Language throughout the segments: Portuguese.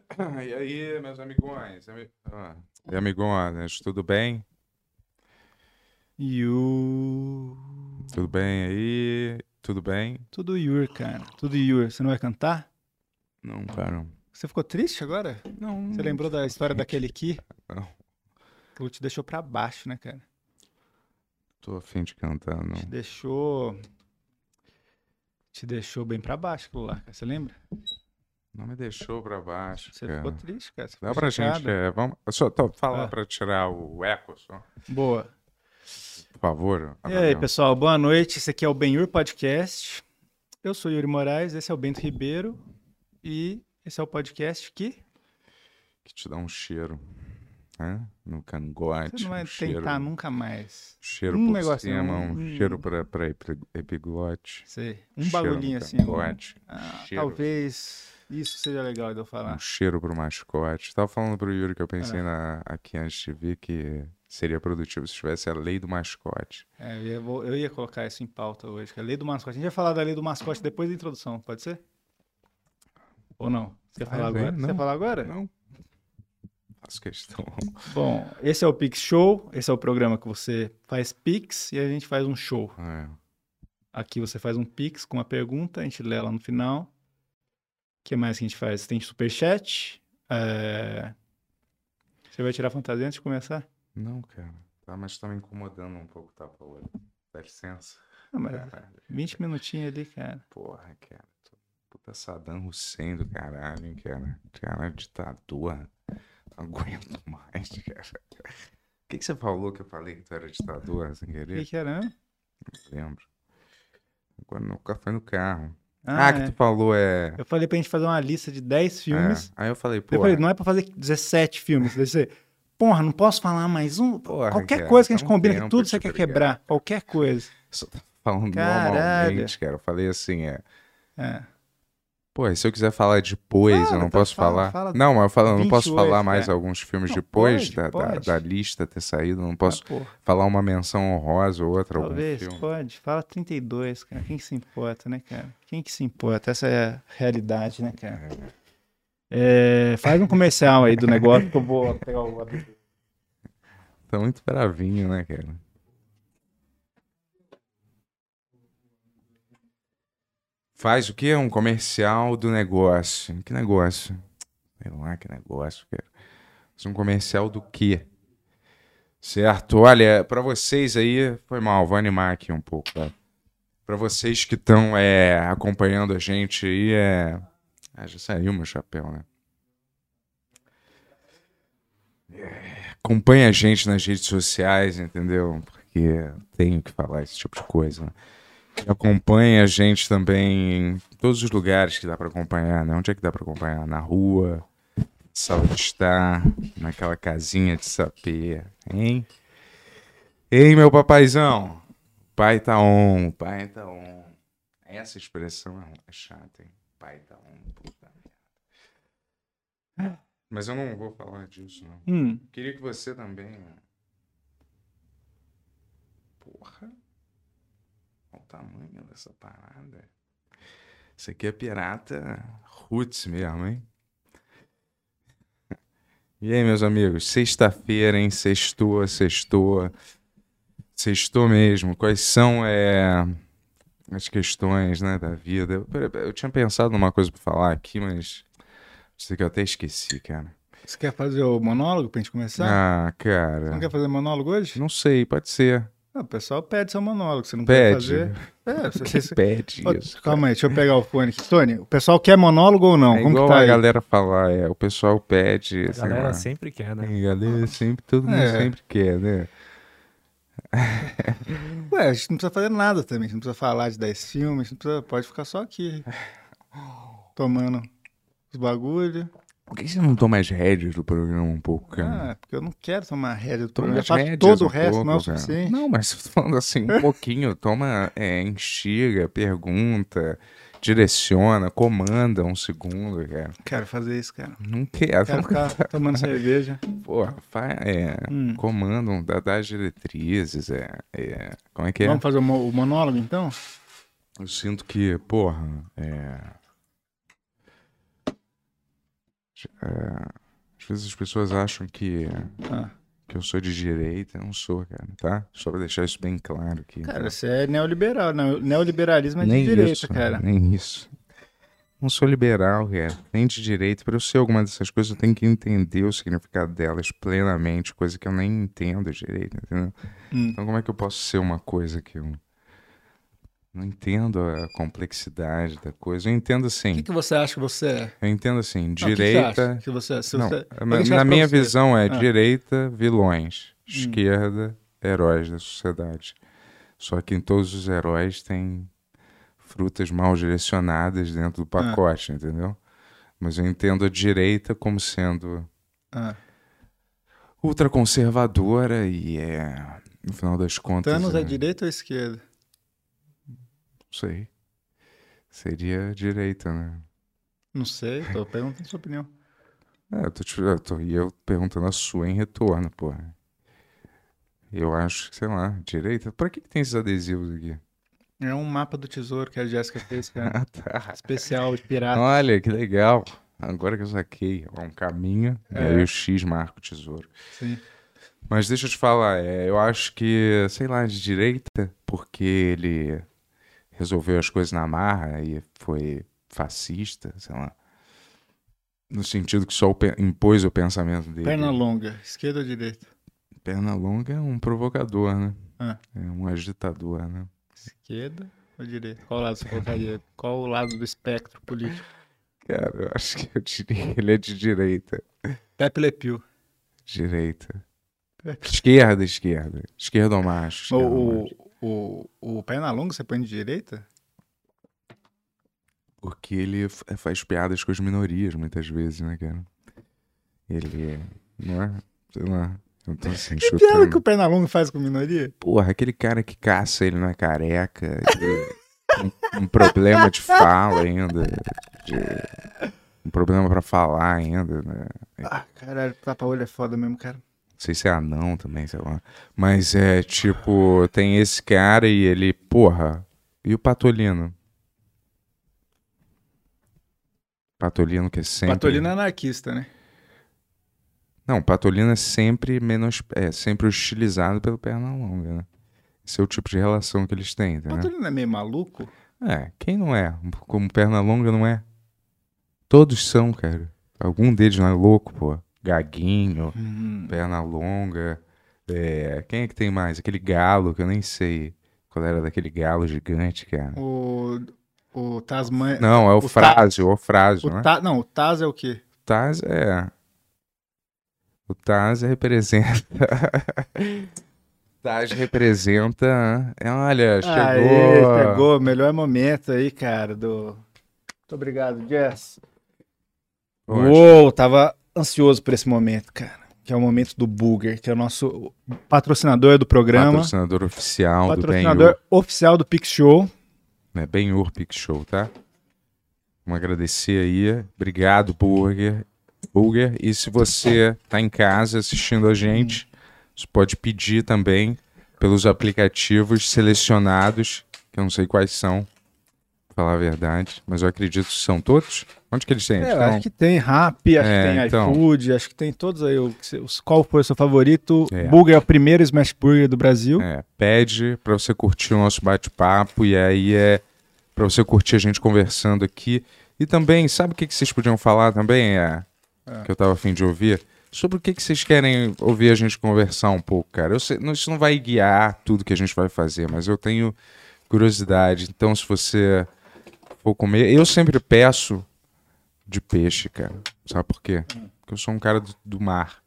E aí, meus amigões? Ami... Ah, e amigões, tudo bem? Yu. Tudo bem aí? Tudo bem? Tudo Yur, cara. Tudo Yur. Você não vai cantar? Não, cara. Você ficou triste agora? Não. Você lembrou da história daquele aqui? Não. Aquilo te deixou pra baixo, né, cara? Tô afim de cantar, não. Te deixou. Te deixou bem pra baixo aquilo lá, cara. Você lembra? Não me deixou pra baixo, Você cara. ficou triste, cara. Você Dá pra chateado. gente, é, vamos... Só tô falar Ah. pra tirar o eco, só. Boa. Por favor. E aí, pessoal, boa noite. Esse aqui é o Benhur Podcast. Eu sou Yuri Moraes, esse é o Bento Ribeiro. E esse é o podcast que Que te dá um cheiro, né? No cangote. você não vai um cheiro, tentar nunca mais. cheiro um por cima, um cheiro pra, pra epi- epiglote. Sei. Um cheiro bagulhinho no assim. um- cangote, Ah, cheiro. talvez isso seja legal de eu falar. Um cheiro pro mascote. Tava falando pro Yuri que eu pensei Ah. na, aqui antes de vir que seria produtivo se tivesse a lei do mascote. É, eu, ia, vou- eu ia colocar isso em pauta hoje, que é a lei do mascote. A gente vai falar da lei do mascote depois da introdução, pode ser? Ou não? Você quer Faz falar agora? Você não. quer falar agora? Não. Faço questão. Bom, esse é o Pix Show. Esse é o programa que você faz Pix e a gente faz um show. É. Aqui você faz um Pix com uma pergunta, a gente lê ela no final. O que mais que a gente faz? Tem superchat. É... Você vai tirar a fantasia antes de começar? Não, cara. Tá, mas tá me incomodando um pouco, tá, Paola? Dá licença. Não, mas Caralho. 20 minutinhos ali, cara. Porra, cara. tô- Puta Saddam Hussein do caralho, hein, cara. Cara, ditador. Não aguento mais, cara. O que, que você falou que eu falei que tu era ditador sem O querer? que, que era? Não lembro. Agora nunca foi no carro. Ah, que é. tu falou é. Eu falei pra gente fazer uma lista de 10 filmes. é. Aí eu falei, Eu pô. falei, não é pra fazer 17 filmes. Deve ser, porra, não posso falar mais um. Porra, Qualquer cara, coisa que a gente combina, que tudo você quer quebrar. Qualquer coisa. Só falando Caralho. normalmente, cara. Eu falei assim, é. É. Pô, e se eu quiser falar depois, eu não então posso fala, falar. fala não, mas eu, falo, eu não posso 28, falar mais é. alguns filmes Não, depois pode, da, da, pode. da lista ter saído. Não posso Ah, falar uma menção honrosa ou outra, algum talvez, filme. pode. Fala 32, cara. Quem que se importa, né, cara? Quem que se importa? Essa é a realidade, né, cara? É, faz um comercial aí do negócio que eu vou pegar o. Tá muito bravinho, né, cara? Faz o quê? Um comercial do negócio. Que negócio? Sei lá, que negócio. Faz um comercial do quê? Certo? Olha, pra vocês aí, foi mal, vou animar aqui um pouco, tá? Pra vocês que estão acompanhando a gente aí, é. Ah, já saiu meu chapéu, né? acompanha a gente nas redes sociais, entendeu? Porque tenho que falar esse tipo de coisa. Né? E Acompanha a gente também em todos os lugares que dá pra acompanhar, né? Onde é que dá pra acompanhar? Na rua, sala de estar, naquela casinha de sapê, hein? Ei, meu papaizão! Pai tá on, pai tá on. Essa expressão é é chata, hein? Pai tá on, puta merda. Mas eu não vou falar disso, não. Hum, Queria que você também. né? Porra. Tamanho dessa parada. Isso aqui é pirata roots mesmo, hein? E aí, meus amigos? Sexta-feira, hein? Sextou, sextou. Sextou mesmo. Quais são é, as questões né, da vida? Eu, eu tinha pensado numa coisa pra falar aqui, mas. Sei que eu até esqueci, cara. você quer fazer o monólogo pra gente começar? Ah, Você cara. não quer fazer monólogo hoje? Não sei, pode ser. Ah, o pessoal pede seu monólogo. Você não quer Pede. fazer? É, Quem você... pede isso? Calma aí, deixa eu pegar o fone aqui. Tony, o pessoal quer monólogo ou não? É Como igual que tá a aí? galera falar, é, o pessoal pede, A galera lá. sempre quer, né? A galera sempre, todo mundo É. sempre quer, né? Ué, a gente não precisa fazer nada também. A gente não precisa falar de 10 filmes. A gente não precisa... Pode ficar só aqui. Tomando os bagulho. Por que você não toma as rédeas do programa um pouco, cara? Ah, porque eu não quero tomar rédea do Toma programa. Eu as faço rédeas todo o um resto, pouco, não é o suficiente. Não, mas falando assim, um pouquinho. Toma, é, instiga, pergunta, direciona, comanda um segundo, cara. Quero fazer isso, cara. Não quero. Quero ficar tomando cerveja. Porra, fa- é, Hum. comanda, um, dá, dá as diretrizes, é, é. Como é que é? Vamos fazer o, o monólogo, então? Eu sinto que, porra, é. É, às vezes as pessoas acham que, Ah. que eu sou de direita. Eu não sou, cara, tá? Só pra deixar isso bem claro aqui. Cara, você é neoliberal. né? Neoliberalismo é de nem direita, isso, cara. Nem isso. Não sou liberal, cara. Nem de direita. Para eu ser alguma dessas coisas, eu tenho que entender o significado delas plenamente, coisa que eu nem entendo direito, entendeu? Hum. Então, como é que eu posso ser uma coisa que eu não entendo a complexidade da coisa? Eu entendo O assim. que, que você acha que você é? Eu entendo assim, Não, o que que você direita. você é? Não, você- na- minha você. visão é Ah. direita, vilões, Hum. esquerda, heróis da sociedade. Só que em todos os heróis tem frutas mal direcionadas dentro do Ah. pacote, entendeu? Mas eu entendo a direita como sendo Ah. ultraconservadora e é, no final das contas, Thanos é é- direita ou esquerda? Sei. Seria direita, né? Não sei, tô perguntando a sua opinião. É, eu tô, te- eu tô, e eu perguntando a sua em retorno, porra. Eu acho que, sei lá, direita. Pra que, que tem esses adesivos aqui? É um mapa do tesouro que a Jéssica fez, cara. Ah, tá. Especial de pirata. Olha, que legal. Agora que eu saquei. É um caminho. E É. aí o X marca o tesouro. Sim. Mas deixa eu te falar, é, eu acho que, sei lá, de direita, porque ele resolveu as coisas na marra e foi fascista, sei lá. No sentido que só impôs o pensamento dele. Perna longa, esquerda ou direita? Perna longa é um provocador, né? Ah. É um agitador, né? Esquerda ou direita? Qual lado você colocaria? Qual o lado do espectro político? Cara, eu acho que eu diria que ele é de direita. Pepe Le Pew. Direita. Esquerda, esquerda. Esquerda ou macho. esquerda ou O, macho. O, o, o perna longa você põe de direita? Porque ele f- faz piadas com as minorias muitas vezes, né, cara? Ele, não é? Sei lá. Eu tô assim, Que piada chutando. que o perna longa faz com minoria? Porra, aquele cara que caça, ele é careca. um, um problema de fala ainda. de- um problema pra falar ainda, né? Ah, caralho, tapa-olho é foda mesmo, cara. Não sei se é anão também, sei lá. Mas é tipo, tem esse cara e ele, porra. E o Patolino? Patolino que é sempre. Patolino é anarquista, né? Não, Patolino é sempre menos. É sempre hostilizado pelo Pernalonga, né? Esse é o tipo de relação que eles têm, entendeu? Patolino é meio maluco? É, quem não é? Como Pernalonga não é? Todos são, cara. Algum deles não é louco, pô. Gaguinho, Hum. Pernalonga. É, quem é que tem mais? Aquele galo que eu nem sei qual era daquele galo gigante, cara. O, o Tasman... Não, é o, o Frásio, o Frásio, O né? Ta... Não, o Taz é o quê? O Taz é. O Taz representa. Taz representa. é, Olha, chegou. Aê, chegou. Melhor momento aí, cara, do... Muito obrigado, Jess. Uou, tava ansioso por esse momento, cara. Que é o momento do Booger, que é o nosso patrocinador do programa. Patrocinador oficial Patrocinador do oficial do Pix Show. É Ben-Hur Pix Show, tá? Vamos agradecer aí. Obrigado, Burger. Burger. E se você tá em casa assistindo a gente, você pode pedir também pelos aplicativos selecionados, que eu não sei quais são, pra falar a verdade, mas eu acredito que são todos. Onde que eles têm? É, Estão- acho que tem Rap, acho É, que tem então. iFood, acho que tem todos aí. os- Qual foi o seu favorito? É. Burger é o primeiro Smash Burger do Brasil. É, pede pra você curtir o nosso bate-papo e aí é pra você curtir a gente conversando aqui. E também, sabe o que, que vocês podiam falar também? É, É. Que eu tava afim de ouvir. Sobre o que, que vocês querem ouvir a gente conversar um pouco, cara. Eu sei, isso não vai guiar tudo que a gente vai fazer, mas eu tenho curiosidade. Então, se você for comer. Eu sempre peço de peixe, cara. Sabe por quê? Porque eu sou um cara do, do mar.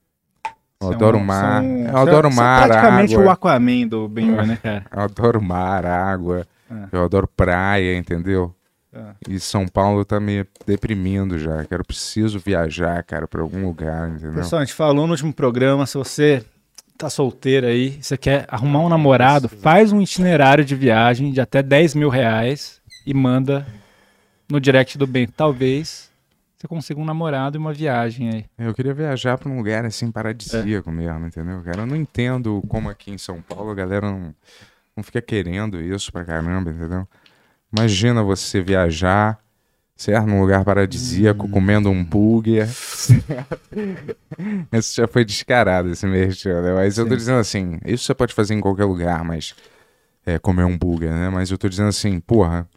Eu adoro o mar. Eu adoro o mar, praticamente água. o Aquaman do ben né, cara? Eu adoro mar, água. É. Eu adoro praia, entendeu? É. E São Paulo tá me deprimindo já. Quero preciso viajar, cara, pra algum lugar, entendeu? Pessoal, a gente falou no último programa, se você tá solteiro aí, você quer arrumar um namorado, faz um itinerário de viagem de até 10 mil reais e manda no direct do bem. Talvez você consiga um namorado e uma viagem aí. Eu queria viajar pra um lugar assim paradisíaco mesmo, entendeu, cara? Eu não entendo como aqui em São Paulo a galera não, não fica querendo isso pra caramba, entendeu? Imagina você viajar, certo? Num lugar paradisíaco, Hum. comendo um hambúrguer. Esse já foi descarado, esse merchan, né? Mas eu tô Sim. dizendo assim, isso você pode fazer em qualquer lugar, mas... É, comer um hambúrguer, né? Mas eu tô dizendo assim, porra,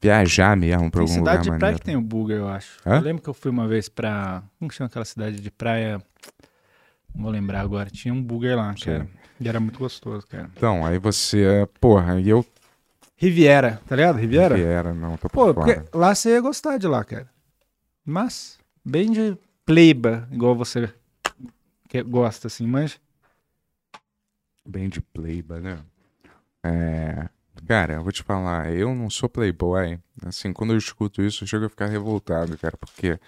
viajar mesmo pra Tem algum lugar cidade de praia maneiro. que tem o Burger, eu acho. Hã? Eu lembro que eu fui uma vez pra. Como que chama aquela cidade de praia? Não vou lembrar agora. Tinha um Burger lá, Sei. cara. E era muito gostoso, cara. Então, aí você, porra, e eu... Riviera, tá ligado? Riviera? Riviera, não, tô Pô, porque lá você ia gostar de lá, cara. Mas, bem de pleiba, igual você que gosta, assim, mas. Bem de playboy, né? É... Cara, eu vou te falar, eu não sou playboy. Assim, quando eu escuto isso, eu chego a ficar revoltado, cara, porque...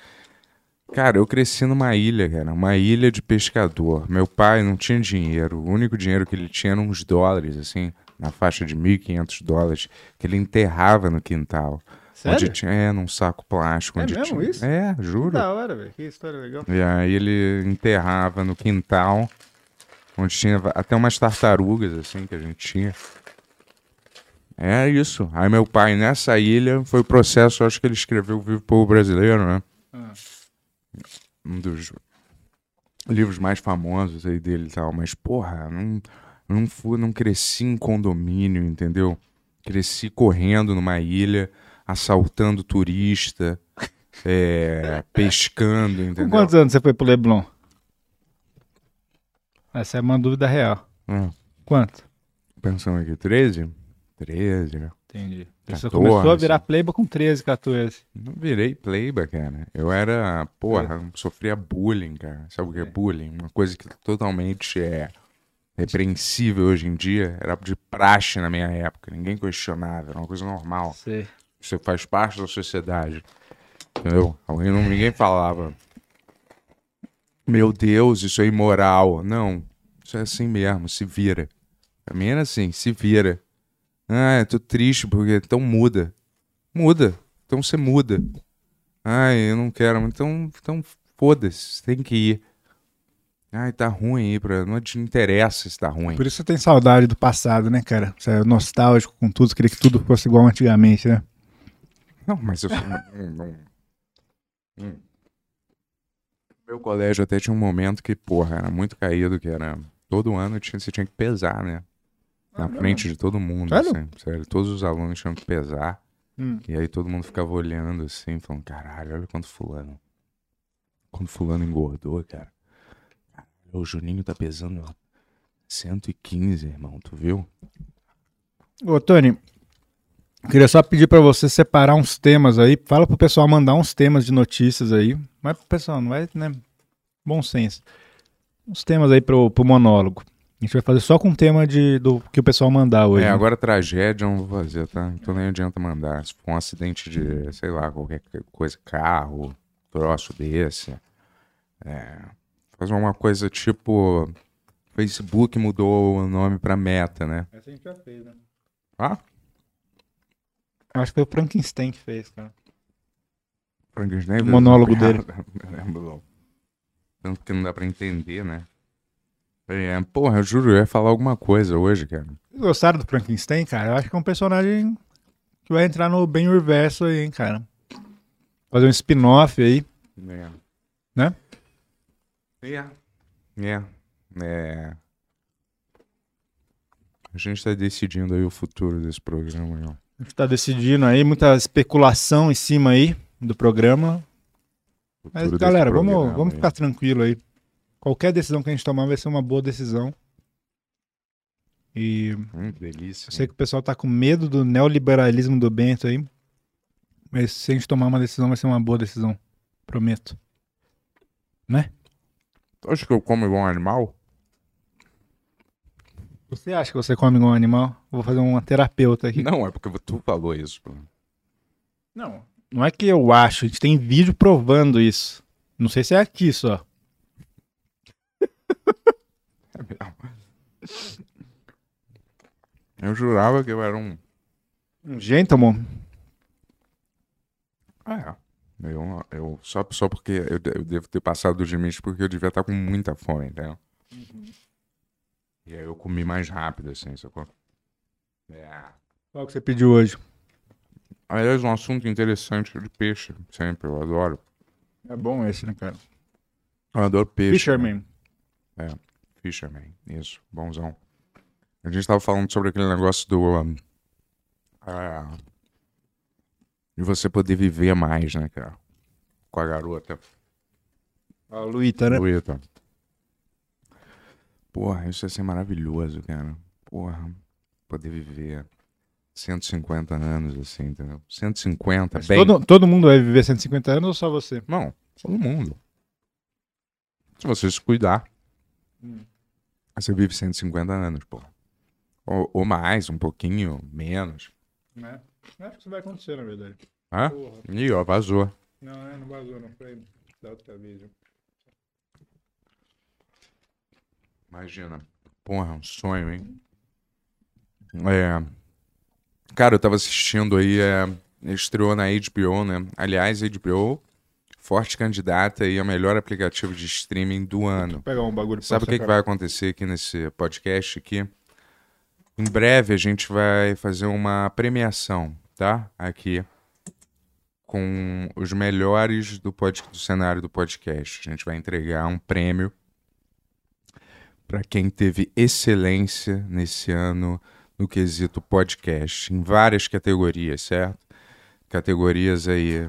Cara, eu cresci numa ilha, cara, uma ilha de pescador. Meu pai não tinha dinheiro, o único dinheiro que ele tinha eram uns dólares, assim, na faixa de 1.500 dólares, que ele enterrava no quintal. Onde tinha, é, num saco plástico. É onde mesmo tinha... isso? É, juro. Da hora, velho. Que história legal. E aí ele enterrava no quintal, onde tinha até umas tartarugas, assim, que a gente tinha. É isso. Aí meu pai, nessa ilha, foi o processo, acho que ele escreveu o Vivo Povo Brasileiro, né? Ah. Um dos livros mais famosos aí dele e tal. Mas, porra, não, não, fui, não cresci em condomínio, entendeu? Cresci correndo numa ilha, assaltando turista, é, pescando, Com entendeu? quantos anos você foi pro Leblon? Essa é uma dúvida real. Hum. Quanto? Pensando aqui, 13? 13, né? Entendi. Você 14. começou a virar playboy com 13, 14. Não virei playboy, cara. Eu era, porra, sofria bullying, cara. Sabe o que é bullying? Uma coisa que totalmente é repreensível hoje em dia. Era de praxe na minha época. Ninguém questionava, era uma coisa normal. Sei. Você faz parte da sociedade. Entendeu? Alguém não, ninguém falava. Meu Deus, isso é imoral. Não, isso é assim mesmo, se vira. Pra mim era assim, se vira. Ah, eu tô triste porque. Então muda. Muda. Então você muda. Ai, eu não quero. Então, então foda-se, tem que ir. Ai, tá ruim aí, pra... não te interessa se tá ruim. Por isso você tem saudade do passado, né, cara? Você é nostálgico com tudo, queria que tudo fosse igual antigamente, né? Não, mas eu. Hum. Meu colégio até tinha um momento que, porra, era muito caído, que era. Todo ano tinha, você tinha que pesar, né? Na frente de todo mundo, Sério? assim. Sério, todos os alunos tinham que pesar. Hum. E aí todo mundo ficava olhando assim, falando, caralho, olha quanto fulano. Quando fulano engordou, cara. O Juninho tá pesando 115, irmão, tu viu? Ô, Tony, queria só pedir pra você separar uns temas aí. Fala pro pessoal mandar uns temas de notícias aí. Mas pro pessoal, não vai, né? Bom senso. Uns temas aí pro, pro monólogo. A gente vai fazer só com o tema de, do que o pessoal mandar hoje. É, né? agora tragédia eu não vou fazer, tá? Então nem adianta mandar. Se for um acidente de, sei lá, qualquer coisa, carro, troço desse. É, faz uma coisa tipo. Facebook mudou o nome pra Meta, né? Essa a gente já fez, né? Ah, Acho que foi o Frankenstein que fez, cara. Frankenstein. O monólogo dele. Tanto que não dá pra entender, né? É, porra, eu juro, eu ia falar alguma coisa hoje, cara. Vocês gostaram do Frankenstein, cara? Eu acho que é um personagem que vai entrar no bem universo aí, hein, cara. Fazer um spin-off aí. É. Né? É. É. É. A gente tá decidindo aí o futuro desse programa, ó. A gente tá decidindo aí, muita especulação em cima aí do programa. Mas, galera, vamos, programa vamos aí. ficar tranquilo aí. Qualquer decisão que a gente tomar vai ser uma boa decisão. E Hum, delícia. eu sei que o pessoal tá com medo do neoliberalismo do Bento aí. Mas se a gente tomar uma decisão, vai ser uma boa decisão. Prometo. Tu acha que eu como igual um animal? Você acha que você come igual um animal? Vou fazer uma terapeuta aqui. Não, é porque tu falou isso. pô. Não. Não é que eu acho, a gente tem vídeo provando isso. Não sei se é aqui só. Eu jurava que eu era um. Um gentleman. Ah, é. Eu, eu, só, só porque eu, eu devo ter passado dos limites porque eu devia estar com muita fome, entendeu? E aí eu comi mais rápido, assim, sacou? É. Qual que você pediu hoje? Aliás, um assunto interessante de peixe, sempre, eu adoro. É bom esse, né, cara? Eu adoro peixe. Fisherman. É, Fisherman, isso, bonzão. A gente tava falando sobre aquele negócio do. um, ah, de você poder viver mais, né, cara? Com a garota. A Luíta, né? Luíta. Porra, isso ia ser maravilhoso, cara. Porra, poder viver 150 anos assim, entendeu? 150, Mas bem. todo, todo mundo vai viver 150 anos ou só você? Não, todo mundo. Se você se cuidar, Hum. você vive 150 anos, pô. Ou, ou mais, um pouquinho menos. Né? Acho que isso vai acontecer, na verdade. Hã? Porra. Ih, ó, vazou. Não, é, não vazou, não. Foi da outra vez. Imagina. Porra, um sonho, hein? É. Cara, eu tava assistindo aí, é, estreou na HBO, né? Aliás, HBO, forte candidata aí a melhor aplicativo de streaming do ano. Pegar um bagulho Sabe o que, que vai acontecer aqui nesse podcast aqui? Em breve a gente vai fazer uma premiação, tá? Aqui com os melhores do, pod... do cenário do podcast. A gente vai entregar um prêmio para quem teve excelência nesse ano no quesito podcast, em várias categorias, certo? Categorias aí,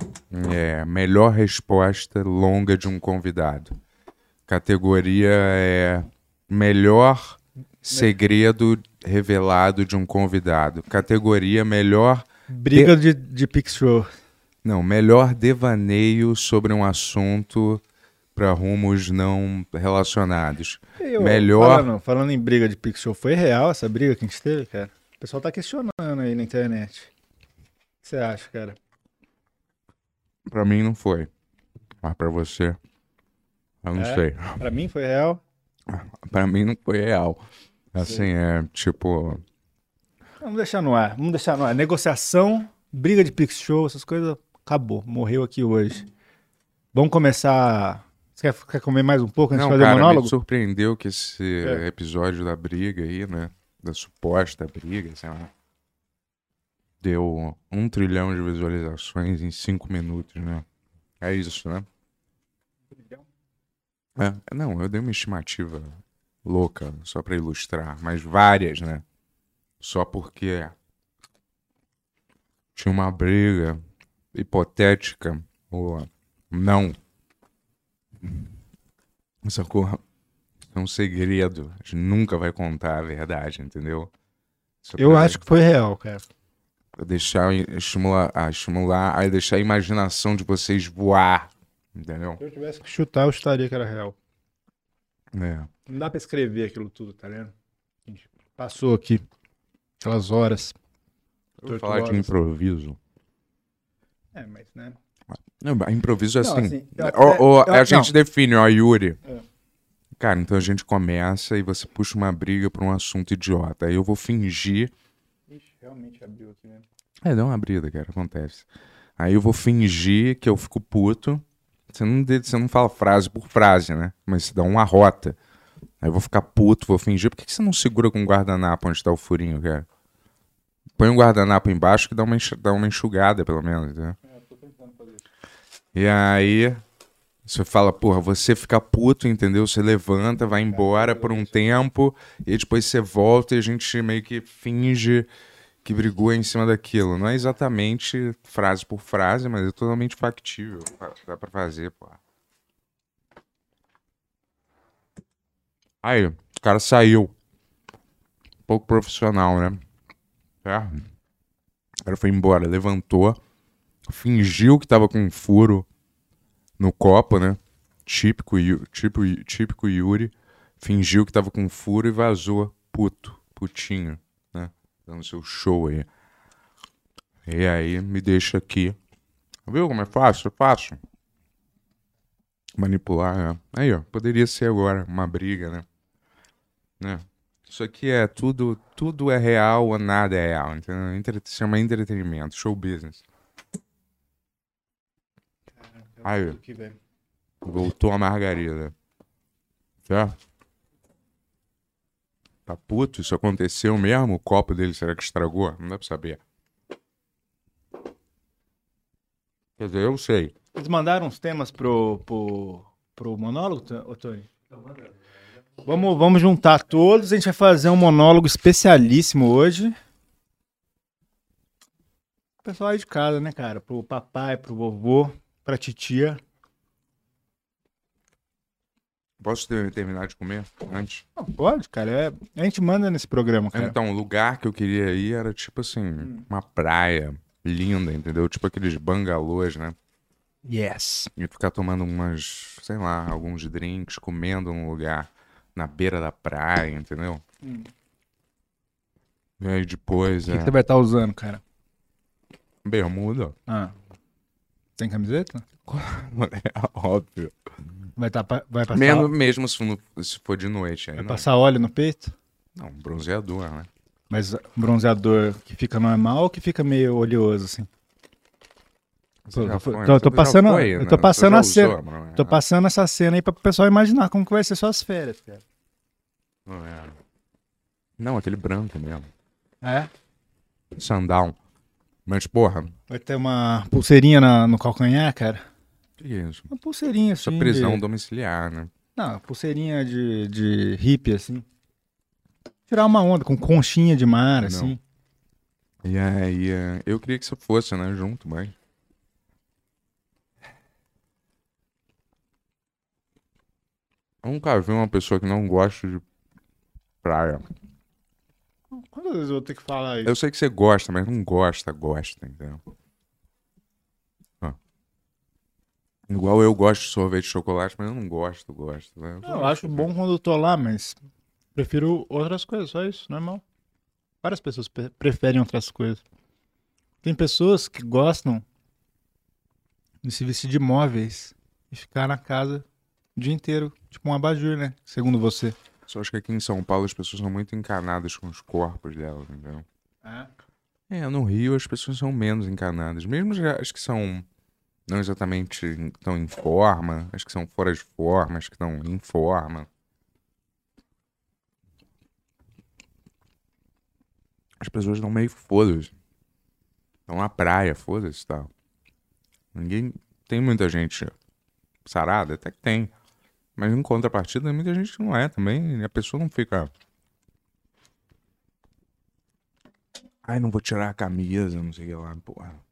é, melhor resposta longa de um convidado. Categoria é melhor segredo revelado de um convidado. Categoria melhor Briga de, de Pix Show. não, melhor devaneio sobre um assunto para rumos não relacionados. Eu, Melhor- Falando, falando em briga de Pix Show, foi real essa briga que a gente teve, cara? O pessoal tá questionando aí na internet. O que você acha, cara? Pra mim não foi. Mas pra você, eu não É? sei. Pra mim foi real. Pra mim não foi real. Assim, é tipo. Vamos deixar no ar. Vamos deixar no ar. Negociação, briga de Pix Show, essas coisas, acabou. Morreu aqui hoje. Vamos começar. Você quer, quer comer mais um pouco antes Não, de fazer o cara, monólogo? me surpreendeu que esse É. episódio da briga aí, né? Da suposta briga, sei lá. Deu um trilhão de visualizações em cinco minutos, né? É isso, né? É, não, eu dei uma estimativa louca, só pra ilustrar, mas várias, né? Só porque tinha uma briga hipotética, ou não. Sacou? É um segredo. A gente nunca vai contar a verdade, entendeu? Só Eu pra- acho que foi real, cara. Pra deixar, estimular, ah, estimular, aí deixar a imaginação de vocês voar, entendeu? Se eu tivesse que chutar, eu estaria que era real. É. Não dá pra escrever aquilo tudo, tá vendo? A gente passou aqui aquelas horas. Eu vou falar de improviso. É, mas, né? Não, improviso é Não, assim. assim, eu até- ó, eu- a gente não. define, ó, Yuri. É. Cara, então a gente começa e você puxa uma briga por um assunto idiota. Aí eu vou fingir. Realmente abriu aqui, né? É, dá uma brida, cara, acontece. Aí eu vou fingir que eu fico puto. Você não, você não fala frase por frase, né? Mas você dá uma rota. Aí eu vou ficar puto, vou fingir. Por que, que você não segura com o guardanapo onde tá o furinho, cara? Põe um guardanapo embaixo que dá uma, dá uma enxugada, pelo menos, né? E aí você fala, porra, você fica puto, entendeu? Você levanta, vai embora por um tempo, e depois você volta e a gente meio que finge que brigou em cima daquilo. Não é exatamente frase por frase, mas é totalmente factível. Fa- Dá pra fazer, pô. Aí, o cara saiu. Pouco profissional, né? É. O cara foi embora, levantou, fingiu que tava com um furo no copo, né? Típico, tipo, típico Yuri. Fingiu que tava com um furo e vazou. Puto, putinho? Dando seu show aí. E aí me deixa aqui. Viu como é fácil? É fácil. Manipular, né? Aí, ó. Poderia ser agora uma briga, né? né? Isso aqui é tudo, tudo é real ou nada é real. Entendeu? Entre, chama entretenimento, show business. Aí. Voltou a margarida. Certo? Tá puto? Isso aconteceu mesmo? O copo dele será que estragou? Não dá pra saber. Quer dizer, eu sei. Eles mandaram uns temas pro, pro, pro monólogo, Tony? Vamos, vamos juntar todos, a gente vai fazer um monólogo especialíssimo hoje. O pessoal aí de casa, né, cara? Pro papai, pro vovô, pra titia. Posso ter- terminar de comer antes? Não, pode, cara. é- a gente manda nesse programa, cara. Então, o lugar que eu queria ir era tipo assim, uma praia linda, entendeu? Tipo aqueles bangalôs, né? Yes. E ficar tomando umas, sei lá, alguns drinks, comendo num lugar na beira da praia, entendeu? Hum. E aí depois O que, que é você vai estar usando, cara? bermuda. Ah. Tem camiseta? É óbvio. Vai, tá, vai passar, Mesmo, mesmo se, for se for de noite. Aí vai não. passar óleo no peito? não, bronzeador, né? Mas bronzeador que fica normal ou que fica meio oleoso, assim? Pô, tô- foi, tô- né? tô passando- foi, eu né? tô passando a cena- usou, não é? Tô passando essa cena aí pra o pessoal imaginar como que vai ser suas férias, cara. Não, é. Não, aquele branco mesmo. É? Sandal. Mas, porra, Vai ter uma pulseirinha na- no calcanhar, cara? Isso? Uma pulseirinha, assim. é prisão de... domiciliar, né? Não, pulseirinha de, de hippie, assim. Tirar uma onda com conchinha de mar, Não. assim. E aí, é, eu queria que você fosse, né, junto, mas... Eu nunca vi uma pessoa que não gosta de praia. Quantas vezes eu vou ter que falar isso? Eu sei que você gosta, mas não gosta, gosta, entendeu? Ó. Igual eu gosto de sorvete de chocolate, mas eu não gosto, gosto. Né? Eu acho bom quando eu tô lá, mas prefiro outras coisas, só isso, normal. Várias pessoas pre- preferem outras coisas. Tem pessoas que gostam de se vestir de móveis e ficar na casa o dia inteiro, tipo um abajur, né? Segundo você. Só acho que aqui em São Paulo as pessoas são muito encanadas com os corpos delas, entendeu? É, no Rio as pessoas são menos encanadas. Mesmo as que são não exatamente estão em forma, as que são fora de forma, as que estão em forma. As pessoas estão meio foda-se. Estão na praia, foda-se tal. Ninguém. Tem muita gente sarada? Até que tem. Mas em contrapartida, muita gente não é também. A pessoa não fica. Ai, não vou tirar a camisa, não sei o que lá. Porra.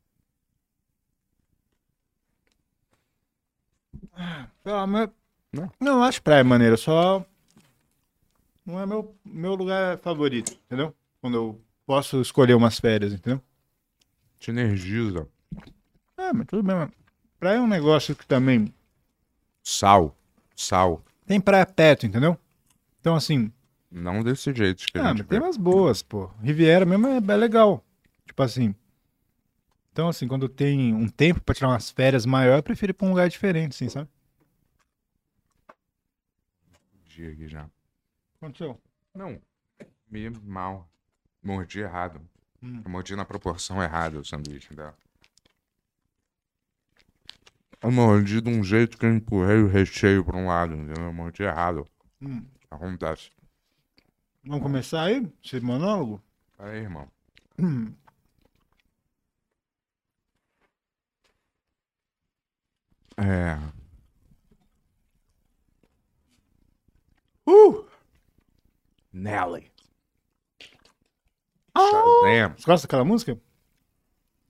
Ah, mas... Não. Não, eu acho praia maneira, só. Não é meu, meu lugar favorito, entendeu? Quando eu posso escolher umas férias, entendeu? Te energiza. Ah, mas tudo bem, mas praia é um negócio que também. Sal. Sal. Tem praia perto, entendeu? Então, assim. Não desse jeito que a Ah, gente mas tem umas boas, pô. Riviera mesmo é, é legal. Tipo assim. Então, assim, quando tem um tempo pra tirar umas férias maior, eu prefiro ir pra um lugar diferente, assim, sabe? Dia aqui já. Aconteceu? Não. Meio mal. Mordi errado. Hum. Eu mordi na proporção errada o sanduíche dela. Eu mordi de um jeito que eu empurrei o recheio pra um lado, entendeu? Eu mordi errado. Hum. Acontece. Vamos começar aí? Esse monólogo? Aí, irmão. Hum. É. Uh! Nelly. Shazam. Você gosta daquela música?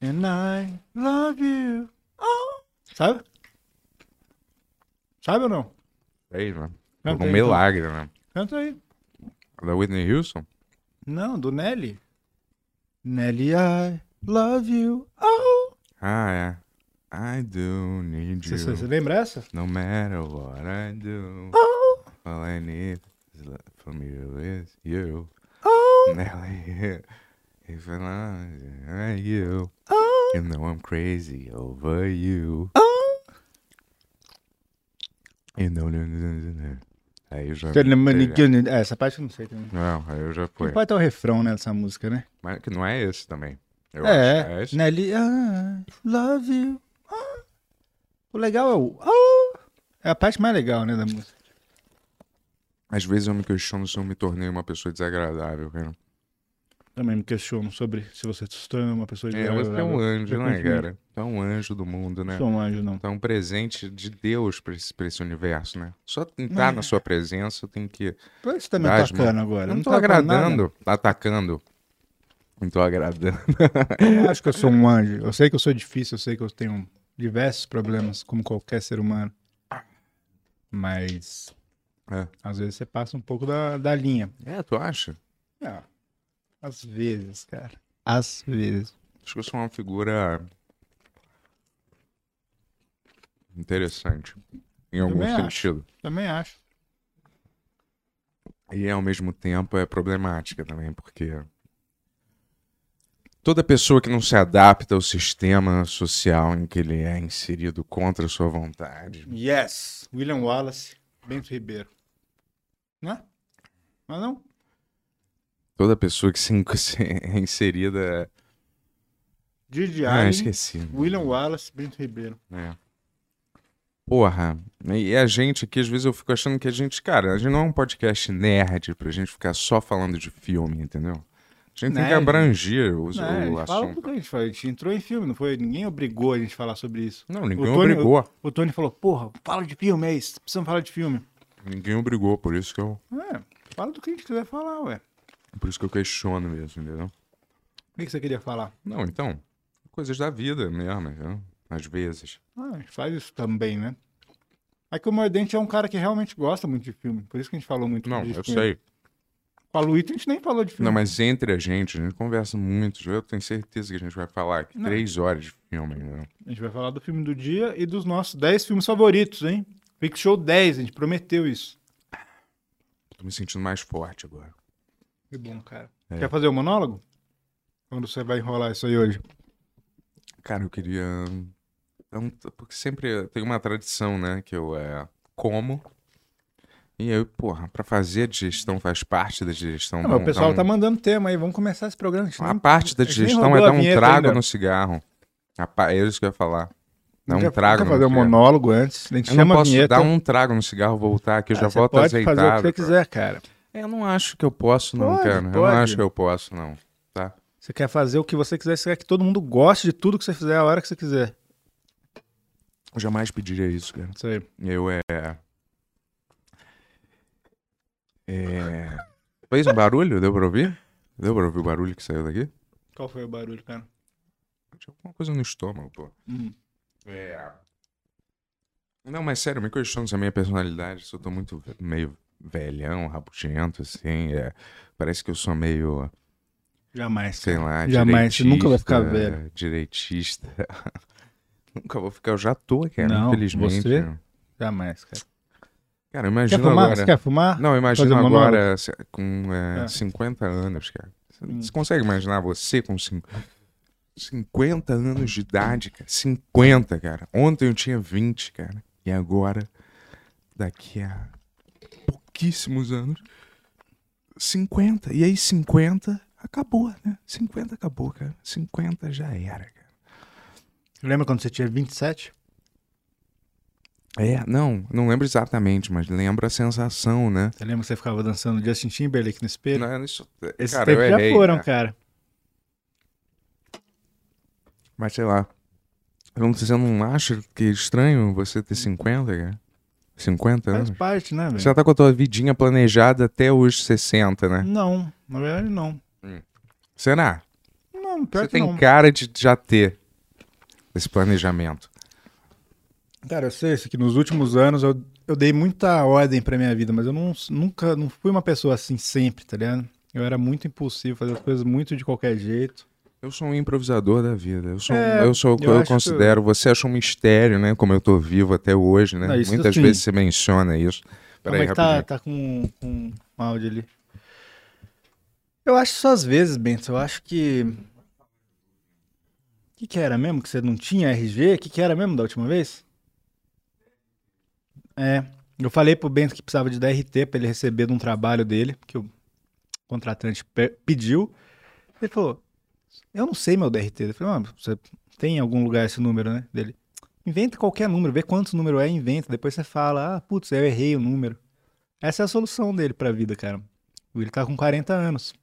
And I love you. Oh. Sabe? Sabe ou não? Né? Canta Por um aí, milagre, né? Canta aí. Da Whitney Houston? Não, do Nelly. Nelly, I love you. Oh. Ah, é. I do need you. Você, você lembra essa? No matter what I do. Oh. All I need is from you is you. Oh. Nelly. If I love you. Oh. You know I'm crazy over you. Oh. You know. Aí eu já. É, essa parte eu não sei também. Não, aí eu já fui. Não pode ter o refrão né, dessa música, né? Mas que não é esse também. Eu acho. É, É esse? Nelly, I love you. O legal é o. ah. É a parte mais legal, né, da música. Às vezes eu me questiono se eu me tornei uma pessoa desagradável, cara. Também me questiono sobre se você se torna uma pessoa de É, você é um anjo, né, cara? Tu é um anjo do mundo, né? Sou um anjo, não. Tu é um presente de Deus pra esse, pra esse universo, né? Só entrar na sua presença, tem que. Por que você tá me atacando agora? Não tô tá agradando, tá atacando. Não tô agradando. Eu não acho que eu sou um anjo. Eu sei que eu sou difícil, eu sei que eu tenho diversos problemas, como qualquer ser humano. Mas É. às vezes você passa um pouco da, da linha. É, tu acha? Ah, às vezes, cara. Às vezes. Acho que eu sou uma figura interessante. Em algum Também acho. sentido. Também acho. E ao mesmo tempo é problemática também, porque toda pessoa que não se adapta ao sistema social em que ele é inserido contra sua vontade. Yes. William Wallace, Bento Ribeiro. Né? Mas não? Toda pessoa que se, é inserida. Didi Ah, esqueci. William Wallace, Bento Ribeiro. É. Porra, e a gente aqui, às vezes eu fico achando que a gente, cara, a gente não é um podcast nerd pra gente ficar só falando de filme, entendeu? A gente tem que abranger o, a o fala assunto. que a gente fala. A gente entrou em filme, não foi? Ninguém obrigou a gente a falar sobre isso. Não, ninguém O Tony- obrigou. O Tony falou, porra, fala de filme, é isso. Precisamos falar de filme. Ninguém obrigou, por isso que eu, É, fala do que a gente quiser falar, ué. por isso que eu questiono mesmo, entendeu? O que você queria falar? Não, então, coisas da vida mesmo, entendeu? Às vezes. Ah, a gente faz isso também, né? É que o Mordente é um cara que realmente gosta muito de filme. Por isso que a gente falou muito Não, eu sei. Com a Luíta a gente nem falou de filme. Não, mas entre a gente, a gente conversa muito. Eu tenho certeza que a gente vai falar aqui Não. três horas de filme, entendeu? A gente vai falar do filme do dia e dos nossos 10 filmes favoritos, hein? Pick Show 10, a gente prometeu isso. Tô me sentindo mais forte agora. Que bom, cara. É. Quer fazer o monólogo? Quando você vai enrolar isso aí hoje? Cara, eu queria. Então, porque sempre tem uma tradição, né? Que eu é, como. E eu, porra, pra fazer a digestão faz parte da digestão. Ah, um- o pessoal um- tá mandando tema aí, vamos começar esse programa. gente A nem- parte da a digestão é a dar um trago ainda. no cigarro. A É isso que eu ia falar. Dá Não um quer- trago Não quer fazer um monólogo antes? A gente Eu chama não a posso vinheta. dar um trago no cigarro, voltar aqui, eu Ah, já você volto pode azeitado. fazer o que você quiser, cara. É, Eu não acho que eu posso, não, Pode, cara. Eu não pode. acho que eu posso, não. Tá? Você quer fazer o que você quiser, você quer que todo mundo goste de tudo que você fizer a hora que você quiser. Eu jamais pediria isso, cara. Isso aí. Eu é. É. Fez um barulho? Deu pra ouvir? Deu pra ouvir o barulho que saiu daqui? Qual foi o barulho, cara? Tinha alguma coisa no estômago, pô. Hum. É. Não, mas sério, me questiono se a minha personalidade, se eu tô muito meio velhão, rabugento, assim. É... Parece que eu sou meio, Jamais. sei lá, Jamais, você nunca vai ficar velho. Direitista. nunca vou ficar, eu já tô, cara, Não, infelizmente. você? Jamais, cara. Cara, Quer imagina fumar? agora. Você quer fumar? Não, imagina agora com é, É. 50 anos, cara. Você- Hum. Você consegue imaginar você com cin- 50 anos de idade, cara? 50, cara. Ontem eu tinha 20, cara. E agora, daqui a pouquíssimos anos, 50. E aí 50 acabou, né? 50 acabou, cara. 50 já era, cara. Lembra quando você tinha 27? É, não, não lembro exatamente, mas lembro a sensação, né? Você lembra que você ficava dançando Justin Timberlake no espelho? Não, isso, Esses cara, eu tempos já errei, foram, cara. cara. Mas sei lá. Não- Você não acha que é estranho você ter 50, cara? 50 Faz anos? parte, né, velho? Você já tá com a tua vidinha planejada até os 60, né? Não, na verdade não. Será? Não, pior Você que tem não. cara de já ter esse planejamento. Cara, eu sei isso, que nos últimos anos eu, eu dei muita ordem pra minha vida, mas eu não, nunca não fui uma pessoa assim sempre, tá ligado? Eu era muito impulsivo, fazia as coisas muito de qualquer jeito. Eu sou um improvisador da vida. Eu sou, É, eu sou o que eu eu, que- considero. Você acha um mistério, né? Como eu tô vivo até hoje, né? Não, Muitas sim. vezes você menciona isso. Como Peraí, é que tá, tá com, com um áudio ali? Eu acho só às vezes, Bento, eu acho que... O que que era mesmo? Que você não tinha RG? O que que era mesmo da última vez? É, eu falei pro Bento que precisava de DRT pra ele receber de um trabalho dele, que o contratante pe- pediu. Ele falou, eu não sei meu DRT. Eu falei, mano, você tem em algum lugar esse número, né? Dele. Inventa qualquer número, vê quantos número é, inventa. Depois você fala, ah, putz, eu errei o número. Essa é a solução dele pra vida, cara. Ele tá com 40 anos.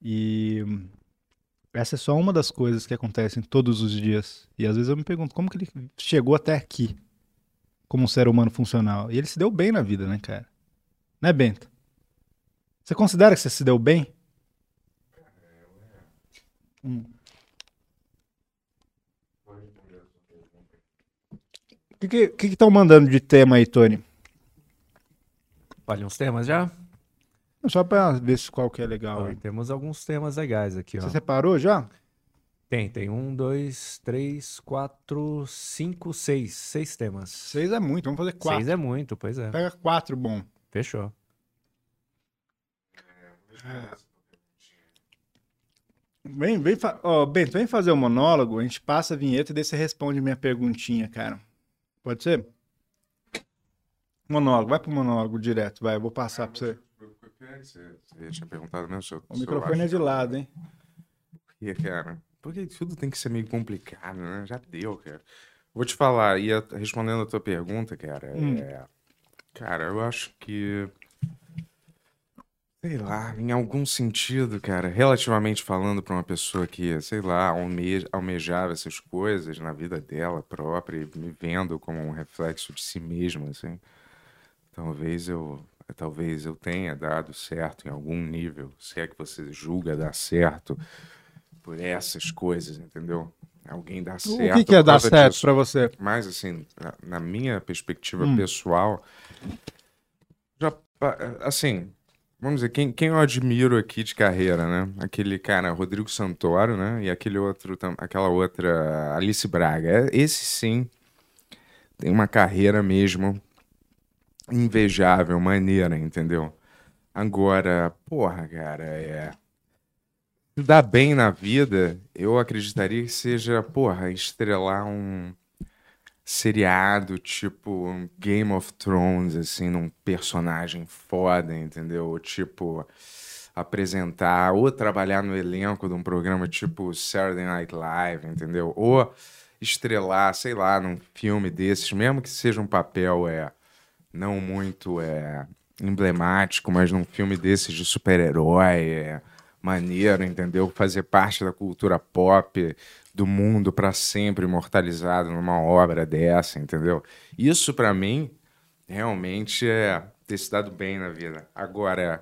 E essa é só uma das coisas que acontecem todos os dias. E às vezes eu me pergunto como que ele chegou até aqui como um ser humano funcional. E ele se deu bem na vida, né, cara? Né, Bento? Você considera que você se deu bem? Hum. O que estão mandando de tema aí, Tony? Olha uns temas já? Só pra ver se qual que é legal. Ó, temos alguns temas legais aqui, Você ó. separou já? Tem, tem um, dois, três, quatro, cinco, seis. Seis temas. Seis é muito, vamos fazer quatro. Seis é muito, pois é. Pega quatro, bom. Fechou. Vem, vem, fa... ó, Bento, vem fazer o monólogo, a gente passa a vinheta e daí você responde minha perguntinha, cara. Pode ser? Monólogo, vai pro monólogo direto, vai, eu vou passar pra você. Você, tinha perguntado mesmo se eu, O microfone é de lado, hein? que, cara. Porque tudo tem que ser meio complicado, né? Já deu, cara. Vou te falar, e respondendo a tua pergunta, cara, Hum. é. Cara, eu acho que. Sei lá, em algum sentido, cara, relativamente falando pra uma pessoa que, sei lá, alme- almejava essas coisas na vida dela própria, e me vendo como um reflexo de si mesma, assim. Talvez eu, talvez eu tenha dado certo em algum nível, se é que você julga dar certo por essas coisas, entendeu? Alguém dá O certo. que, que é dar certo pra você? Mas, assim, na, na minha perspectiva Hum. pessoal, já, assim, vamos dizer, quem, quem eu admiro aqui de carreira, né? Aquele cara, Rodrigo Santoro, né? E aquele outro, aquela outra, Alice Braga. É- Esse sim tem uma carreira mesmo invejável, maneira, entendeu? Agora, porra, cara, é. Se dar bem na vida, eu acreditaria que seja, porra, estrelar um seriado tipo Game of Thrones, assim, num personagem foda, entendeu? Ou, Tipo, apresentar ou trabalhar no elenco de um programa tipo Saturday Night Live, entendeu? Ou estrelar, sei lá, num filme desses, mesmo que seja um papel é não muito é emblemático, mas num filme desses de super-herói, é maneiro, entendeu? Fazer parte da cultura pop do mundo para sempre imortalizado numa obra dessa, entendeu? Isso pra mim realmente é ter se dado bem na vida. Agora,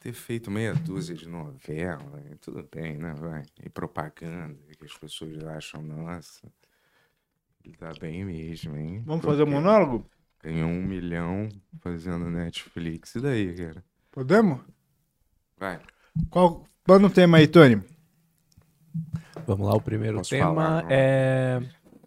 ter feito meia dúzia de novela, tudo bem, né, vai? E propaganda, que as pessoas acham, nossa, ele tá bem mesmo, hein? Vamos fazer o Porque monólogo? Ganhou um milhão fazendo Netflix. E daí, cara? Podemos? Vai. Qual... Manda um tema aí, Tony. Vamos lá, o primeiro Posso tema falar, é...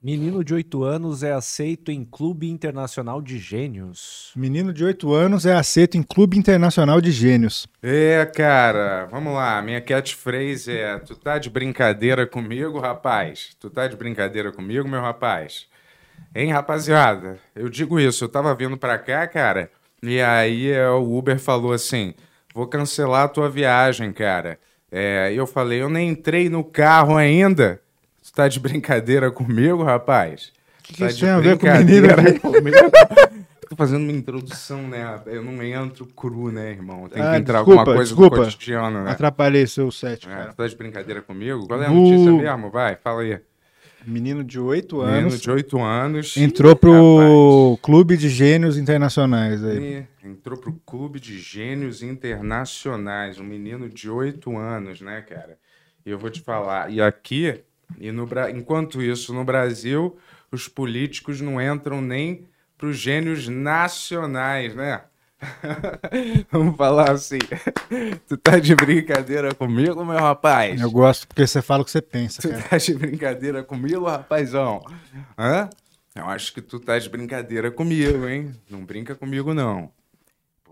Menino de 8 anos é aceito em Clube Internacional de Gênios. Menino de 8 anos é aceito em Clube Internacional de Gênios. É, cara, vamos lá. Minha catchphrase é: Tu tá de brincadeira comigo, rapaz? Tu tá de brincadeira comigo, meu rapaz? Hein, rapaziada? Eu digo isso. Eu tava vindo pra cá, cara, e aí é, o Uber falou assim: Vou cancelar a tua viagem, cara. É, eu falei: Eu nem entrei no carro ainda. Tu tá de brincadeira comigo, rapaz? que tá isso de tem a ver com brincadeira menino? comigo? Tô fazendo uma introdução, né? Eu não entro cru, né, irmão? Tem que Ah, entrar desculpa, alguma coisa desculpa. do cotidiano, né? Atrapalhei seu set, É, cara. tu tá de brincadeira comigo? Qual é a notícia mesmo? Vai, fala aí. Menino de 8 Menino anos de 8 anos. entrou pro Clube de Gênios Internacionais aí. E entrou pro Clube de Gênios Internacionais. Um menino de 8 anos, né, cara? E eu vou te falar. E aqui, e no, Bra- enquanto isso, no Brasil, os políticos não entram nem pros gênios nacionais, né? Vamos falar assim. Tu tá de brincadeira comigo, meu rapaz? Eu gosto porque você fala o que você pensa, Tu cara. tá de brincadeira comigo, rapazão? Hã? Eu acho que tu tá de brincadeira comigo, hein? Não brinca comigo, não.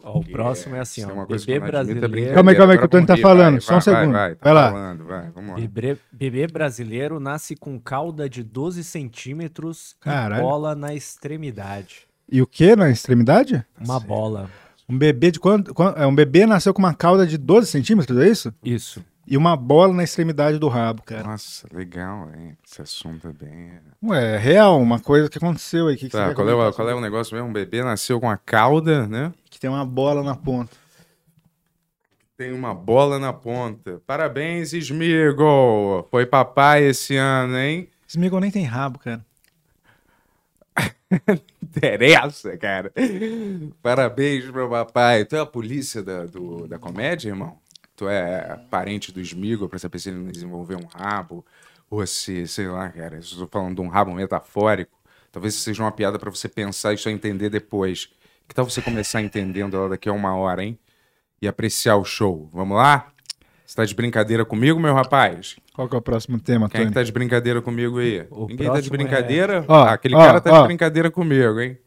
Ó, o próximo é assim, isso ó. uma coisa Bebê é brasileiro. Calma aí, calma aí, que o Tony tá falando, Vai, só um vai, segundo. Vai, tá Vai lá. falando, vai, vamos lá. Bebê, bebê brasileiro nasce com cauda de 12 centímetros Caralho. e bola na extremidade. E o que na extremidade? Uma bola. Um bebê de quanto? quan- É um bebê nasceu com uma cauda de 12 centímetros, é isso? Isso. E uma bola na extremidade do rabo, cara. Nossa, legal, hein? Esse assunto é bem... Ué, é real, uma coisa que aconteceu aí. Que que você Tá, quer qual é, o, qual é o negócio mesmo? Um bebê nasceu com a cauda, né? Que tem uma bola na ponta. tem uma bola na ponta. Parabéns, Smigo! Foi papai esse ano, hein? Smigol nem tem rabo, cara. Interessa, cara. Parabéns, meu papai. Tu é a polícia da, do- da comédia, irmão? Tu é parente do Smigo pra saber se ele desenvolveu um rabo? Ou se, sei lá, cara, tô falando de um rabo metafórico. Talvez seja uma piada pra você pensar e só entender depois. Que tal você começar entendendo ela daqui a uma hora, hein? E apreciar o show. Vamos lá? Você tá de brincadeira comigo, meu rapaz? Qual que é o próximo tema, Quem é que Tony? tá de brincadeira comigo aí? O Ninguém tá de é- brincadeira? Ó, Ah, aquele ó, cara tá ó. de brincadeira comigo, hein?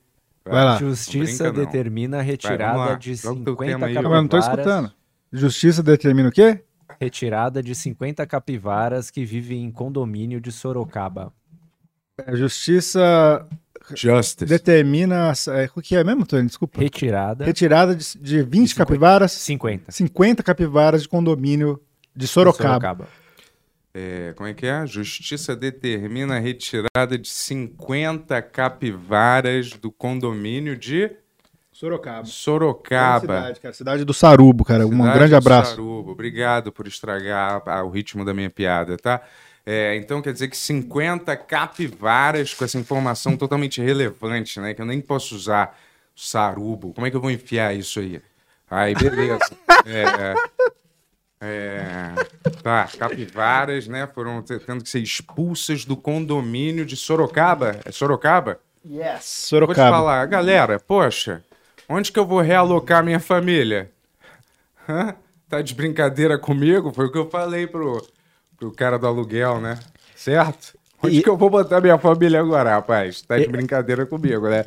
Vai lá. Justiça brinca, determina a Vai, retirada lá. de Joga o teu 50 tema aí, ó. Não, mas eu não tô capivaras. escutando. Justiça determina o quê? Retirada de 50 capivaras que vivem em condomínio de Sorocaba. A justiça Justice. determina. É, o que é mesmo, Tony? Desculpa. Retirada Retirada de, de 20 cinquenta. capivaras, 50 50 capivaras de condomínio de de Sorocaba. É, como é que é? Justiça determina a retirada de 50 capivaras do condomínio de Sorocaba. Sorocaba. Cidade, cara. Cidade do Sarubo, cara. um Cidade grande do abraço. Sarubo. Obrigado por estragar o ritmo da minha piada, tá? É, então quer dizer que 50 capivaras com essa informação totalmente relevante, né? Que eu nem posso usar sarubo. Como é que eu vou enfiar isso aí? Aí, beleza. É, é, tá, capivaras, né? Foram te- tendo que ser expulsas do condomínio de Sorocaba. É Sorocaba? Yes. Vou te Sorocaba. falar, galera, poxa, onde que eu vou realocar minha família? Hã? Tá de brincadeira comigo? Foi o que eu falei pro, pro cara do aluguel, né? Certo? Onde E- que eu vou botar minha família agora, rapaz? Tá de brincadeira comigo, né?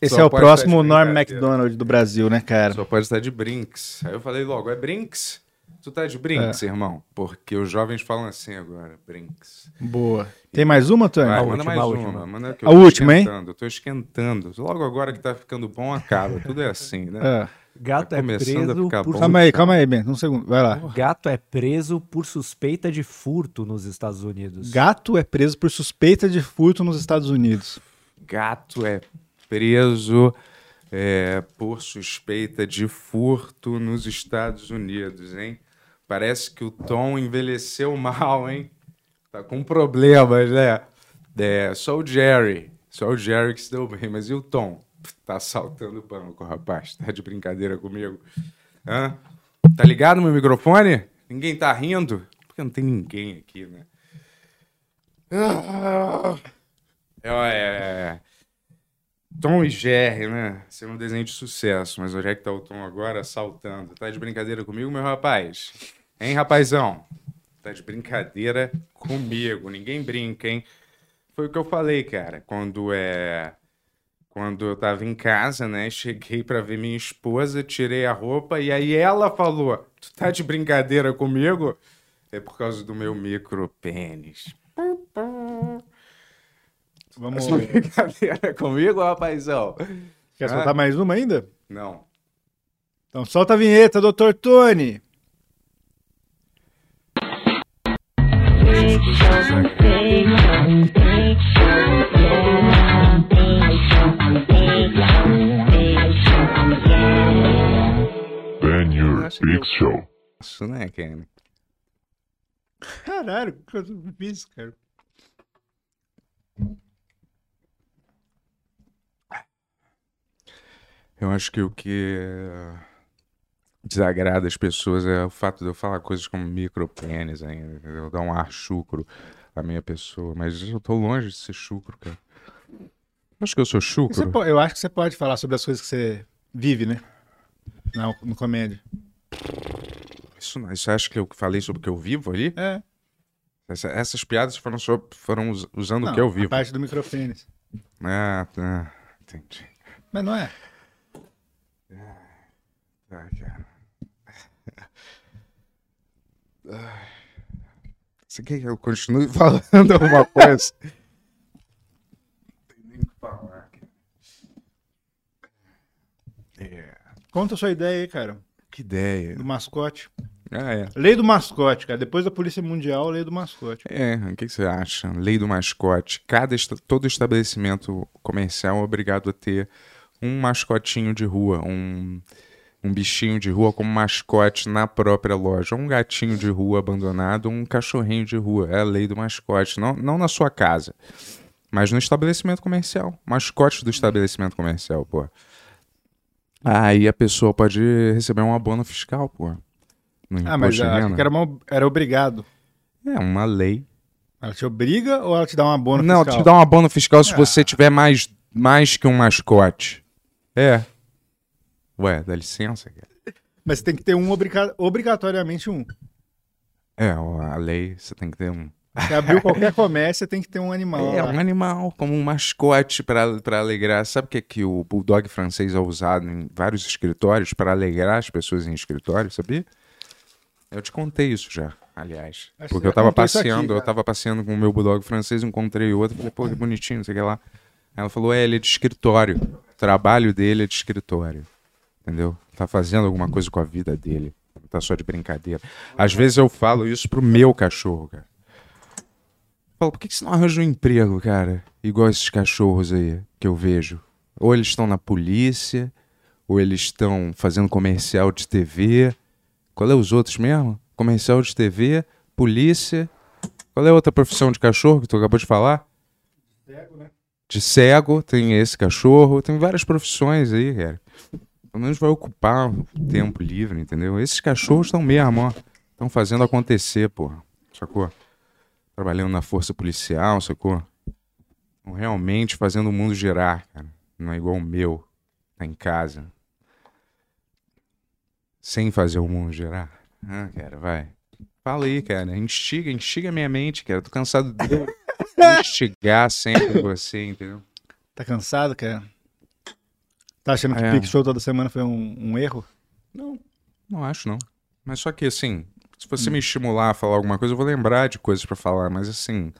Esse Só é o próximo Norm. MacDonald do Brasil, né, cara? Só pode estar de Brinks. Aí eu falei logo, é Brinks? Tu tá de Brinks, irmão? Porque os jovens falam assim agora, Brinks. Boa. Tem mais uma, Tony? Vai, A manda última, mais a uma. última. Manda que A eu tô última, hein? esquentando, Eu tô esquentando. Logo agora que tá ficando bom, acaba. Tudo é assim, né? Ah, Gato Tá é começando a preso ficar por bom. calma aí, calma aí, Bento. Um segundo. Vai lá. Gato é preso por suspeita de furto nos Estados Unidos. Gato é preso por suspeita de furto nos Estados Unidos. Gato é preso é, por suspeita de furto nos Estados Unidos, hein? Parece que o Tom envelheceu mal, hein? Tá com problemas, né? É, só o Jerry. Só o Jerry que se deu bem. Mas e o Tom? Tá assaltando o banco, rapaz. Tá de brincadeira comigo? Hã? Tá ligado meu microfone? Ninguém tá rindo? Porque não tem ninguém aqui, né? Ah! É, é, Tom e Jerry, né? É um desenho de sucesso, mas onde é que tá o Tom agora saltando? Tá de brincadeira comigo, meu rapaz? Hein, rapazão? Tá de brincadeira comigo. Ninguém brinca, hein? Foi o que eu falei, cara. Quando é. Quando eu tava em casa, né? Cheguei pra ver minha esposa, tirei a roupa e aí ela falou: Tu tá de brincadeira comigo? É por causa do meu micro pênis. Vamos. Tá de brincadeira comigo, rapazão? Quer soltar mais uma ainda? Não. Então solta a vinheta, Dr. Tony. Ben Your Acho que Big eu- Show. Isso, né, Kenny? Caralho, que coisa difícil, cara. Eu acho que o que desagrada as pessoas é o fato de eu falar coisas como micropênis ainda, entendeu? Dar um ar chucro à minha pessoa. Mas eu tô longe de ser chucro, cara. Acho que eu sou chucro. eu acho que você pode falar sobre as coisas que você vive, né? Na, no comédia. Isso, não- isso acha que eu falei sobre o que eu vivo ali? É. Essa- essas piadas foram, sobre, foram us- usando Não, o que eu A vivo. parte do microfone. Ah, tá. Entendi. Mas não é. Tá, cara. Ai. Você quer que eu continue falando alguma coisa? Não tem nem o que falar. É, Conta a sua ideia aí, cara. Que ideia. Do mascote. Ah, é. Lei do mascote, cara. Depois da Polícia Mundial, lei do mascote. É, o que você acha? Lei do mascote. Cada todo estabelecimento comercial é obrigado a ter um mascotinho de rua, um um bichinho de rua como mascote na própria loja. Um gatinho de rua abandonado, um cachorrinho de rua. É a lei do mascote. Não, não na sua casa, mas no estabelecimento comercial. Mascote do estabelecimento comercial, pô. Aí a pessoa pode receber um abono fiscal, pô. Ah, mas a- era, uma- era obrigado. É uma lei. Ela te obriga ou ela te dá um abono não, fiscal? te dá um abono fiscal se Ah. você tiver mais, mais que um mascote. É. Ué, dá licença, cara. Mas tem que ter um obriga- obrigatoriamente um. É, a lei, você tem que ter um. Você abriu qualquer comércio, tem que ter um animal. É, lá. um animal, como um mascote pra pra alegrar. Sabe o que, é que o bulldog francês é usado em vários escritórios pra alegrar as pessoas em escritório, sabia? Eu te contei isso já, aliás. Acho que Porque eu tava isso aqui, passeando, eu tava passeando com o meu bulldog francês, encontrei outro, falei, pô, que bonitinho, não sei o que lá. Ela falou, é, ele é de escritório. O trabalho dele é de escritório. Entendeu? Tá fazendo alguma coisa com a vida dele. Não tá só de brincadeira. Às vezes eu falo isso pro meu cachorro, cara. Falo, por que, que você não arranja um emprego, cara? Igual esses cachorros aí que eu vejo. Ou eles estão na polícia, ou eles estão fazendo comercial de TV. Qual é os outros mesmo? Comercial de TV, polícia. Qual é a outra profissão de cachorro que tu acabou de falar? De cego, tem esse cachorro. Tem várias profissões aí, cara. Pelo menos vai ocupar o tempo livre, entendeu? Esses cachorros estão mesmo, ó. Estão fazendo acontecer, porra. Sacou? Trabalhando na força policial, sacou? Estão realmente fazendo o mundo girar, cara. Não é igual o meu, tá em casa. Sem fazer o mundo girar. Ah, cara, vai. Fala aí, cara. Instiga, instiga minha mente, cara. Tô cansado de eu instigar sempre você, entendeu? Tá cansado, cara? Tá achando que É. o Pique Show toda semana foi um, um erro? Não, não acho não. Mas só que assim, se você me estimular a falar alguma coisa, eu vou lembrar de coisas pra falar, mas assim,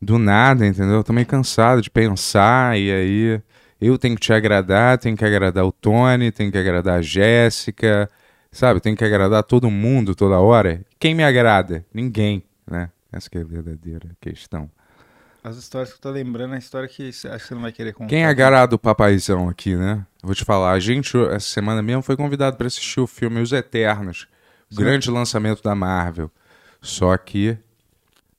do nada, entendeu? Eu tô meio cansado de pensar e aí eu tenho que te agradar, tenho que agradar o Tony, tenho que agradar a Jéssica, sabe? Tenho que agradar todo mundo toda hora. Quem me agrada? Ninguém, né? Essa que é a verdadeira questão. As histórias que eu tô lembrando é a história que você acha que você não vai querer contar. Quem agrada o papaizão aqui, né? Vou te falar, a gente, essa semana mesmo, foi convidado para assistir o filme Os Eternos, grande lançamento da Marvel. Só que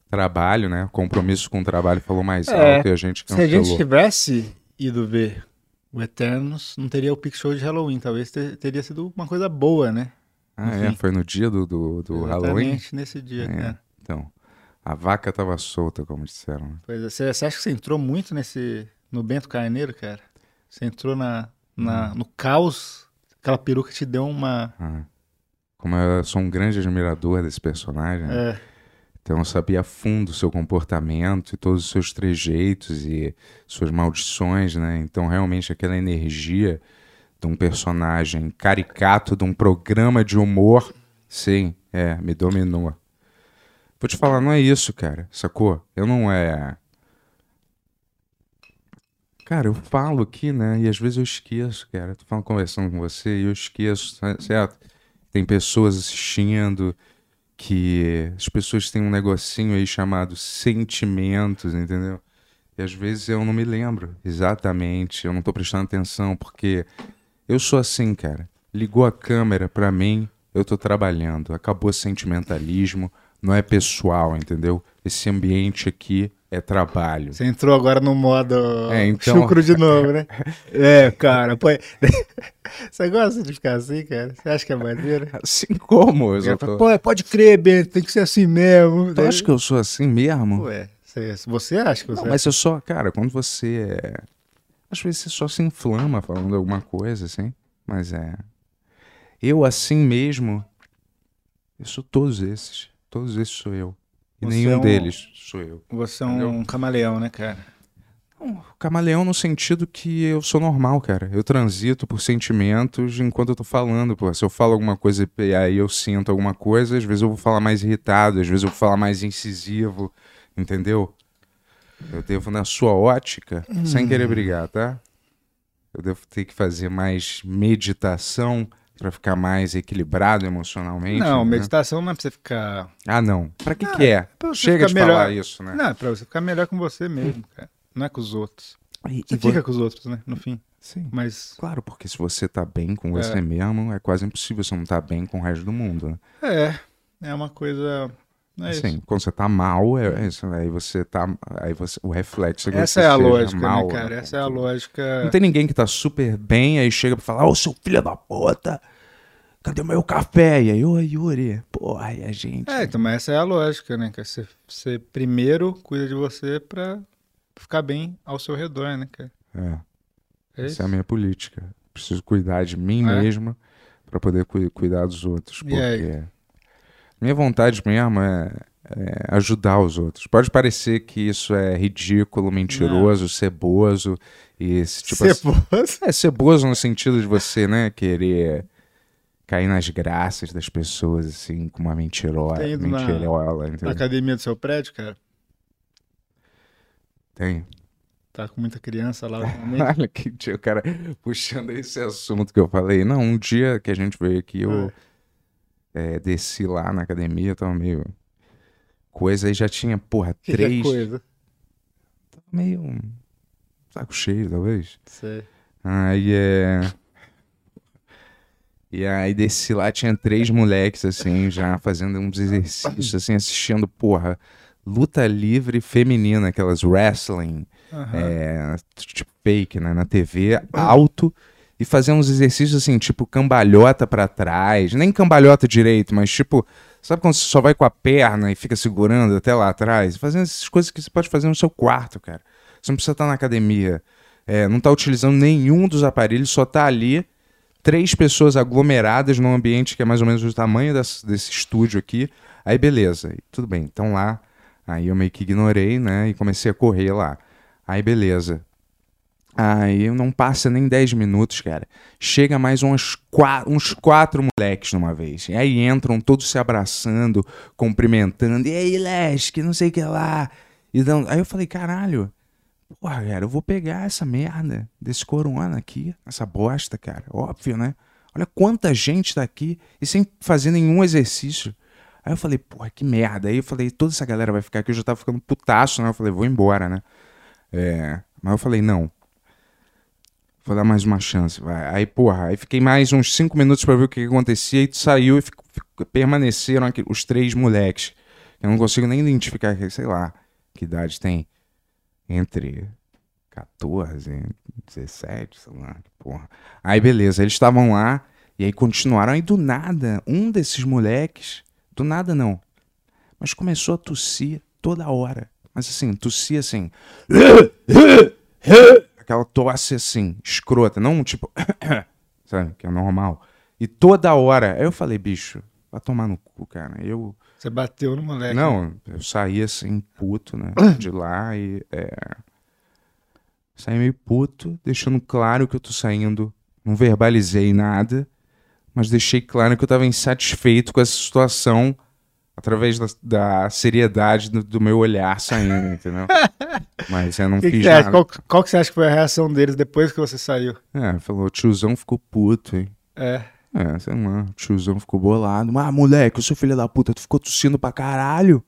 trabalho, né? Compromisso com o trabalho falou mais É, alto e a gente Se a cancelou. gente tivesse ido ver o Eternos, não teria o Pique Show de Halloween. Talvez ter- teria sido uma coisa boa, né? Ah, é? enfim. Foi no dia do, do, do Halloween? nesse dia, É, cara. Então, a vaca tava solta, como disseram. né? Pois é, você, você acha que você entrou muito nesse no Bento Carneiro, cara? Você entrou na, na, no caos, aquela peruca te deu uma. Ah. Como eu sou um grande admirador desse personagem, né? É, Então eu sabia a fundo o seu comportamento e todos os seus trejeitos e suas maldições, né? Então realmente aquela energia de um personagem caricato de um programa de humor, sim, é, me dominou. Vou te falar, não é isso, cara, sacou? Eu não é. Cara, eu falo aqui, né? E às vezes eu esqueço, cara. Eu tô falando, conversando com você e eu esqueço, certo? Tem pessoas assistindo, que as pessoas têm um negocinho aí chamado sentimentos, entendeu? E às vezes eu não me lembro exatamente, eu não tô prestando atenção, porque eu sou assim, cara. Ligou a câmera pra mim, eu tô trabalhando. Acabou sentimentalismo, não é pessoal, entendeu? Esse ambiente aqui é trabalho. você entrou agora no modo É, então- chucro de novo, né? é, cara, pô. você gosta de ficar assim, cara? Você acha que é maneiro? Assim como eu tô... Pô, pode crer, Bento, tem que ser assim mesmo. Tu acha que eu sou assim mesmo? Ué, você, você acha que você Não, mas eu só, cara, quando você é. Às vezes você só se inflama falando alguma coisa, assim. Mas é. Eu, assim mesmo, eu sou todos esses. Todos esses sou eu. E Você nenhum é um- deles sou eu. Você é um camaleão, né, cara? Não, camaleão no sentido que eu sou normal, cara. Eu transito por sentimentos enquanto eu tô falando, pô. Se eu falo alguma coisa e aí eu sinto alguma coisa, às vezes eu vou falar mais irritado, às vezes eu vou falar mais incisivo, entendeu? Eu devo, na sua ótica, sem querer brigar, tá? Eu devo ter que fazer mais meditação pra ficar mais equilibrado emocionalmente. Não, né? meditação não é pra você ficar. Ah, não. Pra que que é? você Chega de ficar falar melhor. isso, né? Não, é pra você ficar melhor com você mesmo, cara. Não é com os outros. E- Você e fica com os outros, né? No fim. Sim. Mas. Claro, porque se você tá bem com É. você mesmo, é quase impossível você não tá bem com o resto do mundo. Né? É. É uma coisa. É Assim, quando você tá mal, é isso. Aí você tá. Aí você, o reflexo é que Essa você é a lógica, mal, né, cara? Essa é a lógica. Não tem ninguém que tá super bem, aí chega pra falar, ô seu filho da puta, cadê o meu café? E aí, ô Yuri, porra, e a gente. É, então, mas essa é a lógica, né? Que você, você primeiro cuida de você pra ficar bem ao seu redor, né, cara? É, É isso. essa é a minha política. Preciso cuidar de mim É? mesmo pra poder cu- cuidar dos outros. E aí? Porque minha vontade mesmo é, é ajudar os outros. Pode parecer que isso é ridículo, mentiroso, ceboso e esse tipo assim- Ceboso. É ceboso no sentido de você, né, querer cair nas graças das pessoas, assim, com uma mentirola, Tem ido na- mentirola, Na entendeu? academia do seu prédio, cara? Tem. Tá com muita criança lá ultimamente? Olha que dia, o cara puxando esse assunto que eu falei. Não, um dia que a gente veio aqui, eu é, desci lá na academia, tava meio coisa, aí já tinha, porra, Que é três, coisa. tava meio um saco cheio, talvez. Sei. Aí é. E aí desci lá, tinha três moleques, assim, já fazendo uns exercícios, assim, assistindo, porra, luta livre feminina, aquelas wrestling, Aham. é, tipo fake, né, na TV, alto, e fazendo uns exercícios, assim, tipo cambalhota pra trás, nem cambalhota direito, mas tipo, sabe quando você só vai com a perna e fica segurando até lá atrás? Fazendo essas coisas que você pode fazer no seu quarto, cara. Você não precisa estar na academia, é, não tá utilizando nenhum dos aparelhos, só tá ali, três pessoas aglomeradas num ambiente que é mais ou menos do tamanho desse, desse estúdio aqui. Aí beleza, tudo bem, então lá. Aí eu meio que ignorei, né? E comecei a correr lá. Aí beleza. Aí não passa nem 10 minutos, cara. Chega mais uns, qua- uns quatro moleques numa vez. E aí entram todos se abraçando, cumprimentando. E aí, Lesk, não sei o que lá. E dão... Aí eu falei, caralho. Porra, cara, eu vou pegar essa merda desse corona aqui, essa bosta, cara. Óbvio, né? Olha quanta gente tá aqui e sem fazer nenhum exercício. Aí eu falei, porra, que merda. Aí eu falei, toda essa galera vai ficar aqui. Eu já tava ficando putaço, né? Eu falei, vou embora, né? É. Mas eu falei, não. Vou dar mais uma chance, vai. Aí, porra, aí fiquei mais uns cinco minutos pra ver o que, que acontecia e saiu e fico- fico- permaneceram aqui, os três moleques. Eu não consigo nem identificar, sei lá, que idade tem. Entre 14 e 17, sei lá, porra. Aí, beleza, eles estavam lá e aí continuaram. Aí, do nada, um desses moleques, do nada não, mas começou a tossir toda hora. Mas assim, tossir assim. Aquela tosse assim, escrota, não tipo. sabe, que é normal. E toda hora. Aí eu falei, bicho, vai tomar no cu, cara. Eu. Você bateu no moleque. Não, eu saí assim, puto, né? De lá e. É... Saí meio puto, deixando claro que eu tô saindo. Não verbalizei nada, mas deixei claro que eu tava insatisfeito com essa situação através da, da seriedade do, do meu olhar saindo, entendeu? Mas eu não Que que fiz você acha? nada. Qual, qual que você acha que foi a reação deles depois que você saiu? É, falou, o tiozão ficou puto, hein? É. É, sei lá, o tiozão ficou bolado. Ah, moleque, eu sou filho da puta, tu ficou tossindo pra caralho?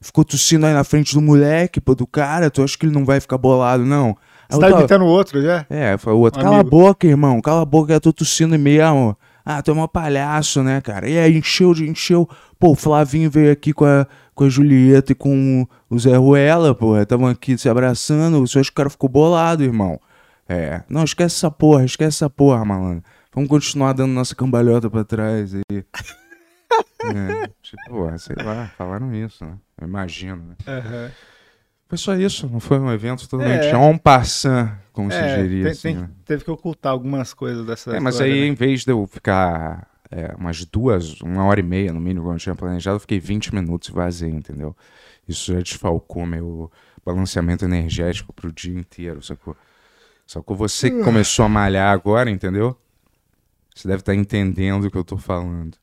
Ficou tossindo aí na frente do moleque, pô, do cara, tu acha que ele não vai ficar bolado, não? Você tá tava- imitando o outro já? É, foi o outro, Um cala a amigo. boca, irmão, cala a boca, eu tô tossindo mesmo. Ah, tu é mó palhaço, né, cara? E aí, encheu, encheu. Pô, o Flavinho veio aqui com a, com a Julieta e com o Zé Ruela, pô, estavam aqui se abraçando, você acha que o cara ficou bolado, irmão? É, não, esquece essa porra, esquece essa porra, malandro. Vamos continuar dando nossa cambalhota pra trás aí. é, tipo, sei lá, falaram isso, né? Eu imagino, né? Aham. Foi só isso, não foi um evento totalmente É. en passant, como É, se diria tem- assim, tem- né? teve que ocultar algumas coisas dessa É, mas história, aí, né? em vez de eu ficar é, umas duas, uma hora e meia no mínimo, como eu tinha planejado, eu fiquei 20 minutos e vazei, entendeu? Isso já desfalcou meu balanceamento energético pro dia inteiro, sacou? Sacou? Você que começou a malhar agora, entendeu? Você deve estar entendendo o que eu tô falando.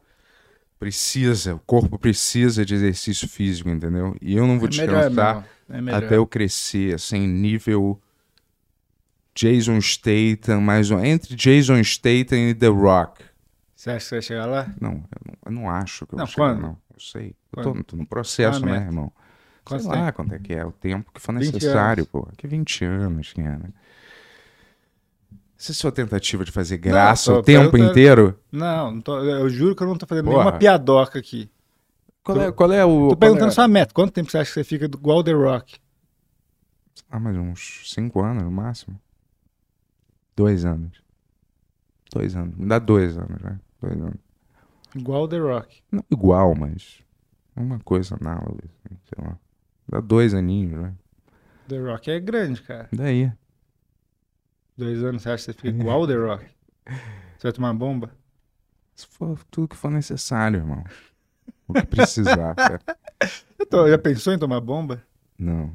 Precisa, o corpo precisa de exercício físico, entendeu? E eu não vou É melhor descansar mesmo, é melhor. até eu crescer, assim, nível Jason Statham, mais um, entre Jason Statham e The Rock. Você acha que você vai chegar lá? Não, eu não, eu não acho que eu Não, vou chegar, quando? não. Eu sei. Eu Quando? tô, tô no processo, Qual a né, irmão? Quanto sei lá quanto é que é, o tempo que for 20 necessário, pô. Que 20 anos, cara. Essa é a sua tentativa de fazer graça tô o tempo perguntando. inteiro? Não, não tô- eu juro que eu não tô fazendo Porra. nenhuma piadoca aqui. Qual é, qual é o. Tô perguntando é... sua meta. Quanto tempo você acha que você fica do- igual The Rock? Ah, mas uns cinco anos no máximo. Dois anos. Dois anos. Me dá dois anos, né? Dois anos. Igual The Rock. Não igual, mas. Uma coisa análoga, assim, sei lá. Dá dois aninhos, né? The Rock é grande, cara. Daí. Dois anos você acha que você fica igual The Rock? Você vai tomar bomba? Se for tudo que for necessário, irmão. O que precisar, cara. Tô- já pensou em tomar bomba? Não.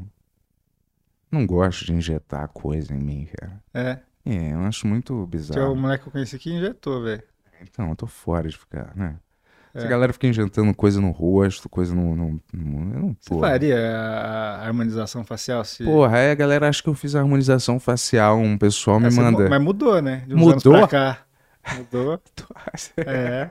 Não gosto de injetar coisa em mim, cara. É. É, eu acho muito Tinha um bizarro. moleque que eu conheci que injetou, velho. Então, eu tô fora de ficar, né? Essa É. galera fica injetando coisa no rosto, coisa no. no, no- eu não, Você porra. faria a harmonização facial se. Porra, aí a galera acha que eu fiz a harmonização facial, um pessoal me Essa manda. Mas mudou, né? De uns Mudou? anos pra cá. Mudou. É.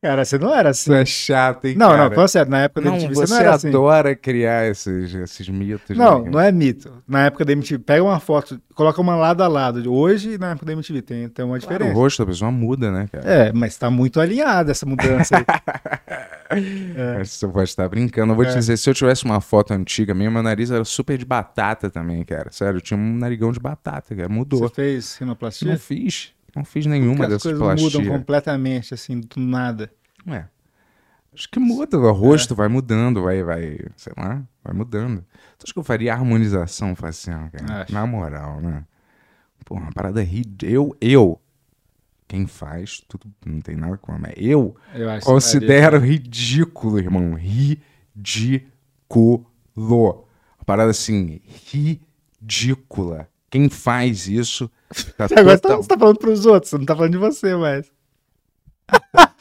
Cara, você não era assim. Isso é chato, hein, Não, cara? não, falando sério, na época da Não, MTV você, você não era assim. adora criar esses, esses mitos. Não, né? não é mito. Na época da MTV, pega uma foto, coloca uma lado a lado. Hoje na época da MTV tem, tem uma Claro, diferença. o rosto da pessoa muda, né, cara? É, mas tá muito alinhada essa mudança aí. É. Você pode estar brincando. Eu vou te É. dizer, se eu tivesse uma foto antiga minha, meu nariz era super de batata também, cara. Sério, eu tinha um narigão de batata, cara. Mudou. Você fez rinoplastia? Não fiz. Não fiz nenhuma Porque dessas coisas mudam plastias. completamente, assim, do nada. É. Acho que muda, o rosto vai mudando, vai, vai, sei lá, vai mudando. Tu acha que eu faria harmonização facial, cara? Acho. Na moral, né? Porra, uma parada ridícula. Eu, eu, quem faz, tudo não tem nada com mas eu Eu considero ridículo, irmão. Ridículo. Uma parada assim, ridícula. Quem faz isso tá Agora você tá, total- você tá falando pros outros, você não tá falando de você mais.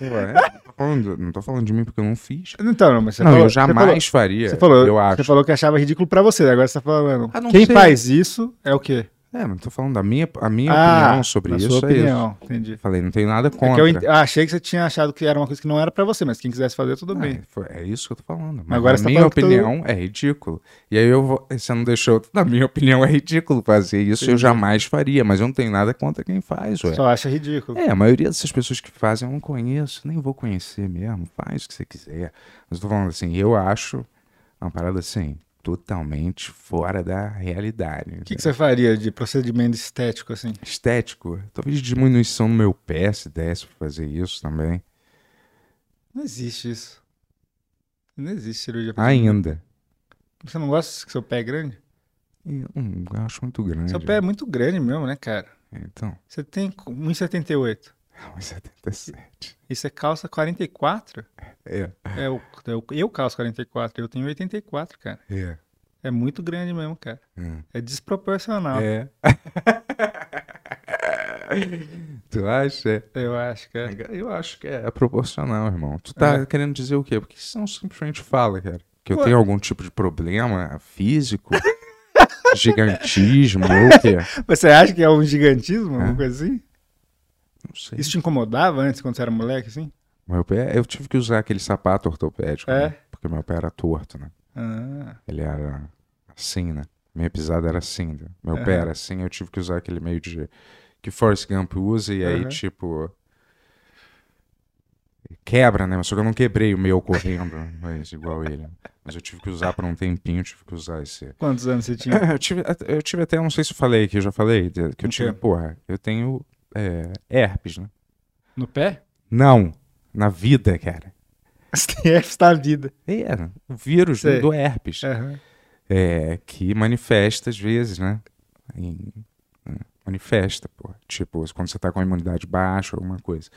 Ué, não tô falando- não tô falando de mim porque eu não fiz. Então, não, mas você não, falou, eu jamais falou- faria. Você falou, eu acho. você falou que achava ridículo pra você, agora você tá falando. Ah, Quem sei. faz isso é o quê? É, mas tô falando da minha, a minha Ah, opinião sobre isso sua é isso. opinião, entendi. Falei, não tenho nada É que contra. eu ah, achei que você tinha achado que era uma coisa que não era pra você, mas quem quisesse fazer, tudo Ah, bem. foi- é isso que eu tô falando. Mas agora na você tá minha todo- opinião é ridículo. E aí eu vou. Você não deixou. Na minha opinião é ridículo fazer isso. Eu jamais faria, mas eu não tenho nada contra quem faz, ué. Só acha ridículo. É, a maioria dessas pessoas que fazem eu não conheço, nem vou conhecer mesmo. Faz o que você quiser. Mas eu tô falando assim, eu acho uma parada assim, totalmente fora da realidade. O que, que você faria de procedimento estético, assim? Estético, talvez diminuição no meu pé, se desse pra fazer isso também. Não existe isso. Não existe cirurgia Ainda. Você não gosta que seu pé é grande? Eu, eu acho muito grande. Seu pé é muito grande mesmo, né, cara? Então, Você tem 1,78. 1,77. E você calça 44? É, É, o, é o- eu calço 44, eu tenho 84, cara. é. É muito grande mesmo, cara. é. É desproporcional. É. tu acha? Eu acho, cara. Eu acho que é proporcional, irmão. Tu tá É. querendo dizer o quê? Porque você não simplesmente fala, cara. Que eu tenho algum tipo de problema físico, gigantismo, ou o quê? Você acha que é um gigantismo, É. alguma coisa assim? Sei. Isso te incomodava antes, quando você era moleque, assim? Meu pé, eu tive que usar aquele sapato ortopédico, É? né? Porque meu pé era torto, né? Ah, Ele era assim, né? Minha pisada era assim, né? Meu pé Aham. era assim, eu tive que usar aquele meio de. que Forrest Gump usa, e aí, Aham. tipo. Quebra, né? Só que eu não quebrei o meu correndo, mas igual ele. Mas eu tive que usar por um tempinho, tive que usar esse. quantos anos você tinha? Eu tive, eu tive até, não sei se eu falei aqui, eu já falei, que eu quê? porra, eu tenho é, herpes, né? No pé? Não, na vida, cara. Você tem herpes da vida. É, o vírus Sei. do herpes. Aham. é, que manifesta às vezes, né? Em- né, manifesta, pô. Tipo, quando você tá com a imunidade baixa, alguma coisa.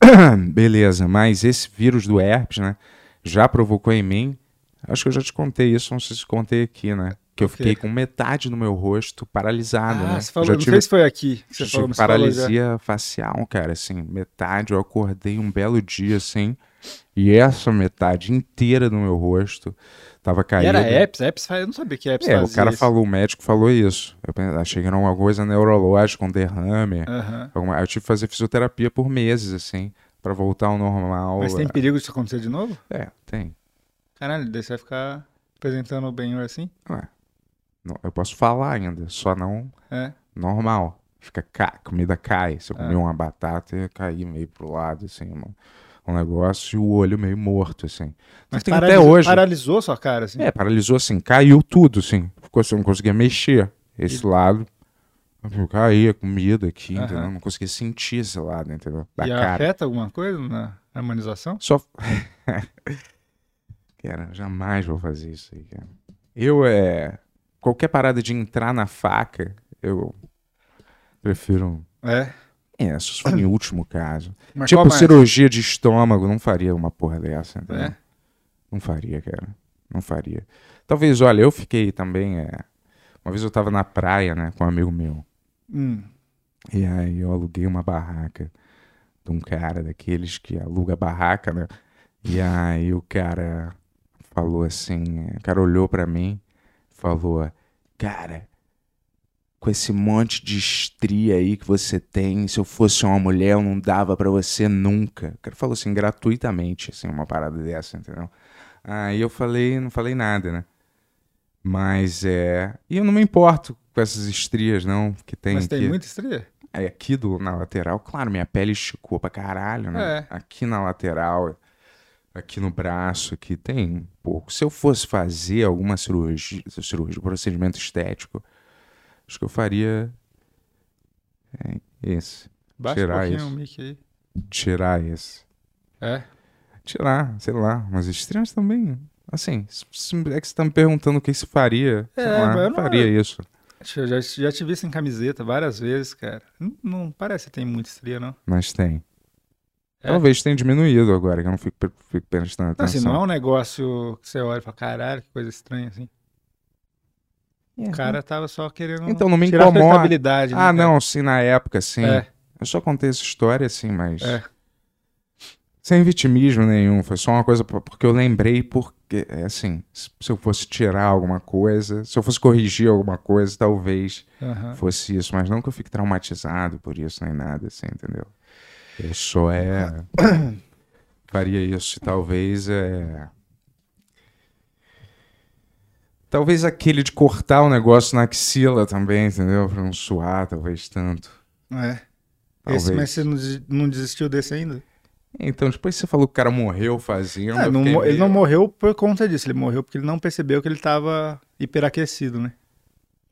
Beleza, mas esse vírus do herpes, né? Já provocou em mim. Acho que eu já te contei isso, não sei se contei aqui, né? Que eu fiquei com metade do meu rosto paralisado, Ah, né? você falou, já não tive, sei se foi aqui que você tive falou, você falou paralisia facial, cara, assim, metade. Eu acordei um belo dia, assim, e essa metade inteira do meu rosto tava E caída. era herpes? Herpes faz- eu não sabia que herpes É, o cara isso. falou, o médico falou isso. Eu achei que era uma coisa neurológica, um derrame. Aham. alguma- Eu tive que fazer fisioterapia por meses, assim, pra voltar ao normal. Mas tem perigo disso acontecer de novo? É, tem. Caralho, daí você vai ficar apresentando o Ben assim? Ué, não- eu posso falar ainda, só não É. normal. Fica ca... a comida cai. Se eu É. comer uma batata, ia cair meio pro lado, assim, um, um negócio e o olho meio morto, assim. Mas tem até hoje. paralisou sua cara, assim. É, paralisou assim, caiu tudo, assim. Ficou assim, não conseguia mexer. Esse lado. Eu caía comida aqui, entendeu? Não conseguia sentir esse lado, entendeu? Da e cara. afeta alguma coisa na harmonização? Só. cara, jamais vou fazer isso aí, cara. Eu é. Qualquer parada de entrar na faca, eu prefiro. É. É, se for em último caso. Mas tipo, cirurgia de estômago, não faria uma porra dessa, entendeu? É. Não faria, cara. Não faria. Talvez, olha, eu fiquei também. É... Uma vez eu tava na praia, né, com um amigo meu. Hum. E aí eu aluguei uma barraca de um cara daqueles que aluga barraca, né? E aí o cara falou assim, o cara olhou pra mim, falou, cara, com esse monte de estria aí que você tem, se eu fosse uma mulher eu não dava pra você nunca. O cara falou assim, gratuitamente, assim, uma parada dessa, entendeu? Aí eu falei, não falei nada, né? Mas é. E eu não me importo com essas estrias, não, que tem Mas tem aqui. muita estria? Aí aqui do, na lateral, claro, minha pele esticou pra caralho, né? É. Aqui na lateral, aqui no braço, aqui tem um pouco. Se eu fosse fazer alguma cirurgia, cirurgia procedimento estético, acho que eu faria é, esse. Baixa Tirar um pouquinho mic aí. Tirar esse. É. Tirar, sei lá, umas estrias também. Assim, é que você tá me perguntando o que se faria. sei É, lá, mas eu eu não- faria isso. Eu já, já te vi sem camiseta várias vezes, cara. Não, não parece que tem muita estria, não. Mas tem. É? Talvez tenha diminuído agora, que eu não fico, fico prestando Não, atenção. assim, não é um negócio que você olha e fala, caralho, que coisa estranha, assim. O cara tava só querendo Então não me tirar incomoda. estabilidade, né, Ah, cara? não, sim, na época, sim. É. Eu só contei essa história, assim, mas. É. Sem vitimismo nenhum. Foi só uma coisa porque eu lembrei, porque, é assim, se eu fosse tirar alguma coisa, se eu fosse corrigir alguma coisa, talvez Aham. fosse isso. Mas não que eu fique traumatizado por isso, nem nada, assim, entendeu? Só é. Faria isso, talvez é. Talvez aquele de cortar o negócio na axila também, entendeu? Pra não suar, talvez tanto. É. Talvez. Esse, mas você não des- não desistiu desse ainda? Então, depois você falou que o cara morreu fazendo. É, não mo- ele meio- não morreu por conta disso, ele morreu porque ele não percebeu que ele tava hiperaquecido, né?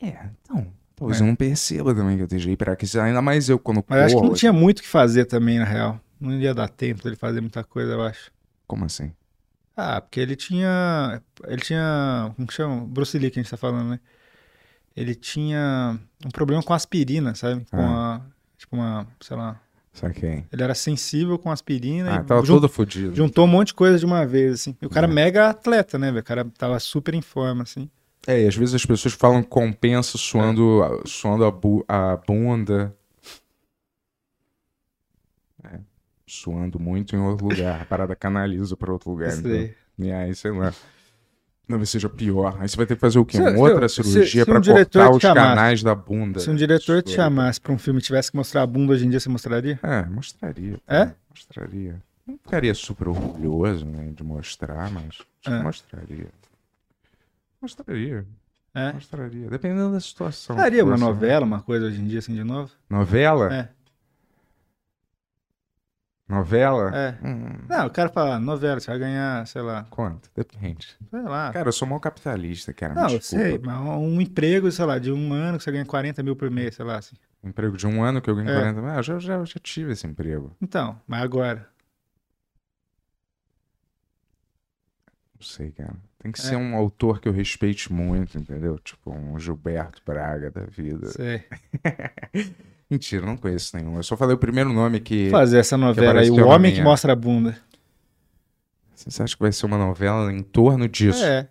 É, então. Talvez É. eu não perceba também que eu esteja hiperaquecido. Ainda mais eu quando Mas acho que não tinha muito o que fazer também, na real. Não ia dar tempo dele fazer muita coisa, eu acho. Como assim? Ah, porque ele tinha. Ele tinha. Como que chama? Bruce Lee que a gente tá falando, né? Ele tinha um problema com aspirina, sabe? Com Ah. a. Tipo uma. Sei lá. Saquei. Ele era sensível com aspirina Ah, e tava todo fodido. juntou um monte de coisa de uma vez, assim. E o cara É. mega atleta, né, velho? O cara tava super em forma, assim. É, e às vezes as pessoas falam que compensa suando, suando a, bu- a bunda. É, suando muito em outro lugar. A parada canaliza pra outro lugar. Então. E aí, sei lá. Talvez seja pior. Aí você vai ter que fazer o quê? Se- Uma se- outra se- cirurgia se um cortar os chamasse- canais da bunda. Se um diretor te Isso. chamasse pra um filme e tivesse que mostrar a bunda hoje em dia, você mostraria? É, mostraria. É? Mostraria. Não ficaria super orgulhoso, né, de mostrar, mas É. mostraria. Mostraria. É. Mostraria. Dependendo da situação. Faria uma Fosse novela, uma coisa hoje em dia, assim, de novo? Novela? É. Novela? É. Hum, Não, o cara fala, novela, você vai ganhar, sei lá, quanto? Depende. sei lá. Cara, eu sou mal capitalista, cara. não, eu sei, mas um emprego, sei lá, de um ano que você ganha 40 mil por mês, sei lá, assim. Um emprego de um ano que eu ganho É. 40 mil. Ah, eu já, já, já tive esse emprego. Então, mas agora. Não sei, cara. Tem que É. ser um autor que eu respeite muito, entendeu? Tipo um Gilberto Braga da vida. Sei. Mentira, não conheço nenhum. Eu só falei o primeiro nome que. Fazer essa novela aí, o homem que mostra a bunda. Você acha que vai ser uma novela em torno disso? É.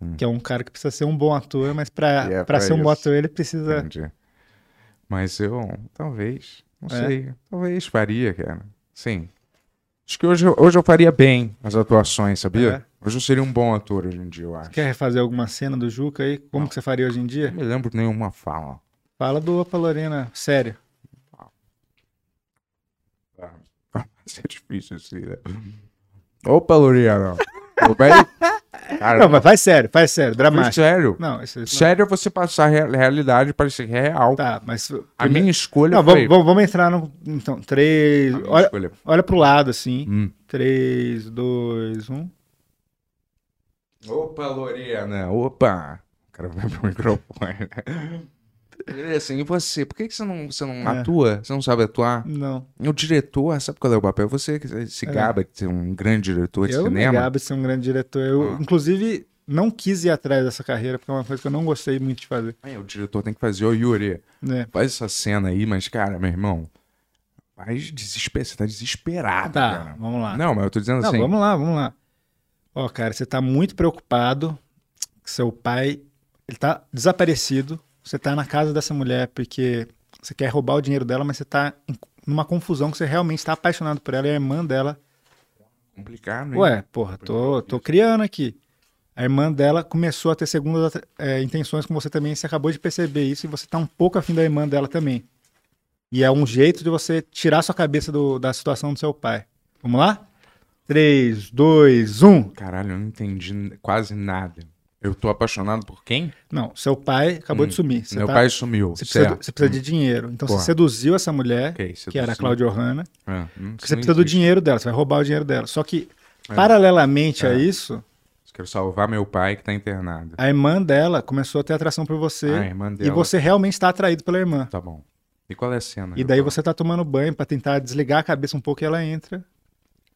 Hum. Que é um cara que precisa ser um bom ator, mas pra, E é pra pra ser um bom ator ele precisa. Entendi. Mas eu, talvez, não É? sei, talvez faria, cara. Sim. Acho que hoje, eu- hoje eu faria bem as atuações, sabia? É? Hoje eu seria um bom ator hoje em dia, eu acho. Quer refazer alguma cena do Juca aí? Como que você faria hoje em dia? Não me lembro de nenhuma fala. Fala do Opa Lorena, sério. Vai ser difícil assim, né? Opa, Luriana. Tudo bem? Cara, Não, mas faz sério, faz sério, dramático. sério. Não, isso não- Sério é você passar a rea- realidade para ser real. Tá, mas. A minha escolha Não, foi... vamos, vamos, entrar no. Então, três. Olha, escolha- olha pro lado, assim. Hum. Três, dois, um. Opa, Lorena, opa. O cara vai pro microfone. Ele assim, e você? Por que, que você não, você não É. atua? Você não sabe atuar? Não. O diretor, sabe qual é o papel? Você que se É. gaba de ser um grande diretor de Eu me cinema. gabo de ser um grande diretor. Eu, Ah. inclusive, não quis ir atrás dessa carreira, porque é uma coisa que eu não gostei muito de fazer. Aí, o diretor tem que fazer, ô Yuri, Né? faz essa cena aí, mas, cara, meu irmão, faz desespero, você tá desesperado, Tá, cara. vamos lá. Não, mas eu tô dizendo Não, assim. vamos lá, vamos lá. Ó, cara, você tá muito preocupado que seu pai, ele tá desaparecido. Você tá na casa dessa mulher porque você quer roubar o dinheiro dela, mas você tá em- numa confusão que você realmente tá apaixonado por ela e a irmã dela. Complicado, hein? Ué, porra, tô, tô criando aqui. A irmã dela começou a ter segundas é, intenções com você também, você acabou de perceber isso e você tá um pouco afim da irmã dela também. E é um jeito de você tirar sua cabeça do- da situação do seu pai. Vamos lá? 3, 2, 1. Caralho, eu não entendi quase nada. Eu tô apaixonado por quem? Não, seu pai acabou Hum, de sumir. Você Meu tá- pai sumiu, Você precisa, do- você precisa de dinheiro. Então Porra. você seduziu essa mulher, Ok, que era a Cláudia Ohana, É, hum, você precisa do dinheiro dela, você vai roubar o dinheiro dela. Só que, É. paralelamente a É. isso, Eu Quero salvar meu pai que tá internado. a irmã dela começou a ter atração por você. A irmã e dela. você realmente está atraído pela irmã. Tá bom. E qual é a cena? E daí você tá tomando banho pra tentar desligar a cabeça um pouco e ela entra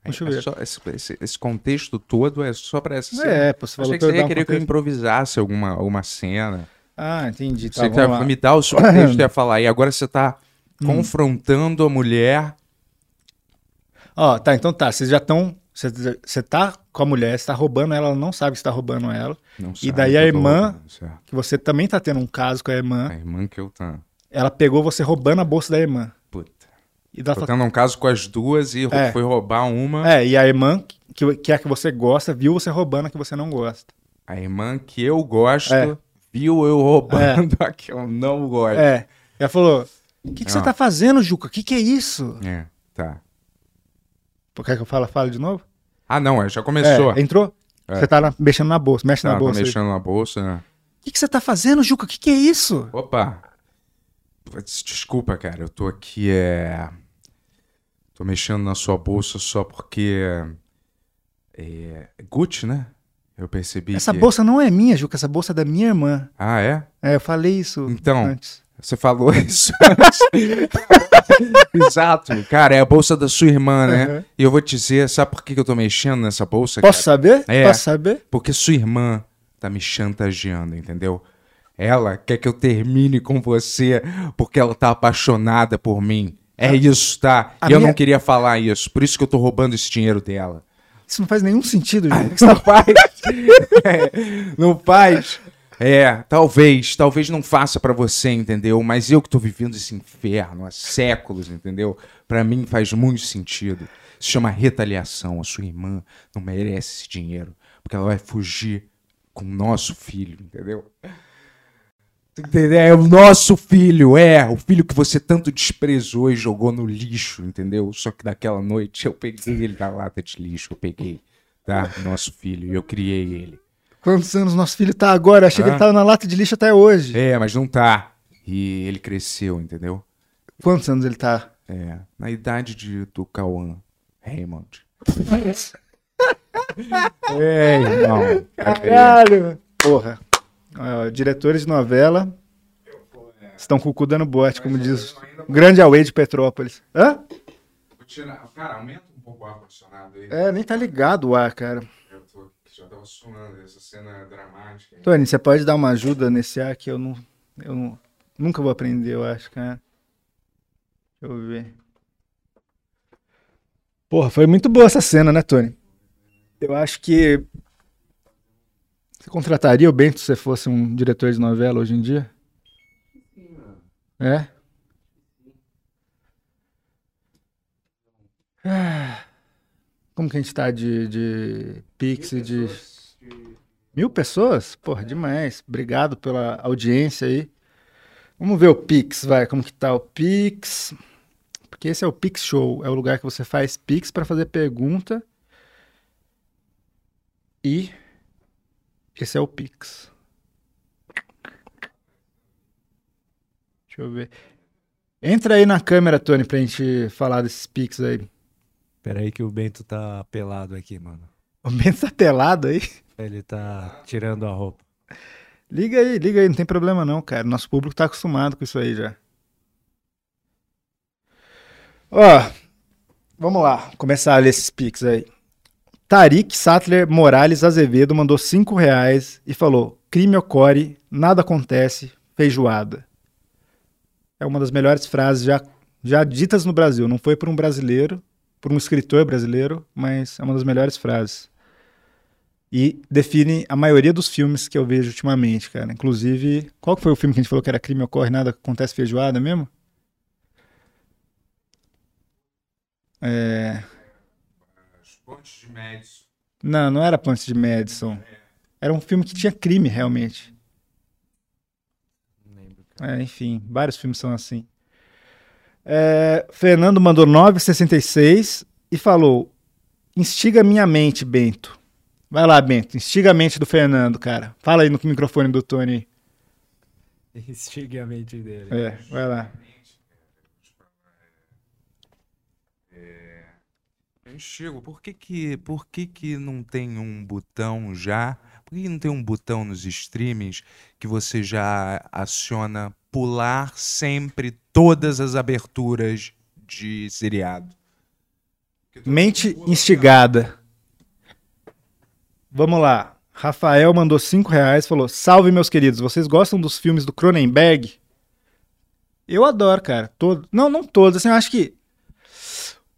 no É chuveiro. só- esse, esse- contexto todo é só pra essa cena. É, você falou Achei que eu você ia um querer que eu improvisasse alguma, alguma cena. Ah, entendi. Tá, você vamos ia lá. me dar o seu texto e ia falar. E agora você tá Hum. confrontando a mulher. Ó, tá, então tá. Vocês já estão. Você, tá com a mulher, você tá roubando ela, ela não sabe que você tá roubando ela. Não E sabe daí que a eu tô irmã- roubando, certo. Que você também tá tendo um caso com a irmã. A irmã que eu tá. Ela pegou você roubando a bolsa da irmã. E ela Tô tendo um caso com as duas e É. foi roubar uma. é, e a irmã, que, que é a que você gosta, viu você roubando a que você não gosta. A irmã que eu gosto É. viu eu roubando a que eu não gosto. É. Ela falou: O que, que você Ah. tá fazendo, Juca? O que, que é isso? É, tá. Pô, Quer que eu fale, fale de novo? Ah, não, é, já começou. É, entrou? É. Você tá na- mexendo na bolsa, mexe Tá, na tô bolsa. aí. mexendo na bolsa, né? O que, que você tá fazendo, Juca? O que, que é isso? Opa! Desculpa, cara, eu tô aqui, é... Tô mexendo na sua bolsa só porque... É... Gucci, né? Eu percebi Essa que... bolsa não é minha, Juca, essa bolsa é da minha irmã. Ah, é? É, eu falei isso Então, antes. Você falou isso Exato. Cara, é a bolsa da sua irmã, né? Uhum. E eu vou te dizer, sabe por que que eu tô mexendo nessa bolsa, Posso cara? saber? É. Posso saber? Porque sua irmã tá me chantageando, entendeu? Ela quer que eu termine com você porque ela tá apaixonada por mim. É isso, tá? a eu minha- não queria falar isso, por isso que eu tô roubando esse dinheiro dela. Isso não faz nenhum sentido, Juca. Não faz. É, não faz. É, talvez, talvez não faça pra você, entendeu? Mas eu que tô vivendo esse inferno há séculos, entendeu? Pra mim faz muito sentido. Se chama retaliação. A sua irmã não merece esse dinheiro, porque ela vai fugir com o nosso filho, entendeu? Entendeu? É o nosso filho, é, o filho que você tanto desprezou e jogou no lixo, entendeu? Só que daquela noite eu peguei ele da lata de lixo, eu peguei, tá? Nosso filho, e eu criei ele. Quantos anos nosso filho tá agora? Eu achei que Ah. ele tava na lata de lixo até hoje. É, mas não tá. E ele cresceu, entendeu? Quantos anos ele tá? É, na idade de, do Cauã Raymond. é, irmão. Caralho! Porra. Ó, diretores de novela estão com o cu dando bote, como diz o grande Away de Petrópolis. Hã? Cara, aumenta um pouco o ar-condicionado aí. É, nem tá ligado o ar, cara. Eu tô, já tava suando, essa cena é dramática. Tony, você pode dar uma ajuda nesse ar que eu não. Eu não, nunca vou aprender, eu acho, cara. Deixa eu ver. Porra, foi muito boa essa cena, né, Tony? Eu acho que. Você contrataria o Bento se você fosse um diretor de novela hoje em dia? É? Ah, Como que a gente tá de, de Pix e de. Mil pessoas? Porra, demais. Obrigado pela audiência aí. Vamos ver o Pix, vai. Como que tá o Pix? Porque esse é o Pix Show. É o lugar que você faz Pix para fazer pergunta e Esse é o Pix. Deixa eu ver. Entra aí na câmera, Tony, pra gente falar desses Pix aí. Pera aí que o Bento tá pelado aqui, mano. O Bento tá pelado aí. Ele tá tirando a roupa. Liga aí, liga aí, não tem problema não, cara. Nosso público tá acostumado com isso aí já. Ó, vamos lá, começar a ler esses pics aí. Tarik Sattler Morales Azevedo mandou 5 reais e falou: crime ocorre, nada acontece, feijoada. É uma das melhores frases já, já ditas no Brasil. Não foi por um brasileiro, por um escritor brasileiro, mas é uma das melhores frases e define a maioria dos filmes que eu vejo ultimamente, cara. Inclusive, qual foi o filme que a gente falou que era crime ocorre, nada acontece feijoada mesmo? É... Pontes Madison. Não, não era Pontes de Madison. Era um filme que tinha crime, realmente. Não lembro. É, enfim, vários filmes são assim. É, Fernando mandou 9,66 e falou: Instiga minha mente, Bento. Vai lá, Bento. Instiga a mente do Fernando, cara. Fala aí no microfone do Tony. Instigue a mente dele. É, vai lá. Chico, por que que, por que que não tem um botão já? Por que que não tem um botão nos streamings que você já aciona pular sempre todas as aberturas de seriado? Mente instigada. Vamos lá. Rafael mandou 5 reais falou: Salve, meus queridos. Vocês gostam dos filmes do Cronenberg? Eu adoro, cara. Todo... Não, não todos. Assim, eu acho que.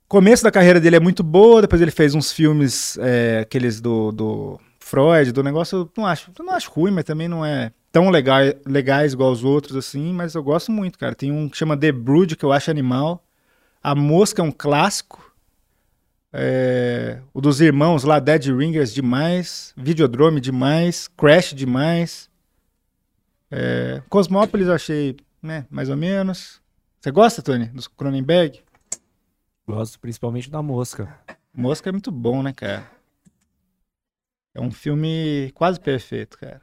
Começo da carreira dele é muito boa. Depois ele fez uns filmes, é, aqueles do, do Freud, do negócio. Não acho, não acho ruim, mas também não é tão legal, legais igual os outros, assim. Mas eu gosto muito, cara. Tem um que chama The Brood, que eu acho animal. A Mosca é um clássico. É, o dos irmãos lá, Dead Ringers, demais. Videodrome, demais. Crash, demais. É, Cosmópolis eu achei, né, mais ou menos. Você gosta, Tony, dos Cronenberg? Gosto principalmente da mosca. Mosca é muito bom, né, cara? É um filme quase perfeito, cara.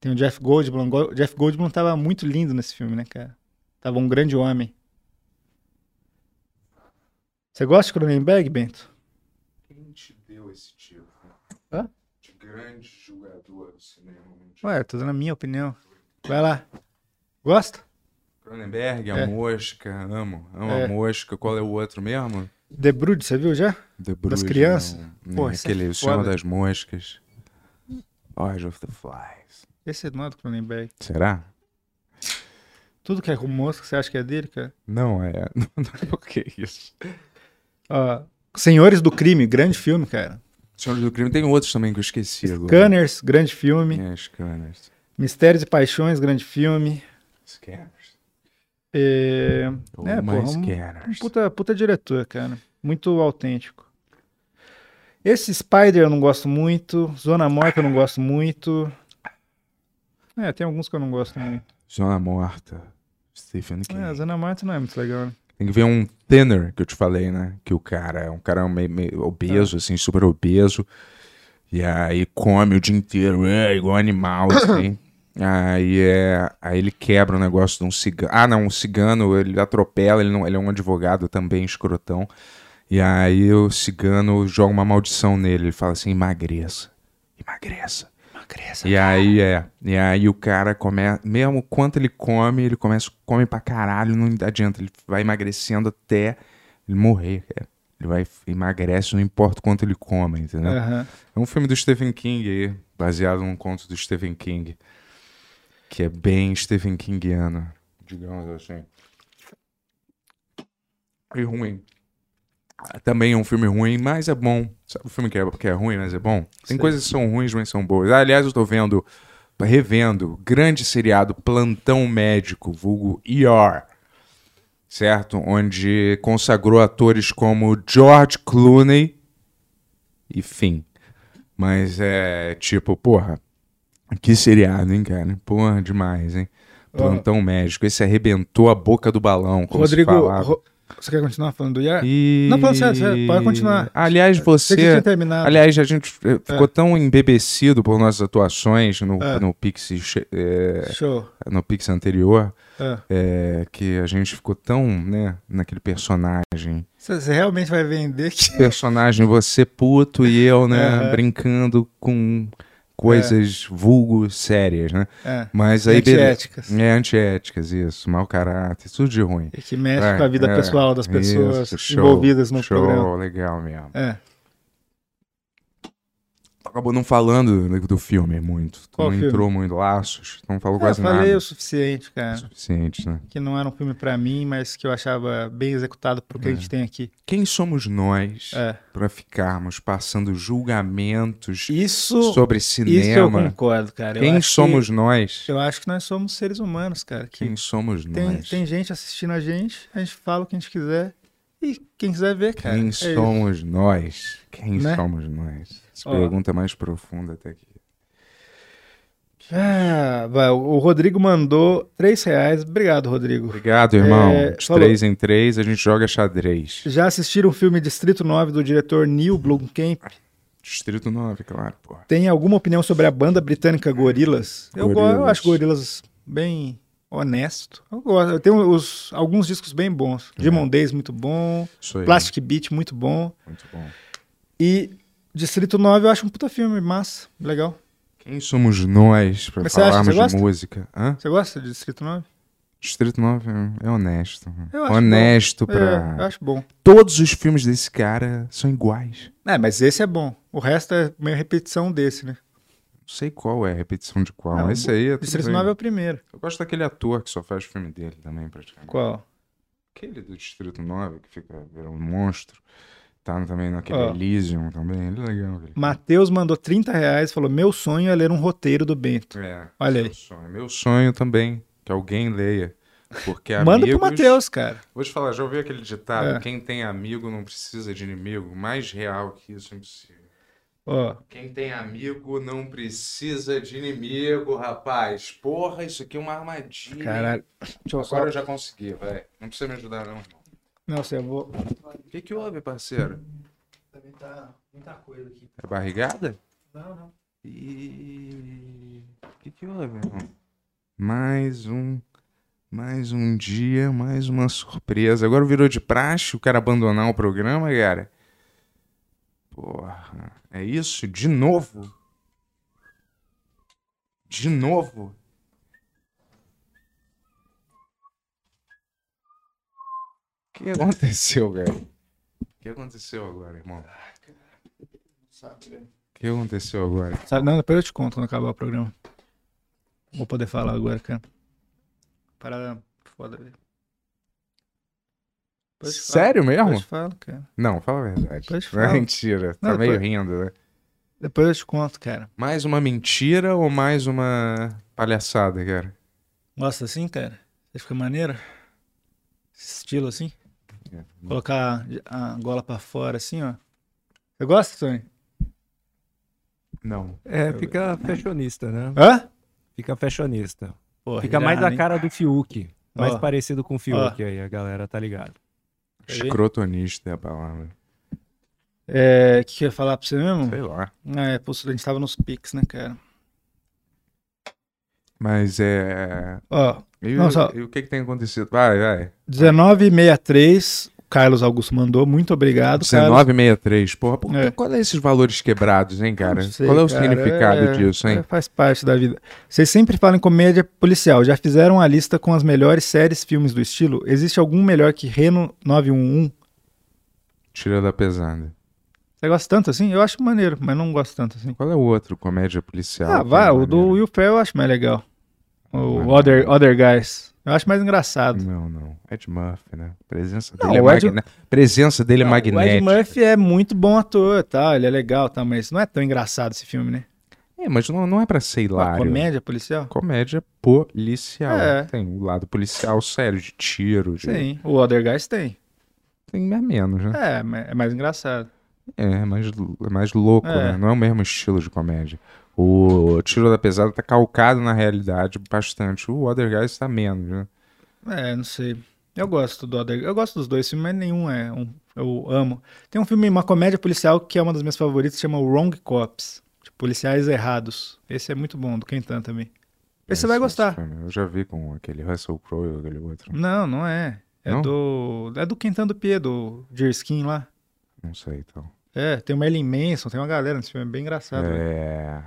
Tem o Jeff Goldblum. Go- Jeff Goldblum tava muito lindo nesse filme, né, cara? Tava um grande homem. Você gosta de Cronenberg, Bento? Quem te deu esse tipo Hã? de grande jogador do cinema? Ué, eu tô dando a minha opinião. Vai lá. Gosta? Cronenberg, a É. mosca, amo. Amo É. a mosca. Qual é o outro mesmo? The Brood, você viu já? The Bruges, crianças? não. Pô, é aquele O Senhor das Moscas. Lord of the Flies. Esse não é do Cronenberg. Será? Tudo que é com mosca, você acha que é dele, cara? Não é. Por que isso? Ó, Senhores do Crime, grande filme, cara. Senhor do Crime tem outros também que eu esqueci agora. Scanners, grande filme. É, Scanners. Mistérios e Paixões, grande filme. Scanners. É, Oh, É, porra, um- um puta, puta diretor, cara. Muito autêntico. Esse Spider eu não gosto muito. Zona Morta eu não gosto muito. É, tem alguns que eu não gosto muito. Zona Morta. Stephen King. É, Zona Morta não é muito legal, né? Tem que ver um Thinner, que eu te falei, né? Que o cara é um cara meio, meio obeso, assim, super obeso. E aí come o dia inteiro, é, igual animal, assim. aí, é, aí ele quebra o negócio de um cigano. Ah, não, um cigano, ele atropela, ele, não, ele é um advogado também, escrotão. E aí o cigano joga uma maldição nele. Ele fala assim: emagreça, emagreça. Emagreça. E aí é, e aí o cara começa, mesmo quanto ele come, ele começa, come pra caralho, não adianta, ele vai emagrecendo até ele morrer, cara. Ele vai, emagrece, não importa o quanto ele come, entendeu? Aham. É um filme do Stephen King aí, baseado num conto do Stephen King, que é bem Stephen Kingiano, digamos assim. E ruim. Também é um filme ruim, mas é bom. Sabe o filme que é, que é ruim, mas é bom? Tem Sei. coisas que são ruins, mas são boas. Ah, aliás, eu tô vendo, revendo, grande seriado Plantão Médico, vulgo ER, certo? Onde consagrou atores como George Clooney e fim. Mas é tipo, porra, que seriado, hein, cara? Porra, demais, hein? Plantão Médico. Esse arrebentou a boca do balão, como Rodrigo. Ro- Você quer continuar falando do Yar? E... Não, sério, sério, pode continuar. Aliás, Você você. terminado. Aliás, a gente eh, ficou tão embebecido por nossas atuações no, É. no, Pix, Show. no Pix anterior É. eh, que a gente ficou tão, né, naquele personagem. Você, realmente vai vender que. Personagem, você puto e eu, né, É. brincando com coisas vulgo sérias, né? É. Mas aí, beleza. Antiéticas. É, antiéticas, isso, mau caráter, tudo de ruim. E que mexe É, com a vida é, pessoal das pessoas isso, show, envolvidas no show, programa. legal mesmo. É. Acabou não falando do, filme muito. Qual não filme? entrou muito laços, não falou Ah, quase falei nada. o suficiente, cara. Suficiente, né? Que não era um filme pra mim, mas que eu achava bem executado pro que a gente tem aqui. Quem somos nós É. pra ficarmos passando julgamentos Isso, sobre isso que eu cinema? concordo, cara. Eu Quem acho que- somos nós? eu acho que nós somos seres humanos, cara. Que Quem somos tem, nós? tem gente assistindo a gente, a gente fala o que a gente quiser. E quem quiser ver, cara. Quem é isso. somos nós? Quem Né? somos nós? Essa pergunta é mais profunda até aqui. Ah, vai, o Rodrigo mandou 3 reais. Obrigado, Rodrigo. Obrigado, irmão. É, De falou- três em três, a gente joga xadrez. Já assistiram o filme Distrito 9 do diretor Neil Blomkamp? Distrito 9, claro, pô. Tem alguma opinião sobre a banda britânica Gorillaz? Eu, eu acho Gorillaz bem honesto. Eu gosto. Eu tenho os, alguns discos bem bons. É. Demon Days, muito bom. Plastic Beach, muito bom. Muito bom. E Distrito 9 eu acho um puta filme, massa, legal. Quem somos nós pra Mas você acha? falarmos Você de gosta? música? Hã? Você gosta de Distrito 9? Distrito 9 é é honesto. Eu acho honesto bom. pra. É, eu acho bom. Todos os filmes desse cara são iguais. É, mas esse é bom. O resto é meio repetição desse, né? Não sei qual é a repetição de qual. Não, Esse aí é tudo Distrito bem. 9 é o primeiro. Eu gosto daquele ator que só faz filme dele também, praticamente. Qual? Aquele do Distrito 9 que fica virando um monstro. Tá também naquele Ó. Elysium também. Ele é legal. Matheus mandou 30 reais e falou: Meu sonho é ler um roteiro do Bento. É, Olha aí. sonho. Meu sonho também, que alguém leia. Porque Manda amigos... pro Matheus, cara. Vou te falar, já ouviu aquele ditado? É. Quem tem amigo não precisa de inimigo. Mais real que isso é impossível. Ó, Quem tem amigo não precisa de inimigo, rapaz. Porra, isso aqui é uma armadilha. caralho. Agora eu já consegui, vai. Não precisa me ajudar, não, irmão. Não, você eu vou. O que, que houve, parceiro? Também tá muita coisa aqui. É barrigada? Não, não. E. O que, que houve, irmão? Mais um. Mais um dia, mais uma surpresa. Agora virou de praxe o cara abandonar o programa, cara. Porra, é isso? De novo? De novo? Que aconteceu, cara? O que aconteceu agora, irmão? O que aconteceu agora? Sabe, não, depois eu te conto quando acabar o programa. Vou poder falar agora, cara. Parada foda, velho. Te falo. Sério mesmo? Depois eu te falo, cara. Não, fala a verdade. Depois eu te Não é falo. mentira. Tá Não, meio depois- rindo, né? Depois eu te conto, cara. Mais uma mentira ou mais uma palhaçada, cara? Gosta assim, cara? Você fica maneiro? Esse estilo assim? É. Colocar a gola pra fora assim, ó. Você gosta, Tony? Não. É, fica fashionista, né? Hã? Fica fashionista. Porra, Fica mais irado, a hein? cara do Fiuk. Mais Ó. parecido com o Fiuk aí, a galera tá ligado. Aí. Escrotonista é a palavra. É, o que, que eu ia falar pra você mesmo? Sei lá. É, pô, a gente tava nos pics, né, cara? Mas é. Ó, E, Não, só- e o que, que tem acontecido? Vai, vai. 1963, o Carlos Augusto mandou, muito obrigado, Carlos. 1963. Porra, por, É. qual é esses valores quebrados, hein, cara? Sei, qual é o cara, significado é- disso, hein? é, faz parte da vida. Vocês sempre falam em comédia policial. Já fizeram a lista com as melhores séries, filmes do estilo? Existe algum melhor que Reno 911? Tira da pesada. Você gosta tanto assim? Eu acho maneiro, mas não gosto tanto assim. Qual é o outro comédia policial? Ah, vai, é o do? Will Ferrell eu acho mais legal. O Não, Other, não. Other Guys. Eu acho mais engraçado. Não, não. Ed Murphy, né? A presença Não, dele é Ed- magné- presença dele é Não, o Ed magnética. Murphy é muito bom ator, tá? Ele é legal, tá? Mas não é tão engraçado esse filme, né? É, mas não, não é pra ser Uma hilário. comédia policial? Comédia policial. É. Tem o lado policial sério, de tiro. De... Sim. O Other Guys tem. Tem é menos, né? É, é mais engraçado. É, é mais, é mais louco, É. né? Não é o mesmo estilo de comédia. O Tiro da Pesada tá calcado na realidade bastante. O Other Guys tá menos, né? É, não sei. Eu gosto do Other. Eu gosto dos dois filmes, mas nenhum é um. Eu amo. Tem um filme, uma comédia policial que é uma das minhas favoritas, chama Wrong Cops. Policiais Errados. Esse é muito bom, do Kentan também. Esse você vai gostar. filme Eu já vi com aquele Russell Crowe e aquele outro. Não, não é. É Não? do. É do Kentan do Pie, do Deerskin lá. Não sei, então. É, tem o Merlin Manson, tem uma galera nesse filme, é bem engraçado. velho. É.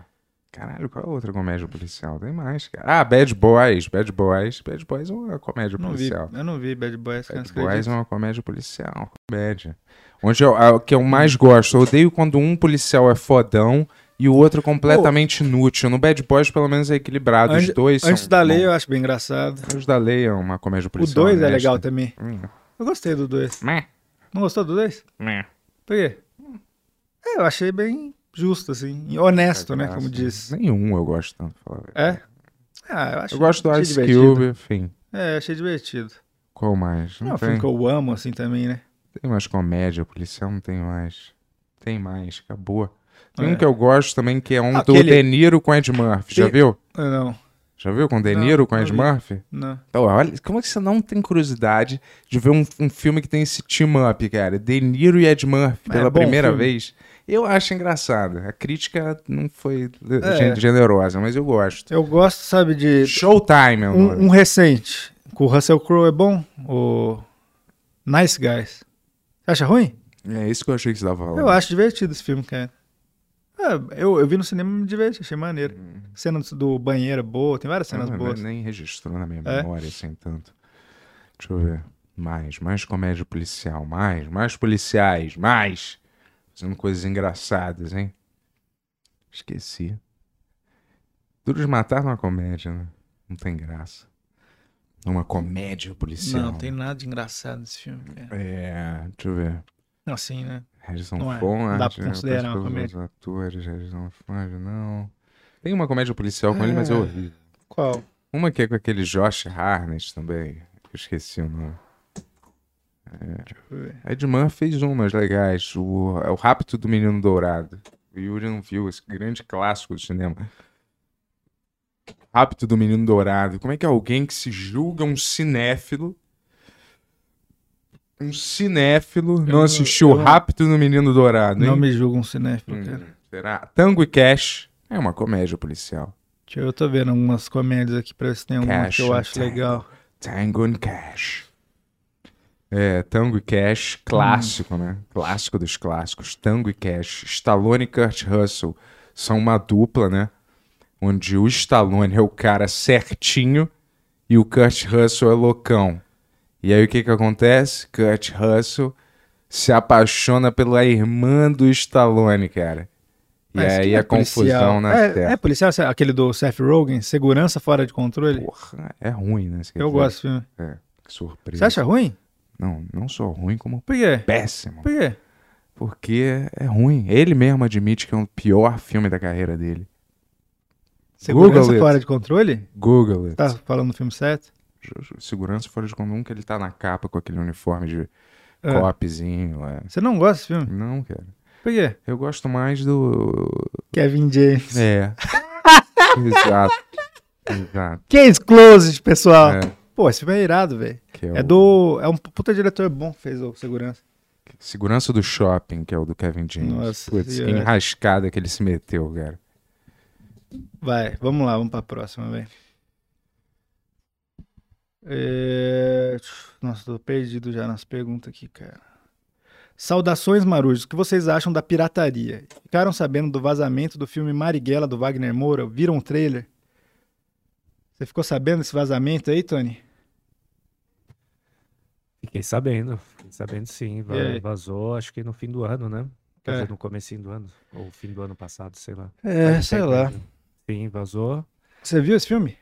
Caralho, qual é a outra comédia policial? Tem mais, cara. Ah, Bad Boys. Bad Boys. Bad Boys é uma comédia não vi, policial. eu não vi Bad Boys, Bad Boys é uma comédia policial. Comédia. Onde eu, a- o que eu mais gosto. Eu odeio quando um policial é fodão e o outro completamente inútil. No Bad Boys, pelo menos, é equilibrado. Os Antes- dois Antes são da lei, bons. eu acho bem engraçado. Anjos da Lei é uma comédia O policial. 2 é honesta. legal também. Hum, Eu gostei do 2. meh, Não gostou do 2? meh. Por quê? É, eu achei bem justo, assim. e Honesto, né? Graça. Como diz. Nenhum eu gosto tanto. falar. É? Ah, eu acho Eu gosto do Ice divertido. Cube, enfim. É, achei divertido. Qual mais? Não, Não é um filme tem, que eu amo, assim, também, né? tem mais comédia policial, não tem mais. Tem mais, acabou. Tem É. um que eu gosto também, que é um do De Niro com Ed Murphy. Já Tem- viu? Não, Já viu com De Não, Niro com Ed. Murphy? não. Então, olha, como é que você não tem curiosidade de ver um, um filme que tem esse team-up, cara? De Niro e Ed Murphy É pela bom primeira filme. vez. Eu acho engraçado. A crítica não foi É. gen- generosa, mas eu gosto. Eu gosto, sabe, de. Showtime, é. Um, um recente. Com o Russell Crowe é bom. O Nice Guys. Você acha ruim? É isso que eu achei que você tava falando. Eu acho divertido esse filme, cara. Ah, eu, eu vi no cinema e me diverti, achei maneiro. Cena do- banheiro é boa, tem várias cenas Ah, boas. Nem registrou na minha É? memória assim tanto. Deixa eu ver. Mais, mais comédia policial, mais, mais policiais, mais. Fazendo coisas engraçadas, hein? Esqueci. Duro de matar não é uma comédia, né? Não tem graça. Uma comédia policial. Não, tem nada de engraçado nesse filme. cara. É, deixa eu ver. Assim, né? Harrison Não é. Ford. Não dá pra né, considerar uma comédia. atores, Harrison Ford, não. Tem uma comédia policial com ele, mas é É. horrível. Qual? Uma que é com aquele Josh Harnett também. Eu esqueci o nome. Ver. Ed Murphy fez umas legais. O, é o Rapto do Menino Dourado. O Yuri não viu esse grande clássico do cinema. Rapto do Menino Dourado. Como é que alguém que se julga um cinéfilo. Um cinéfilo não não- assistiu eu Rapto do Menino Dourado, hein? Não me julga um cinéfilo, Hum, cara. será? Tango e Cash é uma comédia policial. Deixa eu, eu tô vendo algumas comédias aqui pra ver se tem alguma Cash que eu acho Tango. legal. Tango and Cash. É, Tango e Cash, clássico, né? Clássico dos clássicos. Tango e Cash. Stallone e Kurt Russell são uma dupla, né? Onde o Stallone é o cara certinho e o Kurt Russell é loucão. E aí o que que acontece? Kurt Russell se apaixona pela irmã do Stallone, cara. E Mas aí que a é policial? confusão na é, terra. é policial, aquele do Seth Rogen, segurança fora de controle. Porra, é ruim, né? Eu gosto desse filme. É, que surpresa. Você acha ruim? Não, não só ruim, como Por quê? péssimo. Por quê? Porque é ruim. Ele mesmo admite que é o pior filme da carreira dele. Segurança Google it. fora de controle? Google it. Tá falando do filme certo? Segurança fora de comum que ele tá na capa com aquele uniforme de É. copzinho. É. Você não gosta desse filme? Não, cara. Por quê? Eu gosto mais do. Kevin James. É. Exato. Exato. Case closed, pessoal. É, Pô, esse filme é irado, velho. é, É do. É um puta diretor bom que fez o Segurança. Segurança do Shopping, que é o do Kevin James. Nossa Putz, que enrascada que ele se meteu, cara. Vai, vamos lá, vamos pra próxima, velho. É... Nossa, tô perdido já nas perguntas aqui, cara. Saudações, marujos. O que vocês acham da pirataria? Ficaram sabendo do vazamento do filme Marighella do Wagner Moura? Viram o trailer? Você ficou sabendo desse vazamento aí, Tony? Fiquei sabendo, fiquei sabendo sim. Vazou, acho que no fim do ano, né? Quer É. dizer, no comecinho do ano, ou fim do ano passado, sei lá. É, sei lá. Sim, vazou. Você viu esse filme?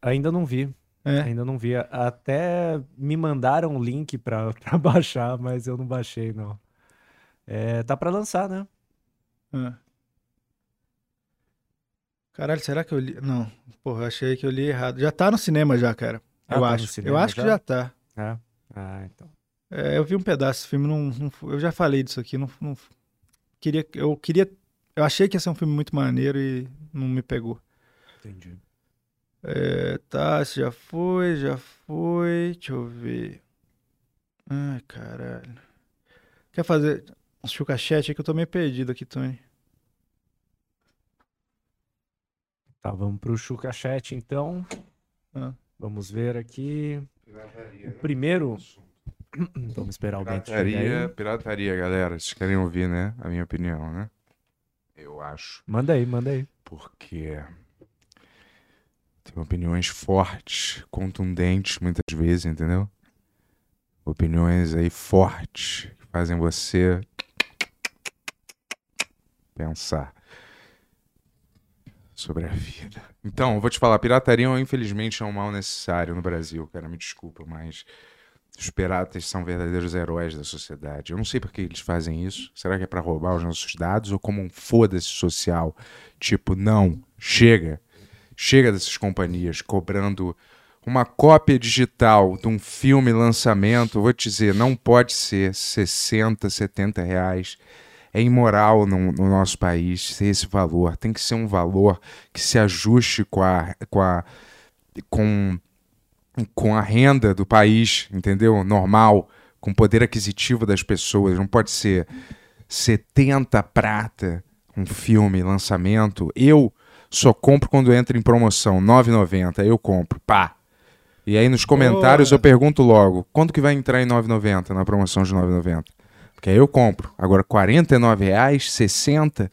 Ainda não vi, É. ainda não vi. Até me mandaram um link pra, pra baixar, mas eu não baixei, não. É, tá pra lançar, né? Ah. Caralho, será que eu li? Não, porra, achei que eu li errado. Já tá no cinema já, cara. Ah, eu tá acho. eu acho que já? já tá. É. Ah, então. É, eu vi um pedaço desse filme, não, não eu já falei disso aqui, não, não- queria, eu queria, eu achei que ia ser um filme muito maneiro e não me pegou. Entendi. É, tá, já foi, já foi, deixa eu ver. Ai, caralho. Quer fazer um chucachete que eu tô meio perdido aqui, Tony. Tá, vamos pro Chucachete então. Ah. Vamos ver aqui. O primeiro. Vamos esperar o Bento chegar Pirataria, aí. pirataria, galera. Vocês querem ouvir, né? A minha opinião, né? Eu acho. Manda aí, manda aí. Porque tem opiniões fortes, contundentes, muitas vezes, entendeu? Opiniões aí fortes que fazem você pensar sobre a vida. Então, vou te falar, pirataria, infelizmente, é um mal necessário no Brasil, cara. Me desculpa, mas os piratas são verdadeiros heróis da sociedade. Eu não sei por que eles fazem isso. Será que é pra roubar os nossos dados ou como um foda-se social? Tipo, não, chega. Chega dessas companhias cobrando uma cópia digital de um filme lançamento. Vou te dizer, não pode ser 60, 70 reais. É imoral no, no nosso país ser esse valor. Tem que ser um valor que se ajuste com a, com a, com com a renda do país, entendeu? Normal, com o poder aquisitivo das pessoas. Não pode ser 70 prata um filme, lançamento. Eu só compro quando entra em promoção, 9,90. Eu compro, pá. E aí nos comentários Porra. eu pergunto logo, quando que vai entrar em 9,90 na promoção de 9,90? Porque aí eu compro. Agora, 49 reais, 60.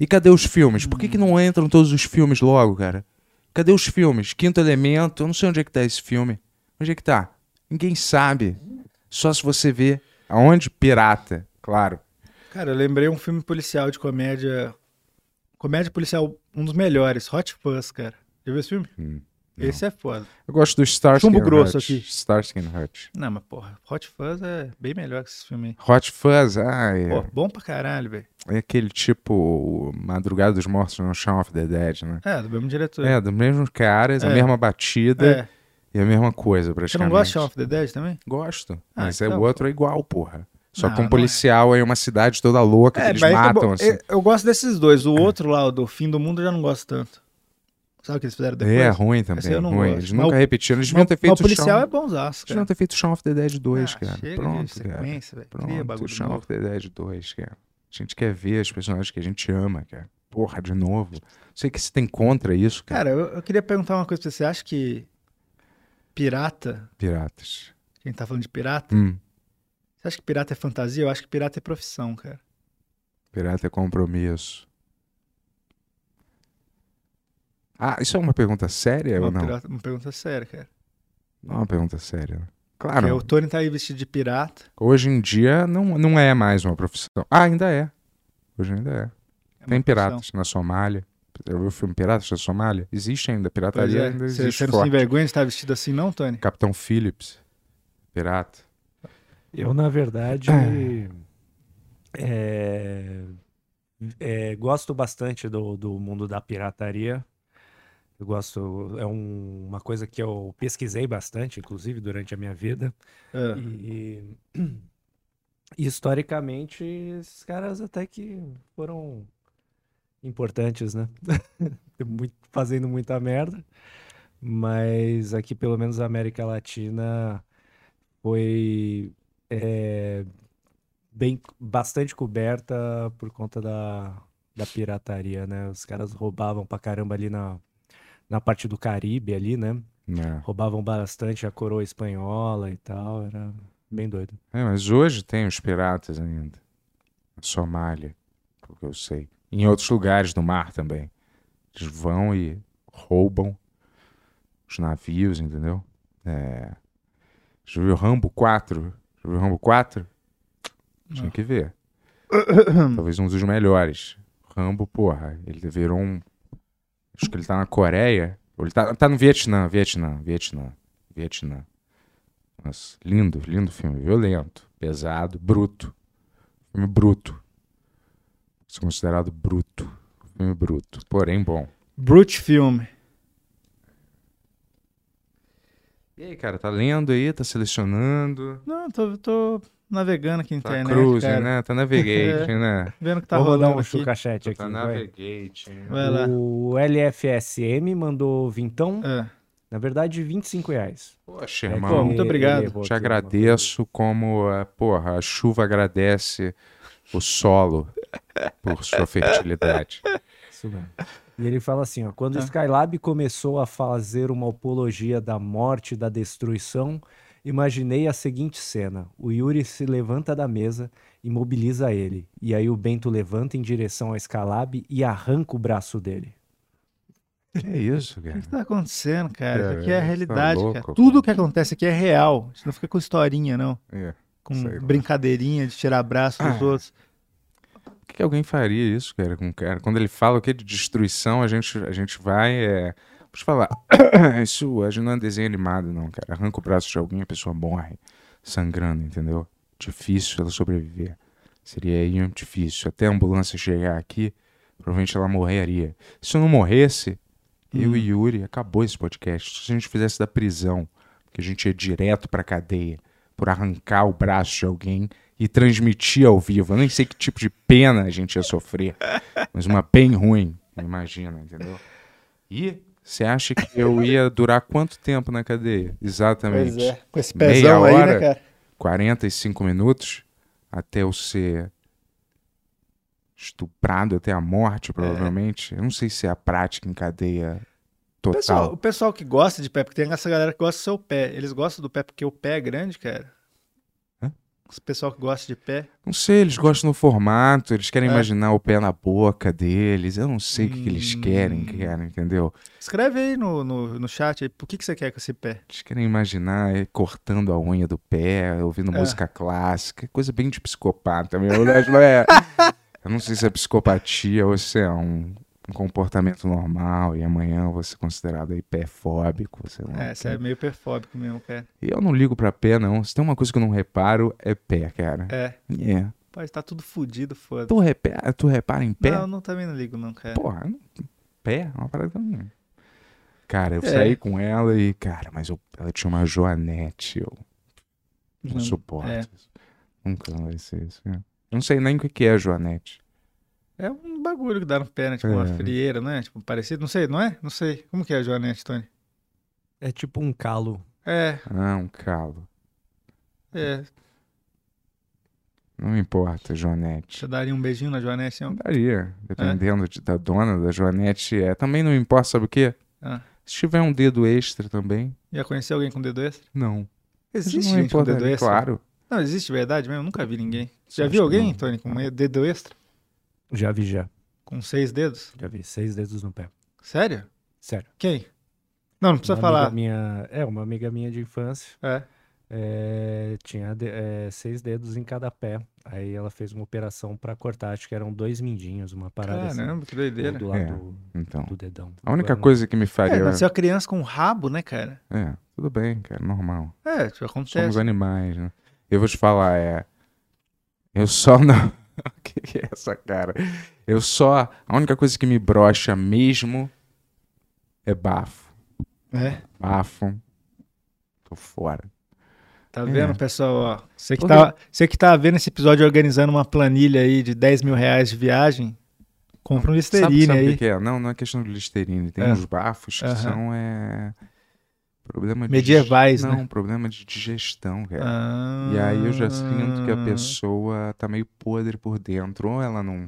E cadê os filmes? Por que, que não entram todos os filmes logo, cara? Cadê os filmes? Quinto Elemento, eu não sei onde é que tá esse filme. Onde é que tá? Ninguém sabe. Só se você vê. Aonde? Pirata, claro. Cara, eu lembrei um filme policial de comédia. Comédia policial, um dos melhores, Hot Fuzz, cara. Já viu esse filme? Hum, esse é foda. Eu gosto do Starsky Chumbo grosso Hutch. aqui. Starsky and Hutch. Não, mas porra, Hot Fuzz é bem melhor que esse filme aí. Hot Fuzz, ah, é, Pô, bom pra caralho, velho. é aquele tipo Madrugada dos Mortos no Shaun of the Dead, né? É, do mesmo diretor. É, dos mesmos caras, a É. mesma batida É. e a mesma coisa, Você praticamente. não gosta de Shaun of the Dead também? Gosto. Ah, mas é então, o outro é igual, porra. Só Não, que um não é. policial aí, uma cidade toda louca, que eles é matam, bom. assim. Eu, eu gosto desses dois. O outro lá, o do Fim do Mundo, eu já não gosto tanto. Sabe o que eles fizeram depois? É, ruim também. Eu não ruim. gosto. Eles Mas nunca o- repetiram. Eles Mas, deviam ter mas feito o policial Shaun... é bonzaço, Eles cara. deviam ter feito Shaun of the Dead 2, Ah, cara. Pronto, de cara. sequência, velho. Pronto, Shaun novo. of the Dead 2, cara. A gente quer ver os personagens que a gente ama, cara. Porra, de novo. Sei que você tem contra isso, cara. Cara, eu, eu queria perguntar uma coisa pra você. Você acha que pirata, Piratas. a gente tá falando de pirata, Hum, você acha que pirata é fantasia? Eu acho que pirata é profissão, cara. pirata é compromisso. Ah, isso é uma pergunta séria ou uma, não? pirata- uma pergunta séria, cara. Não é uma pergunta séria. né? Porque Claro, o Tony tá aí vestido de pirata. hoje em dia não, não é mais uma profissão. Ah, ainda é. Hoje ainda é. É Tem profissão. piratas na Somália. Já viu o filme Piratas da Somália? Existe ainda. Pirataria é. ainda Você, existe você não se envergonha de estar vestido assim, não, Tony? Capitão Phillips. Pirata. Eu, na verdade, é, é, gosto bastante do, do mundo da pirataria. Eu gosto, é um- uma coisa que eu pesquisei bastante, inclusive, durante a minha vida. É. E, e, historicamente, esses caras até que foram importantes, né? Muito- fazendo muita merda. Mas aqui, pelo menos, a América Latina foi é, bem, bastante coberta por conta da, da pirataria, né? Os caras roubavam pra caramba ali na, na parte do Caribe ali, né? Né? Roubavam bastante a coroa espanhola e tal, era bem doido. É, mas hoje tem os piratas ainda. Na Somália, pelo que eu sei. Em outros lugares do mar também. Eles vão e roubam os navios, entendeu? É. Já viu Rambo 4? Já viu Rambo 4? Tinha Não. que ver. Talvez um dos melhores. Rambo, porra, ele virou um. Acho que ele tá na Coreia. Ou ele tá, tá no Vietnã, Vietnã, Vietnã, Vietnã. Nossa, lindo, lindo filme. Violento, pesado, bruto. Filme bruto. Considerado bruto. Filme bruto. Porém, bom. Brute Film. E aí, cara, tá lendo aí, tá selecionando. Não, tô, tô navegando aqui na Tá internet, cruising, cara. né? Tá navigating, né? Vendo que tá Vou rodar rolando um aqui. chucachete aqui, Tá vai. navigating. Vai lá. O LFSM mandou vintão. É. Na verdade, 25 reais. Poxa, É irmão, muito obrigado. te aqui agradeço como, eh, porra, a chuva agradece o solo por sua fertilidade. Isso mesmo. E ele fala assim, ó, quando o Ah. Skylab começou a fazer uma apologia da morte e da destruição, imaginei a seguinte cena. O Yuri se levanta da mesa, imobiliza ele. E aí o Bento levanta em direção ao Skylab e arranca o braço dele. Que isso, O cara? que que tá acontecendo, cara? Isso aqui é É, a tá realidade, louco, cara. cara. Tudo que acontece aqui é real. A gente não fica com historinha, não. É. Com brincadeirinha de tirar braço dos Ah. outros. Por que, alguém faria isso, cara, com cara? Quando ele fala o que de destruição, a gente, a gente vai. É... Deixa eu falar. Isso a gente não é desenho animado, não, cara. Arranca o braço de alguém, a pessoa morre sangrando, entendeu? Difícil ela sobreviver. Seria aí difícil. Até a ambulância chegar aqui, provavelmente ela morreria. Se eu não morresse, eu e Yuri, acabou esse podcast. Se a gente fizesse da prisão, que a gente ia direto pra cadeia por arrancar o braço de alguém e transmitir ao vivo. Eu nem sei que tipo de pena a gente ia sofrer, mas uma bem ruim, imagina, entendeu? E você acha que eu ia durar quanto tempo na cadeia? Exatamente. Pois é. Com esse Meia pezão aí, hora. né, cara? 45 minutos até eu ser estuprado até a morte, provavelmente. Eu não sei se é a prática em cadeia O pessoal, total. o pessoal que gosta de pé, porque tem essa galera que gosta do seu pé. Eles gostam do pé porque o pé é grande, cara. Hã? O pessoal que gosta de pé. Não sei, eles gostam do formato, eles querem É. imaginar o pé na boca deles. Eu não sei o que, que eles Hum. querem, cara, entendeu? Escreve aí no, no, no chat aí, por que, que você quer com esse pé? Eles querem imaginar eh, cortando a unha do pé, ouvindo É. música clássica, coisa bem de psicopata né? Não é- Eu não sei se é psicopatia ou se é um, um comportamento normal e amanhã eu vou ser considerado aí pé-fóbico, sei lá. É, você é meio perfóbico mesmo, cara. E eu não ligo pra pé, não. Se tem uma coisa que eu não reparo, é pé, cara. É, É. pode estar tudo fudido, foda. Tu, repara, tu repara em pé? Não, não, também não ligo não, cara. Porra, não- pé é uma parada. não. Cara, eu É. saí com ela e, cara, mas eu- ela tinha uma joanete. Eu não Não, suporto é. isso. Nunca vai ser isso. é. Eu não sei nem o que que é joanete. É um bagulho que dá no pé, né? Tipo uma É. frieira, né? Tipo, parecido. Não sei, não é? Não sei. Como que é a Joanete, Tony? É tipo um calo. É, Ah, um calo. é. Não importa, joanete. Você daria um beijinho na Joanete, ó. Daria, dependendo de- da dona da joanete. É. Também não importa, sabe o quê? Ah. Se tiver um dedo extra também, Ia conhecer alguém com dedo extra? não. Existe não gente com importa, dedo extra? claro. Não, existe verdade mesmo? Eu nunca vi ninguém. Já Acho viu alguém, não. Tony, com um dedo extra? Já vi, já. Com seis dedos? Já vi. Seis dedos no pé. Sério? Sério. Quem? Não, não precisa Uma falar. Minha... É, uma amiga minha de infância. É. é, tinha de- é, seis dedos em cada pé. Aí ela fez uma operação pra cortar. Acho que eram dois mindinhos, uma parada assim. Caramba, que do- doideira. Do lado É. do, Então. do dedão. A única coisa que me É, faria. nasceu a criança com um rabo, né, cara? É, tudo bem, cara, normal. É, tipo, acontece. Somos animais, né? Eu vou te falar, é. Eu só não. O que é essa cara? Eu só. A única coisa que me brocha mesmo é bafo. É. Bafo. Tô fora. Tá É. vendo, pessoal? Ó, você, que tá, você que tá vendo esse episódio organizando uma planilha aí de 10 mil reais de viagem, compra um Sabe, Listerine sabe o aí. que que é? Não, não é questão de Listerine. Tem É. uns bafos que são. É... Problema de. Medievais, Não, né? problema de digestão, cara. Ah, E aí eu já sinto que a pessoa tá meio podre por dentro. Ou ela não.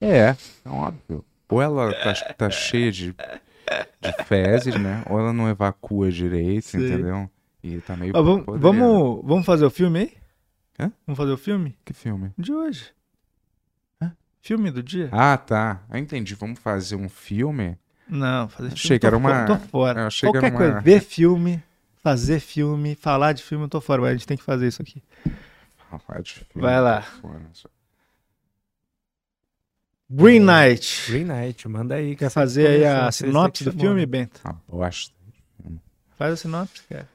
É, é óbvio. Ou ela tá, tá cheia de, de fezes, né? Ou ela não evacua direito, Sim. entendeu? E tá meio Ó, vamos, podre. vamos, vamos fazer o filme aí? Hã? Vamos fazer o filme? Que filme? De hoje. Hã? Filme do dia? Ah, tá. Eu entendi. Vamos fazer um filme? Não, fazer Achei filme. que era uma- Tô fora. eu achei que Qualquer era coisa, uma- ver filme, fazer filme, falar de filme, eu tô fora. Mas a gente tem que fazer isso aqui. Falar de filme, Vai lá. Green Knight. Green Knight, manda aí. que Quer fazer aí a sinopse do que filme, né? Bento? Uma bosta. Faz a sinopse, cara.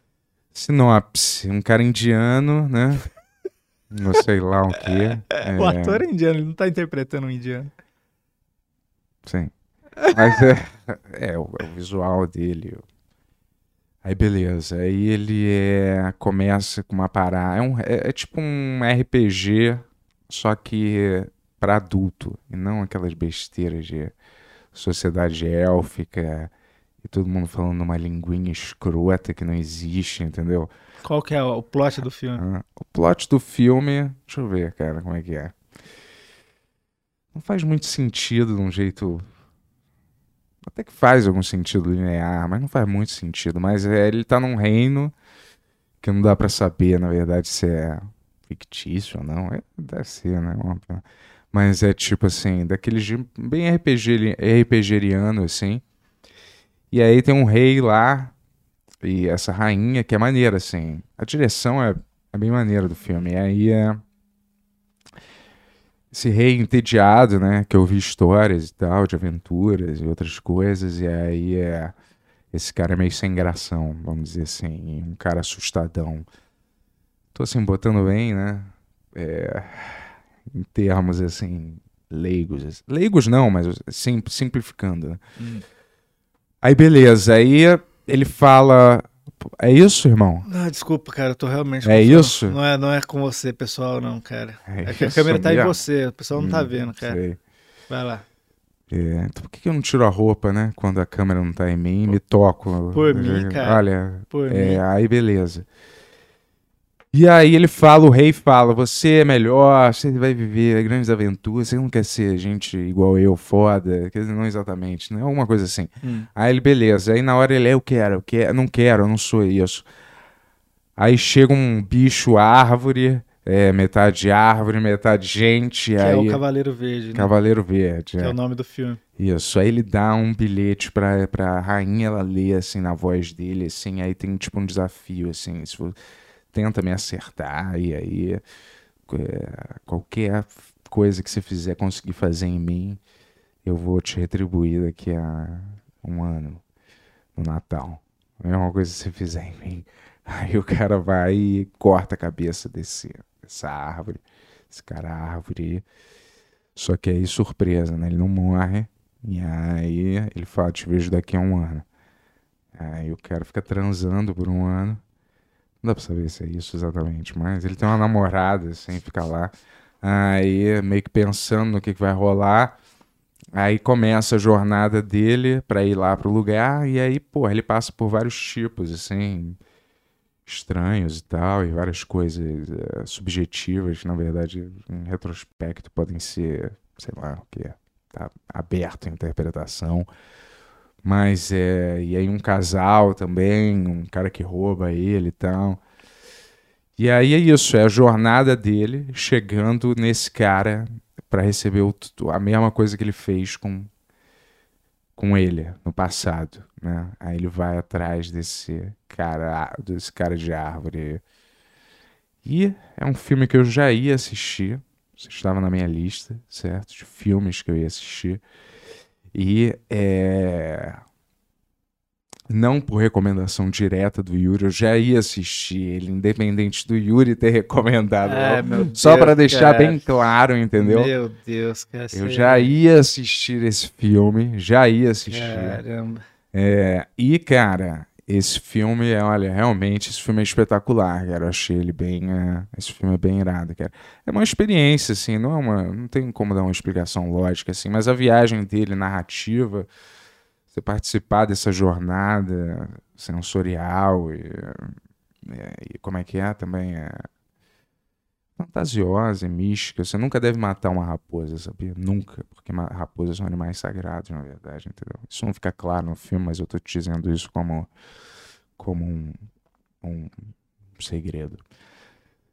Sinopse. Um cara indiano, né? Não sei lá o quê. O É, ator é indiano, ele não tá interpretando um indiano. Sim. Mas é, é, o, é o visual dele. Aí beleza. Aí ele é, começa com uma parada. É, um, é, é tipo um RPG, só que pra adulto. E não aquelas besteiras de sociedade élfica E todo mundo falando uma linguinha escrota que não existe, entendeu? Qual que é o plot do filme? Ah, o plot do filme. Deixa eu ver, cara, como é que é. Não faz muito sentido de um jeito. Até que faz algum sentido linear, mas não faz muito sentido. Mas é, ele tá num reino que não dá pra saber, na verdade, se é fictício ou não. É, deve ser, né? Mas é tipo assim, daquele jeito bem RPG, RPGeriano, assim. E aí tem um rei lá e essa rainha que é maneira, assim. A direção é, é bem maneira do filme. E aí é. Esse rei entediado, né? Que eu vi histórias e tal, de aventuras e outras coisas. E aí é. Esse cara é meio sem gração, vamos dizer assim. Um cara assustadão. Tô assim, botando bem, né? É, em termos assim, leigos. Leigos não, mas sim, simplificando. Né? Aí beleza, aí ele fala. É isso, irmão? Ah, desculpa, cara, eu tô realmente. É confuso. isso? Não é, não é com você, pessoal, não, cara. É É que a câmera tá em você, o pessoal não tá Hum, vendo, cara. sei. Vai lá. É, então por que eu não tiro a roupa, né? Quando a câmera não tá em mim e me toco? Por mim, cara. Olha, Por é, mim. aí beleza. E aí ele fala, o rei fala, você é melhor, você vai viver grandes aventuras, você não quer ser gente igual eu, foda, quer dizer, não exatamente, né? Alguma coisa assim. Hum. Aí ele, beleza, aí na hora ele, eu quero, eu quero, não quero, eu não sou isso. Aí chega um bicho árvore, é, metade árvore, metade gente, Que aí... é o Cavaleiro Verde, né? Cavaleiro Verde, Que é. é o nome do filme. Isso, aí ele dá um bilhete pra, pra rainha, ela lê assim na voz dele, assim, aí tem tipo um desafio, assim, se vo- tenta me acertar, e aí é, qualquer coisa que você fizer conseguir fazer em mim, eu vou te retribuir daqui a um ano, no Natal. A mesma coisa que você fizer em mim. Aí o cara vai e corta a cabeça desse, dessa árvore, esse cara árvore. Só que aí, surpresa, né? Ele não morre. E aí ele fala, te vejo daqui a um ano. Aí o cara fica transando por um ano. Não dá pra saber se é isso exatamente, mas ele tem uma namorada, assim, fica lá. Aí meio que pensando no que, que vai rolar. Aí começa a jornada dele pra ir lá pro lugar. E aí, pô, ele passa por vários tipos, assim, estranhos e tal, e várias coisas eh, subjetivas, que na verdade, em retrospecto, podem ser, sei lá, o que tá aberto à interpretação. Mas é. E aí um casal também, um cara que rouba ele e tal. E aí é isso, é a jornada dele chegando nesse cara pra receber o a mesma coisa que ele fez com, com ele no passado, né? Aí ele vai atrás desse cara, desse cara de árvore. E é um filme que eu já ia assistir. Estava na minha lista, certo? De filmes que eu ia assistir. E é. Não por recomendação direta do Yuri, eu já ia assistir ele, independente do Yuri ter recomendado. É, Só para deixar cara. bem claro, entendeu? Meu Deus, cara. Eu já ia assistir esse filme, já ia assistir. Caramba. É, e, cara, esse filme, é, olha, realmente, esse filme é espetacular, cara. Eu achei ele bem. é, esse filme é bem irado, cara. É uma experiência, assim, não é uma. Não tem como dar uma explicação lógica, assim, mas a viagem dele, narrativa, você participar dessa jornada sensorial e. é, e como é que é também? É, fantasiosa e mística. Você nunca deve matar uma raposa, sabia? Nunca. Porque raposas são animais sagrados, na verdade, entendeu? Isso não fica claro no filme, mas eu tô te dizendo isso como, como um, um segredo.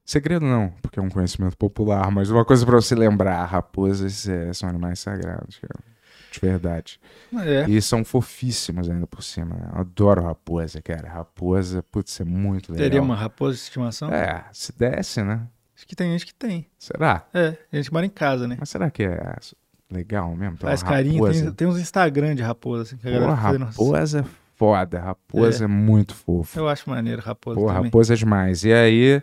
Segredo não, porque é um conhecimento popular, mas uma coisa pra você lembrar: raposas é, são animais sagrados, cara. De verdade. É. E são fofíssimas ainda por cima. né? Eu adoro raposa, cara. Raposa, putz, é muito legal. Teria uma raposa de estimação? É, se desse, né? Acho que tem gente que tem. Será? É, a gente mora em casa, né? Mas será que é legal mesmo? ter uma Faz carinho. Tem, tem uns Instagram de raposa, assim, que a fazendo- raposa é foda. Raposa é, muito fofo. Eu acho maneiro raposa Porra, também. raposa é demais. E aí,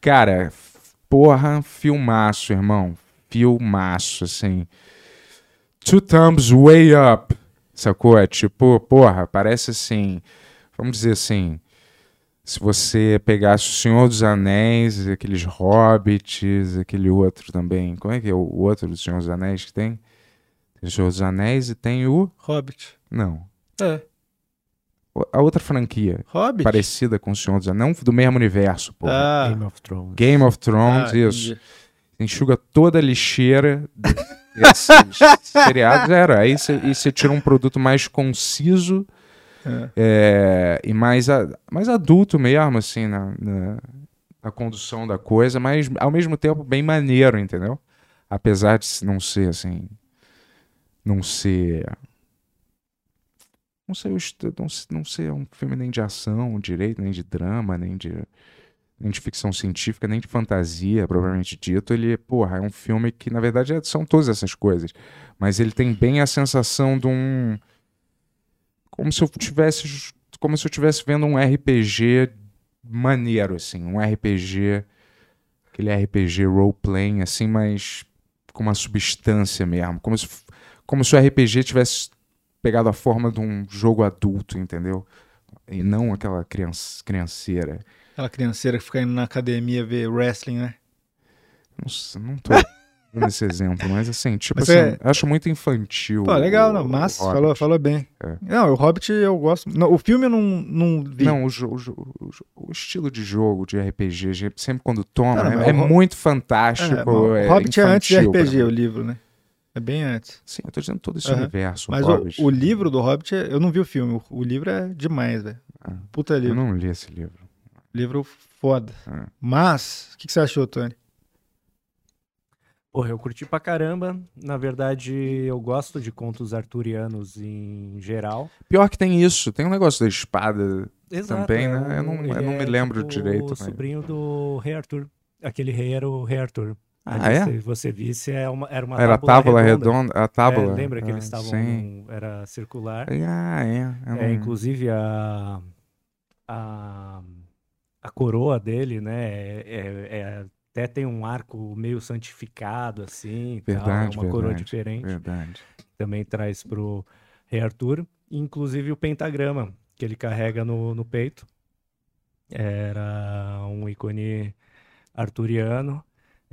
cara, porra, filmaço, irmão. Filmaço, assim. Two thumbs way up. Sacou? É tipo, porra, parece assim. Vamos dizer assim. Se você pegasse o Senhor dos Anéis, aqueles hobbits, aquele outro também. Como é que é o outro do Senhor dos Anéis que tem? Tem o Senhor dos Anéis e tem o. Hobbit. Não. É. A outra franquia, Hobbit? parecida com o Senhor dos Anéis, não do mesmo universo, pô. Ah, Game of Thrones. Game of Thrones, ah, isso. entendi. Enxuga toda a lixeira de- desses seriados, era. Aí você tira um produto mais conciso É. é, e mais, a- mais adulto mesmo, assim, na, na, na condução da coisa, mas ao mesmo tempo bem maneiro, entendeu? Apesar de não ser, assim, não ser... Não est- não, um filme nem de ação direito, nem de drama, nem de, nem de ficção científica, nem de fantasia, propriamente dito. Ele, porra, é um filme que, na verdade, é- são todas essas coisas. Mas ele tem bem a sensação de um como se eu tivesse como se eu estivesse vendo um RPG maneiro assim, um RPG aquele RPG role playing assim, mas com uma substância mesmo, como se como se o RPG tivesse pegado a forma de um jogo adulto, entendeu? E não aquela criança, crianceira. Aquela crianceira que fica indo na academia ver wrestling, né? Não, sei, não tô dando esse exemplo, mas assim, tipo Mas assim, é- eu acho muito infantil. Pô, legal, o- não, Hobbit. falou, falou bem. É. Não, o Hobbit eu gosto. Não, o filme eu não, não vi. Não, o, o o estilo de jogo de RPG, sempre quando toma, Cara, é, mas é muito É, fantástico. bom, é o Hobbit é antes de RPG, o livro, né? É bem antes. Sim, eu tô dizendo todo esse Aham. universo. Mas o, o livro do Hobbit, é- eu não vi o filme. O, livro é demais, velho. Ah. Puta Eu livro. não li esse livro. Livro foda. Ah. Mas, o que, que você achou, Tony? Porra, eu curti pra caramba. Na verdade, eu gosto de contos arturianos em geral. Pior que tem isso, tem um negócio da espada. Exato. Também, é né? Eu não- eu não me é lembro tipo direito, O mas- sobrinho do Rei Arthur. Aquele rei era o Rei Arthur. Ah, é? Se você visse, é uma, era uma Era a tábua tábua redonda. redonda. A tábua. É, lembra que Ah, eles estavam. Num- Era circular. Ah, é. É, inclusive a, a, a coroa dele, né? É, é- é- até tem um arco meio santificado, assim. tal, Verdade, é uma coroa verdade, diferente. Verdade. Também traz pro Rei Arthur. Inclusive o pentagrama que ele carrega no, no peito. Era um ícone arturiano.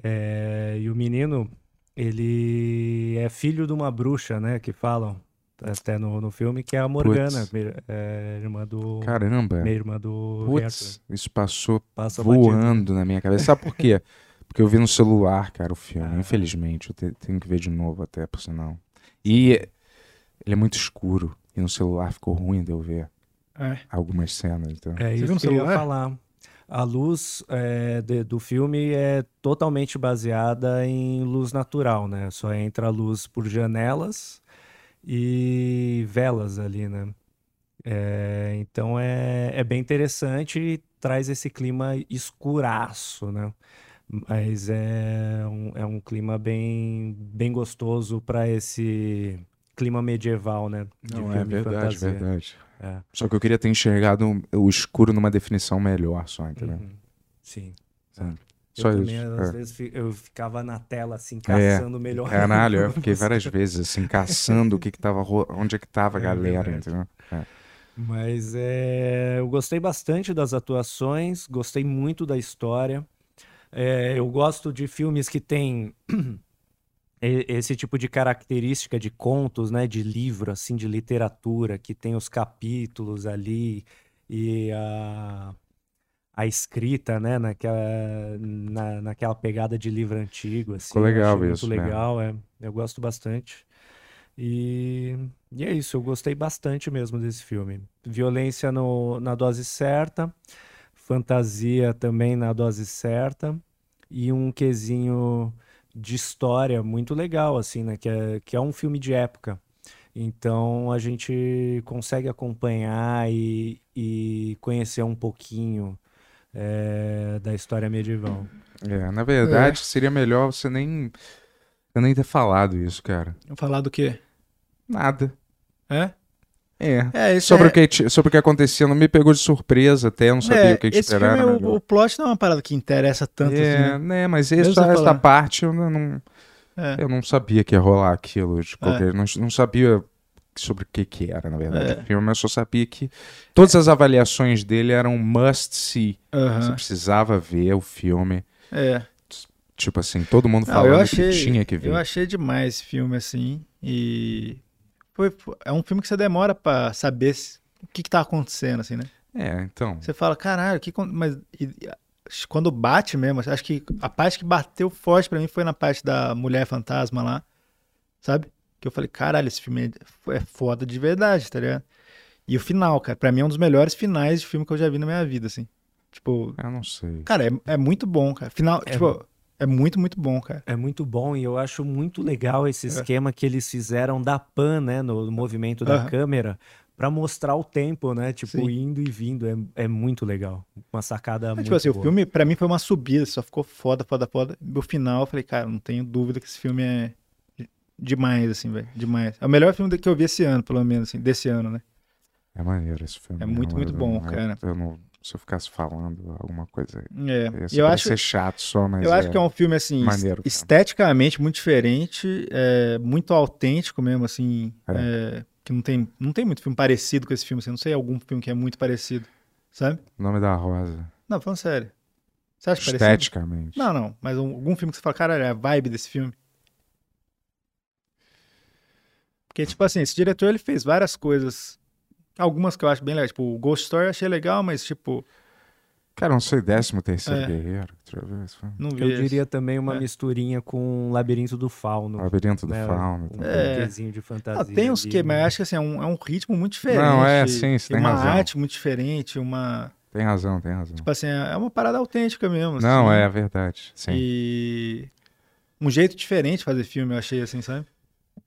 É, e o menino, ele é filho de uma bruxa, né? Que falam até no, no filme, que é a Morgana, é, irmã do. Caramba. Meia irmã do. Putz, isso passou Passa batido. voando na minha cabeça. Sabe por quê? Porque eu vi no celular, cara, o filme. Ah. Infelizmente, eu te- tenho que ver de novo até, por sinal. E ele é muito escuro. E no celular ficou ruim de eu ver É. algumas cenas. Então. É Você isso que eu ia falar. A luz é, de- do filme é totalmente baseada em luz natural, né? Só entra a luz por janelas e velas ali, né? É, então é, é bem interessante e traz esse clima escuraço, né? Mas é um, é um clima bem, bem gostoso para esse clima medieval, né? De Não, é verdade, fantasia. verdade. É. Só que eu queria ter enxergado o escuro numa definição melhor, só, entendeu? Uhum. Sim. Sabe? Eu Só também, isso. às é. vezes, eu ficava na tela, assim, É. caçando o melhor. Caralho, eu fiquei várias vezes assim, caçando o que que tava, onde é que tava a É galera, verdade. entendeu? Mas é, eu gostei bastante das atuações, gostei muito da história. É, eu gosto de filmes que têm esse tipo de característica de contos, né, de livro, assim, de literatura, que tem os capítulos ali e a, a escrita, né, naquela, na, naquela pegada de livro antigo, assim. Ficou legal isso, muito né? legal, é. Eu gosto bastante. E, e é isso, eu gostei bastante mesmo desse filme. Violência no, na dose certa, fantasia também na dose certa, e um quesinho de história muito legal, assim, né? Que é, que é um filme de época. Então a gente consegue acompanhar e, e conhecer um pouquinho é, da história medieval. É, na verdade, seria melhor você nem, eu nem ter falado isso, cara. Falar do quê? Nada. É? É. É, isso Sobre, é... o que, sobre o que acontecia, não me pegou de surpresa até, eu não sabia é, o que, que esse esperar. filme, era o, melhor. o plot não é uma parada que interessa tanto É, assim, né? né, mas essa, essa parte eu não, É. eu não sabia que ia rolar aquilo. De É. qualquer, não, não sabia sobre o que, que era, na verdade, É. o filme, eu só sabia que todas as avaliações dele eram must see. Você precisava ver o filme. É. Tipo assim, todo mundo Não, falando que achei, tinha que ver. eu achei demais esse filme, assim, e foi, é um filme que você demora pra saber o que que tá acontecendo, assim, né? É, então. Você fala, caralho, que mas e- e- quando bate mesmo, acho que a parte que bateu forte pra mim foi na parte da mulher fantasma lá, sabe? Que eu falei, caralho, esse filme é, é foda de verdade, tá ligado? E o final, cara, pra mim é um dos melhores finais de filme que eu já vi na minha vida, assim. Tipo, Eu não sei. cara, é, é muito bom, cara. Final, É tipo, é muito, muito bom, cara. É muito bom e eu acho muito legal esse É. esquema que eles fizeram da pan, né, no movimento da Aham. câmera, pra mostrar o tempo, né, tipo, Sim. indo e vindo. É, é muito legal. Uma sacada Mas, muito tipo assim, o boa. filme pra mim foi uma subida, só ficou foda, foda, foda. No final eu falei, cara, não tenho dúvida que esse filme é demais, assim, velho. Demais. É o melhor filme que eu vi esse ano, pelo menos, assim, desse ano, né? É maneiro esse filme. É muito, eu- muito eu- bom, eu- cara. Eu não, se eu ficasse falando alguma coisa. É. Ia eu acho, ser chato só, mas. eu acho que é um filme, assim, maneiro, esteticamente muito diferente, é, muito autêntico mesmo, assim. é, que não tem, não tem muito filme parecido com esse filme, assim. Não sei algum filme que é muito parecido, sabe? O nome da Rosa. Não, falando sério. Você acha parecido? Esteticamente. Não, não. Mas um- algum filme que você fala, cara, é a vibe desse filme. Porque, tipo assim, esse diretor, ele fez várias coisas. Algumas que eu acho bem legais. Tipo, o Ghost Story eu achei legal, mas, tipo, Cara, não sei, 13 terceiro É. guerreiro. Não vi Eu esse. diria também uma É. misturinha com Labirinto do Fauno. Labirinto do né, Fauno. Um. É. de fantasia. Ah, tem uns que, mas né? acho que assim, é um, é um ritmo muito diferente. Não, é, sim, você tem uma razão. arte muito diferente, uma. Tem razão, tem razão. Tipo assim, é uma parada autêntica mesmo. não, assim. é verdade. Sim. E. Um jeito diferente de fazer filme, eu achei assim, sabe?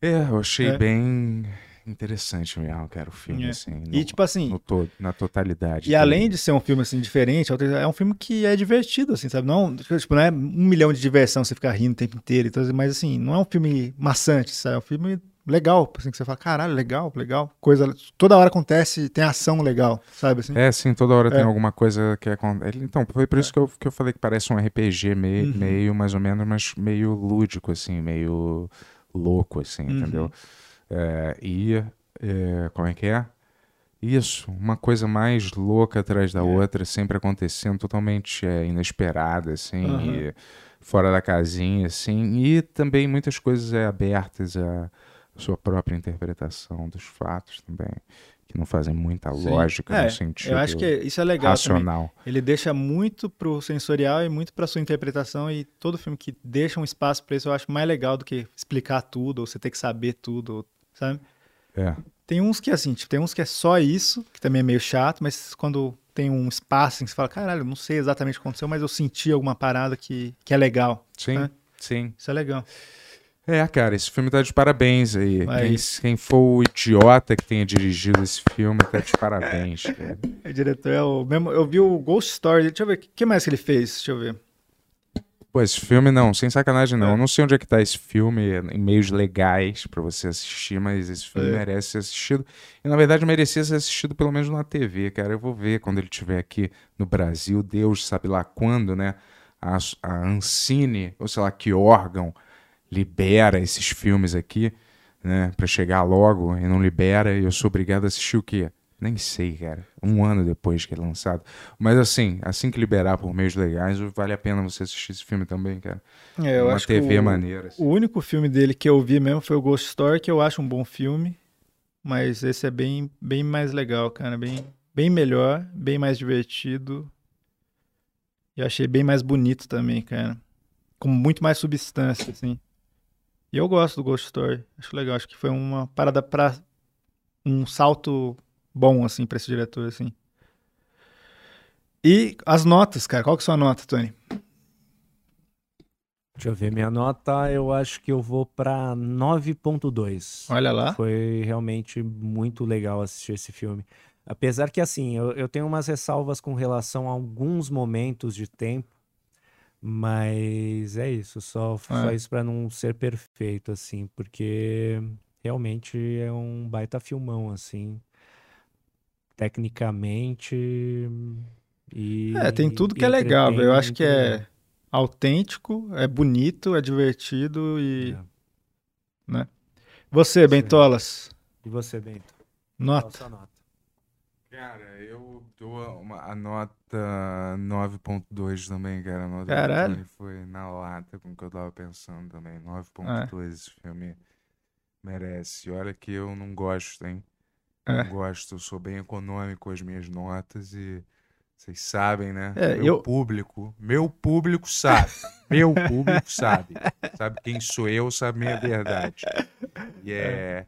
É, eu achei É. bem interessante mesmo, cara, o filme, É. assim. No, E, tipo assim, todo, na totalidade. E além de ser um filme assim diferente, é um filme que é divertido, assim, sabe? Não, tipo, não é um milhão de diversão você ficar rindo o tempo inteiro, e tudo, mas assim, não é um filme maçante, sabe? É um filme legal, assim, que você fala, caralho, legal, legal. Coisa, toda hora acontece, tem ação legal, sabe assim? É, sim, toda hora tem É. alguma coisa que acontece. Então, foi por isso que, eu, que eu falei que parece um RPG meio, Uhum. meio, mais ou menos, mas meio lúdico, assim, meio louco, assim, Uhum. entendeu? É, e, é, como é que é? Isso, uma coisa mais louca atrás da É. outra, sempre acontecendo, totalmente é, inesperada, assim, Aham. e fora da casinha, assim, e também muitas coisas é, abertas à sua própria interpretação dos fatos também, que não fazem muita Sim. lógica É, no sentido Eu acho que isso é legal também. racional. Ele deixa muito pro sensorial e muito pra sua interpretação, e todo filme que deixa um espaço pra isso eu acho mais legal do que explicar tudo, ou você ter que saber tudo, sabe? É. Tem uns que, assim, tipo, tem uns que é só isso, que também é meio chato, mas quando tem um espaço em que você fala, caralho, não sei exatamente o que aconteceu, mas eu senti alguma parada que, que é legal. Sim, É. sim. Isso é legal. É, cara, esse filme tá de parabéns aí. É Quem, quem for o idiota que tenha dirigido esse filme, tá de parabéns, cara. O diretor é o mesmo. Eu vi o Ghost Story. Deixa eu ver. O que mais que ele fez? Deixa eu ver. Pô, esse filme não, sem sacanagem não. É. Eu não sei onde é que tá esse filme, em meios legais pra você assistir, mas esse filme É. merece ser assistido. E na verdade merecia ser assistido pelo menos na TV, cara. Eu vou ver quando ele estiver aqui no Brasil, Deus sabe lá quando, né? A, a Ancine, ou sei lá que órgão, libera esses filmes aqui, né? Pra chegar logo e não libera, e eu sou obrigado a assistir o quê? Nem sei, cara. Um ano depois que é lançado. Mas assim, assim que liberar por meios legais, vale a pena você assistir esse filme também, cara. É, eu Uma acho TV que o, maneira. assim. o único filme dele que eu vi mesmo foi o Ghost Story, que eu acho um bom filme. Mas esse é bem, bem mais legal, cara. Bem, bem melhor, bem mais divertido. E eu achei bem mais bonito também, cara. Com muito mais substância, assim. E eu gosto do Ghost Story. Acho legal. Acho que foi uma parada pra. Um salto bom, assim, pra esse diretor, assim. E as notas, cara. Qual que é a sua nota, Tony? Deixa eu ver minha nota, eu acho que eu vou pra 9.2. Olha lá. Foi realmente muito legal assistir esse filme. Apesar que, assim, eu, eu tenho umas ressalvas com relação a alguns momentos de tempo, mas é isso, só, só É. isso pra não ser perfeito, assim, porque realmente é um baita filmão, assim, tecnicamente e É, tem tudo que é legal. Eu acho que é autêntico, é bonito, é divertido e. É. Você, Isso aí. Bentolas, E você, Bento? Nota. sua nota? Cara, eu dou uma, a nota 9.2 também, cara. A nota Caralho. Foi na lata com o que eu tava pensando também. 9.2 esse filme merece. Olha que eu não gosto, hein? É. Não gosto, eu sou bem econômico com as minhas notas e vocês sabem, né? É, meu eu- público, meu público sabe. meu público sabe. Sabe quem sou eu, sabe minha verdade. E é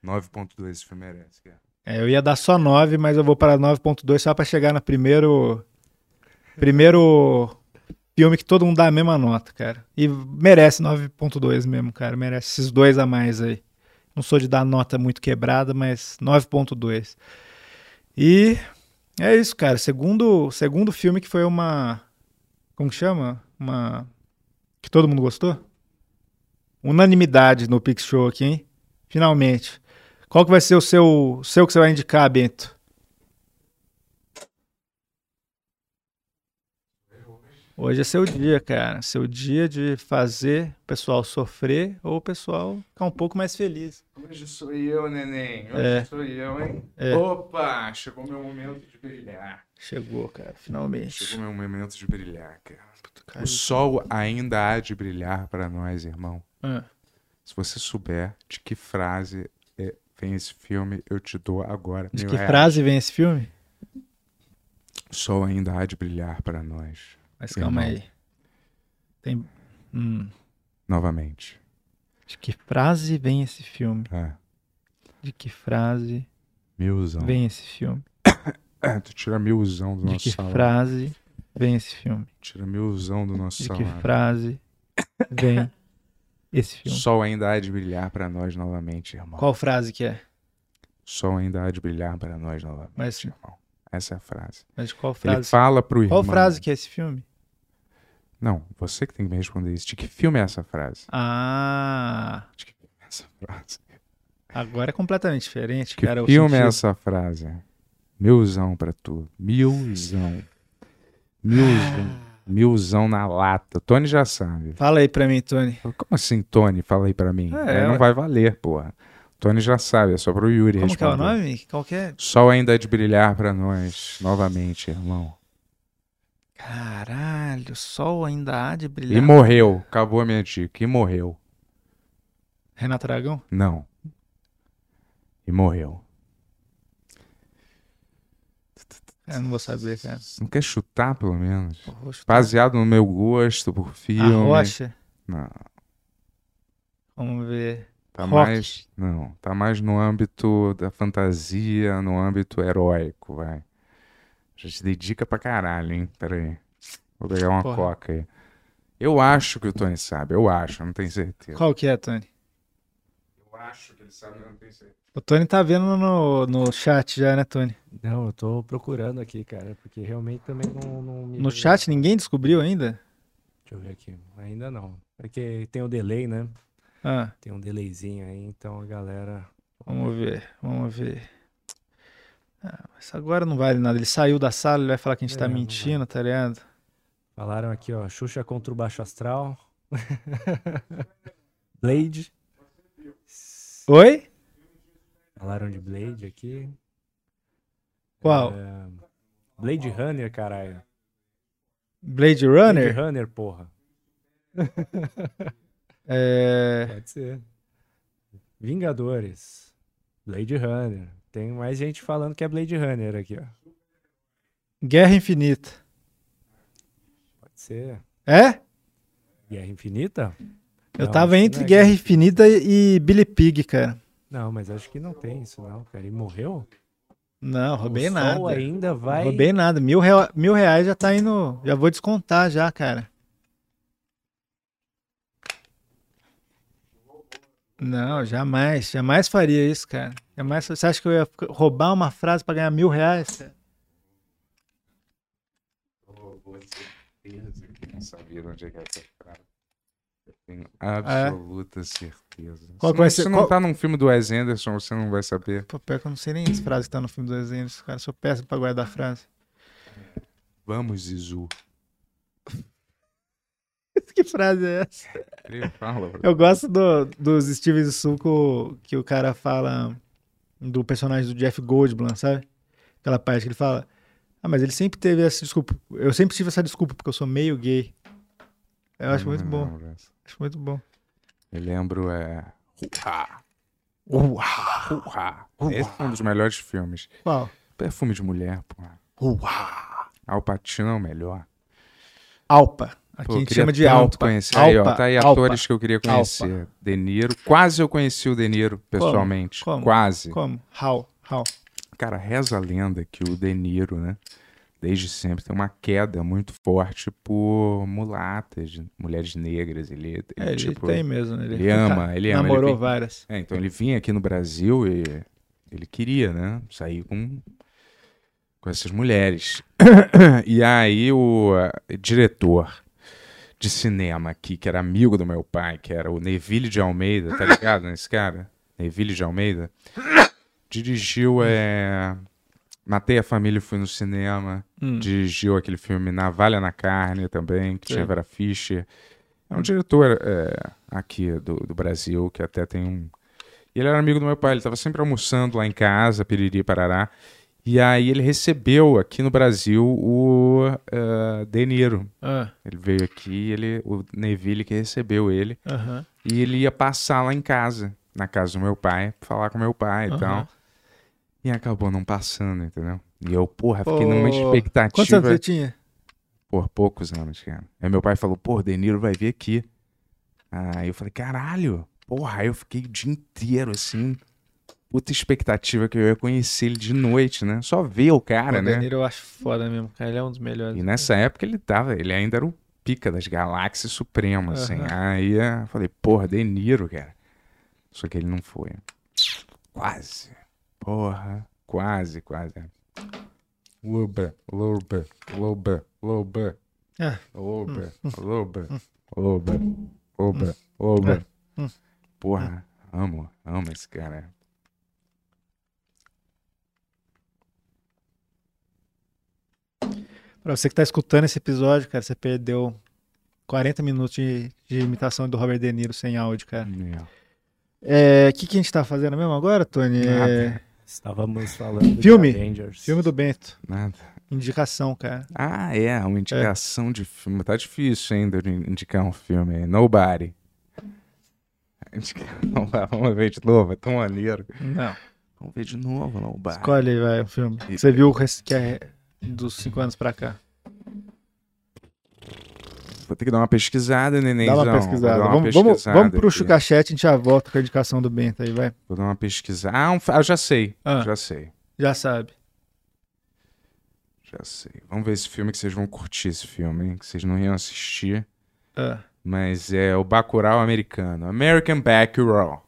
9.2 esse filme merece, cara. É, eu ia dar só 9, mas eu vou para 9.2 só pra chegar no primeiro primeiro filme que todo mundo dá a mesma nota, cara. E merece 9.2 mesmo, cara. Merece esses dois a mais aí. Não sou de dar nota muito quebrada, mas 9.2. E é isso, cara. Segundo segundo filme que foi uma como que chama? Uma que todo mundo gostou? Unanimidade no Pix Show aqui, hein? Finalmente. Qual que vai ser o seu, seu que você vai indicar, Bento? Hoje é seu dia, cara. Seu dia de fazer o pessoal sofrer ou o pessoal ficar um pouco mais feliz. Hoje sou eu, neném. Hoje É. sou eu, hein? É. Opa, chegou meu momento de brilhar. Chegou, cara, finalmente. Chegou meu momento de brilhar, cara. Cara, O sol ainda há de brilhar para nós, irmão. ah, Se você souber de que frase é, vem esse filme, eu te dou agora. de que reais. frase vem esse filme? O sol ainda há de brilhar para nós. Mas calma Irmão. aí. Tem. hum, Novamente. de que frase vem esse filme? É. De que frase Milzão. vem esse filme? Tu tira milzão do De nosso que salário. frase vem esse filme? Tira milzão do nosso De que salário. frase vem esse filme? sol ainda há de brilhar para nós novamente, irmão. Qual frase que é? Sol ainda há de brilhar para nós novamente, Mas- irmão. Essa é a frase. Mas de qual Ele frase? fala pro irmão. Qual frase que é esse filme? Não, você que tem que me responder isso. De que filme é essa frase? Ah, De que filme é essa frase? agora é completamente diferente, Que cara. o filme é essa frase? Milzão pra tu. Milzão. Milzão. Milzão na lata. Tony já sabe. Fala aí pra mim, Tony. Como assim, Tony? Fala aí pra mim. É, Aí não vai valer, porra. Tony já sabe, é só pro Yuri Como que é o responder. nome? Qual que é? Sol ainda há de brilhar pra nós, novamente, irmão. Caralho, sol ainda há de brilhar. E morreu. Acabou a minha dica. E morreu. Renato Aragão? Não. E morreu. Eu não vou saber, cara. Não quer chutar, pelo menos? Chutar. Baseado no meu gosto por A filme. Rocha? Não. Vamos ver. Tá Rock. mais. Não. Tá mais no âmbito da fantasia, no âmbito heróico, vai. Já te dei dica pra caralho, hein? Pera aí. Vou pegar uma Porra. coca aí. Eu acho que o Tony sabe, eu acho, não tenho certeza. Qual que é, Tony? Eu acho que ele sabe, eu não tenho certeza. O Tony tá vendo no, no chat já, né, Tony? Não, eu tô procurando aqui, cara, porque realmente também não, não me No chat ninguém descobriu ainda? Deixa eu ver aqui. Ainda não. Porque tem o delay, né? Ah, Tem um delayzinho aí, então a galera. vamos ver, vamos ver. Ah, mas agora não vale nada. Ele saiu da sala, ele vai falar que a gente É, tá mentindo, tá ligado? Falaram aqui, ó. Xuxa contra o Baixo Astral. Blade. Oi? Falaram de Blade aqui. Qual? É, Blade Runner, caralho. Blade Blade Runner? Runner, porra. É... Pode ser. Vingadores. Blade Runner. Tem mais gente falando que é Blade Runner aqui, ó. Guerra Infinita. Pode ser. É? Guerra Infinita? Eu Não, tava entre é Guerra Infinita e Billy Pig, cara. Não, mas acho que não tem isso, não, cara. E morreu? Não, roubei o nada. Sol ainda vai. Roubei nada. Mil, rea- mil reais já tá indo. Já vou descontar já, cara. Não, jamais. Jamais faria isso, cara. Jamais. Você acha que eu ia roubar uma frase pra ganhar mil reais? cara? Vou certeza que não sabia de onde é que é essa frase. Tenho absoluta certeza. Qual se não, ser- se qual- não tá num filme do Wes Anderson, você não vai saber. Pô, pior que eu não sei nem as frases que tá no filme do desenho. Cara, eu sou péssimo pra guardar frase. Vamos, Zizu. que frase é essa? Eu gosto do, dos Steven Suco que o cara fala do personagem do Jeff Goldblum, sabe? Aquela parte que ele fala. Ah, mas ele sempre teve essa desculpa. Eu sempre tive essa desculpa porque eu sou meio gay. Eu acho não muito bom. lembro essa. Acho muito bom. Eu lembro, é. Uá. Uau! Porra! Esse é um dos melhores filmes. Qual? Perfume de mulher, porra. Al Pacino é o melhor. Alpa. Aqui Pô, a gente chama de Alpa. Conhecer. aí, ó, Alpa, tá aí Alpa. atores que eu queria conhecer. De Niro. Quase eu conheci o De Niro, pessoalmente. Como? Quase. Como? How? How? Cara, reza a lenda que o De Niro, né? Desde sempre tem uma queda muito forte por mulatas, mulheres negras. Ele, ele, É, ele tipo, tem mesmo. né? Ele, ele ama, ele ama, ele Namorou vem- várias. É, então ele vinha aqui no Brasil e ele queria, né? Sair com, com essas mulheres. e aí o eh, diretor de cinema aqui, que era amigo do meu pai, que era o Neville de Almeida, tá ligado nesse cara? Neville de Almeida. Dirigiu é, Matei a Família e Fui no Cinema. Hum. Dirigiu aquele filme Navalha na Carne também, que tinha Vera Fischer. É um diretor é, aqui do, do Brasil, que até tem um. E ele era amigo do meu pai, ele estava sempre almoçando lá em casa, Piriri Parará. E aí ele recebeu aqui no Brasil o eh, De Niro. Ah, Ele veio aqui, ele, o Neville que recebeu ele. aham. E ele ia passar lá em casa, na casa do meu pai, falar com meu pai e Aham. tal. E acabou não passando, entendeu? E eu, porra, fiquei numa expectativa. Quantos anos você tinha? Por poucos anos, cara. Aí meu pai falou, pô, De Niro vai vir aqui. Aí eu falei, caralho. Porra, aí eu fiquei o dia inteiro, assim, puta expectativa que eu ia conhecer ele de noite, né? Só ver o cara, o né? Danilo eu acho foda mesmo, cara. Ele é um dos melhores. E nessa época ele tava, ele ainda era o pica das galáxias supremo, assim. Aí eu falei, porra, De Niro, cara. Só que ele não foi. Quase. Porra, quase, quase. Luba, luba, luba, luba. Ah. Luba, luba, luba, luba, luba. Hum. Porra, amo, amo esse cara. Pra você que tá escutando esse episódio, cara, você perdeu 40 minutos de, de imitação do Robert De Niro sem áudio, cara. Meu. É, O que, que a gente tá fazendo mesmo agora, Tony? É, Nada. Estávamos falando Filme. de Avengers. filme do Bento. Nada. Indicação, cara. Ah, é, uma indicação de filme. Tá difícil ainda de indicar um filme. aí. Nobody. Indica- Vamos ver de novo, é tão maneiro. Não. Vamos ver de novo, Nobody. Escolhe aí, vai, o filme. Você viu que é dos 5 anos pra cá. Vou ter que dar uma pesquisada, nenenzão. Dá uma pesquisada. dar uma Vamos, vamos, pesquisada vamos pro aqui. Chucachete, a gente já volta com a indicação do Bento aí, vai. Vou dar uma pesquisada. Ah, um... ah, já sei. Ah. Já sei. Já sabe. Já sei. Vamos ver esse filme que vocês vão curtir esse filme, hein? Que vocês não iam assistir. Ah, Mas é o Bacurau americano. American Bacurau.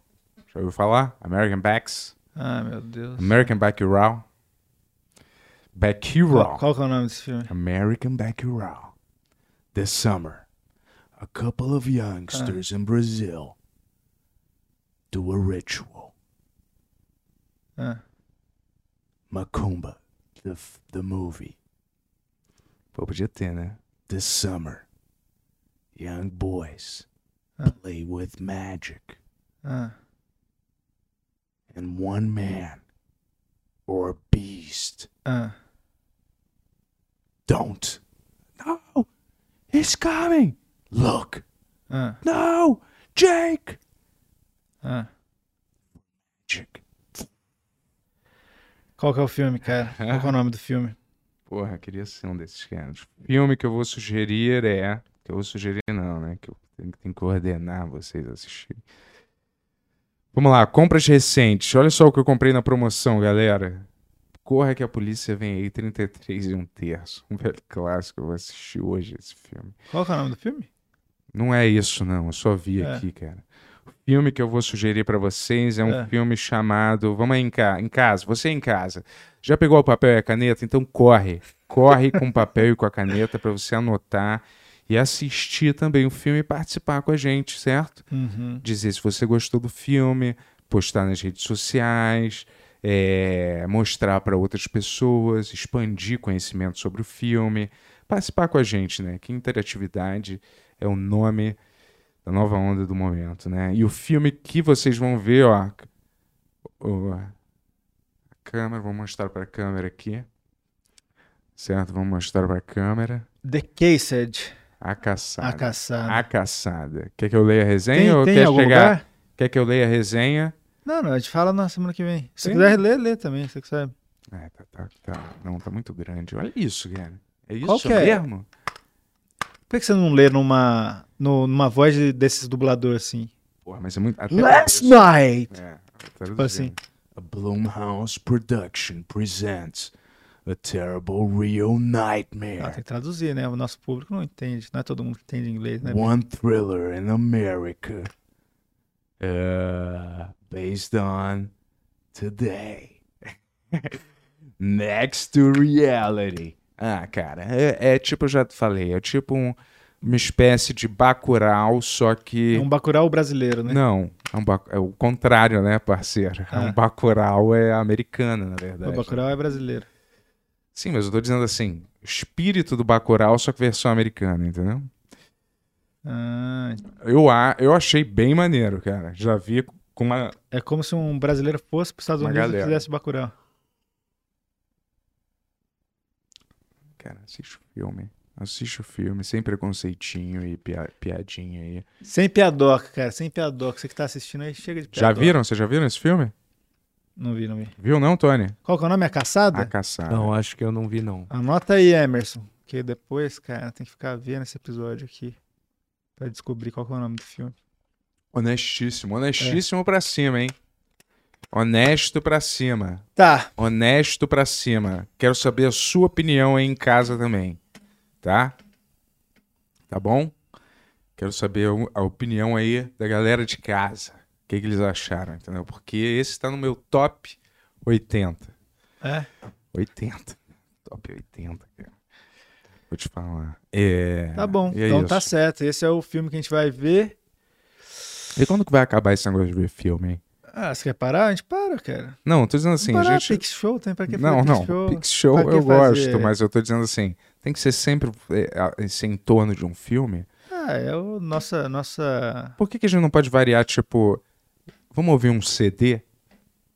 Já ouviu falar? American Backs? ah, meu Deus. American Bacurau. Bacurau. Qual, qual que é o nome desse filme? American Bacurau. This summer, a couple of youngsters in Brazil do a ritual. Ah, Macumba, the, f- the movie. Pô, podia ter, né? This summer, young boys Ah. play with magic, ah. and one man or beast Ah, don't. No, he's coming. Look, ah, no, Jake. ah. Jake. Qual que é o filme, cara? Qual que é o nome do filme? Porra, queria ser um desses caras. Filme que eu vou sugerir é. Que eu vou sugerir, não, né? Que eu tenho, tenho que ordenar vocês a assistirem. Vamos lá, compras recentes. Olha só o que eu comprei na promoção, galera. Corra que a polícia vem aí, 33 e um terço. Um velho clássico, eu vou assistir hoje esse filme. Qual é o nome do filme? Não é isso, não. Eu só vi É. aqui, cara. O filme que eu vou sugerir pra vocês é um É. filme chamado. Vamos aí em, ca... em casa, você em casa. Já pegou o papel e a caneta? Então corre. Corre com o papel e com a caneta pra você anotar e assistir também o filme e participar com a gente, certo? Uhum. Dizer se você gostou do filme, postar nas redes sociais, é, mostrar para outras pessoas, expandir conhecimento sobre o filme, participar com a gente, né? Que interatividade é o nome da nova onda do momento, né? E o filme que vocês vão ver, ó, a câmera, vou mostrar para a câmera aqui, certo? Vamos mostrar para a câmera. The Cased. A caçada. A Caçada. A caçada. Quer que eu leia a resenha Tem, ou tem quer chegar? lugar? Quer que eu leia a resenha Não, não, a gente fala na semana que vem. Se Tem? quiser ler, lê também, você que sabe. É, tá, tá, tá. Não, tá muito grande. Olha isso, cara. É isso Qual que é? mesmo? Por que você não lê numa, no- numa voz de- desses dubladores assim? Porra, mas é muito. até Last isso. night! É, Tipo assim. A Blumhouse Production presents a terrible real nightmare. Ah, tem que traduzir, né? O nosso público não entende. Não é todo mundo que entende inglês, né? One thriller in America. Uh, based on today. Next to reality. Ah, cara, é, é tipo, eu já te falei, é tipo um- uma espécie de Bacurau, só que... É um Bacurau brasileiro, né? Não, é, um bac- é o contrário, né, parceiro? É Ah. um Bacurau é americano, na o verdade. Bacurau é brasileiro. Sim, mas eu tô dizendo assim, espírito do Bacurau, só que versão americana, entendeu? Ah, Eu, a- eu achei bem maneiro, cara. Já vi com uma. é como se um brasileiro fosse para os Estados Uma Unidos galera. e fizesse Bacurau. Cara, assiste o filme. Assiste o filme, sem preconceitinho e pia- piadinha aí. Sem piadoca, cara. Sem piadoca. Você que tá assistindo aí, chega de Já piadoca. viram? Vocês já viram esse filme? Não vi, não vi. Viu não, Tony? Qual que é o nome? A Caçada? A Caçada. Não, acho que eu não vi, não. Anota aí, Emerson. Que depois, cara, tem que ficar vendo esse episódio aqui. Pra descobrir qual que é o nome do filme. Honestíssimo. Honestíssimo pra cima, hein? Honesto pra cima. Tá. Honesto pra cima. Quero saber a sua opinião aí em casa também. Tá? Tá bom? Quero saber a opinião aí da galera de casa. O que, que eles acharam, entendeu? Porque esse tá no meu top 80. É? 80. Top 80, cara. Vou te falar. É... Tá bom. É então tá isso. certo. Esse é o filme que a gente vai ver. E quando que vai acabar esse negócio de ver filme, hein? Ah, você quer parar? A gente para, cara. Não, tô dizendo assim, Vamos a parar, gente... Pix Show, tem pra que Não, não. Pix Show? Pix Show eu fazer- gosto, mas eu tô dizendo assim, tem que ser sempre é, esse em torno de um filme. Ah, é o nossa, nossa... Por que, que a gente não pode variar, tipo, vamos ouvir um CD?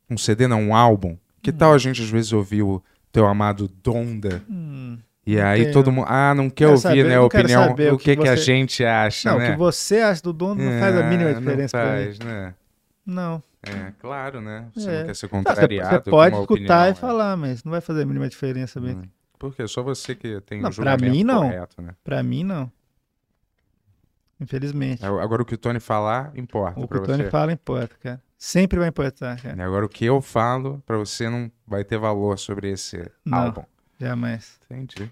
Um CD não, um álbum? Que tal a gente às vezes ouvir o teu amado Donda? Hum, E Não aí todo mundo, ah, não quer Quero ouvir, saber- né, a não opinião, o o que, que que a você- gente acha, Não, o né? que você acha do dono não faz a mínima É, diferença Não pra faz, né? Não. É, claro, né? Você É. não quer ser Tá, contrariado você, você pode escutar opinião, e é. falar, mas não vai fazer a mínima diferença, bem. Hum. Porque só você que tem Não, o pra julgamento mim, não. correto, né? Pra mim, não. Infelizmente. Agora o que o Tony falar importa o que pra o Tony você. fala importa, cara. Sempre vai importar, cara. Agora o que eu falo pra você não vai ter valor sobre esse Não. álbum. Jamais. Entendi.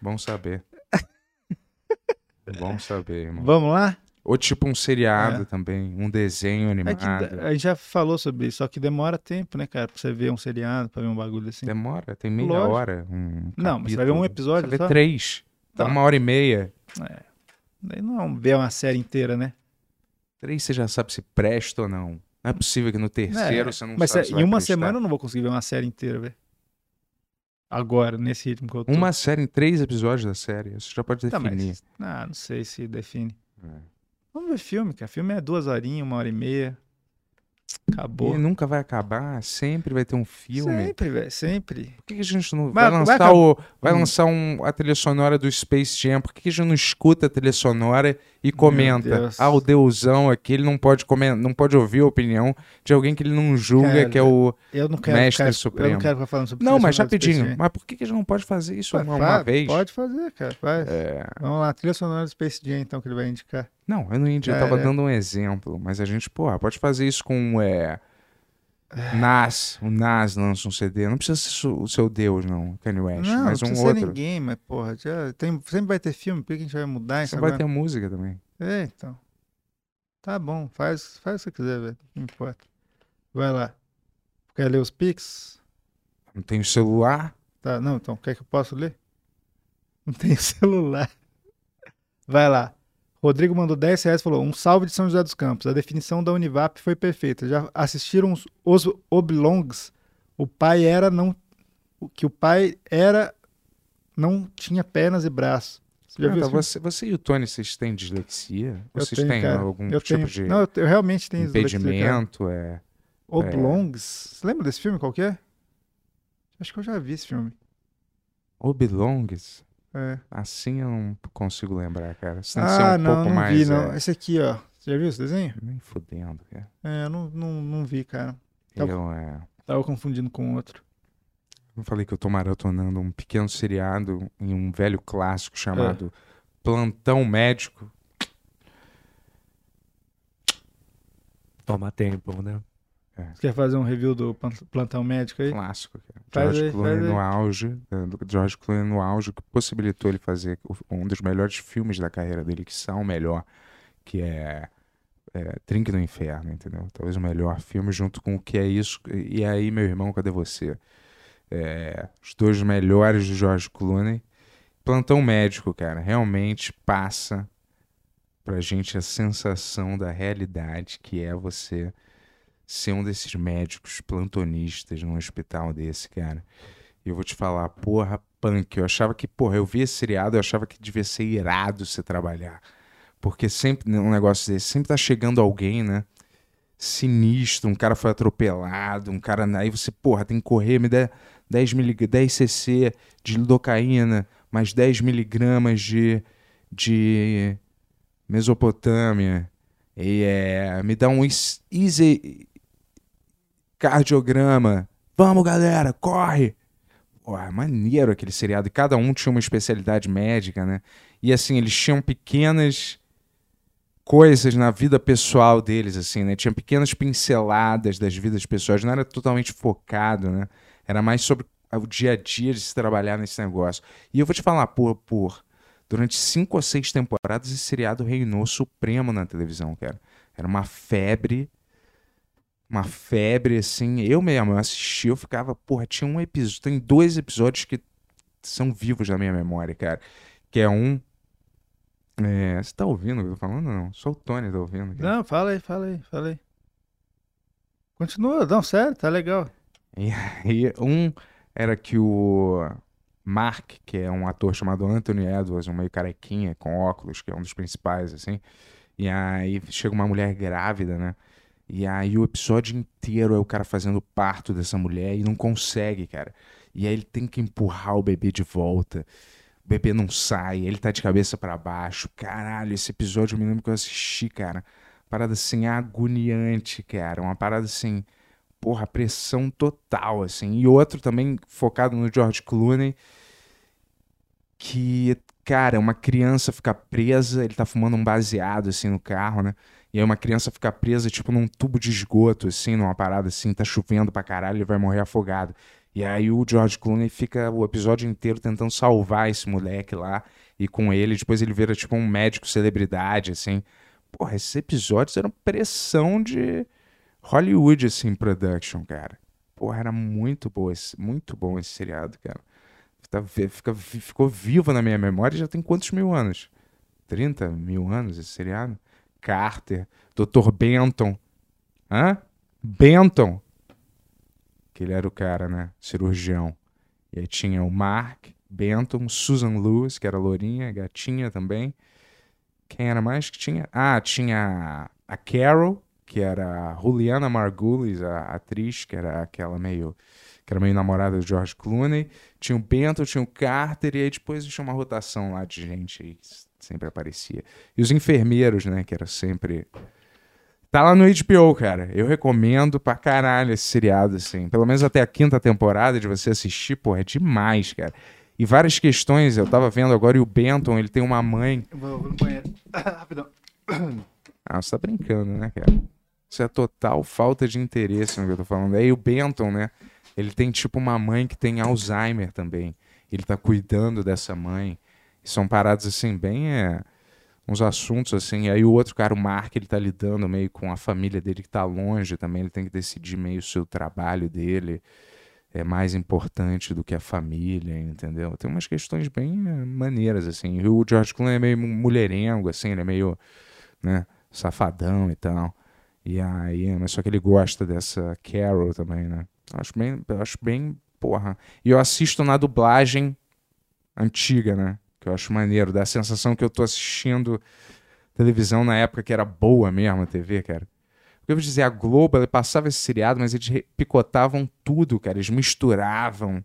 Bom saber. Bom saber, irmão. Vamos lá? Ou tipo um seriado É. também, um desenho É animado. que a gente já falou sobre isso, só que demora tempo, né, cara? Pra você ver um seriado, pra ver um bagulho assim. Demora, tem meia Lógico. hora. Um Não, mas você vai ver um episódio Você vê só? três. Tá. uma hora e meia. Daí não é ver uma série inteira, né? Três você já sabe se presta ou não. Não é possível que no terceiro É, você não Mas sabe se em vai uma prestar. semana eu não vou conseguir ver uma série inteira, velho. Agora, nesse ritmo que eu tô. Uma série em três episódios da série. Você já pode Tá, definir. mas... Ah, não sei se define. É. Vamos ver filme, cara. Filme é duas horinhas, uma hora e meia. Acabou. E nunca vai acabar, sempre vai ter um filme. Sempre, velho, sempre. Por que, que a gente não Vai- vai, vai lançar acabar- o vai Hum. lançar um, a trilha sonora do Space Jam? Por que, que a gente não escuta a trilha sonora e comenta? Ah, o Deusão aqui, ele não pode comen- não pode ouvir a opinião de alguém que ele não julga, Cara, que é o Eu não quero Mestre ficar, Eu Supremo. não quero ficar falando sobre Não, mas rapidinho. Mas por que, que a gente não pode fazer isso Vai, uma, uma vez? Pode fazer, cara. Faz. É, Vamos lá, trilha sonora do Space Jam, então, que ele vai indicar. Não, eu não entendi, eu É, tava é. dando um exemplo, mas a gente, pô, pode fazer isso com é, Nas, o Nas lança um CD, não precisa ser o seu Deus, não, Kanye West, não, mas não um precisa ser outro. ninguém, mas, porra, já tem, sempre vai ter filme, por que a gente vai mudar isso Você vai ter música também. É, então. Tá bom, faz, faz o que você quiser, velho. Não importa. Vai lá. Quer ler os pics? Não tem celular, Tá, não, então, quer que eu possa ler? Não tenho celular. Vai lá. Rodrigo mandou 10 reais e falou: Um salve de São José dos Campos. A definição da Univap foi perfeita. Já assistiram os, os Oblongs? O pai era não. o Que o pai era. Não tinha pernas e braços. Você já Ah, tá, você, você e o Tony, vocês têm dislexia? Eu Vocês tenho, têm cara. algum eu tipo tenho. de Não, eu, eu realmente tenho dislexia, cara. impedimento? É... Oblongs. Você lembra desse filme? Qual que é? Acho que eu já vi esse filme. Oblongs? É. Assim eu não consigo lembrar, cara. Você tem que ser Ah, um não, pouco não mais. vi, não. é, Esse aqui, ó. Você já viu esse desenho? Nem fudendo, cara. É, eu não, não, não vi, cara. Tá bom. Eu, é, Tava confundindo com outro. eu falei que eu tô maratonando um pequeno seriado em um velho clássico chamado Plantão Médico. Toma tempo, né? Você quer fazer um review do plan- plantão médico aí? Clássico, cara. George aí, Clooney no auge. do George Clooney no auge, que possibilitou ele fazer um dos melhores filmes da carreira dele, que são o melhor, que é, é Drink do Inferno, entendeu? Talvez o melhor filme, junto com o que é isso. E aí, meu irmão, cadê você? É, os dois melhores de George Clooney. Plantão Médico, cara, realmente passa pra gente a sensação da realidade que é você ser um desses médicos plantonistas num hospital desse, cara. E eu vou te falar, porra, punk. Eu achava que, porra, eu vi esse seriado, eu achava que devia ser irado você trabalhar. Porque sempre, um negócio desse, sempre tá chegando alguém, né? Sinistro, um cara foi atropelado, um cara. Aí você, porra, tem que correr, me dá 10, milig... 10 cc de lidocaína, mais 10 miligramas de, de Mesopotâmia. E é, me dá um easy cardiograma. Vamos, galera, corre! Porra, maneiro aquele seriado. E cada um tinha uma especialidade médica, né? E assim, eles tinham pequenas coisas na vida pessoal deles, assim, né? Tinha pequenas pinceladas das vidas pessoais. Não era totalmente focado, né? Era mais sobre o dia a dia de se trabalhar nesse negócio. E eu vou te falar, por, por durante cinco ou seis temporadas, esse seriado reinou supremo na televisão, cara. Era uma febre uma febre, assim. Eu mesmo, eu assisti, eu ficava, porra, tinha um episódio, tem dois episódios que são vivos na minha memória, cara. Que é um. É, você tá ouvindo o que eu tô falando não? Só o Tony tá ouvindo. cara. Não, fala aí, fala aí, fala aí. Continua, não, sério, tá legal. E aí, um era que o Mark, que é um ator chamado Anthony Edwards, um meio carequinha, com óculos, que é um dos principais, assim. E aí chega uma mulher grávida, né? E aí o episódio inteiro é o cara fazendo parto dessa mulher e não consegue, cara. E aí ele tem que empurrar o bebê de volta. O bebê não sai, ele tá de cabeça pra baixo. Caralho, esse episódio eu me lembro que eu assisti, cara. Parada assim, agoniante, cara. Uma parada assim, porra, pressão total, assim. E outro também focado no George Clooney, que, cara, uma criança fica presa, ele tá fumando um baseado, assim, no carro, né? E aí uma criança fica presa, tipo, num tubo de esgoto, assim, numa parada assim, tá chovendo pra caralho, ele vai morrer afogado. E aí o George Clooney fica o episódio inteiro tentando salvar esse moleque lá, e com ele, depois ele vira, tipo, um médico celebridade, assim. Porra, esses episódios eram pressão de Hollywood, assim, production, cara. Porra, era muito bom esse, muito bom esse seriado, cara. Tá- fica- ficou vivo na minha memória já tem quantos mil anos? 30 mil anos esse seriado? Carter, Dr. Benton. Hã? Benton. Que ele era o cara, né? Cirurgião. E aí tinha o Mark Benton, Susan Lewis, que era lourinha, gatinha também. Quem era mais que tinha? Ah, tinha a Carol, que era a Juliana Margulies, a atriz, que era aquela meio que era meio namorada do George Clooney. Tinha o Benton, tinha o Carter, e aí depois tinha uma rotação lá de gente sempre aparecia. E os enfermeiros, né, que era sempre... Tá lá no HBO, cara. Eu recomendo pra caralho esse seriado, assim. Pelo menos até a quinta temporada de você assistir, pô, é demais, cara. E várias questões, eu tava vendo agora, e o Benton, ele tem uma mãe... Eu vou, vou no banheiro. Rapidão. Ah, você tá brincando, né, cara? Isso é total falta de interesse no que eu tô falando. Aí o Benton, né? Ele tem tipo uma mãe que tem Alzheimer também. Ele tá cuidando dessa mãe. E são paradas assim, bem. É, uns assuntos assim. Aí o outro cara, o Mark, ele tá lidando meio com a família dele que tá longe também. Ele tem que decidir meio o seu trabalho dele. É mais importante do que a família, entendeu? Tem umas questões bem é, maneiras, assim. E o George Clooney é meio mulherengo, assim, ele é meio, né, safadão e tal. E aí, mas só que ele gosta dessa Carol também, né? Acho bem, acho bem, porra. E eu assisto na dublagem antiga, né? Que eu acho maneiro, dá a sensação que eu tô assistindo televisão na época que era boa mesmo a TV, cara. Porque eu vou dizer, a Globo, ela passava esse seriado, mas eles picotavam tudo, cara. Eles misturavam,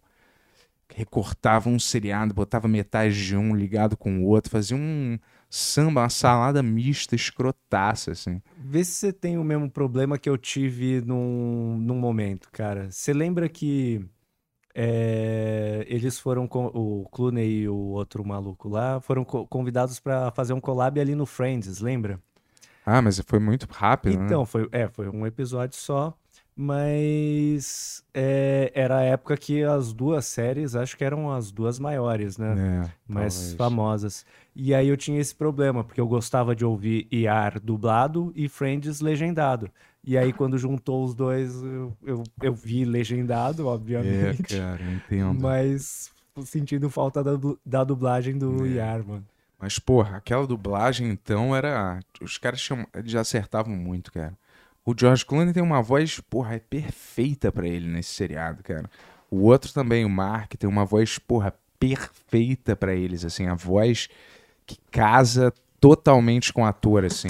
recortavam um seriado, botavam metade de um ligado com o outro, faziam um samba, uma salada mista, escrotaça, assim. Vê se você tem o mesmo problema que eu tive num, num momento, cara. Você lembra que é, eles foram com o Clooney e o outro maluco lá foram co- convidados pra fazer um collab ali no Friends, lembra? Ah, mas foi muito rápido, né? Então, foi, é, foi um episódio só, mas é, era a época que as duas séries, acho que eram as duas maiores, né? É, mais talvez. famosas. E aí eu tinha esse problema, porque eu gostava de ouvir ER dublado e Friends legendado. E aí quando juntou os dois, eu, eu, eu vi legendado, É, obviamente, cara, eu entendo. mas sentindo falta da, da dublagem do É. Mano. Mas, porra, aquela dublagem, então, era. Os caras tinham... eles já acertavam muito, cara. O George Clooney tem uma voz, porra, é perfeita pra ele nesse seriado, cara. O outro também, o Mark, tem uma voz, porra, perfeita pra eles, assim, a voz que casa totalmente com o ator, assim.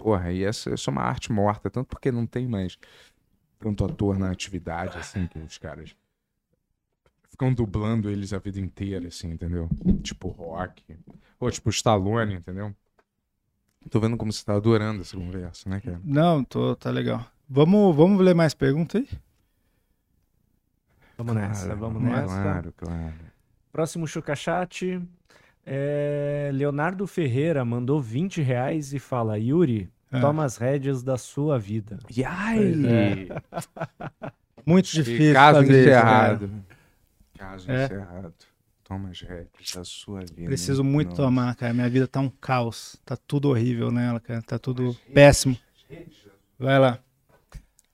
Porra, e essa, essa é uma arte morta, tanto porque não tem mais tanto ator na atividade, assim, que os caras ficam dublando eles a vida inteira, assim, entendeu? Tipo rock. Ou tipo Stallone, entendeu? Tô vendo como você tá adorando essa conversa, né, cara? Não, tô, tá legal. Vamos, vamos ler mais perguntas aí? Vamos nessa, Claro, vamos nessa. Claro, claro. Próximo Chucachat. É, Leonardo Ferreira mandou 20 reais e fala: Yuri, Ah. toma as rédeas da sua vida. E aí? Muito Que difícil Caso fazer isso, cara. encerrado. Caso É. encerrado. Toma as regras da sua vida. Preciso muito Nossa. tomar, cara. Minha vida tá um caos. Tá tudo horrível nela, cara. Tá tudo péssimo. Vai lá.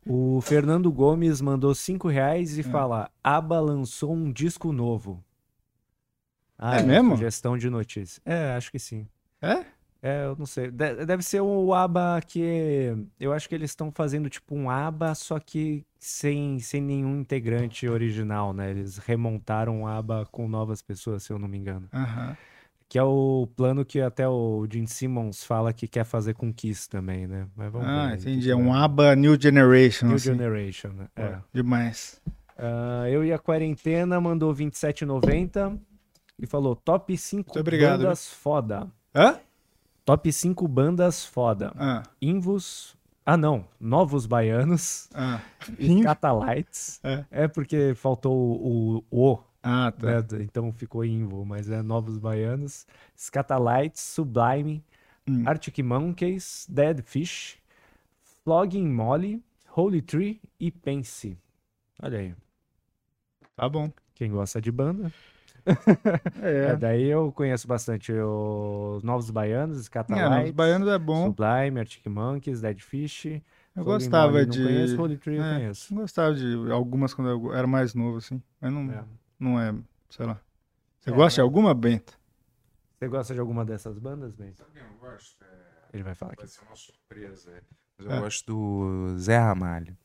O Fernando Gomes mandou 5 reais e É. fala: Aba lançou um disco novo. Ah, É mesmo? Sugestão de notícia. É, acho que sim. É? É, eu não sei. De- deve ser o ABA que. Eu acho que eles estão fazendo tipo um ABA, só que sem, sem nenhum integrante original, né? Eles remontaram o ABA com novas pessoas, se eu não me engano. Aham. Que é o plano que até o Gene Simmons fala que quer fazer com Kiss também, né? Mas vamos ver Ah, que entendi. É um aba New Generation. New assim. Generation, né? É. Demais. Ah, eu e a quarentena mandou 27,90 e falou top 5 Muito obrigado, bandas foda. Hã? Top 5 bandas foda. Ah, Invos. Ah, não. Novos Baianos. ah. Inv- Catalites. É. É porque faltou o, o, o, Ah, tá. né? Então ficou Invo, mas é Novos Baianos. Scatalites, Sublime, Hum. Arctic Monkeys, Dead Fish, Flogging Molly, Holy Tree e Pense. Olha aí. Tá bom. Quem gosta de banda. É, É. daí eu conheço bastante os Novos Baianos, É, Scatalites, os baianos é bom. Sublime, Arctic Monkeys, Dead Fish. Eu gostava Molly de. Não conheço, Holy Tree eu é, conheço. eu gostava de algumas quando eu era mais novo, assim. Mas não É. não é, sei lá. Você É, gosta de mas- alguma, Benta? Você gosta de alguma dessas bandas, Ben? Sabe quem eu gosto? É, Ele vai falar aqui. Vai ser uma surpresa. Mas eu É. gosto do Zé Ramalho.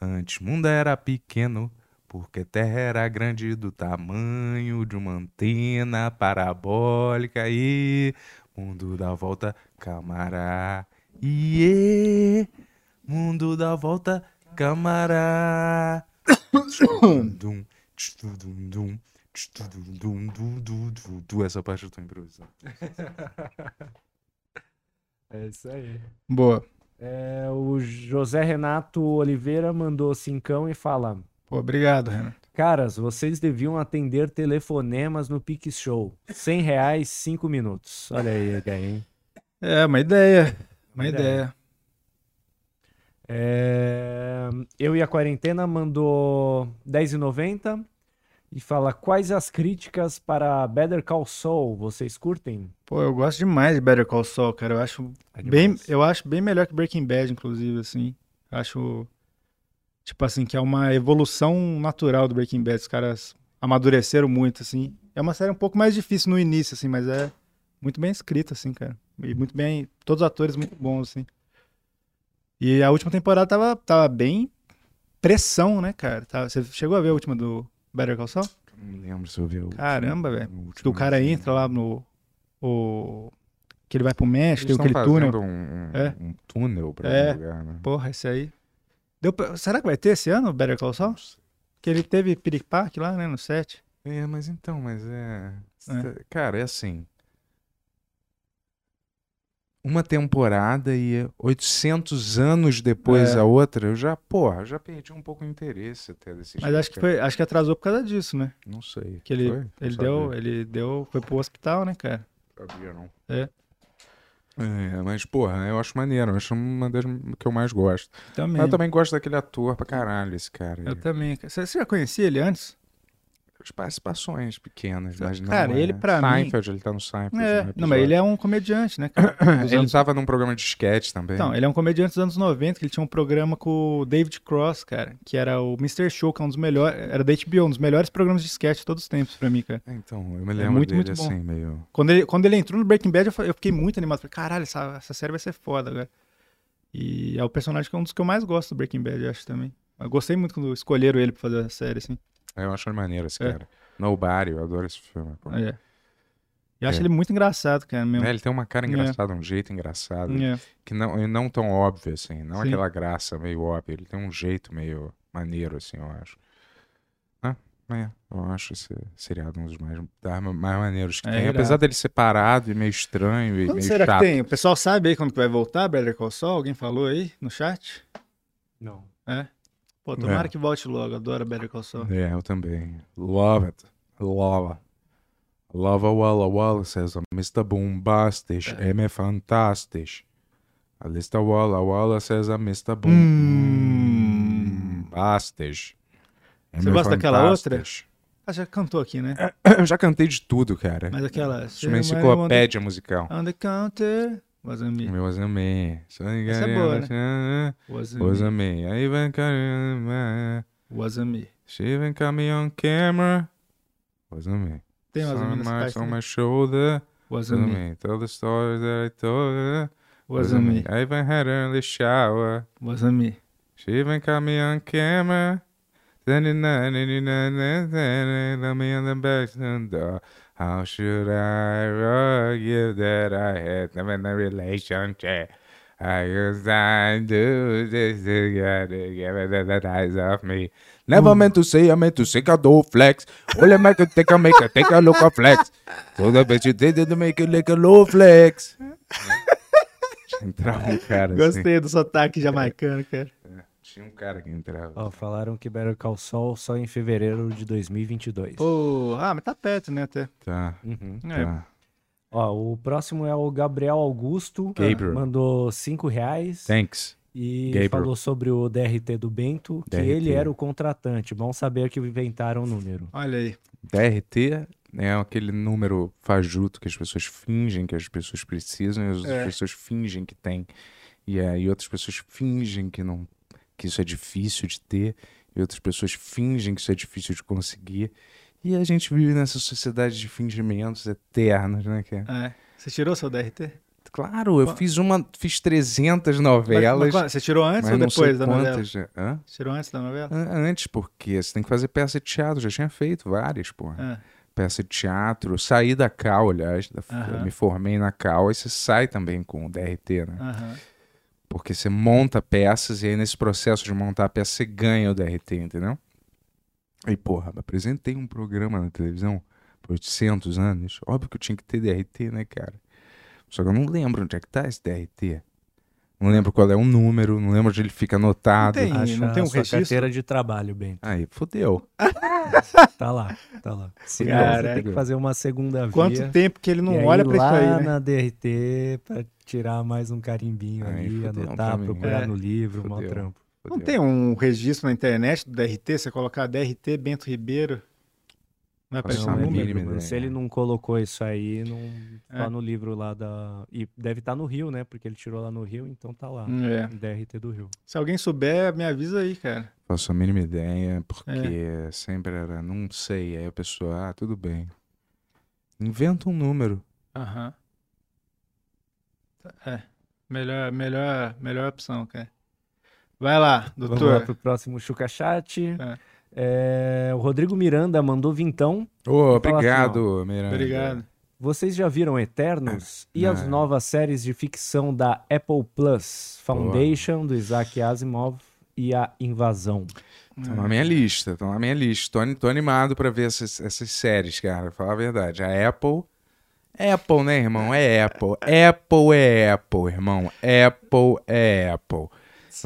Antes mundo era pequeno, porque terra era grande do tamanho de uma antena parabólica e mundo dá volta, camará. Iê, mundo dá volta, camará. Dum, dum, dum. Essa parte eu tô improvisando. É isso aí. Boa. É, o José Renato Oliveira mandou cincão e fala: Pô, obrigado, Renan. Caras, vocês deviam atender telefonemas no Pix Show. 100 reais, 5 minutos. Olha aí, hein? É, uma ideia. Uma Ideia. ideia. É, Eu e a quarentena mandou 10,90 e fala: Quais as críticas para Better Call Saul? Vocês curtem? Pô, eu gosto demais de Better Call Saul, cara. Eu acho É bem, eu acho bem melhor que Breaking Bad, inclusive, assim. Acho tipo assim que é uma evolução natural do Breaking Bad. Os caras amadureceram muito, assim. É uma série um pouco mais difícil no início, assim, mas é muito bem escrita, assim, cara. E muito bem, todos os atores muito bons, assim. E a última temporada tava, tava bem pressão, né, cara? Tava- você chegou a ver a última do Better Call Saul? Não lembro se eu vi Caramba, velho. Que o cara assim. entra lá no. O, que ele vai pro México, Eles tem aquele túnel. um, um- É. um túnel pra É. lugar, né? Porra, esse aí. Deu pra- Será que vai ter esse ano o Better Call Saul? Que ele teve Piripaque lá, né, no set. É, mas então, mas é... É. Cara, é assim... uma temporada e 800 anos depois É. a outra, eu já, porra, já perdi um pouco o interesse até desse Mas acho que, foi, acho que atrasou por causa disso, né? Não sei. Que ele, Foi? Ele, deu, ele deu. Foi pro hospital, né, cara? Sabia, não. É. É, mas, porra, eu acho maneiro. Eu acho uma das que eu mais gosto. Também. Mas eu também gosto daquele ator pra caralho, esse cara. Eu também. Você, você já conhecia ele antes? Participações pequenas, mas não Cara, é. ele pra mim- Seinfeld, ele tá no Seinfeld. É. no Não, mas ele é um comediante, né, cara? Ele anos- tava num programa de sketch também. Então, ele é um comediante dos anos 90, que ele tinha um programa com o David Cross, cara, que era o Mr. Show, que é um dos melhores, era da HBO, um dos melhores programas de sketch de todos os tempos pra mim, cara. É, Então, eu me lembro muito, dele muito assim, meio... Quando ele, quando ele entrou no Breaking Bad, eu fiquei muito animado. Falei, caralho, essa, essa série vai ser foda, cara. E é o personagem que é um dos que eu mais gosto do Breaking Bad, eu acho também. Eu gostei muito quando escolheram ele pra fazer a série, assim. Eu acho ele maneiro esse É. cara. Nobody, eu adoro esse filme. pô. É. Eu acho É. ele muito engraçado, cara, mesmo. É, ele tem uma cara engraçada, um jeito engraçado. É. Que não, e não tão óbvio, assim. Não Sim. aquela graça meio óbvia. Ele tem um jeito meio maneiro, assim, eu acho. Ah, é. Eu acho esse seriado um dos mais, mais maneiros que É tem. irado. Apesar dele ser parado e meio estranho e Quando meio será chato. que tem? O pessoal sabe aí quando que vai voltar, Better Call Saul? Alguém falou aí no chat? Não. É? Pô, tomara É. que volte logo. Adoro Better Call Saul. É, eu também. Love it. Love it. Love a Walla Walla says Mr. Bombastic, é me fantastic. A lista Walla Walla says Mr. Bombastic. É Você me gosta daquela fantastic. Ah, já cantou aqui, né? Eu já cantei de tudo, cara. Mas aquela... Uma enciclopédia musical. On the counter... Meu me. Essa é boa, né? Wasn't Was me. me. Aí vem. Wasn't me. She even caught me on camera. Wasn't me. Tem que marks faz on também. my shoulder. Me. Tell the stories that I told me. I even had her in the shower. Wasn't me. She even caught me on camera. Then in the let me in the basement door. How should I argue that I had them in a relationship? I guess I do this together, give it the eyes of me. Never meant to say, I meant to say I do flex. Only make it take a make it take a look a flex. So the bitch you did it to make it like a low flex. Entrava um cara assim. Gostei do sotaque jamaicano, cara. Tinha um cara que entrava. Ó, falaram que Better Call Saul só em fevereiro de 2022. Pô, ah, mas tá perto, né, até. Tá, Uhum. É. tá. Ó, o próximo é o Gabriel Augusto. Gabriel. Mandou 5 reais. Thanks. E Gabriel. falou sobre o DRT do Bento, que DRT. ele era o contratante. Bom saber que inventaram o número. Olha aí. DRT é aquele número fajuto que as pessoas fingem que as pessoas precisam e as outras É. pessoas fingem que tem. E aí outras pessoas fingem que não que isso é difícil de ter e outras pessoas fingem que isso é difícil de conseguir. E a gente vive nessa sociedade de fingimentos eternos, né, cara? É. Você tirou seu DRT? Claro, eu fiz uma, fiz 300 Mas- novelas, mas quando- você tirou antes mas ou depois da novela? quantas. já- Hã? Você tirou antes da novela? An- Antes, porque você tem que fazer peça de teatro, já tinha feito várias, porra. Ah, Peça de teatro, saí da Cal, aliás, da- Aham. eu me formei na Cal, e você sai também com o DRT, né? aham. Porque você monta peças e aí nesse processo de montar a peça você ganha o DRT, entendeu? E porra, apresentei um programa na televisão por 800 anos, óbvio que eu tinha que ter DRT, né, cara? Só que eu não lembro onde é que tá esse DRT. Não lembro qual é o número, não lembro onde ele fica anotado. Não tem. Acha não tem um registro? carteira de trabalho, Bento. Aí, fodeu. Tá lá, tá lá. Se não, você tem que fazer uma segunda via. Quanto tempo que ele não olha pra isso lá aí, né? na DRT pra tirar mais um carimbinho Aí ali, fudeu anotar, procurar É. no livro, mal Fudeu. trampo. Não fodeu. tem um registro na internet do DRT? Você colocar DRT Bento Ribeiro? Um não é número? ideia. Se ele não colocou isso aí, não tá É. no livro lá da. E deve estar no Rio, né? Porque ele tirou lá no Rio, então tá lá. É. DRT do Rio. Se alguém souber, me avisa aí, cara. Faço a mínima ideia, porque É. sempre era, não sei. Aí a pessoa, ah, tudo bem. Inventa um número. Aham. É. Melhor, melhor, melhor opção, cara. Vai lá, Vamos lá doutor. pro próximo Chuca Chat. É. É, o Rodrigo Miranda mandou vintão. Fala obrigado, Miranda. Obrigado. Vocês já viram Eternos? E as Não. novas séries de ficção da Apple Plus? Foundation, do Isaac Asimov e a Invasão. Estão na minha lista, estão na minha lista. Tô, tô animado pra ver essas, essas séries, cara. Pra falar a verdade. A Apple Apple, né, irmão? É Apple. Apple é Apple, irmão. Apple é Apple.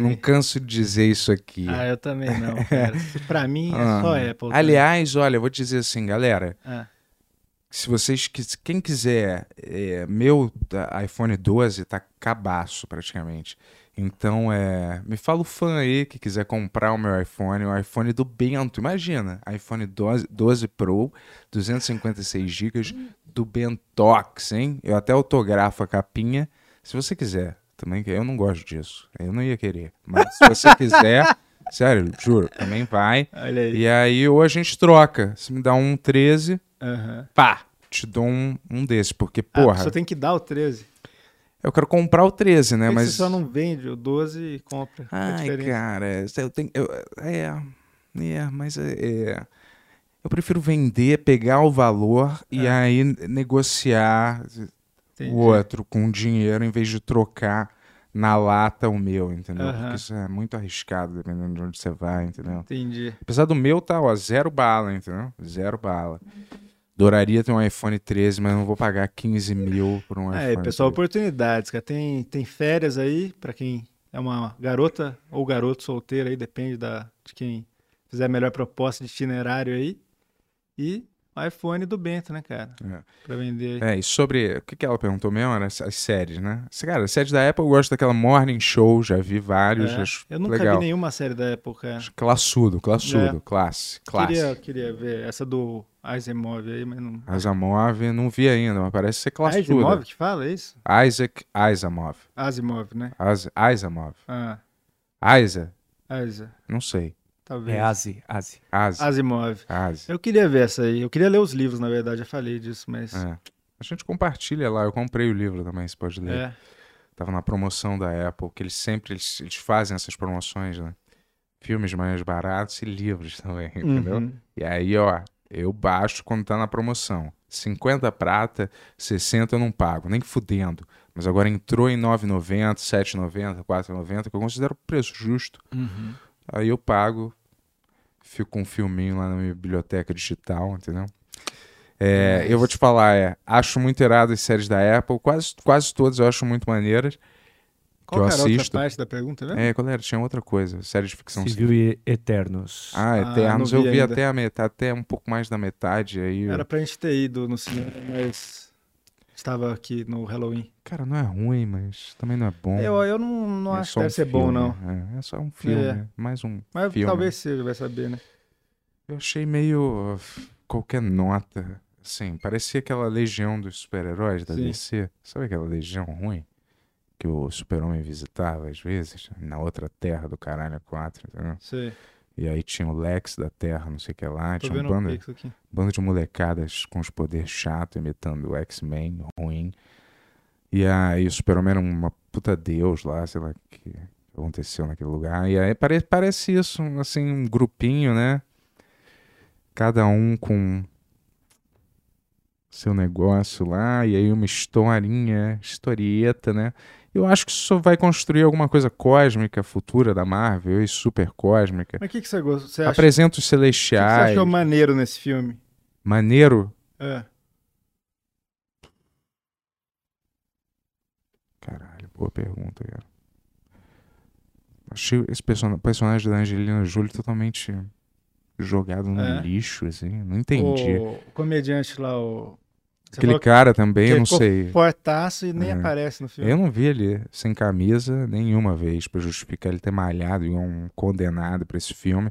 Não canso de dizer isso aqui. Ah, eu também não, cara. pra mim é Ah. só Apple. tá? Aliás, olha, eu vou dizer assim, galera. Ah, Se vocês quem quiser, é, meu da- iPhone 12 tá cabaço praticamente. Então, é, me fala o fã aí que quiser comprar o meu iPhone, o iPhone do Bento. Imagina, iPhone 12, 12 Pro, 256 GB do Bentox, hein? Eu até autografo a capinha, se você quiser. Também que eu não gosto disso. Eu não ia querer, mas se você quiser, sério, juro, também vai. olha aí. E aí ou a gente troca. Se me dá um 13, Aham. pá, te dou um, um desses. Porque, Ah, porra, só tem que dar o 13. eu quero comprar o 13, né? Por Mas. Você só não vende o 12 e compra. É Ai, diferença. cara, eu tenho. Eu, é, é, mas é, é, Eu prefiro vender, pegar o valor e É. aí negociar Entendi. o outro com dinheiro em vez de trocar na lata o meu, entendeu? Aham. Porque isso é muito arriscado, dependendo de onde você vai, entendeu? Entendi. Apesar do meu tá, ó, zero bala, entendeu? Zero bala. Adoraria ter um iPhone 13, mas não vou pagar 15 mil por um É, iPhone. pessoal, 13. oportunidades, cara. Tem, tem férias aí pra quem é uma garota ou garoto solteiro aí, depende da, de quem fizer a melhor proposta de itinerário aí. E iPhone do Bento, né, cara? É. Pra vender. É, e sobre. O que, que ela perguntou mesmo? Era as, as séries, né? Cara, as séries da Apple eu gosto daquela Morning Show, já vi vários. É. acho Eu nunca legal. vi nenhuma série da Apple, cara. Acho Classudo, classudo, classe, classe. Queria, queria ver essa do Asimov aí, mas não. Asimov, não vi ainda, mas parece ser classudo. Asimov que fala, é isso? Isaac Asimov. Asimov, né? As, Asimov. Ah, Isa, Asa, não sei. Talvez. É Asi, Asi. Asi. Asimov. Asi. Eu queria ver essa aí. Eu queria ler os livros, na verdade, já falei disso, mas. É. A gente compartilha lá, eu comprei o livro também, você pode ler. É. Tava na promoção da Apple, que eles sempre eles, eles fazem essas promoções, né? Filmes mais baratos e livros também, entendeu? Uhum. E aí, ó, eu baixo quando tá na promoção. 50 prata, 60 eu não pago, nem fudendo. Mas agora entrou em 9,90, 7,90, 4,90, que eu considero preço justo. Uhum. Aí eu pago, fico com um filminho lá na minha biblioteca digital, entendeu? É. Eu vou te falar, é, acho muito irado as séries da Apple, quase, quase todas eu acho muito maneiras. Qual eu era a outra parte da pergunta, né? É, qual era? Tinha outra coisa, série de ficção Civil e Eternos. Ah, Ah, Eternos, não eu vi vi ainda. até a metade, até um pouco mais da metade aí. Era pra gente ter ido no cinema, mas estava aqui no Halloween. Cara, não é ruim, mas também não é bom. Eu, eu não, não É acho que um deve ser bom, filme, não. É, é só um filme, É. mais um Mas filme. talvez seja, vai saber, né? Eu achei meio qualquer nota. Assim, parecia aquela legião dos super-heróis da Sim. DC. Sabe aquela legião ruim? Que o super-homem visitava às vezes, na outra terra do caralho 4, entendeu? Sei. E aí tinha o Lex da Terra, não sei o que lá. Tô tinha um bando, bando de molecadas com os poderes chato imitando o X-Men ruim. E aí o Super-Homem era uma puta deus lá, sei lá o que aconteceu naquele lugar. E aí pare- parece isso, assim, um grupinho, né? Cada um com seu negócio lá, e aí uma historinha, historieta, né? Eu acho que isso vai construir alguma coisa cósmica futura da Marvel e super cósmica. Mas o que, que você gosta? Você acha, Apresenta os o que que você celestiais. achou maneiro nesse filme? Maneiro. É. Caralho, boa pergunta, cara. Achei esse person- personagem da Angelina Jolie totalmente jogado no É? lixo, assim. Não entendi. O comediante lá, o. Você Aquele cara também, eu não sei. Fortaço e nem É. aparece no filme. Eu não vi ele sem camisa nenhuma vez pra justificar ele ter malhado igual um condenado pra esse filme.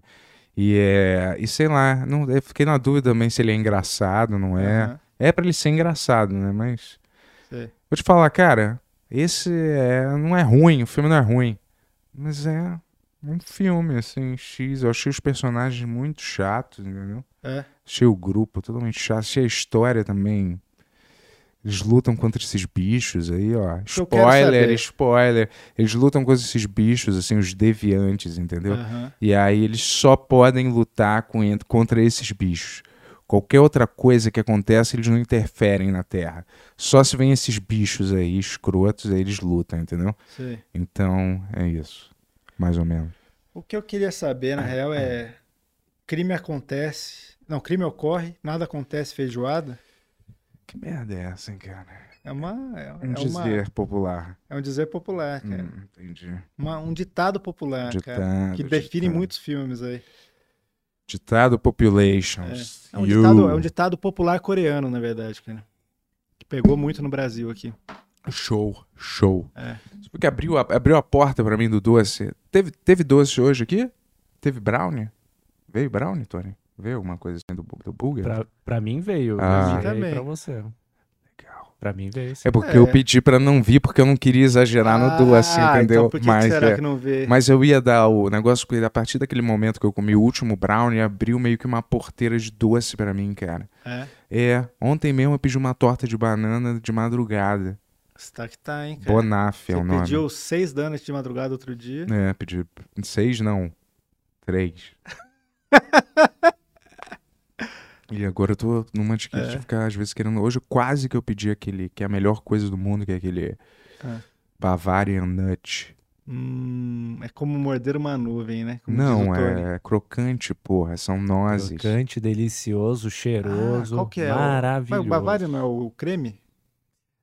E é. E sei lá, não, eu fiquei na dúvida também se ele é engraçado, não é. Aham, É pra ele ser engraçado, né? Mas. sei. Vou te falar, cara, esse é, não é ruim, o filme não é ruim. Mas é um filme, assim, X. Eu achei os personagens muito chatos, entendeu? É. Achei o grupo totalmente chato. Achei a história também. Eles lutam contra esses bichos aí, ó. Spoiler, spoiler. Eles lutam contra esses bichos, assim, os deviantes, entendeu? Aham. E aí eles só podem lutar contra esses bichos. Qualquer outra coisa que acontece, eles não interferem na Terra. Só se vem esses bichos aí, escrotos, aí eles lutam, entendeu? Sei. Então, é isso. Mais ou menos. O que eu queria saber, na real, é. Crime acontece. Não, crime ocorre, nada acontece feijoada. Que merda é essa, hein, cara? É, uma, é, Um é dizer uma, popular. é um dizer popular, cara. Hum, entendi. Uma- um ditado popular, cara. Ditado, Que define ditado. muitos filmes aí. Ditado Populations. É um, You. ditado, é um ditado popular coreano, na verdade, cara. Que pegou muito no Brasil aqui. Show, show. É. Você viu que abriu a, abriu a porta pra mim do doce. Teve, teve doce hoje aqui? Teve brownie? Veio brownie, Tony? Veio alguma coisa assim do, do Bulgar? Pra, pra mim veio. Ah. pra mim veio Também. pra você. Pra mim veio sim. É porque É. eu pedi pra não vir porque eu não queria exagerar no doce, Ah, entendeu? Então por que, que mas, será é, que não vê? mas eu ia dar o negócio, porque a partir daquele momento que eu comi o último brownie, abriu meio que uma porteira de doce pra mim, cara. É, É, ontem mesmo eu pedi uma torta de banana de madrugada. você tá que tá, hein, cara. Bonaf é Você o nome. pediu seis danos de madrugada outro dia. É, pedi seis, não. Três. e agora eu tô numa de, que- de É. ficar, às vezes, querendo. Hoje quase que eu pedi aquele, que é a melhor coisa do mundo, que é aquele É. Bavarian Nut. Hum, é como morder uma nuvem, né? Como não, é crocante, porra. São nozes. Crocante, delicioso, cheiroso, Ah, qual que é? maravilhoso. Mas o Bavarian não é o creme?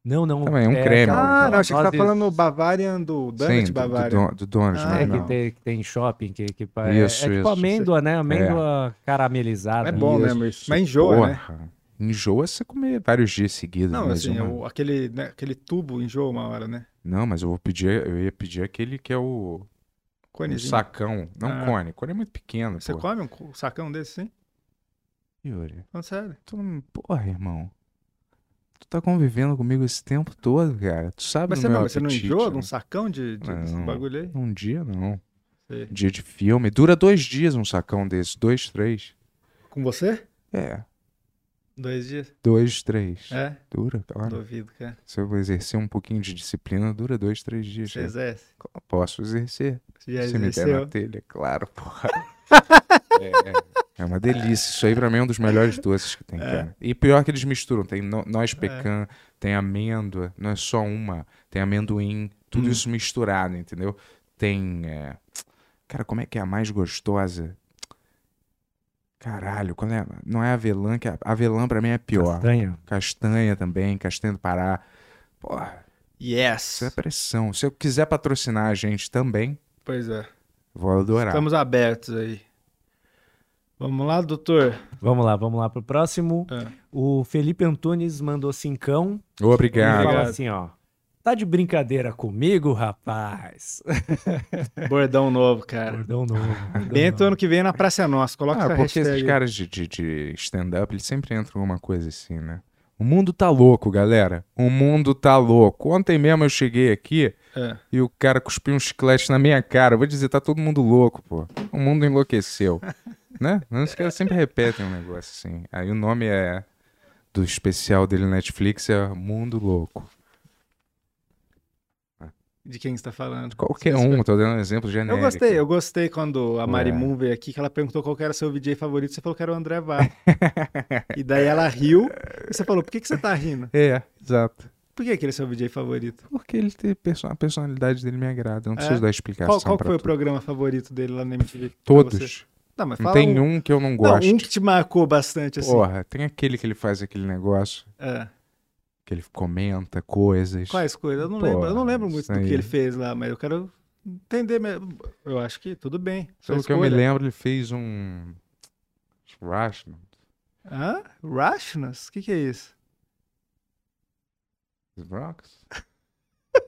Não, não. Também, é um creme. aquela- Ah, não, achei que você tá falando o Bavarian do Donut Sim, do, do, Bavarian. don- do Donut, Ah, não É, é, que não. tem, que tem shopping que, que é- Isso, é, tipo isso. amêndoa, né? Amêndoa caramelizada. É bom Isso. mesmo isso. Mas enjoa, né? Porra. Enjoa você comer vários dias seguidos. Não, mas assim, uma- o- aquele, né, aquele tubo enjoa uma hora, né? Não, mas eu vou pedir, eu ia pedir aquele que é o, Conezinho. sacão. Não Ah. cone. Cone é muito pequeno, Você pô. come um sacão desse, sim? Yuri, Falando sério. tu não... Porra, irmão. Tu tá convivendo comigo esse tempo todo, cara. Tu sabe Mas você, não, você não apetite, enjoa né? um sacão de, de desse Não. bagulho aí? Um dia, não. Sei. Dia de filme. Dura dois dias um sacão desse. Dois, três. Com você? É. Dois dias? Dois, três. É? Dura, claro. Duvido, cara. Se eu exercer um pouquinho de disciplina, dura dois, três dias. Você cara. exerce? Posso exercer. Você já Se me der na exerceu? telha, claro, porra. é, é uma delícia. Isso aí pra mim é um dos melhores doces que tem, cara. E pior que eles misturam. Tem no, noz pecan, tem amêndoa, não é só uma. Tem amendoim, tudo Hum. isso misturado, entendeu? Tem. é, Cara, como é que é a mais gostosa? Caralho, quando é... não é avelã, que a- avelã pra mim é pior. Castanha. Castanha também, castanha do Pará. Porra, Yes! isso é pressão. Se eu quiser patrocinar a gente também, Pois é. vou adorar. Estamos abertos aí. Vamos lá, doutor? Vamos lá, vamos lá pro próximo. É. O Felipe Antunes mandou cincão. Obrigado. fala Obrigado. assim, ó. Tá de brincadeira comigo, rapaz? Bordão novo, cara. Bordão novo. bordão Bento novo. ano que vem na Praça Nossa. Coloca Ah, essa porque hashtag esses caras de, de, de stand-up, eles sempre entram em alguma coisa assim, né? O mundo tá louco, galera. O mundo tá louco. Ontem mesmo eu cheguei aqui É. e o cara cuspiu um chiclete na minha cara. Eu vou dizer, tá todo mundo louco, pô. O mundo enlouqueceu. né? Os caras sempre repetem um negócio assim. Aí o nome é do especial dele na Netflix é Mundo Louco. De quem você tá falando? Qualquer um, tô dando um exemplo genérico. Eu gostei, eu gostei quando a Mari Ué. Moon veio aqui, que ela perguntou qual era seu VJ favorito, você falou que era o André Vaz. e daí ela riu, e você falou, por que, que você tá rindo? É, exato. Por que, que ele é seu VJ favorito? Porque ele tem perso- a personalidade dele me agrada. Eu não É? preciso dar explicação Qual, qual foi o tudo. programa favorito dele lá na MTV? Todos. Não, mas fala tem um, um que eu não gosto. um que te marcou bastante, assim. Porra, tem aquele que ele faz aquele negócio, É. que ele comenta coisas. Quais coisas? Eu não Pô, lembro, eu não lembro muito do que ele fez lá, mas eu quero entender mesmo. Eu acho que tudo bem. Pelo que eu me lembro, ele fez um. Rational. Hã? Rationals? O que, que é isso? Rocks?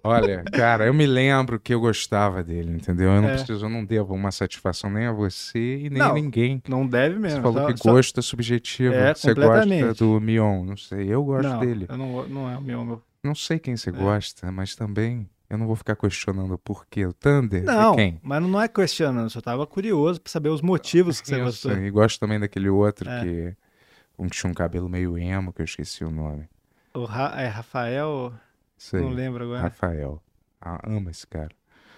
Olha, cara, eu me lembro que eu gostava dele, entendeu? Eu não É. preciso, eu não devo uma satisfação nem a você e nem Não, a ninguém. Não deve mesmo. Você falou só- que só- gosto é subjetivo. É, você gosta do Mion, não sei. Eu gosto não, dele. Eu não, não é o meu. meu. Não sei quem você É. gosta, mas também eu não vou ficar questionando o porquê. O Thunder? Não, De quem? mas não é questionando, eu só tava curioso pra saber os motivos que você Eu gostou. sei, E gosto também daquele outro É. que. Um que tinha um cabelo meio emo, que eu esqueci o nome. O Ra- é Rafael, Aí. não lembro agora. Rafael. Ah, ama esse cara.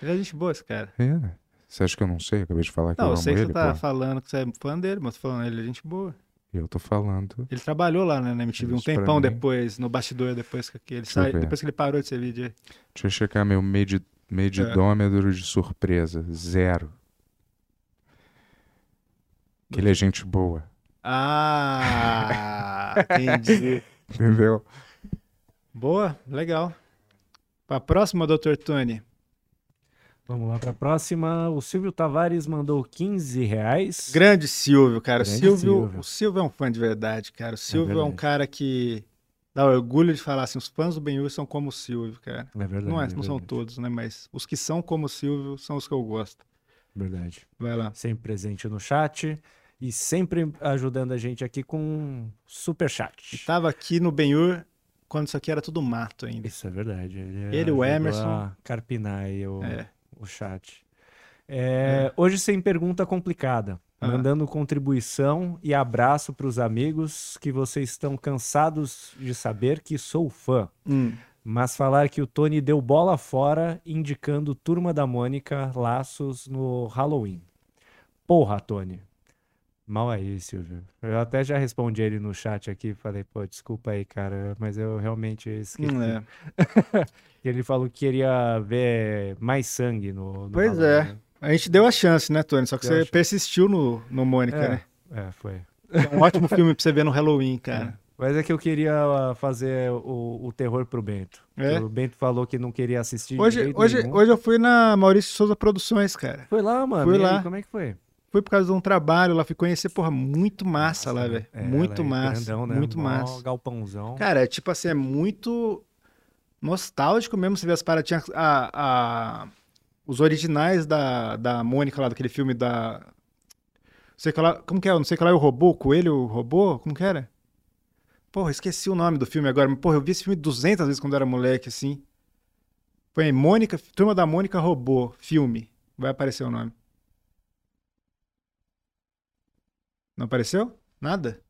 Ele é gente boa, esse cara. É. Você acha que eu não sei? Eu acabei de falar que Não, eu eu amo sei que ele, você tá pô. falando que você é fã dele, mas tô falando, ele é gente boa. Eu tô falando. Ele trabalhou lá né, na MTV um Isso pra tempão mim. depois, no bastidor, depois que ele Deixa eu sai, ver. depois que ele parou de ser VJ. Deixa eu checar meu medi medidômetro de surpresa. Zero. Que ele é gente boa. Ah, entendi. Entendeu? Boa, legal. Pra próxima, Dr. Tony. Vamos lá para a próxima. O Silvio Tavares mandou 15 reais. Grande Silvio, cara. O Grande Silvio, Silvio. O Silvio é um fã de verdade, cara. O Silvio é, um verdade. cara que dá orgulho de falar assim, os fãs do Ben são como o Silvio, cara. É verdade. Não, é, é não são todos, né? Mas os que são como o Silvio são os que eu gosto. Verdade. Vai lá. Sempre presente no chat e sempre ajudando a gente aqui com super chat. Tava aqui no Ben quando isso aqui era tudo mato ainda. Isso é verdade. Ele, Ele, o Emerson. a carpinar aí o, É. o chat. É, Hoje sem pergunta complicada. Ah. Mandando contribuição e abraço para os amigos que vocês estão cansados de saber que sou fã. Hum. Mas falar que o Tony deu bola fora indicando Turma da Mônica Laços no Halloween. Porra, Tony. Mal aí, Silvio. Eu até já respondi ele no chat aqui, falei, pô, desculpa aí, cara, mas eu realmente esqueci. É. Ele falou que queria ver mais sangue no, no Pois Halloween, é. A gente deu a chance, né, Tony? Só que Deu você persistiu no, no Mônica, É. né? né? É, foi. É um ótimo filme pra você ver no Halloween, cara. Mas é que eu queria ah, fazer o, o terror pro Bento. É? O Bento falou que não queria assistir Hoje, hoje, nenhum. hoje eu fui na Maurício Souza Produções, cara. Foi lá, mano. Fui E aí, lá. como é que foi? Fui por causa de um trabalho lá, fui conhecer, porra, muito massa lá, velho. é, muito ela é massa. grandão, né? Muito Mó massa. galpãozão. Cara, é tipo assim, é muito nostálgico mesmo você ver as paradas. Tinha a, a- os originais da, da Mônica lá, daquele filme da. Não sei que lá, como que é? Não sei que lá é o robô, o coelho, o robô? Como que era? Porra, esqueci o nome do filme agora. Porra, eu vi esse filme 200 vezes quando eu era moleque, assim. Foi aí, Mônica, Turma da Mônica Robô, filme. Vai aparecer o nome. Não apareceu? Nada?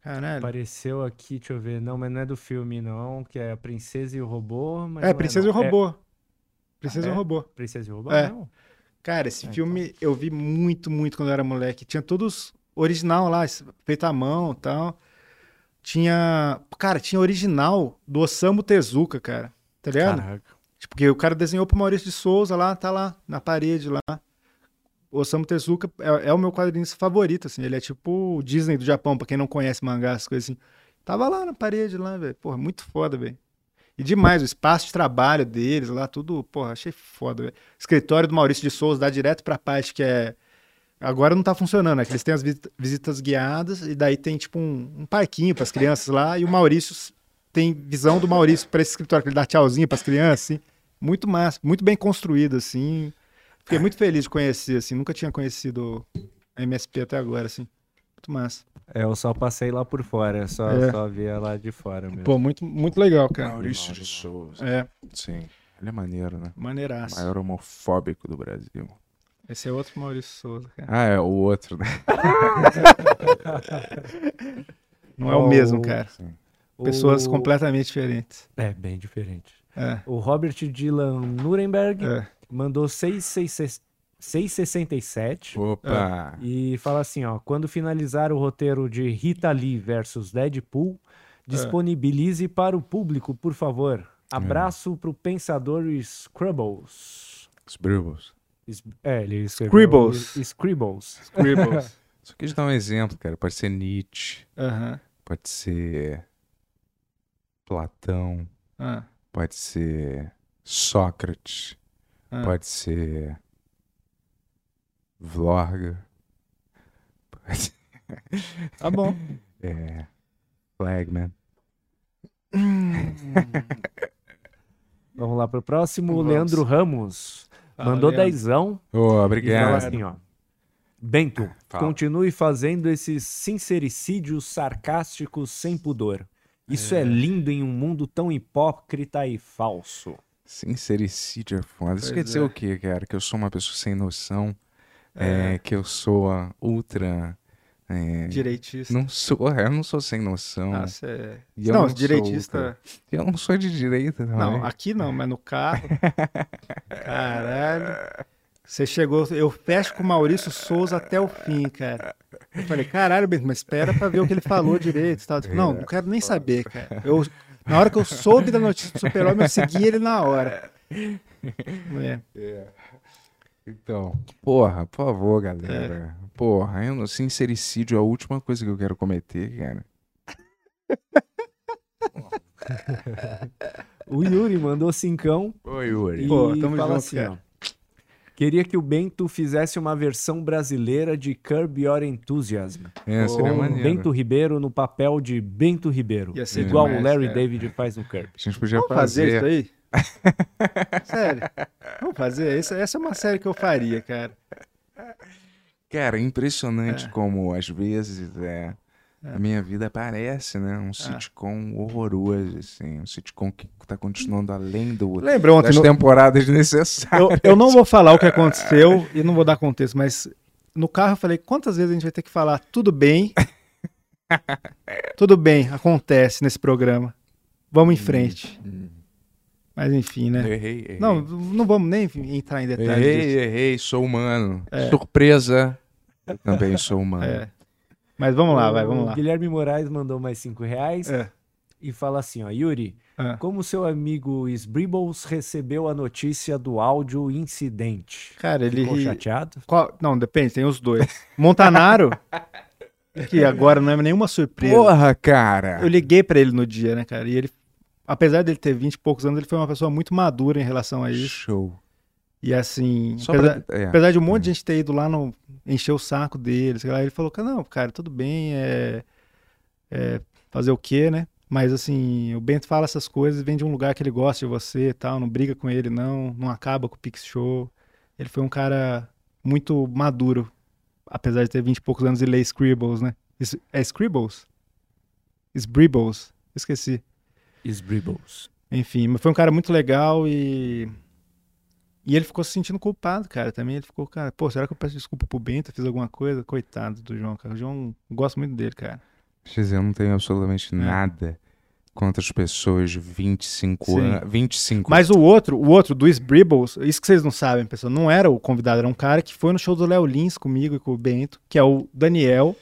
Caralho. Apareceu aqui, deixa eu ver. Não, mas não é do filme, não. Que é a Princesa e o Robô. É, não Princesa e o. É Robô. Princesa e é? o Robô. Princesa e o Robô? É. Não. Cara, esse Ah, filme eu vi muito, muito quando eu era moleque. Tinha todos original lá, feito à mão e tal. Tinha. Cara, tinha original do Osamu Tezuka, cara. Tá ligado? Caraca. Tipo, porque o cara desenhou pro Maurício de Souza lá, tá lá, na parede lá. Osamu Tezuka é, é o meu quadrinista favorito, assim. Ele é tipo o Disney do Japão, pra quem não conhece mangá, essas coisas assim. Tava lá na parede lá, velho. Porra, muito foda, velho. E demais, o espaço de trabalho deles lá, tudo, porra, achei foda, velho. Escritório do Maurício de Souza dá direto pra parte que é. Agora não tá funcionando, é que eles têm as visita- visitas guiadas e daí tem tipo um, um parquinho pras crianças lá e o Maurício tem visão do Maurício pra esse escritório, que ele dá tchauzinho pras crianças, assim. Muito massa, muito bem construído, assim. Fiquei muito feliz de conhecer, assim. Nunca tinha conhecido a MSP até agora, assim. Muito massa. É, eu só passei lá por fora. Só, É. só via lá de fora mesmo. Pô, muito, muito legal, cara. Maurício de Souza. É, Sim. Ele é maneiro, né? maneiraço. Maior homofóbico do Brasil. Esse é outro Maurício Souza, cara. Ah, é o outro, né? Não é o mesmo, cara. Sim. Pessoas O- completamente diferentes. É, bem diferente. É, O Robert Dylan Nuremberg é. Mandou 666 667 Opa! e fala assim, ó, quando finalizar o roteiro de Rita Lee versus Deadpool, disponibilize para o público, por favor. Abraço pro pensador Scribbles. Os Bribbles. Es- É, ele escreveu Scribbles. es- Scribbles. Scribbles. Só quis dar um exemplo, cara. Pode ser Nietzsche, Aham. pode ser Platão, Ah, pode ser Sócrates, ah. pode ser Vlorga, pode Tá bom. é, Flagman. Vamos lá pro próximo, Vamos. Leandro Ramos. Mandou Leandro. dezão Ô, e fala obrigado. assim, ó. Bento, Fala. continue fazendo esses sincericídios sarcásticos sem pudor. Isso é. lindo em um mundo tão hipócrita e falso. Sincericídio é foda. Isso Pois quer dizer é. o quê, cara? Que eu sou uma pessoa sem noção, é, que eu sou a ultra... é, Direitista. Não sou, eu não sou sem noção. Ah, cê é... Não, não direitista. Eu não sou de direita também. Não, aqui não, mas no carro. Caralho. Você chegou, eu fecho com o Maurício Souza até o fim, cara. Eu falei, caralho, Bento, mas espera pra ver o que ele falou direito tal. Não, não quero nem saber, cara. Eu, na hora que eu soube da notícia do Super-Homem, eu segui ele na hora. É. Então, porra, por favor, galera. Porra, eu, no sincericídio é a última coisa que eu quero cometer, cara. O Yuri mandou cincão Oi, Yuri. e Pô, tamo fala junto, assim, cara. Queria que o Bento fizesse uma versão brasileira de Curb Your Enthusiasm. É, seria com maneiro. Bento Ribeiro no papel de Bento Ribeiro. Ia ser Igual demais, o Larry cara. David faz no Curb. A gente podia Vamos fazer fazer. isso aí? Sério. Vamos fazer? Essa, essa é uma série que eu faria, cara. Cara, é É. impressionante como às vezes é, a minha vida parece, né? Um sitcom horroroso, assim. Um sitcom que tá continuando além do, Lembra ontem, das no- temporadas necessárias. eu, eu não vou falar o que aconteceu e não vou dar contexto, mas no carro eu falei, quantas vezes a gente vai ter que falar tudo bem? tudo bem, acontece nesse programa. Vamos em frente. Mas enfim, né? Errei, errei. Não, não vamos nem entrar em detalhes errei, disso. errei, sou humano. Surpresa, eu também sou humano. É. Mas vamos lá, vai, vamos O lá. Guilherme Moraes mandou mais cinco reais É. e fala assim, ó, Yuri, É. como seu amigo Sbribbles recebeu a notícia do áudio incidente? Cara, ele Ficou chateado? Qual- Não, depende, tem os dois. Montanaro, que agora não é nenhuma surpresa. Porra, cara. Eu liguei pra ele no dia, né, cara? E ele, apesar dele ter 20 e poucos anos, ele foi uma pessoa muito madura em relação a isso. Show. E assim, apesar, pra... é. apesar de um monte de gente ter ido lá no encher o saco dele, sei lá, ele falou não, cara, tudo bem, é, é fazer o quê, né? Mas assim, o Bento fala essas coisas, vem de um lugar que ele gosta de você e tal, não briga com ele não, não acaba com o Pix Show. Ele foi um cara muito maduro, apesar de ter 20 e poucos anos e ler Scribbles, né? Is- É Scribbles? Scribbles, esqueci. Sbribbles. Enfim, mas foi um cara muito legal e. E ele ficou se sentindo culpado, cara, também. Ele ficou, cara, pô, será que eu peço desculpa pro Bento? Fiz alguma coisa? Coitado do João, cara. O João, eu gosto muito dele, cara. XZ, eu não tenho absolutamente É. nada contra as pessoas de 25 Sim. anos. 25 Mas o outro, o outro, do Sbribbles, isso que vocês não sabem, pessoal, não era o convidado, era um cara que foi no show do Léo Lins comigo e com o Bento, que é o Daniel,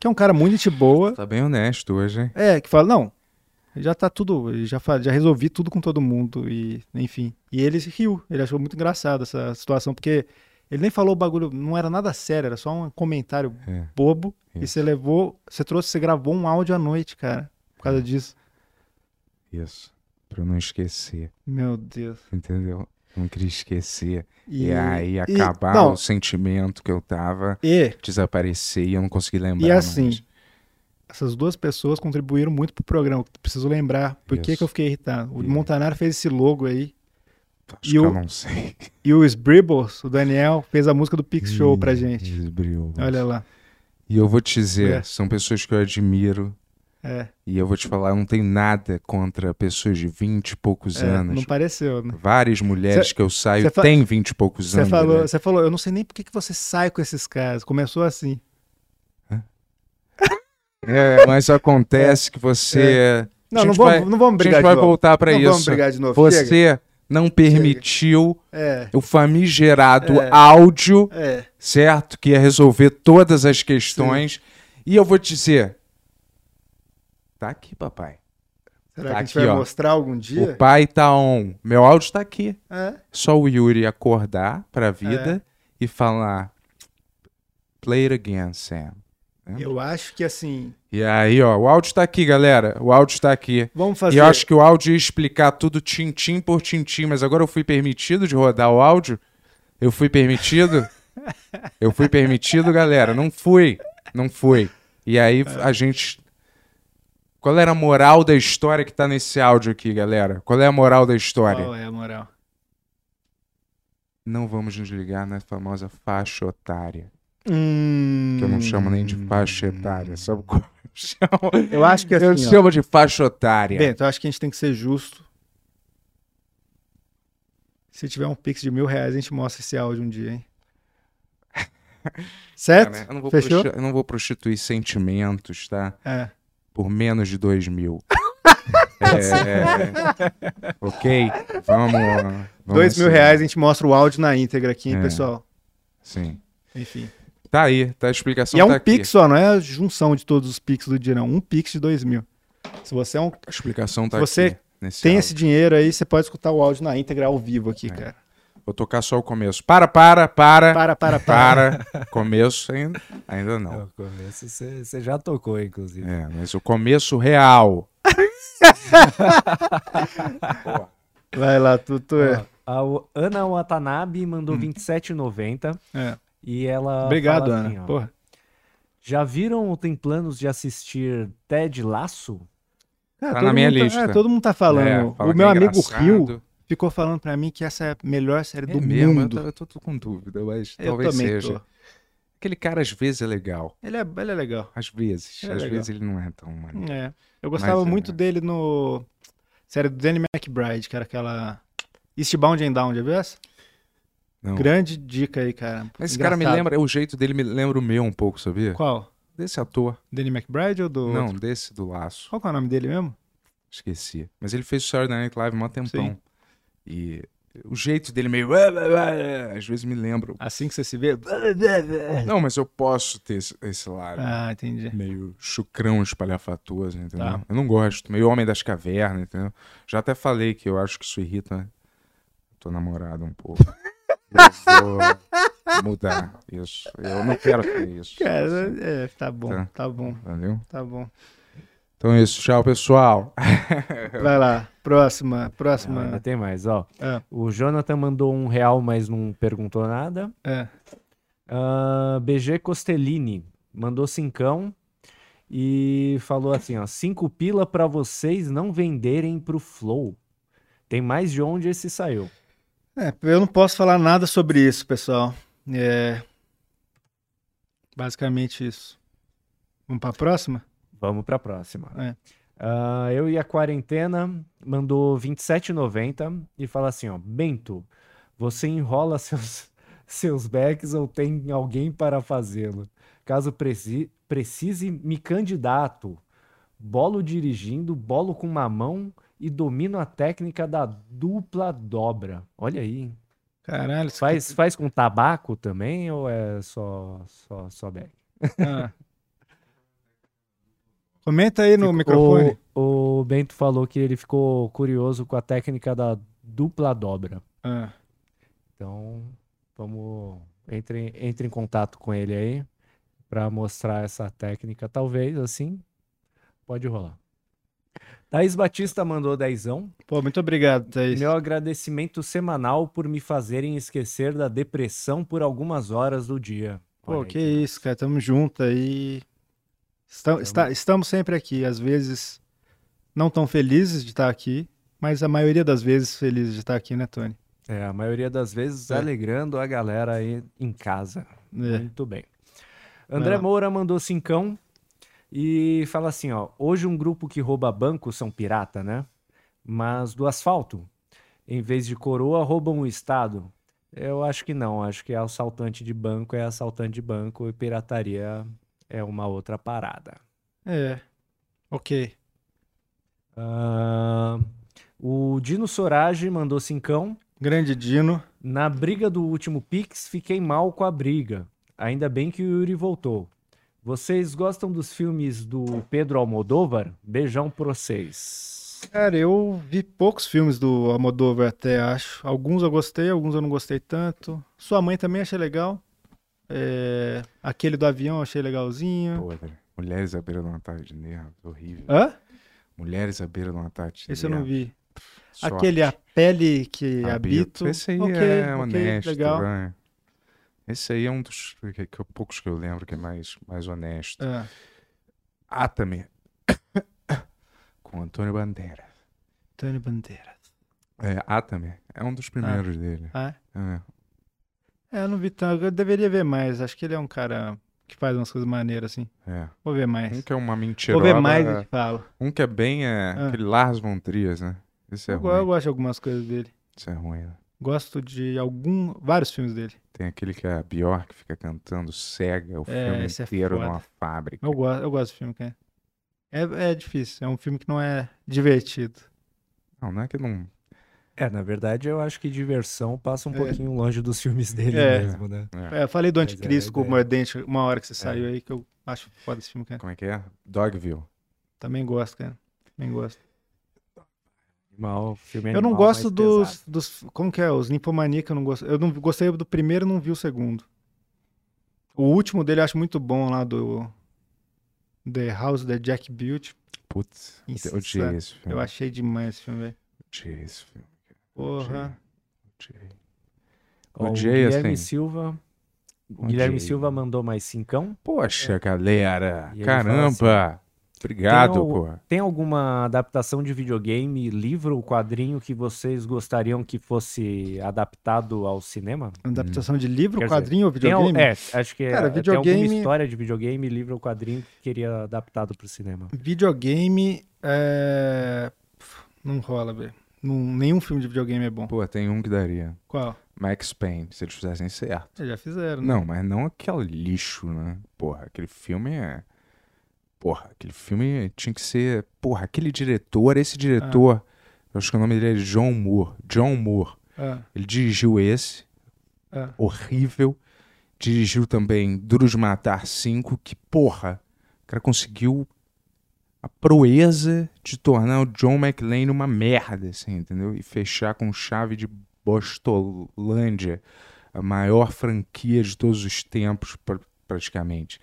que é um cara muito gente boa. Tá bem honesto hoje, hein? É, que fala, não, já tá tudo, já, já resolvi tudo com todo mundo, e enfim. E ele riu, ele achou muito engraçado essa situação, porque ele nem falou o bagulho, não era nada sério, era só um comentário É. bobo, e Isso. você levou, você trouxe, você gravou um áudio à noite, cara, por causa disso. Isso. Pra eu não esquecer, Meu Deus. entendeu? Não queria esquecer. E, E, aí e- acabar não. o sentimento que eu tava, e desaparecer e eu não consegui lembrar. E assim, mais. Essas duas pessoas contribuíram muito pro programa. Preciso lembrar por que, que eu fiquei irritado. O Isso. Montanaro fez esse logo aí. Acho e que o- eu não sei. E o Sbribbles, o Daniel, fez a música do Pix Show pra gente. Esbriou. Olha lá. E eu vou te dizer, É. são pessoas que eu admiro. É, E eu vou te falar, eu não tenho nada contra pessoas de 20 e poucos é, anos. não pareceu, né? Várias mulheres Cê- que eu saio têm 20 e poucos Você anos. falou, né? você falou, eu não sei nem por que, que você sai com esses caras. Começou assim. É, mas acontece que você. Não, a não gente vamos, vai, não vamos a brigar gente vai voltar não isso. vamos brigar de novo. Você Chega. não permitiu É, o famigerado É. áudio, é. certo? Que ia resolver todas as questões. E eu vou te dizer. Tá aqui, papai. Será Tá que a aqui, vai ó. mostrar algum O dia? pai tá on. Meu áudio tá aqui. É. Só o Yuri acordar pra vida e falar. Play it again, Sam. Eu acho que assim. E aí, ó, o áudio tá aqui, galera. O áudio tá aqui. Vamos fazer. E eu acho que o áudio ia explicar tudo tintim por tintim, mas agora eu fui permitido de rodar o áudio? Eu fui permitido? eu fui permitido, galera? Não fui. Não fui. E aí a gente. Qual era a moral da história que tá nesse áudio aqui, galera? Qual é a moral da história? Qual é a moral? Não vamos nos ligar na famosa faixa otária. Hum... Que eu não chamo nem de faixa etária. Sabe como eu chamo? Eu acho que assim. Eu ó, chamo de faixa otária. Bento, eu acho que a gente tem que ser justo. Se tiver um pix de mil reais, a gente mostra esse áudio um dia, hein? Certo? Cara, eu, não vou Fechou? eu não vou prostituir sentimentos, tá? É. Por menos de dois mil. É, ok? Vamos. vamos Dois mil reais, a gente mostra o áudio na íntegra aqui, hein, É. pessoal? Sim. Enfim. Tá aí, tá a explicação. E é tá um aqui. pix só, não é a junção de todos os pix do dia, não. Um pix de dois mil. Se você é um, A explicação tá Se você aqui. Tem áudio. esse dinheiro aí, você pode escutar o áudio na íntegra ao vivo aqui, É. cara. Vou tocar só o começo. Para, para, para. Para, para, para. Para. Começo ainda, ainda não. No começo você já tocou, inclusive. É, mas o começo real. Vai lá, Tutu. É. Ó, a o- Ana Watanabe mandou 27,90 É. e ela. Obrigado, fala Ana. assim, ó, Porra. Já viram ou tem planos de assistir Ted Laço? Cara, Tá na minha tá- lista. é, todo mundo tá falando. É, fala o meu é amigo engraçado. Rio ficou falando pra mim que essa é a melhor série É do mesmo, mundo. Eu, tô, eu tô com dúvida, mas Eu talvez também seja. tô. Aquele cara às vezes é legal. Ele é, ele é legal. Às vezes. É às legal. vezes ele não é tão maneiro. É. Eu gostava Mas, é. muito dele no série do Danny McBride, que era aquela Eastbound and Down, já viu essa? Não. Grande dica aí, cara. Mas esse cara me Engraçado. lembra, o jeito dele me lembra o meu um pouco, sabia? Qual? Desse ator. Danny McBride ou do. Não, desse do laço. Qual que é o nome dele mesmo? Esqueci. Mas ele fez o Saturday Night Live há um tempão. Sim. E o jeito dele meio. Às vezes me lembra. Assim que você se vê. Não, mas eu posso ter esse, esse lado. Ah, entendi. Meio chucrão espalhafatoso, entendeu? Tá. Eu não gosto. Meio homem das cavernas, entendeu? Já até falei que eu acho que isso irrita. né? Tô namorado um pouco. Eu vou mudar isso. Eu não quero ter isso. Cara, é, tá bom, Tá. tá bom, Entendeu? tá bom. Então é isso. Tchau, pessoal. Vai lá, próxima, próxima. ainda tem mais, ó. É, O Jonathan mandou um real, mas não perguntou nada. é. Ah, BG Costellini mandou cincão e falou assim, ó, cinco pila pra vocês não venderem pro Flow. Tem mais de onde esse saiu. É, eu não posso falar nada sobre isso, pessoal. É. Basicamente isso. Vamos pra próxima? Vamos pra próxima. É. Ah, eu e a quarentena mandou 27,90 e fala assim, ó, Bento, você enrola seus, seus backs ou tem alguém para fazê-lo? Caso preci- precise, me candidato. Bolo dirigindo, bolo com mamão e domino a técnica da dupla dobra. Olha aí. hein? Caralho, Faz, faz com tabaco também ou é só, só, só back? Ah. Comenta aí no Ficou- microfone. O, o Bento falou que ele ficou curioso com a técnica da dupla dobra. Ah. Então, vamos. Entre, entre em contato com ele aí para mostrar essa técnica. Talvez assim. Pode rolar. Thaís Batista mandou dezão. Pô, muito obrigado, Thaís. Meu agradecimento semanal por me fazerem esquecer da depressão por algumas horas do dia. Pô, Olha que aí. isso, cara. Tamo junto aí. Estam- está- estamos sempre aqui. Às vezes não tão felizes de estar aqui, mas a maioria das vezes felizes de estar aqui, né, Tony? É, a maioria das vezes É. alegrando a galera aí em casa. É. Muito bem. André. Moura mandou cincão e fala assim, ó, hoje um grupo que rouba banco são pirata, né? Mas do asfalto, em vez de coroa, roubam o Estado. Eu acho que não, acho que assaltante de banco é assaltante de banco e pirataria é uma outra parada. É. Ok. Ah, o Dino Sorage mandou cincão. Grande Dino. Na briga do último Pix, fiquei mal com a briga. Ainda bem que o Yuri voltou. Vocês gostam dos filmes do Pedro Almodóvar? Beijão pra vocês. Cara, eu vi poucos filmes do Almodóvar até, acho. Alguns eu gostei, alguns eu não gostei tanto. Sua mãe também achei legal. É, Aquele do avião achei legalzinho. Podre. Mulheres à beira de um ataque de nervos. Horrível. Hã? Mulheres à beira de um ataque de Esse eu não nervos. vi. Sorte. Aquele A Pele que Habito. Habito. Esse aí Ok, é ok, honesto. legal. vai. Esse aí é um dos que, que- poucos que eu lembro que é mais, mais honesto. Ah, Atame. Com Antônio Bandeira. Tony Bandeira. É, Atame. É um dos primeiros dele. Ah, É. é, eu não vi tanto. Eu deveria ver mais. Acho que ele é um cara que faz umas coisas maneiras, assim. É. Vou ver Um mais. que é uma Vou mentirosa. ver mais e te falo. Um que é bem é Ah. aquele Lars von Trier, né? Esse é Eu, go- eu ruim. gosto de algumas coisas dele. Esse é ruim, né? Gosto de algum, vários filmes dele. Tem aquele que a Bjork fica cantando cega o É, filme é inteiro foda. numa fábrica. Eu gosto, eu gosto do filme, cara. É, é difícil. É um filme que não é divertido. Não, não é que não. É, na verdade, eu acho que diversão passa um É. pouquinho longe dos filmes dele É. mesmo, né? é. É, eu falei do é Anticristo com o. Mordente uma hora que você saiu aí, que eu acho foda esse filme, cara. Como é que é? Dogville. Também gosto, cara. Também gosto. Animal, filme Eu não gosto dos, dos. Como que é? Os Ninfomaníaca eu não gosto. Eu não gostei do primeiro não vi o segundo. O último dele eu acho muito bom lá do. The House da Jack Built. Putz, Isso, eu odiei esse filme. Eu achei demais esse filme, velho. Odiei esse filme. Porra. Odiei. Odiei, Guilherme assim. Silva. O Odiei. Guilherme Silva mandou mais cincão. Poxa, galera. Ele Caramba. Obrigado, Tem o- pô. Tem alguma adaptação de videogame, livro ou quadrinho que vocês gostariam que fosse adaptado ao cinema? Adaptação de livro, Quer dizer, quadrinho ou Tem al- videogame? é, acho que Cara, é, tem videogame- alguma história de videogame, livro ou quadrinho que queria adaptado pro cinema. Videogame. É... Não rola, velho. Nenhum filme de videogame é bom. Pô, tem um que daria. Qual? Max Payne, se eles fizessem certo. Eles já fizeram, né? Não, mas não aquele lixo, né? Porra, aquele filme é. Porra, aquele filme tinha que ser. Porra, aquele diretor, esse diretor. Eu acho que o nome dele é John Moore. John Moore. Ah, Ele dirigiu esse, ah. horrível. Dirigiu também Duro de Matar 5, que, porra, o cara conseguiu a proeza de tornar o John McClane uma merda, assim, entendeu? E fechar com chave de Bostolândia, a maior franquia de todos os tempos, pra- praticamente.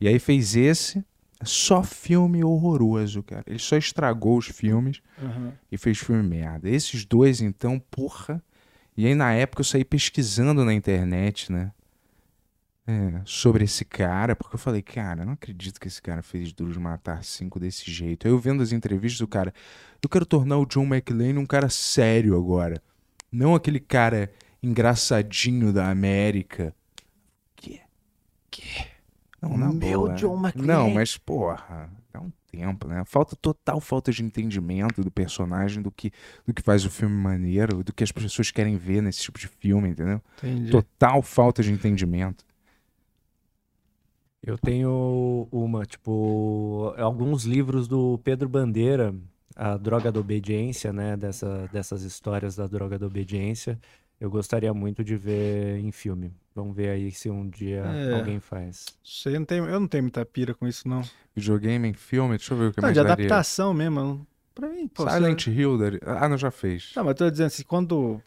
E aí fez esse, só filme horroroso, cara. Ele só estragou os filmes aham. e fez filme merda. Esses dois, então, porra. E aí, na época, eu saí pesquisando na internet, né? É, sobre esse cara, porque eu falei, cara, eu não acredito que esse cara fez Duro de Matar 5 desse jeito. Aí eu vendo as entrevistas do cara, eu quero tornar o John McClane um cara sério agora. Não aquele cara engraçadinho da América. Que? Que? Não, na Meu boa. John McClane. Não, mas porra, dá um tempo, né? Falta total falta de entendimento do personagem, do que, do que faz o filme maneiro, do que as pessoas querem ver nesse tipo de filme, entendeu? Entendi. Total falta de entendimento. Eu tenho uma, tipo, alguns livros do Pedro Bandeira, A Droga da Obediência, né? Dessa, dessas histórias da droga da obediência. Eu gostaria muito de ver em filme. Vamos ver aí se um dia É. alguém faz. Sei, eu não tenho, eu não tenho muita pira com isso, não. Videogame em filme, deixa eu ver o que Não, mais de daria. adaptação mesmo. não- Pra mim, pô. Silent você- Hill daria... Ah, não, já fez. Não, mas eu tô dizendo assim, quando.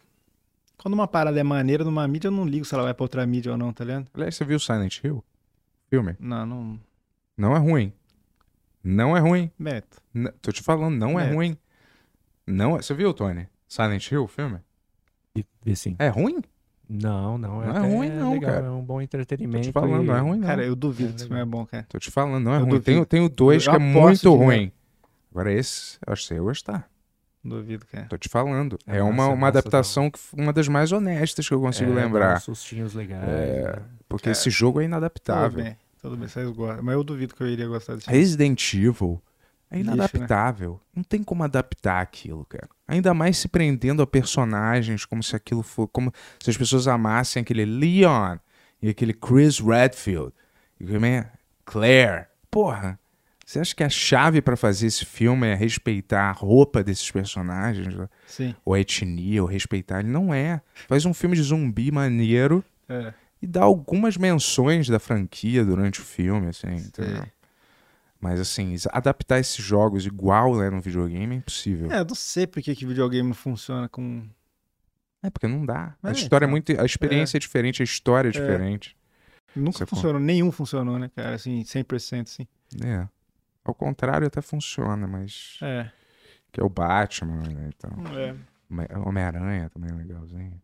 Quando uma parada é maneira numa mídia, eu não ligo se ela vai pra outra mídia ou não, tá ligado? Aliás, você viu Silent Hill? Filme? Não, não. Não é ruim. Não é ruim. Beto. N- tô te falando, não é ruim. Não é... Você viu, Tony? Silent Hill, filme? E, e sim. É ruim? Não, não. É, Não é ruim não, legal, cara. É um bom Tô entretenimento. te falando, e- não é ruim não. Cara, eu duvido É, que isso não é bom, cara. Tô te falando, não é Eu ruim. Tenho, tenho dois Eu que é muito dinheiro. ruim. Agora esse, eu acho que você ia gostar. Duvido, cara. Tô te falando. É É, uma, massa, uma adaptação, que, uma das mais honestas que eu consigo É, lembrar. sustinhos legais. É, né? Porque Cara, esse jogo é Tudo inadaptável. bem. Tudo bem, vocês gostam. Mas eu duvido que eu iria gostar desse. Resident Evil é Lixo, né? inadaptável. Não tem como adaptar aquilo, cara. Ainda mais se prendendo a personagens, como se aquilo for. Como se as pessoas amassem aquele Leon e aquele Chris Redfield. E é? Claire. Porra. Você acha que a chave pra fazer esse filme é respeitar a roupa desses personagens? Sim. Ou a etnia, ou respeitar? Ele não é. Faz um filme de zumbi maneiro É. e dá algumas menções da franquia durante o filme, assim, entendeu? Mas assim, adaptar esses jogos igual né, no videogame é impossível. É, eu não sei por que, que videogame não funciona com. É, porque não dá. A É, história é então. muito. A experiência é, diferente, a história é diferente. Nunca Você funcionou, nenhum funcionou, né, cara? Assim, 100%, assim. É. Ao contrário, até funciona, mas. É. Que é o Batman, né? Então. é. Home- Homem-Aranha também é legalzinho.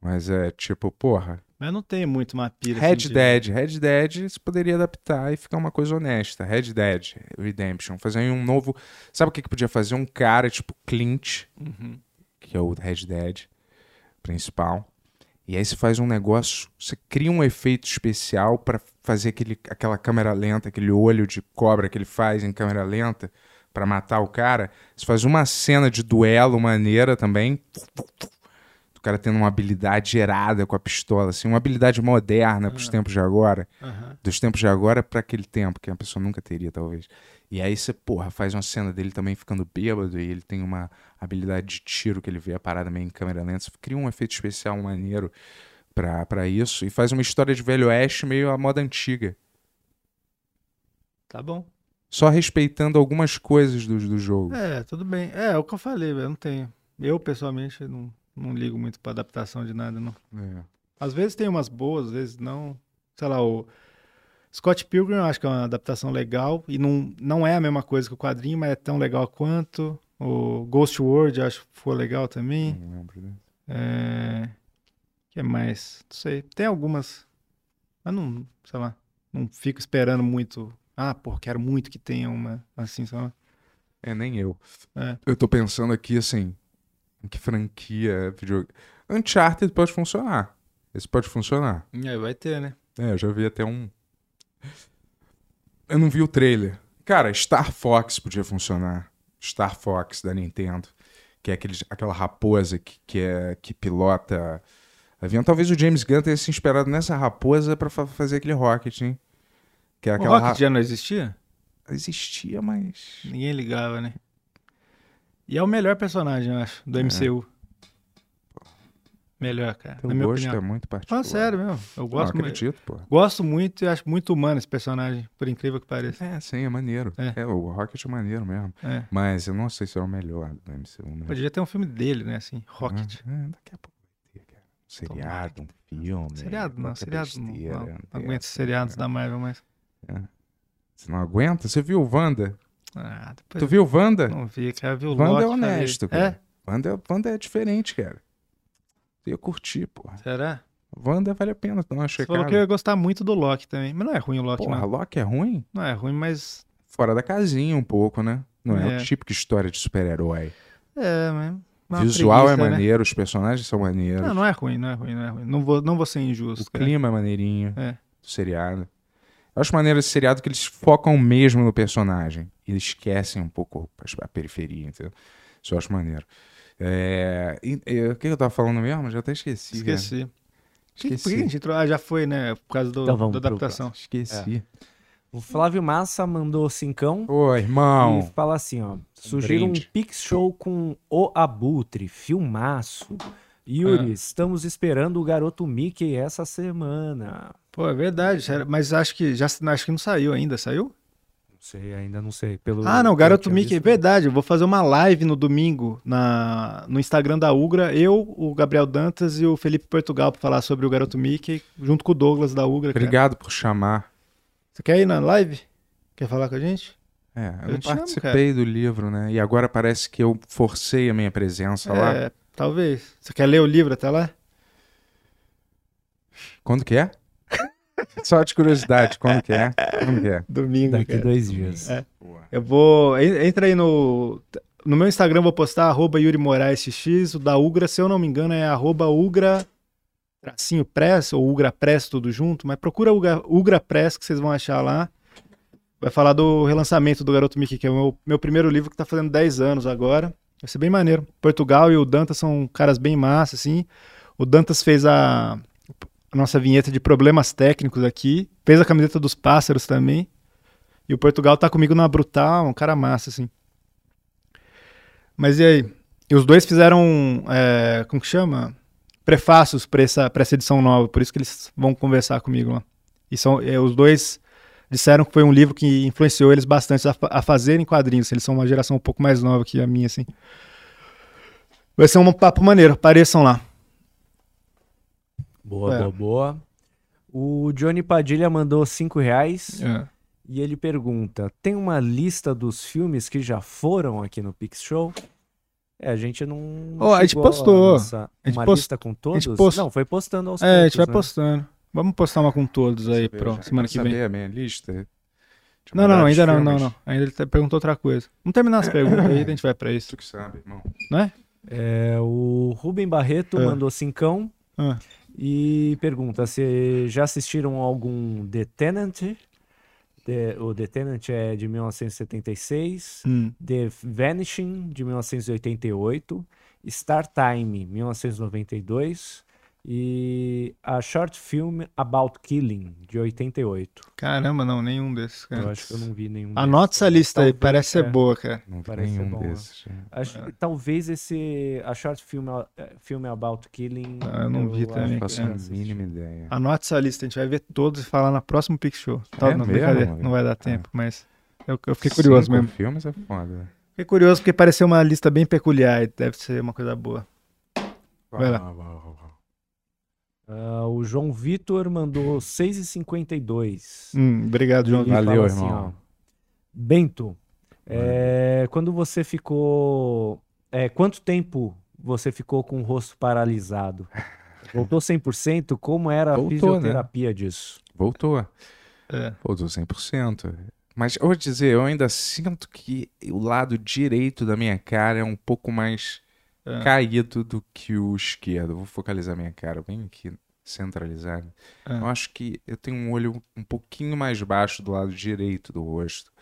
Mas é tipo, porra, Mas não tem muito uma pira. Red assim, de- Dead. Red Dead você poderia adaptar e ficar uma coisa honesta. Red Dead Redemption. Fazer um novo. Sabe o que, que podia fazer? Um cara tipo Clint, Uhum. que é o Red Dead principal. E aí você faz um negócio, você cria um efeito especial pra fazer aquele, aquela câmera lenta, aquele olho de cobra que ele faz em câmera lenta pra matar o cara. Você faz uma cena de duelo maneira também. O cara tendo uma habilidade gerada com a pistola, assim, uma habilidade moderna pros tempos de agora Aham. dos tempos de agora pra aquele tempo, que a pessoa nunca teria, talvez. E aí você, porra, faz uma cena dele também ficando bêbado e ele tem uma habilidade de tiro que ele vê a parada meio em câmera lenta. Você cria um efeito especial maneiro pra, pra isso e faz uma história de Velho Oeste meio à moda antiga. Tá bom. Só respeitando algumas coisas do, do jogo. É, tudo bem. É, é o que eu falei, velho. Eu não tenho. Eu, pessoalmente, não, não ligo muito pra adaptação de nada, não. É. Às vezes tem umas boas, às vezes não. Sei lá, o Scott Pilgrim eu acho que é uma adaptação legal. E não, não é a mesma coisa que o quadrinho, mas é tão legal quanto. O Ghost World eu acho que foi legal também. Não lembro desse. É... que mais? Não sei. Tem algumas. Mas não, sei lá. Não fico esperando muito. Ah, pô, quero muito que tenha uma assim, sei lá. É, nem eu. É. Eu tô pensando aqui, assim, que franquia video... Uncharted pode funcionar. Esse pode funcionar. É, vai ter, né? É, eu já vi até um... Eu não vi o trailer. Cara, Star Fox podia funcionar. Star Fox da Nintendo. Que é aquele, aquela raposa que, que, é, que pilota avião. Talvez o James Gunn tenha se inspirado nessa raposa pra fa- fazer aquele Rocket, hein? Que é O aquela Rocket já não existia? ra- Existia, mas... Ninguém ligava, né? E é o melhor personagem, eu acho, do MCU. Melhor, cara. Teu na minha gosto opinião. é muito particular. Fala sério mesmo. Eu Não, gosto, muito, acredito, pô. gosto muito e acho muito humano esse personagem, por incrível que pareça. É, sim, é maneiro. É. É, o Rocket é maneiro mesmo. É. Mas eu não sei se é o melhor do MCU. Né? Podia ter um filme dele, né? Assim, Rocket. Ah, é, daqui a pouco vai ter, cara. Um seriado, um filme. Seriado não, seriado não. besteira, Não, não não aguento seriados cara. da Marvel, mas. Você não aguenta? Você viu o Wanda? Ah, Tu viu o Wanda? não vi, cara. Vi o Wanda Loki, é falei, honesto, É? cara. Wanda, é- Wanda é diferente, cara. Você ia curtir, porra. Será? Wanda vale a pena dar uma Você checada. falou que eu ia gostar muito do Loki também. Mas não é ruim o Loki, Porra, não. Loki é ruim? Não é ruim, mas. Fora da casinha um pouco, né? Não é, É. o típico história de super-herói. É, mas. Visual é preguiça, né? maneiro, os personagens são maneiros. Não, não é ruim, não é ruim, não é ruim. Não vou, não vou ser injusto. O cara. clima é maneirinho É. do seriado. Eu acho maneiro esse seriado que eles focam mesmo no personagem. E eles esquecem um pouco a periferia, entendeu? Isso eu acho maneiro. É, e- e- o que eu tava falando mesmo? Já até esqueci. cara. Esqueci. Que, por Esqueci. que a gente entrou? Ah, já foi, né? Por causa do, Então vamos da adaptação. Esqueci. O Flávio Massa mandou cincão Ô, irmão. e fala assim, ó. Sugiro um. Pix Show com O Abutre, filmaço. Yuri, Ah. estamos esperando o garoto Mickey essa semana. Pô, é verdade. Mas acho que já acho que não saiu ainda. Saiu? Sei, ainda não sei. Pelo, Ah, não. Garoto Mickey. vi, Verdade. Eu vou fazer uma live no domingo na, no Instagram da Ugra. Eu, o Gabriel Dantas e o Felipe Portugal pra falar sobre o Garoto Mickey, junto com o Douglas da Ugra. cara. Obrigado por chamar. Você quer ir na live? Quer falar com a gente? É, eu, Eu não te amo, participei do livro, né? E agora parece que eu forcei a minha presença lá. É, talvez. Você quer ler o livro até lá? Quando que é? Só de curiosidade, quando que é? Quando que é? Domingo. Daqui cara. dois dias. É. Eu vou. en- Entra aí no. No meu Instagram eu vou postar arroba Yuri Moraes XX. O da Ugra, se eu não me engano, é arroba Ugra tracinho Press ou Ugra Press tudo junto, mas procura Ugra, Ugra Press que vocês vão achar lá. Vai falar do relançamento do Garoto Mickey, que é o meu, meu primeiro livro que tá fazendo 10 anos agora. Vai ser bem maneiro. Portugal e o Dantas são caras bem massa, assim. O Dantas fez a, a nossa vinheta de problemas técnicos aqui. Fez a camiseta dos pássaros também. E o Portugal tá comigo na Brutal, um cara massa, assim. Mas e aí? E os dois fizeram, é, como que chama? Prefácios pra essa, pra essa edição nova, por isso que eles vão conversar comigo lá. E são, é, os dois disseram que foi um livro que influenciou eles bastante a, a fazerem quadrinhos. Eles são uma geração um pouco mais nova que a minha, assim. Vai ser um papo maneiro, apareçam lá. Boa, É. boa, boa. O Johnny Padilha mandou cinco reais e ele pergunta: tem uma lista dos filmes que já foram aqui no Pix Show? É, a gente não. Ó, a gente postou. lançar A gente uma post- lista com todos? post- Não, foi postando aos É, a gente poucos, vai né? postando. Vamos postar uma com todos aí, já semana que vem. saber a minha lista? Não, não, ainda não, não, não. Ainda ele tá- perguntou outra coisa. Vamos terminar as perguntas aí, a gente vai pra isso. Tu que sabe, irmão. É, o Rubem Barreto Ah. mandou cincão Ah. E pergunta se já assistiram algum The Tenant. The- o The Tenant é de 1976. Hum. The Vanishing, de 1988, Star Time, 1992 e a Short Film About Killing, de 88. Caramba, não, nenhum desses, Eu cara. acho que eu não vi nenhum Anota desses. essa lista aí, Talvez- parece ser é. boa, cara. Não vi Parece ser nenhum bom, né? desses. Acho que talvez esse a Short Film, eh, film About Killing. Ah, eu não vi acho também, Não faço eu a mínima ideia. Anote essa lista, a gente vai ver todos e falar na próxima Pick Show. Tá, É não, mesmo? não vai dar Ah. tempo, mas Eu, eu fiquei curioso Cinco mesmo. filmes é foda. Fiquei curioso porque pareceu uma lista bem peculiar. e Deve ser uma coisa boa. Vai lá. Ah, o João Vitor mandou 6,52. Hum, obrigado, João. Ele Vitor. Valeu, fala irmão. ó, Bento, é, quando você ficou. é, quanto tempo você ficou com o rosto paralisado? Voltou 100%? Como era a Voltou, né? fisioterapia disso? Voltou. É. Voltou 100%. Mas eu vou dizer, eu ainda sinto que o lado direito da minha cara é um pouco mais É. caído do que o esquerdo. Vou focalizar minha cara bem aqui, centralizada. É. Eu acho que eu tenho um olho um pouquinho mais baixo do lado direito do rosto.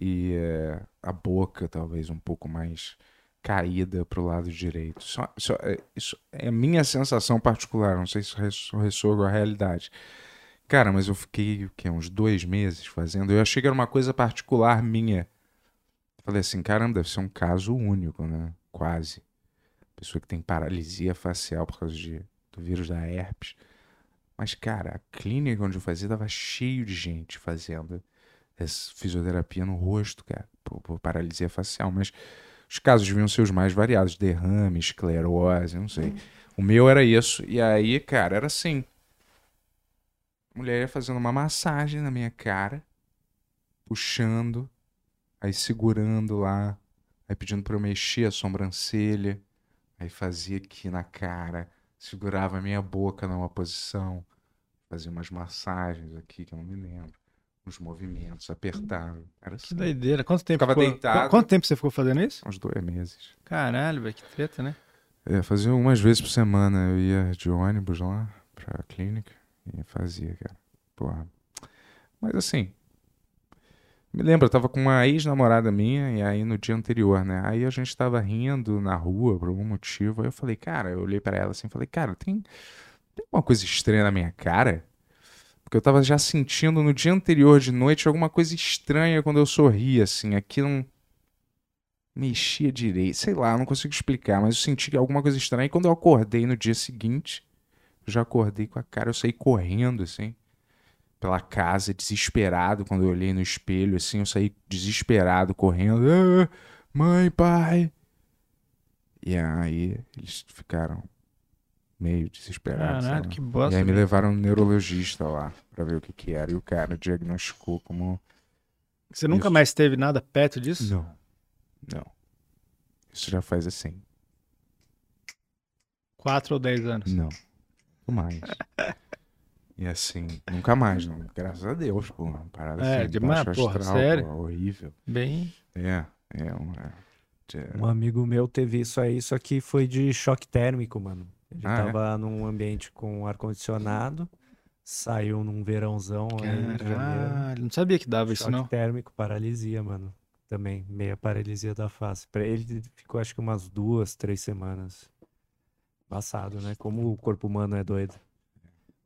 E é, a boca, talvez, um pouco mais caída pro lado direito. Só, só- é, isso é a minha sensação particular, não sei se res- ressoa com a realidade. Cara, mas eu fiquei o quê, uns dois meses fazendo. Eu achei que era uma coisa particular minha. Falei assim, caramba, deve ser um caso único, né? Quase. Pessoa que tem paralisia facial por causa de, do vírus da herpes. Mas, cara, a clínica onde eu fazia tava cheio de gente fazendo essa fisioterapia no rosto, cara, por, por paralisia facial. Mas os casos deviam ser os mais variados: derrame, esclerose, não sei. O meu era isso. E aí, cara, era assim. A mulher ia fazendo uma massagem na minha cara, puxando, aí segurando lá, aí pedindo pra eu mexer a sobrancelha, aí fazia aqui na cara, segurava a minha boca numa posição, fazia umas massagens aqui que eu não me lembro, uns movimentos, apertava. Era Que assim. doideira. Quanto tempo, Ficava ficou... deitado. Qu- Quanto tempo você ficou fazendo isso? Uns dois meses. Caralho, velho, que treta, né? É, fazia umas vezes por semana. Eu ia de ônibus lá pra clínica e fazia, cara. Porra. Mas assim. Me lembro, eu tava com uma ex-namorada minha e aí no dia anterior, né? Aí a gente tava rindo na rua por algum motivo. Aí eu falei, cara, eu olhei pra ela assim falei, cara, tem, tem alguma coisa estranha na minha cara? Porque eu tava já sentindo no dia anterior de noite alguma coisa estranha quando eu sorria, assim. Aqui não mexia direito. Sei lá, não consigo explicar, mas eu senti alguma coisa estranha. E quando eu acordei no dia seguinte, eu já acordei com a cara, eu saí correndo, assim, pela casa, desesperado. Quando eu olhei no espelho, assim, eu saí desesperado, correndo. "Ah, mãe, pai. E aí eles ficaram meio desesperados. Caralho, sabe? que E bosta. aí me velho. levaram no neurologista lá pra ver o que que era. E o cara diagnosticou como. Você nunca Isso. mais teve nada perto disso? Não. Não. Isso já faz assim. Quatro ou dez anos? Não. Mais. E assim, nunca mais, não. Graças a Deus, pô. Uma parada É, assim, demais, baixo porra, astral, sério? pô, horrível. Bem. É, é uma. é- Um amigo meu teve isso aí, só que foi de choque térmico, mano. Ele Ah, é? tava num ambiente com ar-condicionado, saiu num verãozão aí. Caralho, não sabia que dava isso, Choque não. térmico, paralisia, mano. Também, meia paralisia da face. Pra ele ficou acho que umas duas, três semanas. Passado, né? Como o corpo humano é doido.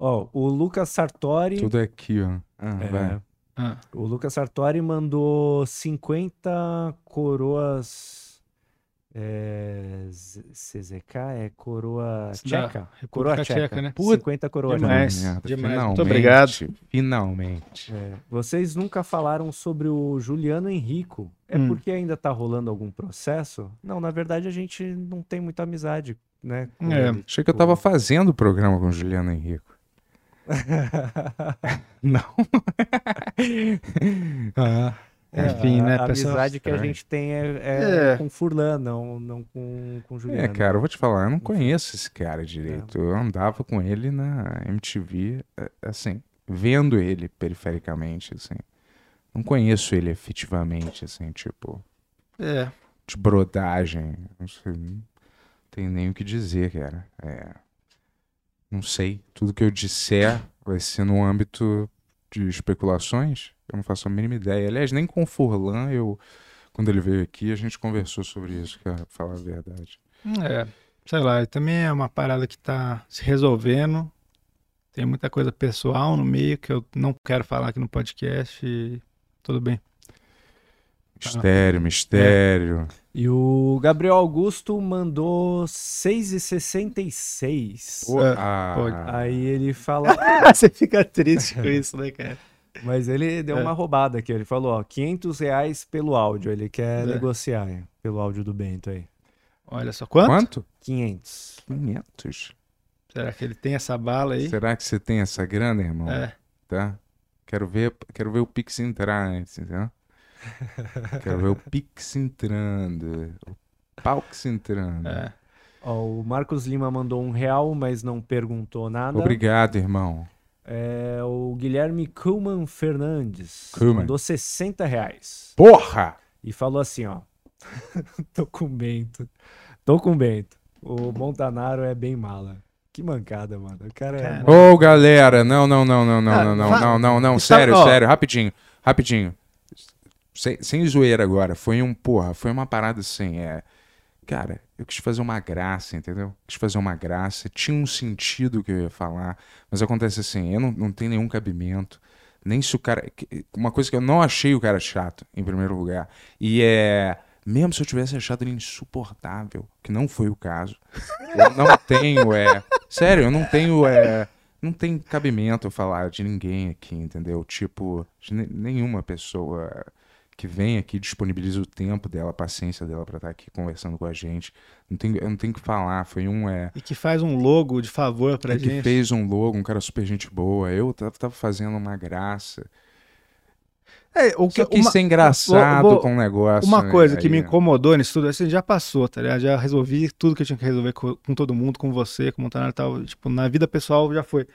Ó, o Lucas Sartori. Tudo aqui, ó. Ah, é, vai. Ah, o Lucas Sartori mandou 50 coroas. É, CZK é coroa Isso tcheca? Coroa Tcheca, tcheca, né? 50 coroas Demais. Merda, demais. Muito obrigado. Finalmente. É, Vocês nunca falaram sobre o Juliano Henrico. É Hum. porque ainda tá rolando algum processo? Não, na verdade a gente não tem muita amizade, né? É. ele, Achei que eu tipo- tava fazendo o programa com o Juliano Henrico. Não. ah, É, Enfim, a, né, A pessoal? amizade que a gente tem é, é É. com Furlan, não, não com, com Juliano. É, cara, eu vou te falar, eu não conheço esse cara direito. Eu andava com ele na MTV, é, assim, vendo ele perifericamente, assim. Não conheço ele efetivamente, assim, tipo, é. de brodagem. Não sei, não tem nem o que dizer, cara. É, não sei. Tudo que eu disser vai ser no âmbito de especulações. Eu não faço a mínima ideia. Aliás, nem com o Furlan, eu, quando ele veio aqui, a gente conversou sobre isso, cara, falar a verdade. É, sei lá, também é uma parada que tá se resolvendo. Tem muita coisa pessoal no meio que eu não quero falar aqui no podcast e tudo bem. Mistério, mistério. E o Gabriel Augusto mandou 6,66. Pô, É, ah, pode. Aí ele fala. Você fica triste com isso, né, cara? Mas ele deu É. uma roubada aqui. Ele falou, ó, 500 reais pelo áudio. Ele quer É. negociar hein, pelo áudio do Bento aí. Olha só, quanto? Quanto? 500. 500. Será que ele tem essa bala aí? Será que você tem essa grana, irmão? É. Tá? Quero ver, quero ver o Pix entrar antes, entendeu? Quero ver o Pix entrando. O Paux entrando. É. Ó, o Marcos Lima mandou um real, mas não perguntou nada. Obrigado, irmão. É, o Guilherme Kuhlman Fernandes Kuhlman. mandou 60 reais. Porra! E falou assim, ó. Tô com o Bento. Tô com Bento. O Montanaro é bem mala. Que mancada, mano. O cara é... Ô, galera, não, não, não, não, não, Ah, não, não, fa- não, não, não, Está- sério, sério, rapidinho, rapidinho. Sem, sem zoeira agora, foi um, porra, foi uma parada assim, é... Cara, eu quis fazer uma graça, entendeu? Quis fazer uma graça, tinha um sentido que eu ia falar, mas acontece assim, eu não, não tenho nenhum cabimento, nem se o cara... Uma coisa que eu não achei o cara chato, em primeiro lugar, e é... Mesmo se eu tivesse achado ele insuportável, que não foi o caso, eu não tenho, é... Sério, eu não tenho, é... Não tem cabimento eu falar de ninguém aqui, entendeu? Tipo, de ne- nenhuma pessoa que vem aqui disponibiliza o tempo dela, a paciência dela pra estar aqui conversando com a gente. Não tem, eu não tenho que falar, foi um, é... E que faz um logo de favor pra Ele gente. fez um logo, um cara super gente boa. Eu tava, tava fazendo uma graça. É, o Só quis ser engraçado vou- com o negócio. Uma né? coisa que Aí, me incomodou nisso tudo, assim, já passou, tá ligado? Já resolvi tudo que eu tinha que resolver com, com todo mundo, com você, com o Montanaro e tal. Tipo, na vida pessoal já foi.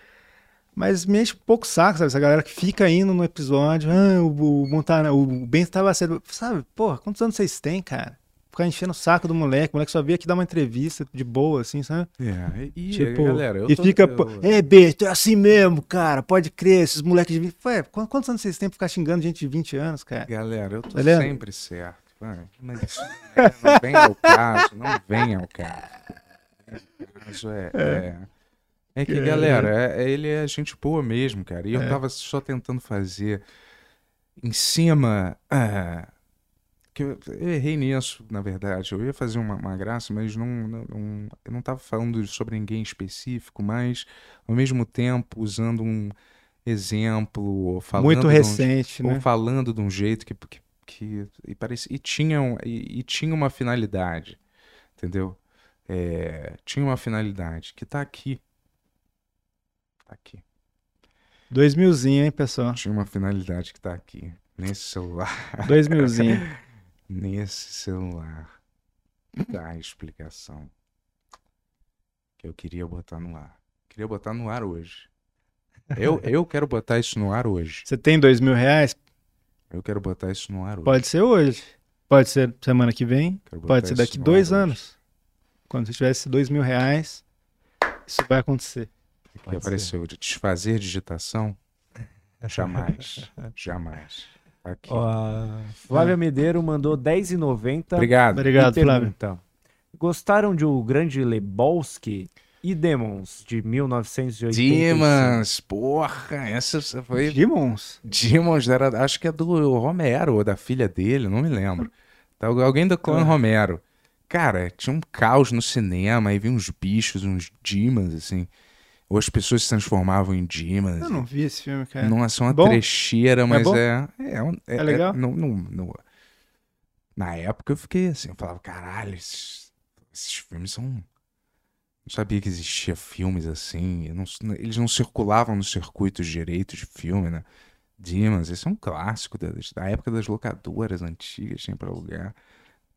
Mas me enche um pouco o saco, sabe? Essa galera que fica indo no episódio, ah, o, o Montanaro, o Ben estava cedo. Sabe, porra, quantos anos vocês têm, cara? Ficar enchendo o saco do moleque, o moleque só veio aqui dar uma entrevista de boa, assim, sabe? É, e, e, Tipo, galera, eu e tô- fica, eu- pô, é, Beto, é assim mesmo, cara, pode crer, esses moleques de 20. Ué, qu- quantos anos vocês têm pra ficar xingando gente de 20 anos, cara? Galera, eu tô Tá sempre certo. Mas isso não vem ao caso, não vem ao caso. O caso é, é, é que, galera, é- é- ele é gente boa mesmo, cara. E eu É. tava só tentando fazer em cima. ah, que eu, eu errei nisso, na verdade. Eu ia fazer uma, uma graça, mas não, não, não- eu não tava falando sobre ninguém específico, mas ao mesmo tempo usando um exemplo, ou falando Muito de um- recente, ou né? falando de um jeito que, que, que e, parecia, e, tinha, um- e, e tinha uma finalidade, entendeu? É, tinha uma finalidade que tá aqui. Tá aqui. Dois milzinho, hein, pessoal? Tinha uma finalidade que tá aqui. Nesse celular. Dois milzinho. Nesse celular. Tá a explicação. Que eu queria botar no ar. Queria botar no ar hoje. Eu, eu quero botar isso no ar hoje. Você tem dois mil reais? Eu quero botar isso no ar hoje. Pode ser hoje. Pode ser semana que vem. Pode ser daqui dois ar hoje. anos. Quando você tiver esses dois mil reais, isso vai acontecer. Que Pode apareceu de desfazer digitação? Jamais. Jamais. Tá Aqui. Ó, a Flávia Medeiro mandou 10,90 Obrigado. Obrigado, Flávio. Gostaram de O Grande Lebowski e Demons, de 1985? Demons, porra, essa foi. Demons? Demons era, acho que é do Romero ou da filha dele, não me lembro. Tá, Alguém do clã Romero. Cara, tinha um caos no cinema, aí vinha uns bichos, uns demons, assim. Ou as pessoas se transformavam em demons. Eu não vi esse filme, cara. Nossa, uma Bom? trecheira, mas bom? é. É, um- é, É legal? na época eu fiquei assim, eu falava, caralho, esses, esses filmes são. Não sabia que existia filmes assim. não- eles não circulavam nos circuitos direitos de filme, né? Demons, esse é um clássico da, da época das locadoras antigas, tinha pra alugar.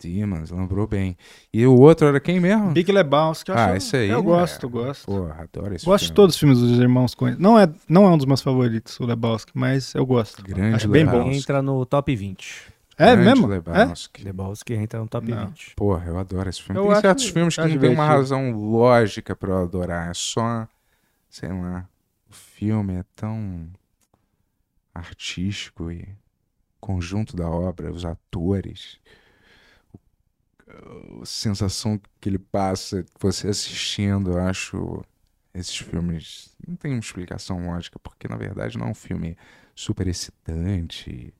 Demons, lembrou bem. E o outro era quem mesmo? Big Lebowski. eu Ah, esse aí, Eu gosto, é. eu gosto. Porra, adoro esse Gosto de filme. todos os filmes dos irmãos Coen. Não é, não é um dos meus favoritos, o Lebowski, mas eu gosto. Grande Acho bem bom. Lebowski. Entra no top 20. É Grande mesmo? É? Lebowski. Lebowski entra no top Não. 20. Porra, eu adoro esse filme. Eu tem acho- certos filmes que não tem uma razão lógica pra eu adorar. É só, sei lá, o filme é tão artístico e conjunto da obra, os atores, a sensação que ele passa você assistindo, eu acho esses filmes não tem uma explicação lógica, porque na verdade não é um filme super excitante,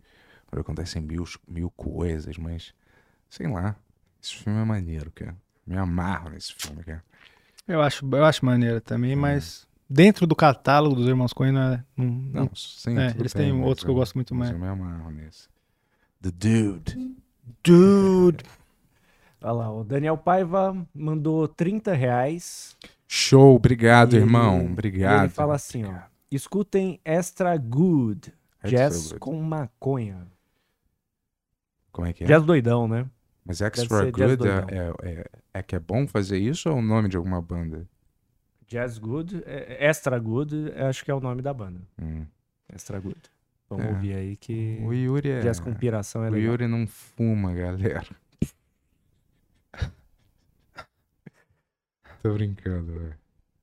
onde acontecem mil, mil coisas, mas sei lá, esse filme é maneiro, cara. Me amarro nesse filme, cara. Eu acho, eu acho maneiro também, mas dentro do catálogo dos Irmãos Coen, não é- não- não- sim, É, eles têm mas outros que eu gosto muito mais. Eu me amarro nesse. The Dude. Dude. Olha lá, o Daniel Paiva mandou 30 reais. Show, obrigado, ele- irmão. Obrigado. Ele fala assim, ó. Escutem Extra Good. Extra Jazz Good. com maconha. Como é que é? Jazz doidão, né? Mas Extra Good é, é, é, é que é bom fazer isso ou é o nome de alguma banda? Jazz Good. é- Extra Good, é, acho que é o nome da banda. Hum. Extra Good. Vamos É. ouvir aí que O Yuri é. Jazz com piração é o legal. Yuri não fuma, galera. Tô brincando, velho.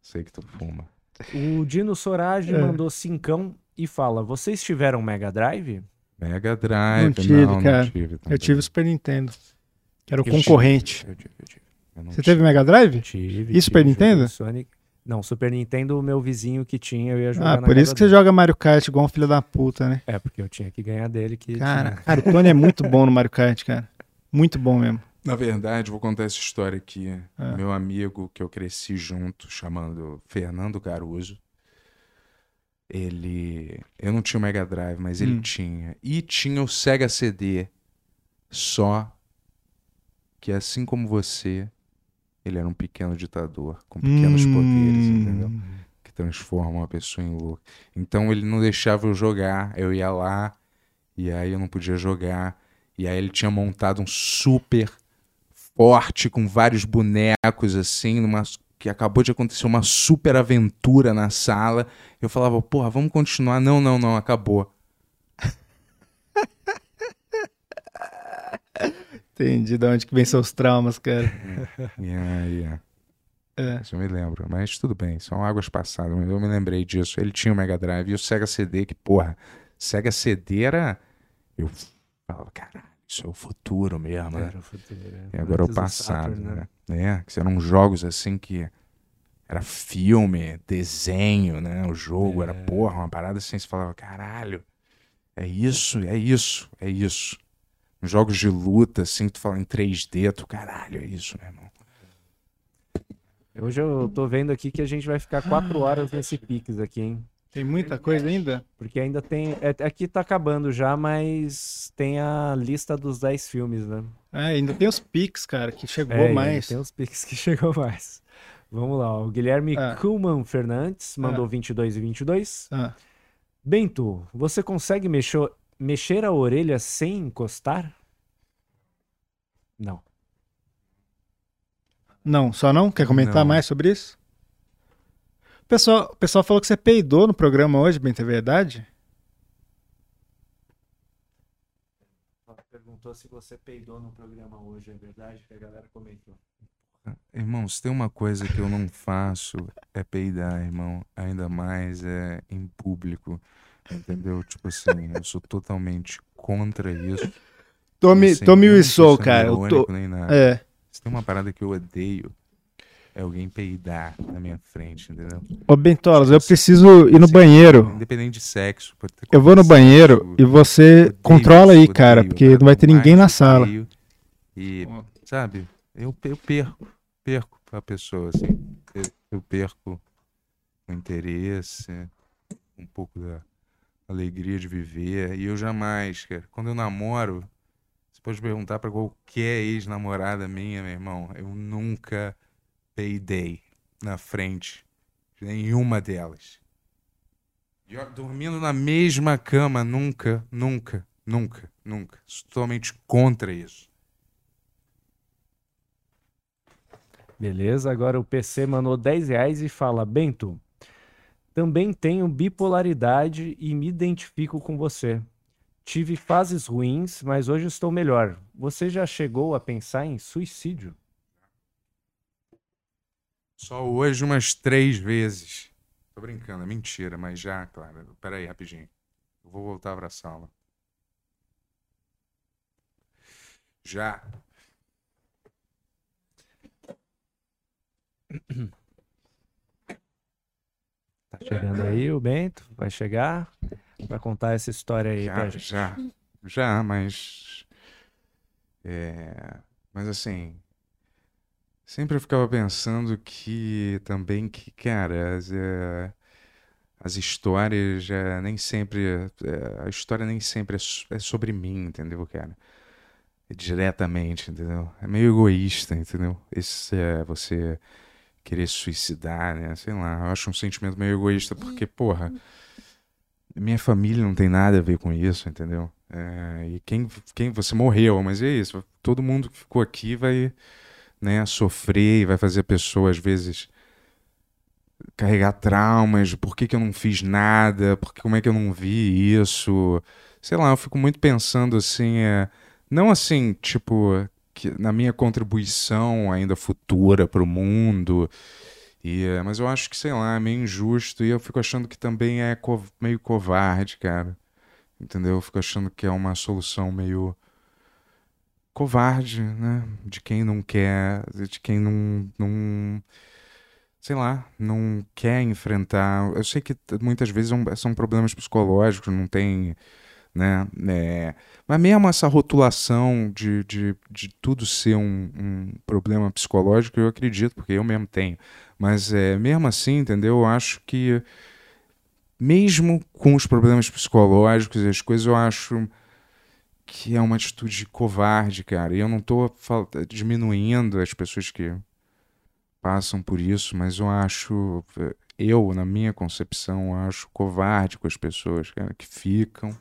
Sei que tu fuma. O Dino Sorage É. mandou cincão e fala: Vocês tiveram Mega Drive? Mega Drive, Não tive, não, cara. não tive. Eu tive o Super Nintendo. Que era o Eu tive, concorrente. Eu tive, eu tive. Eu Você teve Mega Drive? Tive. E Super tive, Nintendo? Sonic. Não, Super Nintendo, o meu vizinho que tinha, eu ia jogar Ah, na por casa isso que você dele. joga Mario Kart igual um filho da puta, né? É, porque eu tinha que ganhar dele que Cara, tinha. cara, o Tony é muito bom no Mario Kart, cara. Muito bom mesmo. Na verdade, vou contar essa história aqui. É. Meu amigo que eu cresci junto, chamando Fernando Caruso. Ele. Eu não tinha o Mega Drive, mas ele Hum. tinha. E tinha o Sega CD. Só que, assim como você, ele era um pequeno ditador, com pequenos Hum. poderes, entendeu? Que transformam uma pessoa em louco. Então ele não deixava eu jogar. Eu ia lá, e aí eu não podia jogar. E aí ele tinha montado um super forte com vários bonecos assim, numa que acabou de acontecer uma super aventura na sala. Eu falava, porra, vamos continuar. Não, não, não, acabou. Entendi de onde que vem seus traumas, cara. E aí, É. isso eu me lembro. Mas tudo bem, são águas passadas. Mas eu me lembrei disso. Ele tinha o Mega Drive e o Sega CD, que, porra, Sega CD era. Eu falava, caralho, isso é o futuro mesmo, né? Era o futuro, né? E agora é o passado, Saturn, né? É, que eram jogos assim que era filme, desenho, né? O jogo era, É. porra, uma parada assim, você falava, caralho, é isso, é isso, é isso. Jogos de luta, assim, tu fala em 3D, tu, caralho, é isso, meu irmão. Hoje eu tô vendo aqui que a gente vai ficar quatro horas nesse Pix aqui, hein? Tem muita coisa ainda? Porque ainda tem. é- Aqui tá acabando já, mas tem a lista dos 10 filmes, né? É, ainda tem os Pix, cara, que chegou É, mais. Tem os Pix que chegou mais. Vamos lá, o Guilherme Ah. Kuhlmann Fernandes mandou 22 e 22. Ah, Bento, você consegue mexer, mexer a orelha sem encostar? Não. não, só não? Quer comentar Não. mais sobre isso? O pessoal, o pessoal falou que você peidou no programa hoje, bem, é verdade? Perguntou se você peidou no programa hoje, é verdade? Que a galera comentou. Irmão, se tem uma coisa que eu não faço é peidar, irmão. Ainda mais é em público. Entendeu? Tipo assim, eu sou totalmente contra isso. Tome, Assim, tome o cara. Eu tô... nem nada. É. Se tem uma parada que eu odeio, é alguém peidar na minha frente, entendeu? Ô, Bentolas, eu preciso ir no Assim, banheiro. Independente de sexo. Eu vou no banheiro e você controla aí, cara, porque não vai ter ninguém na sala. E, sabe, eu, eu perco, perco a pessoa, assim. Eu, eu perco o interesse, um pouco da alegria de viver. E eu jamais, cara, quando eu namoro, você pode perguntar pra qualquer ex-namorada minha, meu irmão, eu nunca peidei na frente de nenhuma delas. Dormindo na mesma cama, nunca, nunca, nunca, nunca. Sou totalmente contra isso. Beleza, agora o PC mandou 10 reais e fala: Bento, também tenho bipolaridade e me identifico com você. Tive fases ruins, mas hoje estou melhor. Você já chegou a pensar em suicídio? Só hoje umas três vezes. Tô brincando, é mentira, mas já, claro. Pera aí, rapidinho. Eu vou voltar pra sala. Já. Tá chegando aí o Bento, vai chegar, vai contar essa história aí pra Já, gente. já. Já, mas. É. Mas assim. Sempre eu ficava pensando que também que, cara, é, as histórias já nem sempre. é, a história nem sempre é, so- é sobre mim, entendeu, cara? É diretamente, entendeu? É meio egoísta, entendeu? Esse é você querer se suicidar, né? Sei lá, eu acho um sentimento meio egoísta, porque, porra, minha família não tem nada a ver com isso, entendeu? É, e quem, quem você morreu, mas é isso. Todo mundo que ficou aqui vai, né, sofrer e vai fazer a pessoa, às vezes, carregar traumas. Por que, que eu não fiz nada? Por que, como é que eu não vi isso? Sei lá, eu fico muito pensando assim, é, não assim, tipo, que na minha contribuição ainda futura para o mundo. E, é, mas eu acho que, sei lá, é meio injusto. E eu fico achando que também é co- meio covarde, cara. Entendeu? Eu fico achando que é uma solução meio covarde, né? De quem não quer, de quem não, não sei lá, não quer enfrentar. Eu sei que muitas vezes é são problemas psicológicos, não tem, né? é, mas mesmo essa rotulação de, de, de tudo ser um, um problema psicológico, eu acredito, porque eu mesmo tenho. Mas é, mesmo assim, entendeu? Eu acho que mesmo com os problemas psicológicos e as coisas, eu acho que é uma atitude covarde, cara. E eu não tô diminuindo as pessoas que passam por isso, mas eu acho, eu, na minha concepção, acho covarde com as pessoas, cara, que ficam.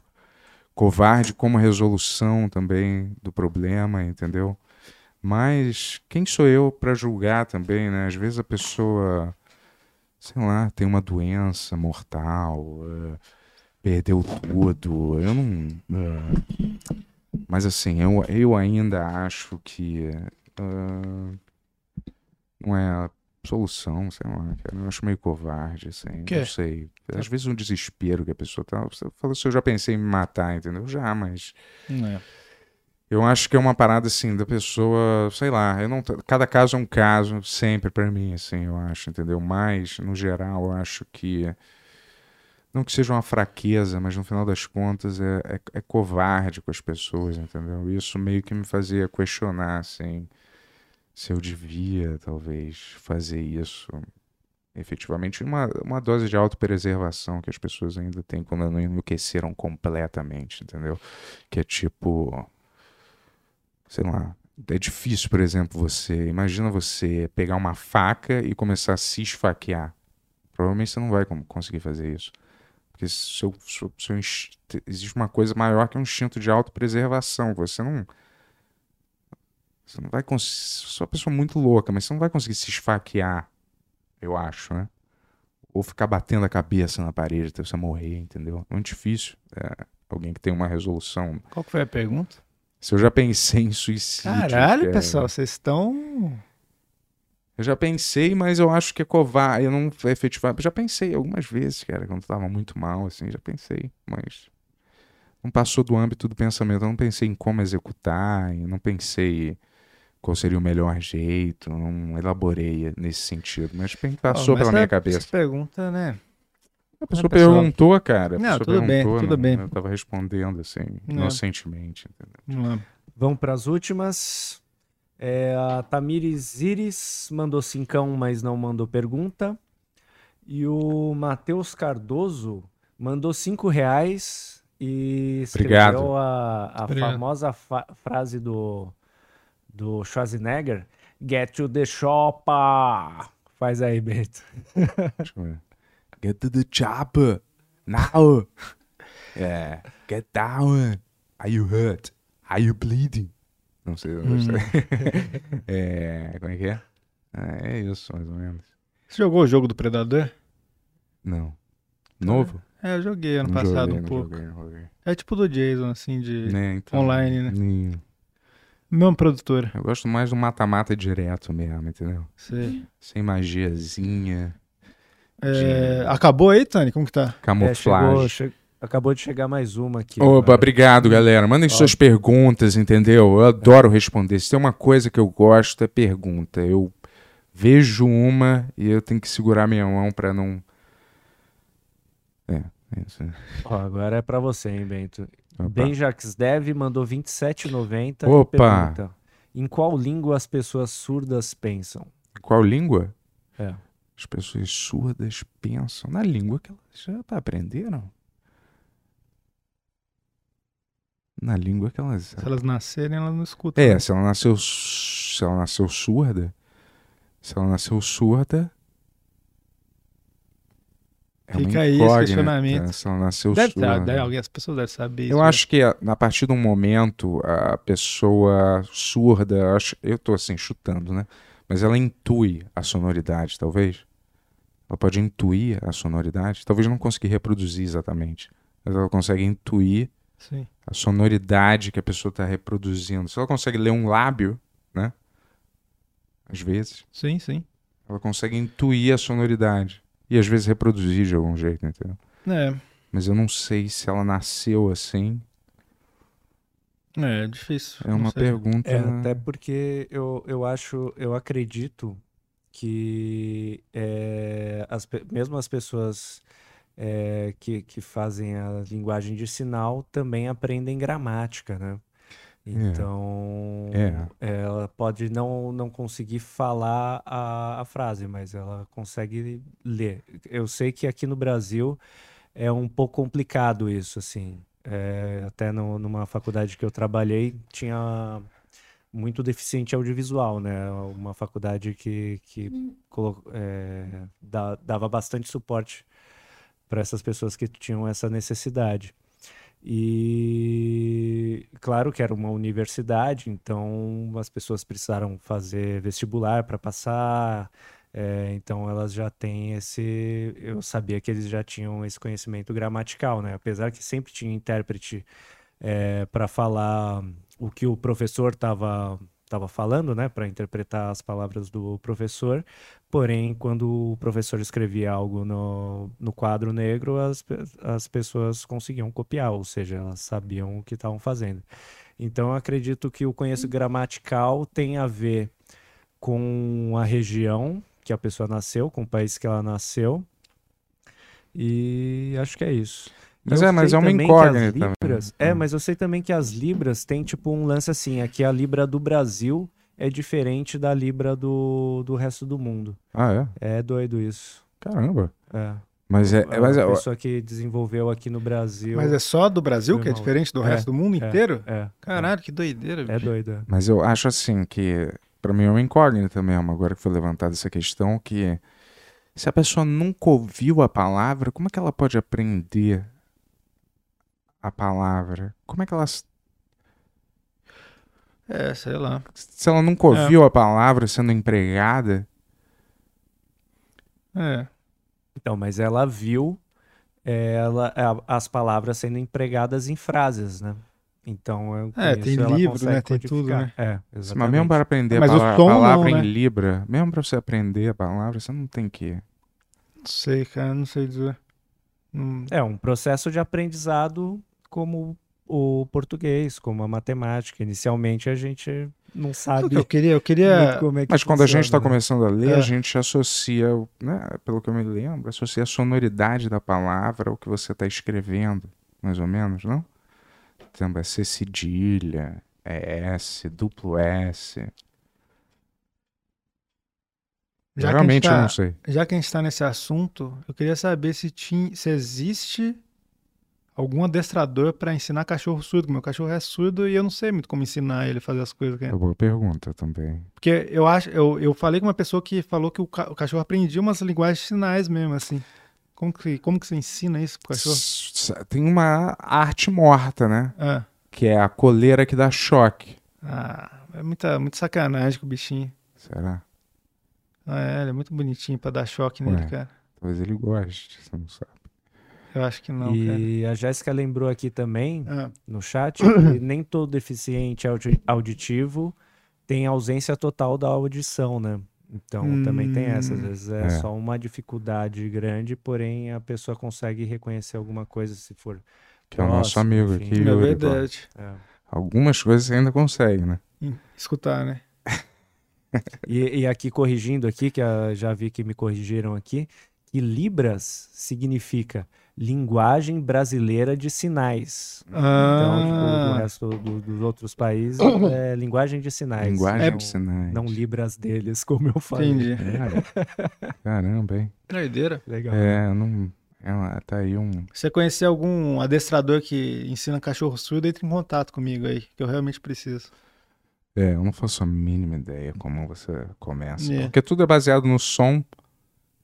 Covarde como resolução também do problema, entendeu? Mas quem sou eu para julgar também, né? Às vezes a pessoa, sei lá, tem uma doença mortal, eh, perdeu tudo. Eu não. eh, mas assim, eu, eu ainda acho que ah, não é a solução, sei lá, cara. Eu acho meio covarde, assim. Quê? Não sei. Às vezes um desespero que a pessoa tá. Você falou assim, eu já pensei em me matar, entendeu? Já, mas. É. Eu acho que é uma parada assim da pessoa, sei lá, eu não, cada caso é um caso, sempre pra mim, assim, eu acho, entendeu? Mas, no geral, eu acho que não que seja uma fraqueza, mas no final das contas é, é, é covarde com as pessoas, entendeu? Isso meio que me fazia questionar, assim, se eu devia, talvez, fazer isso efetivamente. Uma, uma dose de autopreservação que as pessoas ainda têm quando não enlouqueceram completamente, entendeu? Que é tipo sei lá, é difícil, por exemplo, você. Imagina você pegar uma faca e começar a se esfaquear. Provavelmente você não vai conseguir fazer isso. Porque seu, seu, seu existe uma coisa maior que um instinto de autopreservação. Você não. Você não vai conseguir. Sou uma pessoa muito louca, mas você não vai conseguir se esfaquear, eu acho, né? Ou ficar batendo a cabeça na parede até você morrer, entendeu? É muito difícil. É, alguém que tem uma resolução Qual que foi a pergunta? se eu já pensei em suicídio. Caralho, cara. pessoal, vocês estão. Eu já pensei, mas eu acho que é covarde. Eu não efetivamente. Já pensei algumas vezes, cara, quando tava muito mal, assim, já pensei, mas. Não passou do âmbito do pensamento. Eu não pensei em como executar, eu não pensei qual seria o melhor jeito, não elaborei nesse sentido, mas passou Ó, mas pela minha essa- cabeça. Essa pergunta, né? A pessoa pessoal- perguntou, cara. A Não, pessoa tudo bem, perguntou, tudo não- bem. Eu tava respondendo, assim, Não. inocentemente, entendeu? Vamos lá. Vamos para as últimas. É, a Tamires Iris mandou cincão, mas não mandou pergunta. E o Matheus Cardoso mandou cinco reais e escreveu Obrigado. a, a Obrigado. famosa fa- frase do, do Schwarzenegger: Get to the shopper. Faz aí, Bento. Get to the chopper. Now. Yeah. Get down. Are you hurt? Are you bleeding? Não sei. Não sei. é, como é que é? É, é isso, mais ou menos. Você jogou o jogo do Predador? Não. Novo? É, eu joguei ano Não passado joguei, um pouco. joguei, joguei. É tipo do Jason, assim, de. Né, então, online, né? nem- Mesmo produtora. Eu gosto mais do mata-mata direto mesmo, entendeu? Sei. Sem magiazinha, É, acabou aí, Tani? Como que tá? É, chegou- camuflagem. Acabou de chegar mais uma aqui. Opa, agora. obrigado, galera. Mandem suas perguntas, entendeu? Eu adoro responder. Se tem uma coisa que eu gosto, é pergunta. Eu vejo uma e eu tenho que segurar minha mão pra não. É, é isso. Ó, agora é pra você, hein, Bento. Opa. Benjax Dev mandou 27,90 Opa! e pergunta: Em qual língua as pessoas surdas pensam? Qual língua? É. As pessoas surdas pensam na língua que elas já aprenderam. Na língua que elas. Se elas nascerem, elas não escutam. É, se ela nasceu. Se ela nasceu surda. Se ela nasceu surda. É Fica aí esse questionamento. Se ela nasceu Deve ter, surda. deve- alguém, as pessoas devem saber isso. Eu né? acho que a, partir de um momento a pessoa surda, eu acho, eu tô assim chutando, né? Mas ela intui a sonoridade, talvez. Ela pode intuir a sonoridade, talvez não conseguir reproduzir exatamente, mas ela consegue intuir Sim. A sonoridade que a pessoa está reproduzindo. Se ela consegue ler um lábio, né? Às vezes, Sim, sim. ela consegue intuir a sonoridade e às vezes reproduzir de algum jeito, entendeu? É, Mas eu não sei se ela nasceu assim. é, é difícil. É uma sei. pergunta. É, até porque eu, eu acho, eu acredito que é, as mesmo as pessoas é, que, que fazem a linguagem de sinal também aprendem gramática, né? Então, É. ela pode não, não conseguir falar a, a frase, mas ela consegue ler. Eu sei que aqui no Brasil é um pouco complicado isso, assim. É, até no- numa faculdade que eu trabalhei, tinha muito deficiente audiovisual, né? Uma faculdade que, que colo- é, dá- dava bastante suporte para essas pessoas que tinham essa necessidade. E claro que era uma universidade, então as pessoas precisaram fazer vestibular para passar. é, então elas já têm esse. Eu sabia que eles já tinham esse conhecimento gramatical, né? Apesar que sempre tinha intérprete para falar o que o professor estava estava falando, né? Para interpretar as palavras do professor. Porém, quando o professor escrevia algo no, no quadro negro, as, as pessoas conseguiam copiar, ou seja, elas sabiam o que estavam fazendo. Então, eu acredito que o conhecimento gramatical tem a ver com a região que a pessoa nasceu, com o país que ela nasceu. E acho que é isso. Mas eu é, mas sei é uma incógnita também. libras- É, Hum. mas eu sei também que as libras têm tipo um lance assim, é que a libra do Brasil é diferente da libra do, do resto do mundo. Ah, é? É doido isso. Caramba. É. Mas é. A Mas é, pessoa que desenvolveu aqui no Brasil. Mas é só do Brasil que é diferente do É, resto do mundo é. inteiro? É. Caralho, que doideira, É bicho. é. mas eu acho assim que. Pra mim é uma incógnita mesmo, agora que foi levantada essa questão, que se a pessoa nunca ouviu a palavra, como é que ela pode aprender a palavra? Como é que ela. É, sei lá. Se ela nunca ouviu a palavra sendo empregada, É. Então, mas ela viu ela, a- as palavras sendo empregadas em frases, né? Então, eu, É, tem ela livro, né? Tem tudo, né? É, mas exatamente. mesmo para aprender a Mas o pala- som não, palavra né? em Libra, mesmo para você aprender a palavra, você não tem que. Não sei, cara, não sei dizer. Não- É um processo de aprendizado como o português, como a matemática. Inicialmente a gente não sabe Eu queria, eu queria. como é que Mas quando a gente está funciona, né? começando a ler, É. a gente associa, né, pelo que eu me lembro, associa a sonoridade da palavra ao que você está escrevendo, mais ou menos, não? Então, é C cedilha, é S, duplo S. Já gente Realmente eu tá, não sei. já que a gente tá nesse assunto, eu queria saber se, tinha, se existe algum adestrador pra ensinar cachorro surdo. Meu cachorro é surdo e eu não sei muito como ensinar ele a fazer as coisas. É cara. boa pergunta também. Porque eu acho, eu, eu falei com uma pessoa que falou que o, ca- o cachorro aprendia umas linguagens de sinais mesmo, assim. Como que, como que você ensina isso pro cachorro? Tem uma arte morta, né? Ah, Que é a coleira que dá choque. ah, é muita, muita sacanagem com o bichinho. Será? Ah, é, ele é muito bonitinho pra dar choque nele, Ué. cara. Talvez ele goste, você não sabe. Eu acho que não, cara. E a Jéssica lembrou aqui também, Ah, no chat, que nem todo deficiente audi- auditivo tem ausência total da audição, né? Então também tem essa, às Hum. vezes é, É. só uma dificuldade grande, porém a pessoa consegue reconhecer alguma coisa se for. Que é o nosso amigo enfim. aqui. é Yuri, pô. verdade. É. Algumas coisas você ainda consegue, né? Escutar, né? E, e aqui corrigindo aqui, que já vi que me corrigiram aqui, que libras significa linguagem brasileira de sinais. Então, tipo, do Ah, resto do- dos outros países é linguagem de sinais. Linguagem É- de sinais. Não libras deles, como eu falei. entendi. É. Caramba, hein? Doideira. Legal. É, não. É, uma- tá aí um. Se você conhecer algum adestrador que ensina cachorro surdo, entre em contato comigo aí, que eu realmente preciso. É, eu não faço a mínima ideia como você começa. É. Porque tudo é baseado no som.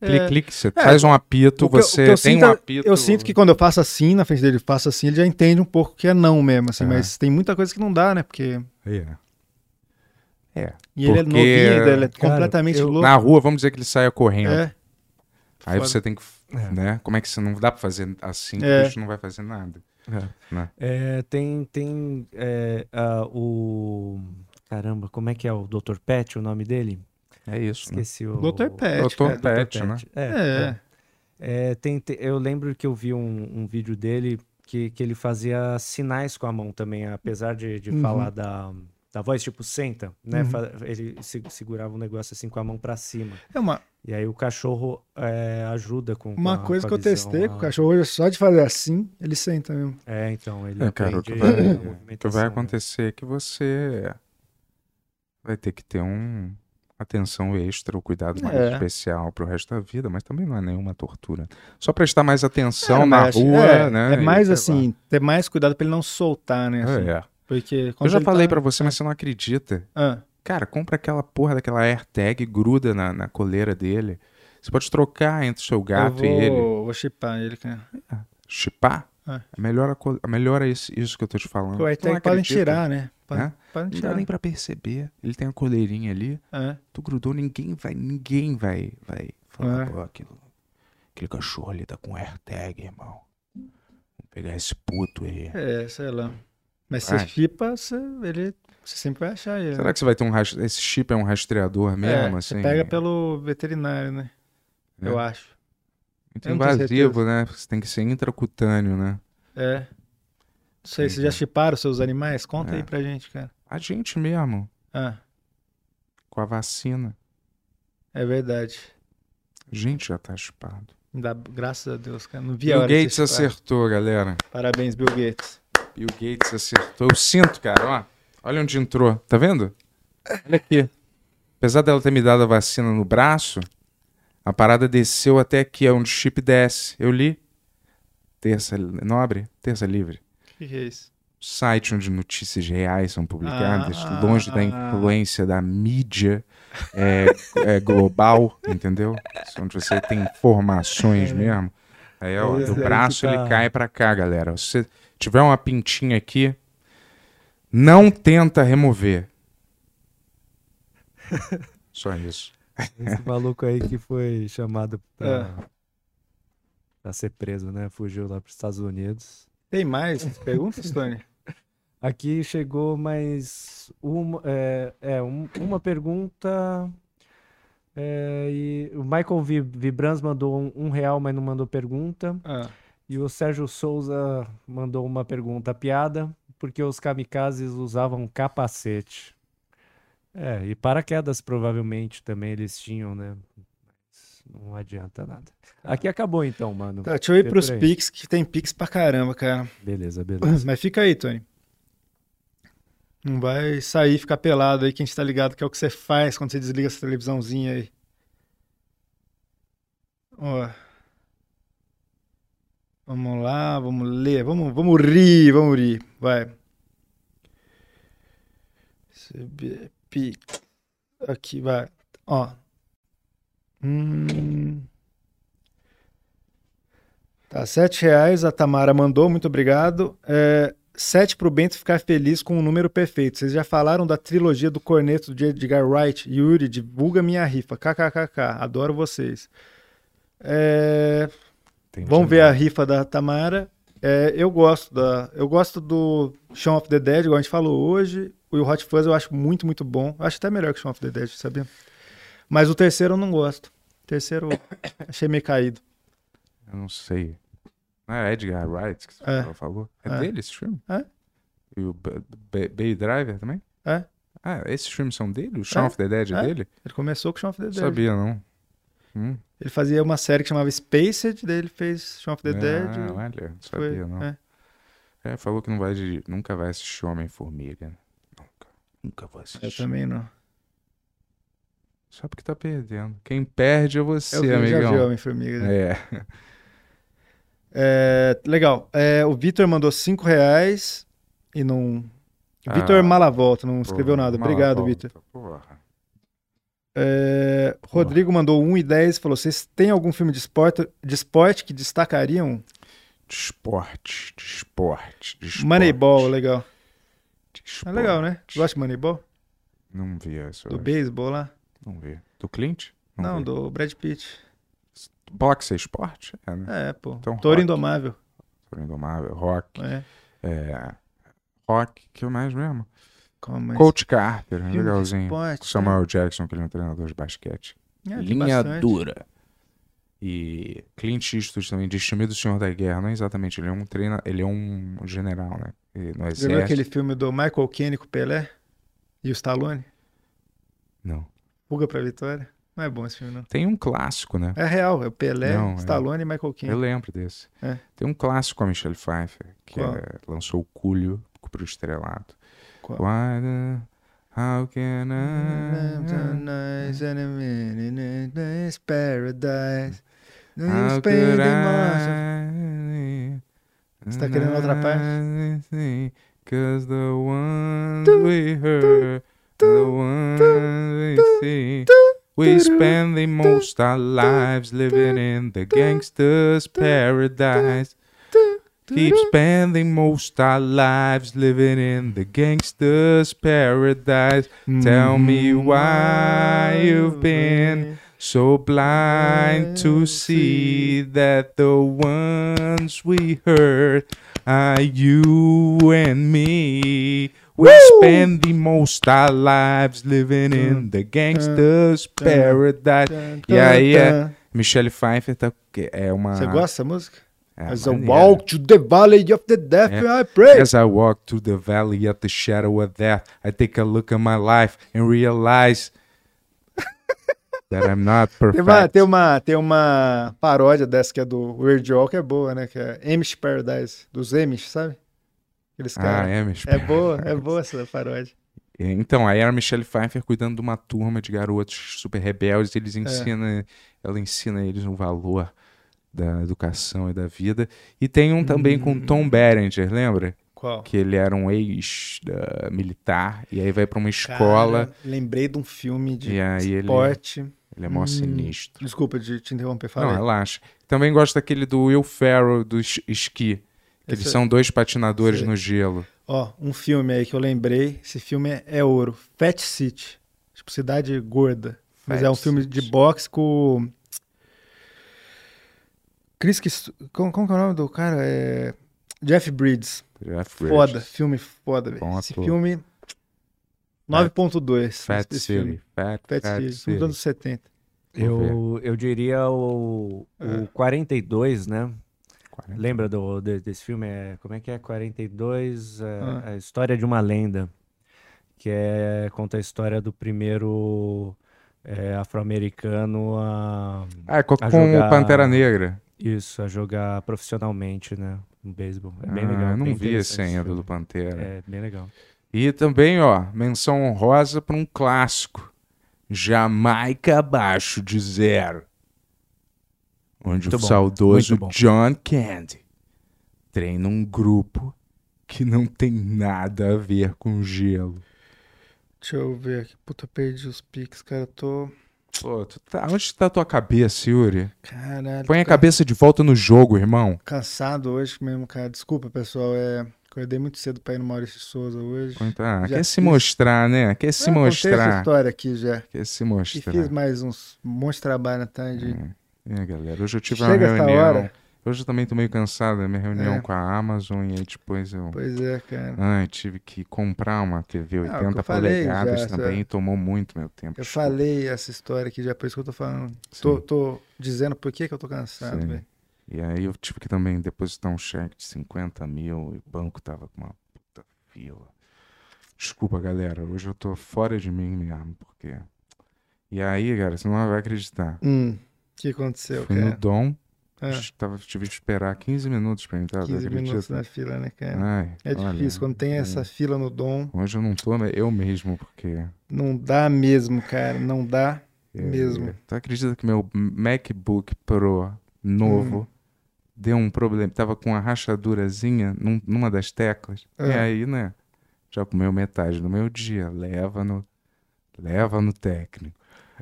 Clique, É, clique, você faz um apito, eu- você que eu tem sinto um é- apito. Eu sinto que quando eu faço assim na frente dele, faço assim, ele já entende um pouco que é não mesmo, assim, É. mas tem muita coisa que não dá, né? Porque. É. É. E ele é Porque- novinho, ele é Cara, completamente eu- louco. Na rua, vamos dizer que ele saia correndo. É. Aí Foda. você tem que. É. Né? Como é que você não dá pra fazer assim? que É. O bicho não vai fazer nada. Né? É, tem tem é, ah, o. Caramba, como é que é o Dr. Pet, o nome dele? É isso. Né? Esqueci o. Dr. Pet, Dr. cara. Pet, né? É, É. é. Tem, te- eu lembro que eu vi um, um vídeo dele que, que ele fazia sinais com a mão também, apesar de, de Uhum. falar da, da voz, tipo, senta, né? Uhum. Ele se- segurava um negócio assim com a mão pra cima. É uma, E aí o cachorro é, ajuda com, com uma a- coisa com que eu visão, testei com a- o cachorro hoje, só de fazer assim, ele senta mesmo. É, então, ele É, cara, o que aprende vai, o que vai né? acontecer é que você vai ter que ter um atenção extra, um cuidado mais É. especial pro resto da vida, mas também não é nenhuma tortura. Só prestar mais atenção Cara, na acho- rua, é, né? É mais e sei lá. assim, ter mais cuidado pra ele não soltar, né? assim. É. Porque Eu já falei tá... pra você, mas você não acredita. Ah, Cara, compra aquela porra daquela AirTag, gruda na, na coleira dele. Você pode trocar entre o seu gato vou, e ele. vou chipar ele, cara. Chipar? É. Melhora, a co- melhora isso, isso que eu tô te falando. AirTag não podem tirar, né? Podem, Né? podem Não dá tirar. nem pra perceber. Ele tem a coleirinha ali. É. Tu grudou, ninguém vai, ninguém vai, vai falar, É. pô, aquilo, aquele cachorro ali tá com AirTag, irmão. Vamos pegar esse puto aí. É, sei lá. Mas Vai. você chipa, você, ele, você sempre vai achar ele. Será né? que você vai ter um rast... Esse chip é um rastreador mesmo, é, assim? Você pega pelo veterinário, né? né? Eu acho. Muito eu invasivo, né? Você tem que ser intracutâneo, né? É. Não sei, vocês Entendi. já chiparam seus animais? Conta É. aí pra gente, cara. A gente mesmo, Ah, com a vacina, é verdade. a gente já tá chipado. Dá, graças a Deus, cara. Não vi a Bill Gates acertou, galera. Parabéns, Bill Gates. Bill Gates acertou. Eu sinto, cara, ó. Olha onde entrou. Tá vendo? Olha aqui. Apesar dela ter me dado a vacina no braço, a parada desceu até aqui, é onde o chip desce. Eu li. Terça nobre, terça livre. O que, que é isso? Site onde notícias reais são publicadas, Ah. longe da influência da mídia é, é global, entendeu? Onde você tem informações mesmo. Aí, ó, do que braço ele tá- cai pra cá, galera. Se você tiver uma pintinha aqui, não tenta remover. Só isso. Esse maluco aí que foi chamado pra, É. pra ser preso, né? Fugiu lá pros Estados Unidos. Tem mais perguntas, Tony? Aqui chegou mais uma, é, é, um- uma pergunta. é, e o Michael Vi- Vibrans mandou um, um real, mas não mandou pergunta. Ah, E o Sérgio Souza mandou uma pergunta piada, porque os kamikazes usavam capacete. É, e paraquedas provavelmente também eles tinham, né? Mas não adianta nada. Aqui acabou então, mano. tá, deixa eu ir Vê pros. Pix, que tem Pix pra caramba, cara. Beleza, beleza. Mas fica aí, Tony. Não vai sair, ficar pelado aí, que a gente tá ligado que é o que você faz quando você desliga essa televisãozinha aí. Ó. Vamos lá, vamos ler, vamos, vamos rir, vamos rir, vai. CB Pix. Aqui, vai. Ó. Hum. Tá, sete reais, a Tamara mandou, muito obrigado. É, sete pro Bento ficar feliz com o número perfeito. Vocês já falaram da trilogia do corneto de Edgar Wright? Yuri, divulga minha rifa. KKKK, adoro vocês. É, vamos ver a nada. rifa da Tamara. É, eu gosto da, eu gosto do Shaun of the Dead, igual a gente falou hoje. O Hot Fuzz eu acho muito, muito bom. Eu acho até melhor que o Shaun of the Dead, sabia? Mas o terceiro eu não gosto. O terceiro achei meio caído. Eu não sei. Não é Edgar Wright que você É. falou? É, É. dele esse filme? É. E o B- B- Bay Driver também? É. Ah, esses filmes são dele? O Shaun É. of the Dead é, É. dele? Ele começou com o Shaun of the Dead. sabia, não. Hum. Ele fazia uma série que chamava Spaced, daí ele fez Shaun of the Dead. Ah, olha, não Foi, sabia, não. é. É, falou que não vai de, nunca vai assistir Homem-Formiga. Nunca. Vou assistir. Eu também não. Só porque tá perdendo. Quem perde é você, Eu vi, já vi. Homem-Formiga. né? É. É, legal. É, o Vitor mandou 5 reais e não. Ah, Vitor Malavolta, não escreveu Porra, nada. uma Obrigado, Vitor. É, Rodrigo mandou 1 e 10 falou: vocês têm algum filme de esporte, de esporte que destacariam? De esporte, de esporte, de esporte. Moneyball, legal. De É legal, né? Gosta de Moneyball? Não vi isso. Do beisebol lá? Não vi. Do Clint? Não, vi. do Brad Pitt. Boxe é esporte? É, né? É, pô. Então, Touro rock. Indomável. Toro Indomável, rock. É. É. Rock, que mais mesmo? Como Coach Carter, filme de legalzinho. esporte, Samuel Jackson, que ele é um treinador de basquete. né? É, Linha bastante. dura. E Clint Eastwood também, destemido Senhor da Guerra, não é exatamente, ele é um treina, ele é um general, né? No Já viu exército. aquele filme do Michael Caine com o Pelé? E o Stallone? Não. Fuga pra Vitória? Não é bom esse filme, não. Tem um clássico, né? É real, é o Pelé, Não, é. Stallone e Michael Caine. Eu lembro desse. É. Tem um clássico com a Michelle Pfeiffer, que é- lançou o Cúlio pro estrelado. Qual? Why How can Nice I... and a minute, nice paradise. How could I... Querendo parte? Cause the ones we heard, the ones we see, we spend the most our lives living in the gangster's paradise. Keep spending most our lives living in the gangster's paradise. Tell me why you've been so blind to see that the ones we heard are you and me. We spend the most our lives living in the gangster's paradise. Aí, é, Michelle Pfeiffer tá, é uma. Você gosta dessa música? É As I walk to the valley of the death, É. I pray. As I walk through the valley of the shadow of death, I take a look at my life and realize that I'm not Tem perfect. uma, tem, uma, tem uma paródia dessa que é do Weird Al, que é boa, né? Que é Amish Paradise, dos Amish, sabe? Aqueles Ah, caras. é, meu é boa, é boa essa paródia. Então, aí a Michelle Pfeiffer cuidando de uma turma de garotos super rebeldes, eles ensinam, ela ensina eles o valor da educação e da vida. E tem um também com Tom Berenger, lembra? Qual? Que ele era um ex-militar, e aí vai pra uma escola, Cara, lembrei de um filme de e aí ele, esporte. Ele é mó Hum. sinistro. Desculpa de te interromper, Não, fala. aí. relaxa. Também gosto daquele do Will Ferrell, do es- esqui. Que eles Esse- é são dois patinadores Sei. no gelo. Ó, um filme aí que eu lembrei. Esse filme é, é ouro. Fat City. Tipo, Cidade Gorda. Mas Fat é um filme de City. boxe com. Chris. Como, como que é o nome do cara? É. Jeff Bridges. Jeff Foda. Bridges. Filme foda, velho. Esse filme. 9.2. Fat filme. Fat, Fat, Fat dos anos 70. Eu, eu diria o, o É. 42, né? 40. Lembra do, de- desse filme? É, como é que é? 42, é, Ah. a história de uma lenda. Que é, conta a história do primeiro é, afro-americano a, Ah, é A jogar- o Pantera Negra. isso, a jogar profissionalmente, né? No beisebol. É bem Ah, legal. eu não vi esse ainda do Pantera. É, bem legal. E também, ó, menção honrosa para um clássico. Jamaica abaixo de zero. Onde Muito o bom, saudoso. John Candy treina um grupo que não tem nada a ver com gelo. Deixa eu ver aqui. Puta, perdi os piques, cara. Eu tô. Pô, tu tá, onde tá a tua cabeça, Yuri? Caralho. Põe a tô cabeça de volta no jogo, irmão. Cansado hoje mesmo, cara. Desculpa, pessoal. É... Acordei muito cedo pra ir no Maurício Souza hoje. Tá, Já quer se fiz. mostrar, né? Quer se Ah, contei essa mostrar. história aqui já. Quer se E mostrar. fiz mais uns um monte de trabalho na tarde. É, galera, hoje eu tive Chega uma reunião. hora. Hoje eu também tô meio cansado da minha reunião É. com a Amazon e aí depois eu. Pois é, cara. Ai, tive que comprar uma TV Ah, 80 eu falei polegadas já, também e tomou muito meu tempo. Eu desculpa. falei essa história aqui já, por isso que eu tô falando. Sim. Tô, tô dizendo por que, que eu tô cansado, velho. E aí eu tive que também depositar um cheque de 50 mil e o banco tava com uma puta fila. Desculpa, galera, hoje eu tô fora de mim mesmo, porque. E aí, cara, você não vai acreditar. Hum. que aconteceu, Fui no cara? Dom, Ah, tava, tive que esperar 15 minutos pra entrar, tu 15 minutos na fila, né, cara? Ai, É olha, difícil. Quando tem essa fila no Dom, Hoje eu não tô eu mesmo, porque... não dá mesmo, cara. Não dá é, mesmo. Tu acredita que meu MacBook Pro novo Hum. Deu um problema? Tava com uma rachadurazinha num- numa das teclas. E Ah. aí, né? Já comeu metade do meu dia. Leva no. Leva no técnico.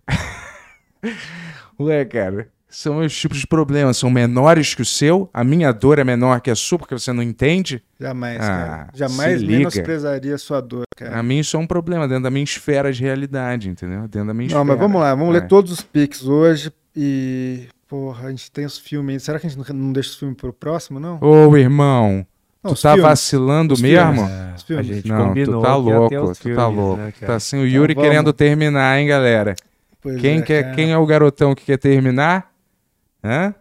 Ué, cara. São meus tipos de problemas. São menores que o seu. A minha dor é menor que a sua, porque você não entende. Jamais, Ah, cara. Jamais menosprezaria a sua dor, cara. Pra mim, isso é um problema dentro da minha esfera de realidade, entendeu? Dentro da minha Não, esfera. mas vamos lá, vamos Vai. ler todos os pics hoje e. Porra, a gente tem os filmes. aí. Será que a gente não- deixa os filmes pro próximo, não? Ô, irmão. Não, tu tá filmes. vacilando Os mesmo? filmes. É. A gente Não, combinou tu tá que ia ter louco, tu tá filmes, louco. né, tá assim, o Yuri vamos. querendo terminar, hein, galera? Pois Quem, é, quer, cara. quem é o garotão que quer terminar? Hã?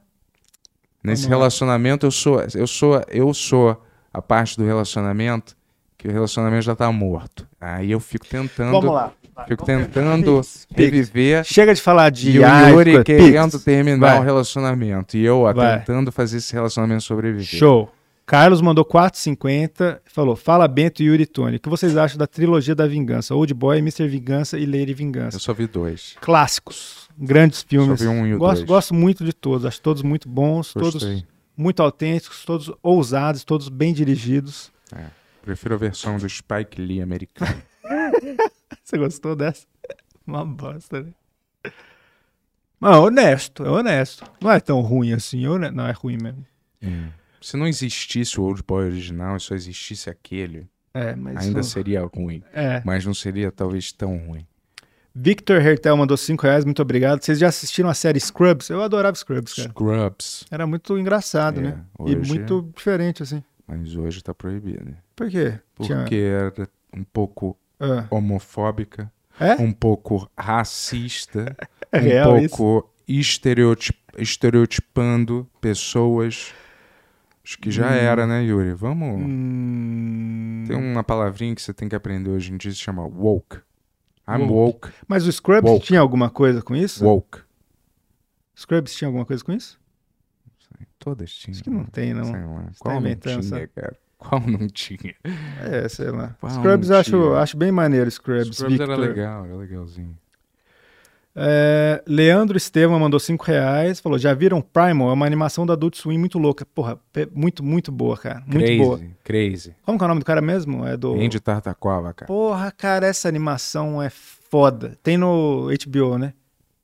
Nesse Vamos lá. relacionamento, eu sou, eu sou, eu sou a parte do relacionamento que o relacionamento já tá morto. Aí eu fico tentando, Vamos lá. fico tentando reviver Chega de falar de e o Yuri querendo terminar Vai. o relacionamento e eu ó, Vai. tentando fazer esse relacionamento sobreviver. Show. Carlos mandou 4,50 e falou: Fala Bento, Yuri e Tony. O que vocês acham da trilogia da vingança? Old Boy, Mr. Vingança e Lady Vingança. Eu só vi dois. Clássicos. Grandes filmes. Só vi um e o gosto, dois. gosto muito de todos. Acho todos muito bons, todos Gostei. muito autênticos, todos ousados, todos bem dirigidos. Prefiro a versão do Spike Lee americano. Você gostou dessa? Uma bosta, né? Mas é honesto, é honesto. Não é tão ruim assim. é Não, é ruim mesmo. Se não existisse o Old Boy original e só existisse aquele, É, mas. ainda não- seria ruim. É. Mas não seria talvez tão ruim. Victor Hertel mandou 5 reais, muito obrigado. Vocês já assistiram a série Scrubs? Eu adorava Scrubs, cara. Scrubs. Era muito engraçado, É, né? hoje- E muito diferente, assim. Mas hoje tá proibido. Por quê? Tinha- Porque era um pouco Ah, homofóbica, É? um pouco racista, É um real isso? pouco estereotip- estereotipando pessoas. Acho que já era, né, Yuri? Vamos. Hum, Tem uma palavrinha que você tem que aprender hoje em dia, se chama woke. I'm Woke. woke. Mas o Scrubs Woke. tinha alguma coisa com isso? Woke. Scrubs tinha alguma coisa com isso? Todas tinham. Acho que não tem, não. Lá. tá Qual não tinha, sabe? cara? Qual não tinha? É, sei lá. Qual Scrubs acho, acho bem maneiro, Scrubs. Scrubs era Victor. legal, era legalzinho. É, Leandro Estevam mandou 5 reais. Falou: Já viram Primal? É uma animação da Adult Swim muito louca. Porra, muito, muito boa, cara. Muito crazy, boa. crazy. Como que é o nome do cara mesmo? É do. Andy Tartakovsky, cara. Porra, cara, essa animação é foda. Tem no HBO, né?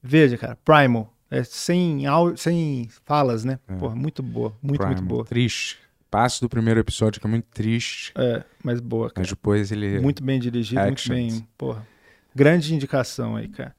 Veja, cara, Primal. É sem, au- sem falas, né? É. Porra, muito boa. Muito, Primal. muito boa. Triste. Passo do primeiro episódio que é muito triste. É, mas boa, cara. Mas depois ele. Muito bem dirigido, muito Actions. bem. Porra. Grande indicação aí, cara.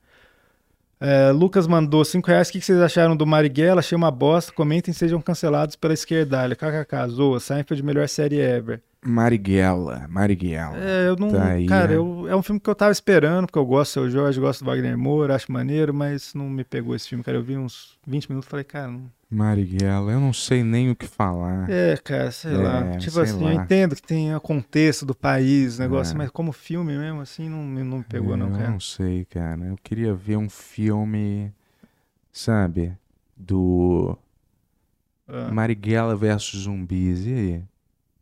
É, Lucas mandou 5 reais. O que vocês acharam do Marighella? Achei uma bosta. Comentem sejam cancelados pela esquerdalha. KKK, zoa. Seinfeld, melhor série ever. Marighella. Marighella. É, eu não. Tá aí, cara, né? eu, é um filme que eu tava esperando, porque eu gosto do seu Jorge, gosto do Wagner Moura, acho maneiro, mas não me pegou esse filme, cara. Eu vi uns 20 minutos e falei, cara, não. Marighella. Eu não sei nem o que falar. É, cara, sei É, lá. Tipo sei assim, eu lá. entendo que tem o contexto do país, o negócio, É. mas como filme mesmo, assim, não, me- não me pegou, É, não, Eu cara. não sei, cara. Eu queria ver um filme, sabe? Do Ah. Marighella versus zumbis. E aí?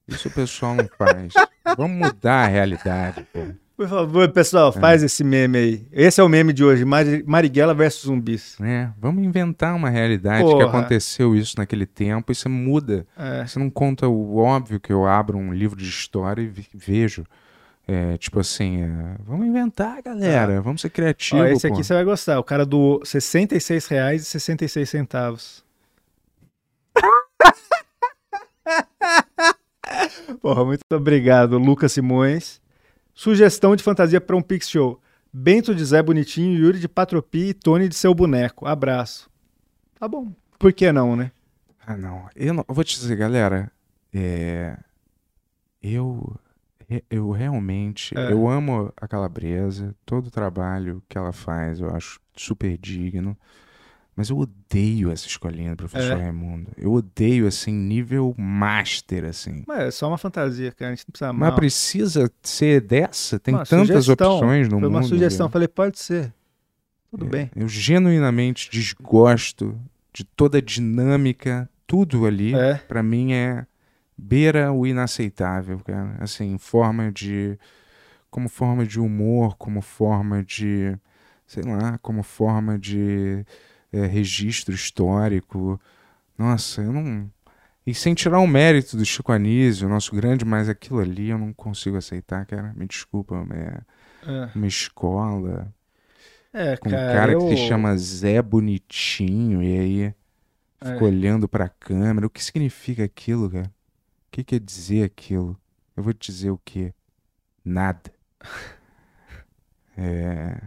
Isso o pessoal não faz. Vamos mudar a realidade, pô. Por favor, pessoal, faz esse meme aí. Esse é o meme de hoje, Mari- Marighella versus zumbis. né? Vamos inventar uma realidade que Porra. aconteceu isso naquele tempo e você muda. É. Você não conta o óbvio que eu abro um livro de história e ve- vejo. É, tipo assim, é, vamos inventar, galera. Vamos ser criativos. Esse pô. aqui você vai gostar. O cara doou R$ 66,66. Porra, muito obrigado, Lucas Simões. Sugestão de fantasia para um Pix Show. Bento de Zé Bonitinho, Yuri de Patropi e Tony de Seu Boneco. Abraço. Tá bom. Por que não, né? Ah, não. Eu, não- eu vou te dizer, galera. É, eu, eu realmente. É. Eu amo a Calabresa. Todo o trabalho que ela faz eu acho super digno. Mas eu odeio essa escolinha do professor É. Raimundo. Eu odeio, assim, nível master, assim. Mas é só uma fantasia, cara. A gente não precisa Mas mal. precisa ser dessa? Tem Uma tantas sugestão. opções no Foi mundo. uma sugestão. Falei, pode ser. Tudo bem. Eu genuinamente desgosto de toda a dinâmica, tudo ali, É. pra mim é beira o inaceitável, cara. Assim, forma de como forma de humor, como forma de, sei lá, como forma de é, registro histórico. Nossa, eu não e sem tirar o mérito do Chico Anísio, nosso grande, mas aquilo ali eu não consigo aceitar, cara. Me desculpa, é É, uma escola É, com um cara, cara eu... que se chama Zé Bonitinho e aí É. fica olhando pra câmera. O que significa aquilo, cara? O que quer dizer aquilo? Eu vou te dizer o quê? Nada. É.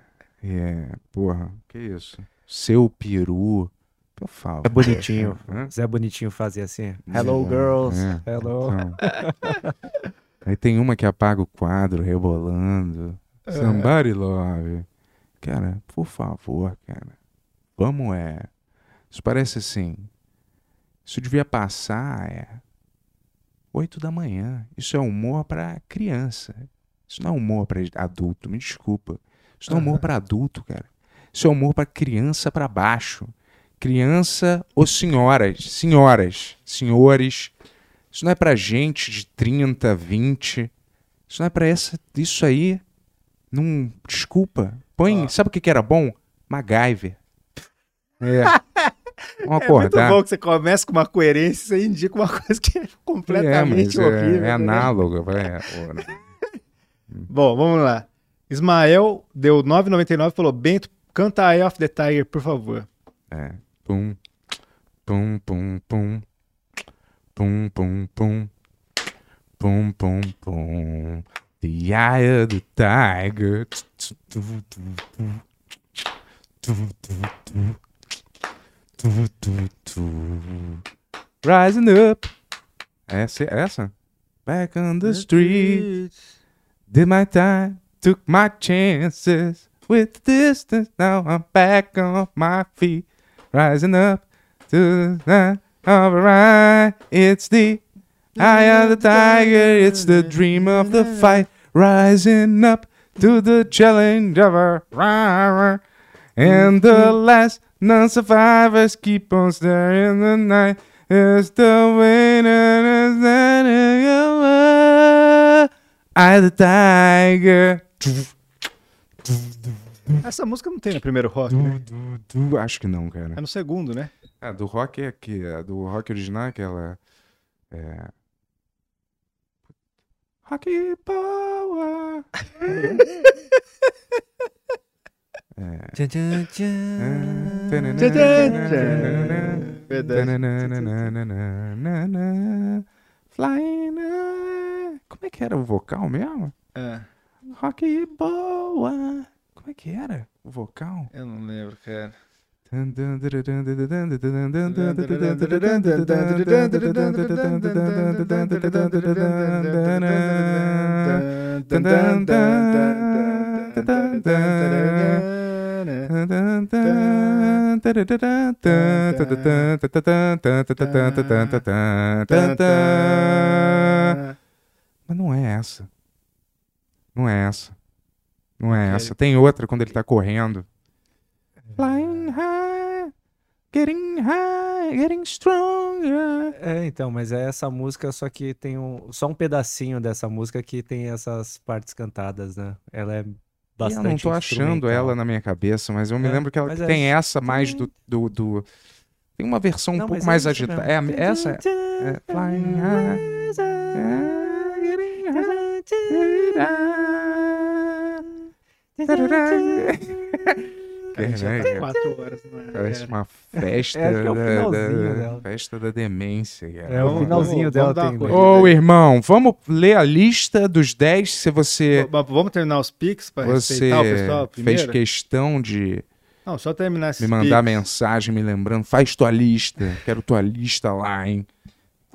É. Porra, que isso? Seu peru. Por favor. É bonitinho. Zé Bonitinho fazia assim. Hello, É, girls. é. Hello. Então. Aí tem uma que apaga o quadro rebolando. Somebody love. Cara, por favor, cara. Vamos é. Isso parece assim. Isso devia passar é. 8 da manhã. Isso é humor pra criança. Isso não é humor pra adulto, me desculpa. Isso não é humor pra adulto, cara. É humor pra criança pra baixo. Criança ou senhoras, senhoras, senhores. Isso não é pra gente de 30, 20. Isso não é pra essa, isso aí. Não, desculpa. Põe, sabe o que que era bom? MacGyver. É. Vamos É muito acordar. bom que você começa com uma coerência e você indica uma coisa que é É, completamente é, horrível. é tá ligado? análoga, é, né? Bom, vamos lá. Ismael deu 9,99 e falou: Bento, canta Eye of the Tiger, por favor. É. Pum, pum, pum, pum. Pum, pum, pum. Pum, pum, pum. The eye of the tiger. Rising up. Essa, essa? Back on the street. Did my time, took my chances with the distance. Now I'm back on my feet, rising up to the alright. It's the eye of the tiger, it's the dream of the fight, rising up to the challenge of a rhymer. And the last non survivors keep on staring the night. Is the winner is that Eye of the Tiger. Essa música não tem no primeiro rock, né? Du, du, du. Acho que não, cara. É no segundo, né? A do rock é aqui. A do rock original é aquela. É. Rock Power. Tchan, tchan, tchan. Verdade. Flying. high. Como é que era o vocal mesmo? É, Rock Boa. Como é que era o vocal? eu não lembro, cara. Mas não é essa. Não é essa. Não é essa. Tem outra quando ele tá correndo. Flying high, getting high, getting stronger. É, então, mas é essa música, só que tem um, só um pedacinho dessa música que tem essas partes cantadas, né? Ela é bastante eu não tô achando ela na minha cabeça, mas eu me É, lembro que ela que é tem essa mais do, do, do- Tem uma versão um Não, pouco mas é mais agitada. É, essa é. é Flying high. Quatro horas, não é? Parece uma festa É, acho que é o da, finalzinho da- dela. festa da demência. cara. É, o finalzinho vamos- dela tem. Ô, irmão, vamos ler a lista dos 10 se você, Mas Vamos terminar os pics pra você respeitar o pessoal fez primeiro? questão de Não, só terminar esses me mandar pics. mensagem me lembrando, faz tua lista, quero tua lista lá, hein?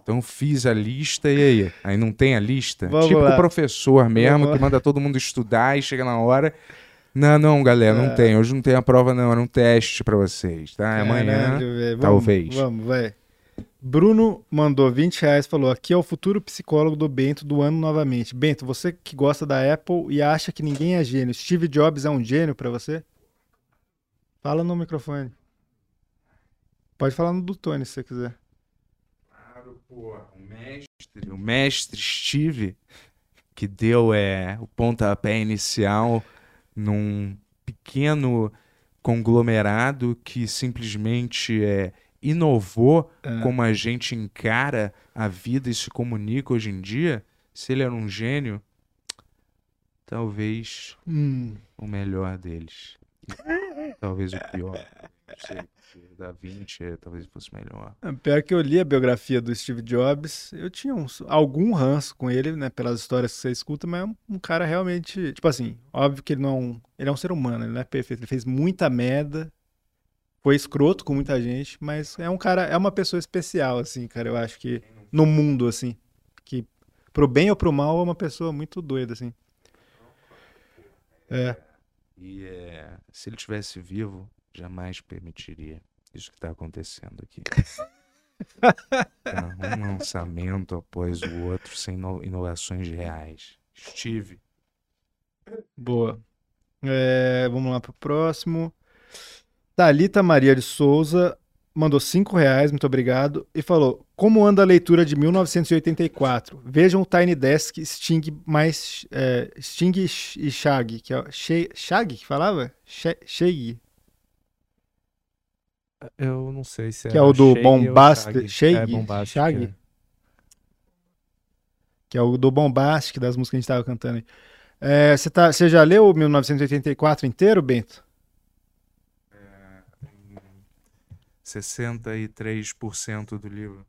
Então fiz a lista e aí? Aí não tem a lista? Vamos tipo lá. o professor mesmo, Vamos que manda todo mundo estudar e chega na hora. Não, não, galera, não É. tem. Hoje não tem a prova, não. Era um teste pra vocês, tá? Amanhã. Caralho, velho. Vamos- talvez. Vamos, vai. Bruno mandou 20 reais falou: aqui é o futuro psicólogo do Bento do ano novamente. Bento, você que gosta da Apple e acha que ninguém é gênio, Steve Jobs é um gênio pra você? Fala no microfone. Pode falar no do Tony se você quiser. Pô, o mestre, o mestre Steve, que deu é, o pontapé inicial num pequeno conglomerado que simplesmente é, inovou É. como a gente encara a vida e se comunica hoje em dia. Se ele era um gênio, talvez Hum. o melhor deles. Talvez o pior. Não sei. Da Vinci é, talvez fosse melhor. É, Pior que eu li a biografia do Steve Jobs, eu tinha uns- algum ranço com ele, né, pelas histórias que você escuta, mas é um, um cara realmente, tipo assim, óbvio que ele não é um, ele é um ser humano, ele não é perfeito, ele fez muita merda, foi escroto com muita gente, mas é um cara, é uma pessoa especial, assim, cara, eu acho que no mundo, assim, que pro bem ou pro mal é uma pessoa muito doida, assim. É, E é, se ele tivesse vivo, jamais permitiria isso que está acontecendo aqui. É, um lançamento após o outro, sem ino- inovações reais. Steve. Boa. É, vamos lá pro próximo. Thalita Maria de Souza mandou cinco reais, muito obrigado, e falou: Como anda a leitura de 1984? Vejam o Tiny Desk Sting mais é, Sting e Shag, que é o- Shag que falava? Shag, Eu não sei se Que é o do Shaggy ou Bombast- Shaggy. Shaggy? É, Bombastic. É. que é o do Bombastic das músicas que a gente tava cantando aí. É, Você tá, você já leu o 1984 inteiro, Bento? 63% do livro.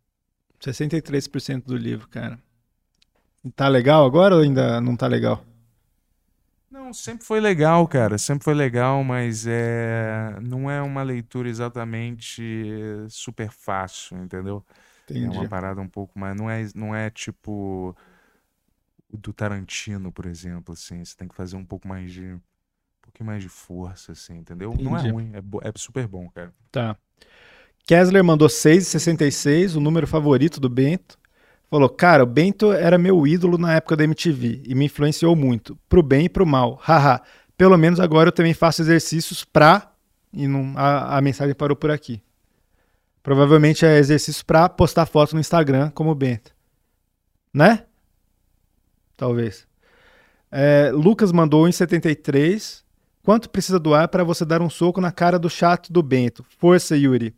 63% do livro, cara. Tá legal agora ou ainda não tá legal? Não, sempre foi legal, cara. Sempre foi legal, mas é... não é uma leitura exatamente super fácil, entendeu? É Entendi. uma parada um pouco mais. Não é, não é tipo do Tarantino, por exemplo, assim. Você tem que fazer um pouco mais de. Um pouquinho mais de força, assim, entendeu? Não é Entendi. ruim, é, bo- é super bom, cara. Tá. Kessler mandou 6,66, o número favorito do Bento. Falou, cara, o Bento era meu ídolo na época da MTV e me influenciou muito, pro bem e pro mal. Haha. Pelo menos agora eu também faço exercícios pra. E não, a, a mensagem parou por aqui. Provavelmente é exercício pra postar foto no Instagram, como o Bento. Né? Talvez. É, Lucas mandou 1,73. Quanto precisa doar para você dar um soco na cara do chato do Bento? Força, Yuri.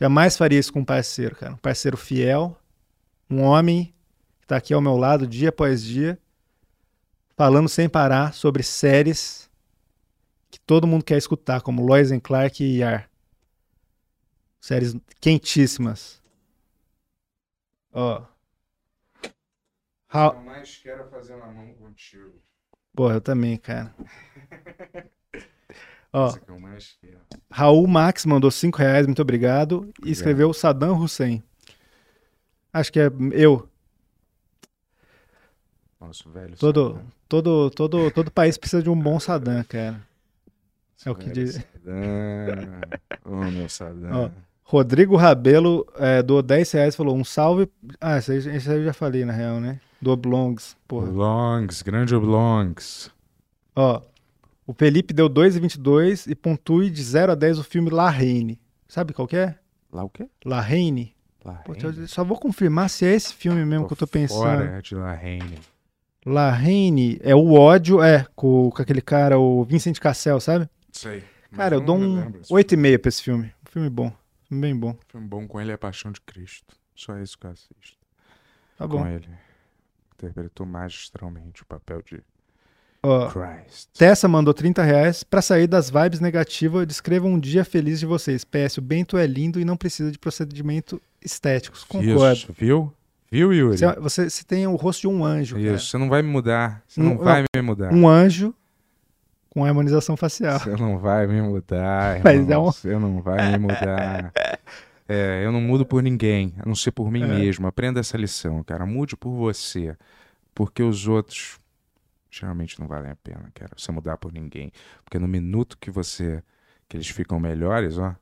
Jamais faria isso com um parceiro, cara. Um parceiro fiel, um homem que tá aqui ao meu lado dia após dia, falando sem parar sobre séries que todo mundo quer escutar, como Lois and Clark e Yar. Séries quentíssimas. Ó. Ra- Eu mais quero fazer na mão contigo. Porra, eu também, cara. Ó, quero. Raul Max mandou 5 reais, muito obrigado. E Obrigado. escreveu Saddam Hussein. Acho que é eu. Nosso velho. Todo, Saddam. todo, todo, todo país precisa de um bom Saddam, cara. É o que diz. Saddam. Ô, meu Saddam. Ó. Rodrigo Rabelo é, doou 10 reais e falou: um salve. Ah, esse aí, esse aí eu já falei, na real, né? Do Oblongs. Porra. Oblongs, grande Oblongs. Ó. O Felipe deu 2,22 e pontue de 0 a 10 o filme La Reine. Sabe qual que é? Lá o quê? La Reine. La Pô, Reine? eu só vou confirmar se é esse filme mesmo que eu tô pensando. Fora de La Reine. La Reine é o ódio, é, com, com aquele cara, o Vincent Cassel, sabe? Sei. Cara, eu dou um lembro desse 8,5 pra esse filme. Um filme bom. Filme bem bom. filme bom com ele é a Paixão de Cristo. Só isso que eu assisto. Tá bom. Com ele. Interpretou magistralmente o papel de Ó, Christ. Tessa mandou 30 reais. Pra sair das vibes negativas, descreva um dia feliz de vocês. PS, o Bento é lindo e não precisa de procedimento estéticos. Concordo. Isso, viu? Viu, Yuri? Você, você, você tem o rosto de um anjo, cara. Isso, você não vai me mudar. Você Não- não vai me mudar. Um anjo com harmonização facial. Você não vai me mudar, Mas irmão. é um- Você não vai me mudar. É, eu não mudo por ninguém, a não ser por mim É. mesmo. Aprenda essa lição, cara. Mude por você. Porque os outros geralmente não valem a pena, cara. Você mudar por ninguém. Porque no minuto que você. que eles ficam melhores, ó.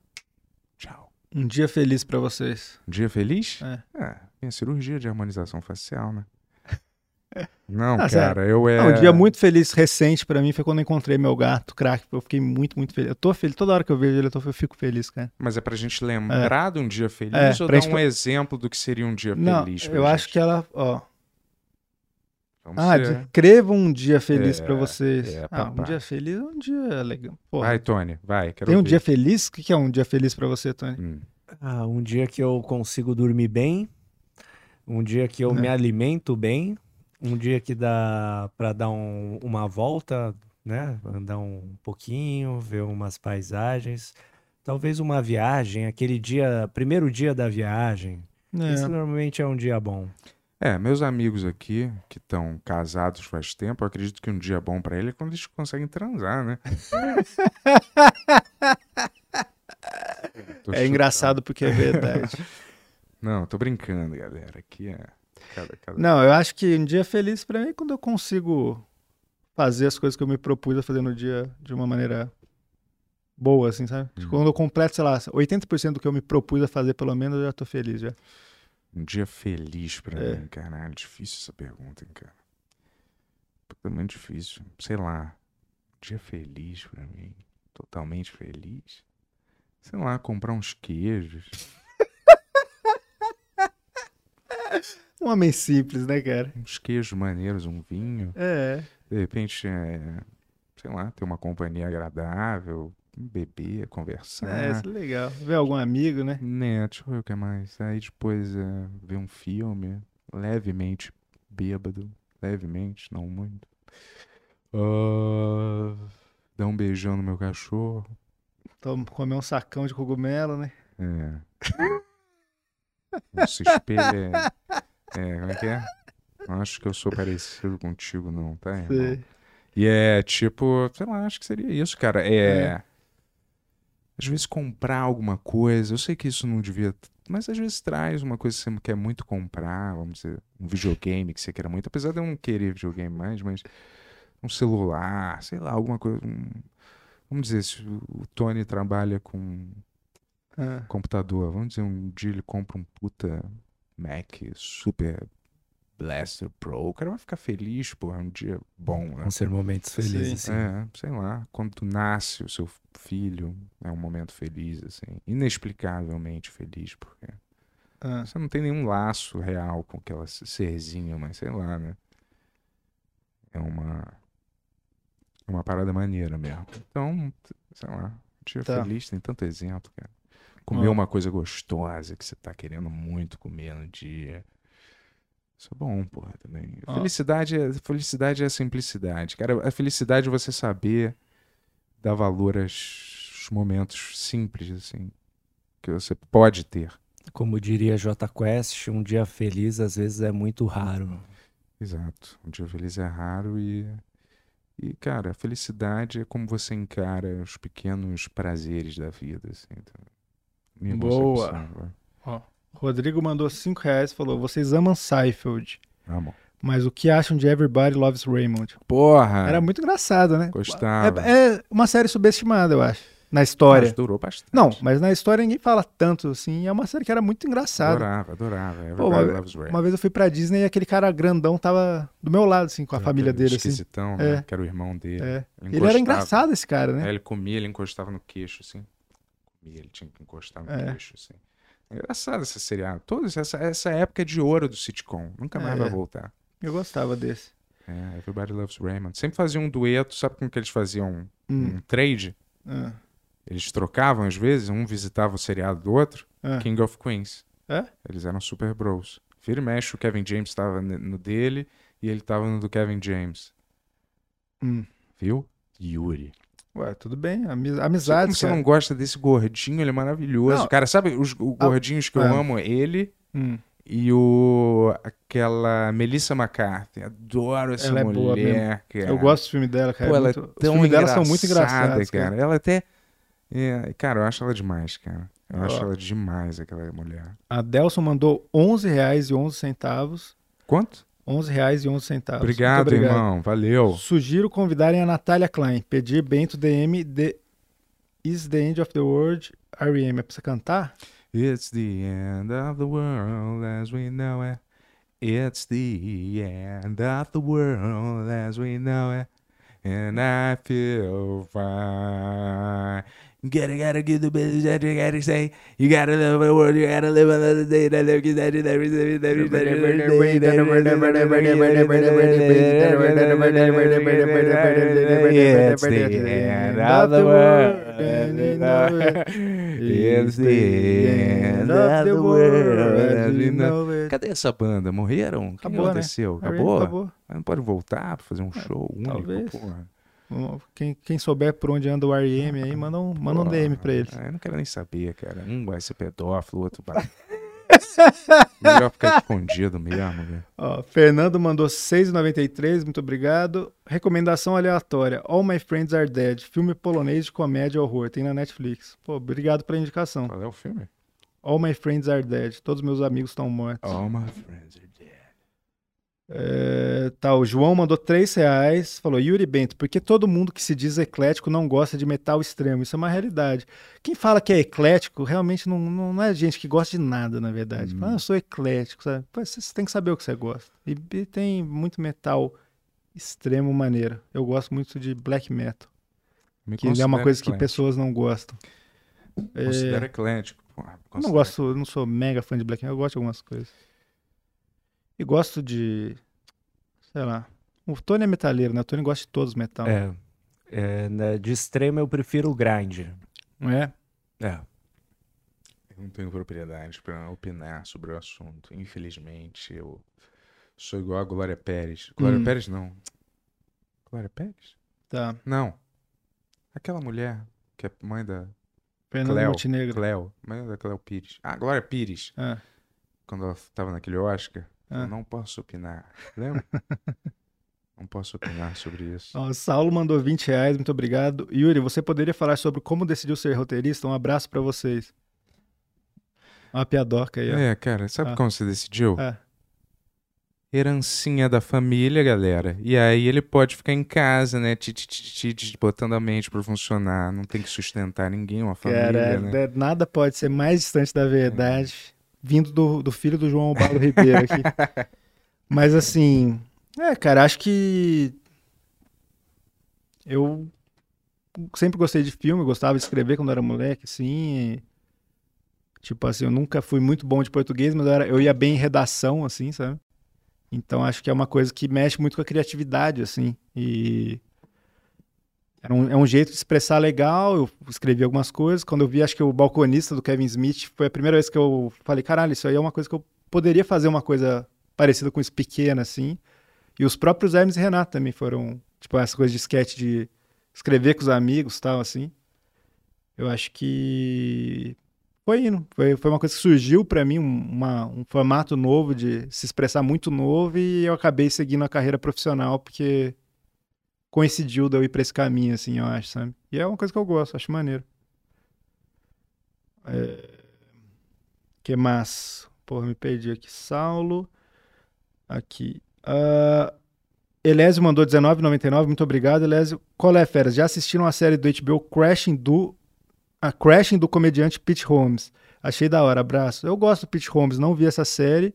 Um dia feliz pra vocês. Um dia feliz? É. É, minha cirurgia de harmonização facial, né? Não, Ah, cara, eu é. Um dia muito feliz recente pra mim foi quando eu encontrei meu gato, crack. Eu fiquei muito, muito feliz. Eu tô feliz. Toda hora que eu vejo ele, eu, tô, eu fico feliz, cara. Mas é pra gente lembrar de um dia feliz É, ou dar gente- um exemplo do que seria um dia Não, feliz? pra eu acho gente? que ela, ó. Vamos Ah, ser- descreva um dia feliz É, pra vocês. é, ah, um dia feliz é um dia legal. Porra, Vai, Tony, vai. Quero tem um ouvir. dia feliz? O que é um dia feliz pra você, Tony? Hum. Ah, um dia que eu consigo dormir bem, um dia que eu É. me alimento bem, um dia que dá pra dar um- uma volta, né? Andar um pouquinho, ver umas paisagens, talvez uma viagem, aquele dia, primeiro dia da viagem. Esse É. normalmente é um dia bom. É, meus amigos aqui, que estão casados faz tempo, eu acredito que um dia bom pra ele é quando eles conseguem transar, né? É engraçado porque é verdade. Não, tô brincando, galera. Aqui é. Cada, cada... Não, eu acho que um dia feliz pra mim é quando eu consigo fazer as coisas que eu me propus a fazer no dia de uma maneira boa, assim, sabe? Hum. Quando eu completo, sei lá, 80% do que eu me propus a fazer, pelo menos, eu já tô feliz já. Um dia feliz pra É. mim, caralho. Difícil essa pergunta, hein, cara. Muito difícil. Sei lá. Um dia feliz pra mim. Totalmente feliz. Sei lá, comprar uns queijos. Um homem simples, né, cara? Uns queijos maneiros, um vinho. É. De repente, é, sei lá, ter uma companhia agradável, beber, conversar. É, isso é legal. Ver algum amigo, né? Né, deixa eu ver o que mais. Aí depois é, ver um filme, levemente bêbado, levemente, não muito. Ah, dar um beijão no meu cachorro. Tom- Comer um sacão de cogumelo, né? É. Não se espelha. É, como é que é? Não acho que eu sou parecido contigo, não, tá? irmão? Sei. E é tipo, sei lá, acho que seria isso, cara. É. É. Às vezes comprar alguma coisa, eu sei que isso não devia. Mas às vezes traz uma coisa que você quer muito comprar, vamos dizer, um videogame que você queira muito, apesar de eu não querer videogame mais, mas um celular, sei lá, alguma coisa. um- Vamos dizer, se o o Tony trabalha com Ah, computador, vamos dizer, um dia ele compra um puta Mac Super Blaster Pro, o cara vai ficar feliz, porra, é um dia bom, né? Vão ser momentos felizes, sim. É, sei lá, quando tu nasce o seu filho, é um momento feliz, assim, inexplicavelmente feliz, porque ah. você não tem nenhum laço real com aquela serzinha, mas sei lá, né? É uma é uma parada maneira mesmo. Então, sei lá, um dia Tá. feliz tem tanto exemplo, cara. Comer Ó. uma coisa gostosa que você tá querendo muito comer no dia. Isso é bom, porra, também. Ó. Felicidade é, felicidade é simplicidade. Cara, a felicidade é você saber dar valor aos momentos simples, assim, que você pode ter. Como diria J Quest, um dia feliz às vezes é muito raro. Exato. Um dia feliz é raro e. E, cara, a felicidade é como você encara os pequenos prazeres da vida, assim. Então, minha Boa. concepção. Rodrigo mandou 5 reais e falou: vocês amam Seinfeld, Amo. mas o que acham de Everybody Loves Raymond? Porra! Era muito engraçado, né? Gostava. É, é uma série subestimada, eu acho. Na Mas história. durou bastante. Não, mas na história ninguém fala tanto assim. É uma série que era muito engraçada. Adorava, adorava. Pô, Everybody uma- loves Ray. Uma vez eu fui pra Disney e aquele cara grandão tava do meu lado, assim, com a família Aquele dele, assim. Esquisitão, né? É. Que era o irmão dele. É. Ele encostava- era engraçado, esse cara, É, né? ele comia, ele encostava no queixo, assim. Comia, ele tinha que encostar no É. queixo, assim. É engraçado esse seriado. Todos, essa, essa época de ouro do sitcom. Nunca mais É. vai voltar. Eu gostava desse. É, Everybody Loves Raymond. Sempre faziam um dueto, sabe como que eles faziam Hum. um trade? Ah, Eles trocavam às vezes, um visitava o seriado do outro. ah. King of Queens. É? Eles eram super bros. Vira e mexe, o Kevin James estava no dele e ele tava no do Kevin James. Hum. Viu? Yuri. Ué, tudo bem. Ami- Sabe Amizade, como você não gosta desse gordinho? Ele é maravilhoso. Não. Cara, sabe os Ah, gordinhos que eu é. amo? Ele Hum. e o aquela Melissa McCarthy. Adoro essa Ela é boa mulher, cara. Eu gosto do filme dela, cara. Pô, ela muito... é Os tão filmes dela são muito engraçados, cara. cara. Ela até... é, cara, eu acho ela demais, cara. Eu Ó. acho ela demais, aquela mulher. A Delson mandou 11 reais e 11 centavos. Quanto? 11 reais e 11 centavos. Obrigado, Muito obrigado. irmão. Valeu. Sugiro convidarem a Natália Klein. Pedir Bento DM de Is the End of the World R.E.M. É pra você cantar? It's the end of the world as we know it. It's the end of the world as we know it, and I feel fine. You gotta, gotta give the business that you gotta say. You gotta live in the world, you gotta live another day. That live, that that that that It's the of the world. It's the end of the world. we know it. Cadê essa banda? Morreram? O que Acabou, né? aconteceu? Acabou? Acabou? Acabou. Mas não pode voltar pra fazer um show único, Talvez. porra. Quem, quem souber por onde anda o R.E.M. aí, manda um, manda um DM pra eles. Eu não quero nem saber, cara. Um vai ser pedófilo, o outro vai. Melhor ficar escondido mesmo, velho. Ó, Fernando mandou 6,93, muito obrigado. Recomendação aleatória: All My Friends Are Dead, filme polonês de comédia horror, tem na Netflix. Pô, obrigado pela indicação. Qual é o filme? All My Friends Are Dead, todos meus amigos estão mortos. All my friends are dead. É, tá, o João mandou 3 reais, falou, Yuri Bento, por que todo mundo que se diz eclético não gosta de metal extremo? Isso é uma realidade. Quem fala que é eclético, realmente não, não, não é gente que gosta de nada, na verdade. Hum. Fala, ah, eu sou eclético, sabe? Pô, Você tem que saber o que você gosta. E, e tem muito metal extremo maneiro. Eu gosto muito de black metal, Me que é uma considero coisa que eclético. pessoas não gostam. É, Considero eclético. porra. eu não Considero- gosto, eu não sou mega fã de black metal, eu gosto de algumas coisas. E gosto de, sei lá, o Tony é metaleiro, né? O Tony gosta de todos os metal. É, é, né, de extremo eu prefiro o grind. Não é? É. Eu não tenho propriedade pra opinar sobre o assunto. Infelizmente, eu sou igual a Glória Pérez. Glória Hum. Pérez, não. Glória Pérez? Tá. Não. Aquela mulher que é mãe da Fernando Cleo. Montenegro. Cleo. Mãe da Cleo Pires. Ah, Glória Pires. Ah, Quando ela tava naquele Oscar. Ah. Eu não posso opinar. Lembra? não posso opinar sobre isso. ó, Saulo mandou 20 reais, muito obrigado. Yuri, você poderia falar sobre como decidiu ser roteirista? Um abraço pra vocês. Uma piadoca aí, ó. É, cara, sabe Ah. como você decidiu? É. Herancinha da família, galera. E aí ele pode ficar em casa, né? ti, ti, ti, ti, Botando a mente pra funcionar. Não tem que sustentar ninguém, uma família, Cara, né? é- nada pode ser mais distante da verdade vindo do, do filho do João Paulo Ribeiro aqui. Mas assim, é, cara, acho que eu sempre gostei de filme, gostava de escrever quando era moleque, assim. tipo assim, eu nunca fui muito bom de português, mas eu, era- eu ia bem em redação, assim, sabe? Então acho que é uma coisa que mexe muito com a criatividade, assim. E é um, é um jeito de expressar legal. Eu escrevi algumas coisas. Quando eu vi, acho que o balconista do Kevin Smith, foi a primeira vez que eu falei: caralho, isso aí é uma coisa que eu poderia fazer uma coisa parecida com isso pequena, assim. E os próprios Hermes e Renato também foram, tipo, essa coisa de sketch de escrever com os amigos tal, assim. Eu acho que foi indo. Foi, foi uma coisa que surgiu pra mim, um, uma- um formato novo de se expressar muito novo e eu acabei seguindo a carreira profissional porque coincidiu de eu ir pra esse caminho, assim, eu acho, sabe? E é uma coisa que eu gosto, acho maneiro. É... que mais? Porra, me perdi aqui. Saulo. Aqui. Ah, Elésio mandou R$19,99. Muito obrigado, Elésio. Qual é, feras? Já assistiram a série do HBO Crashing do... A Crashing do comediante Pete Holmes. Achei da hora. Abraço. Eu gosto do Pete Holmes. Não vi essa série.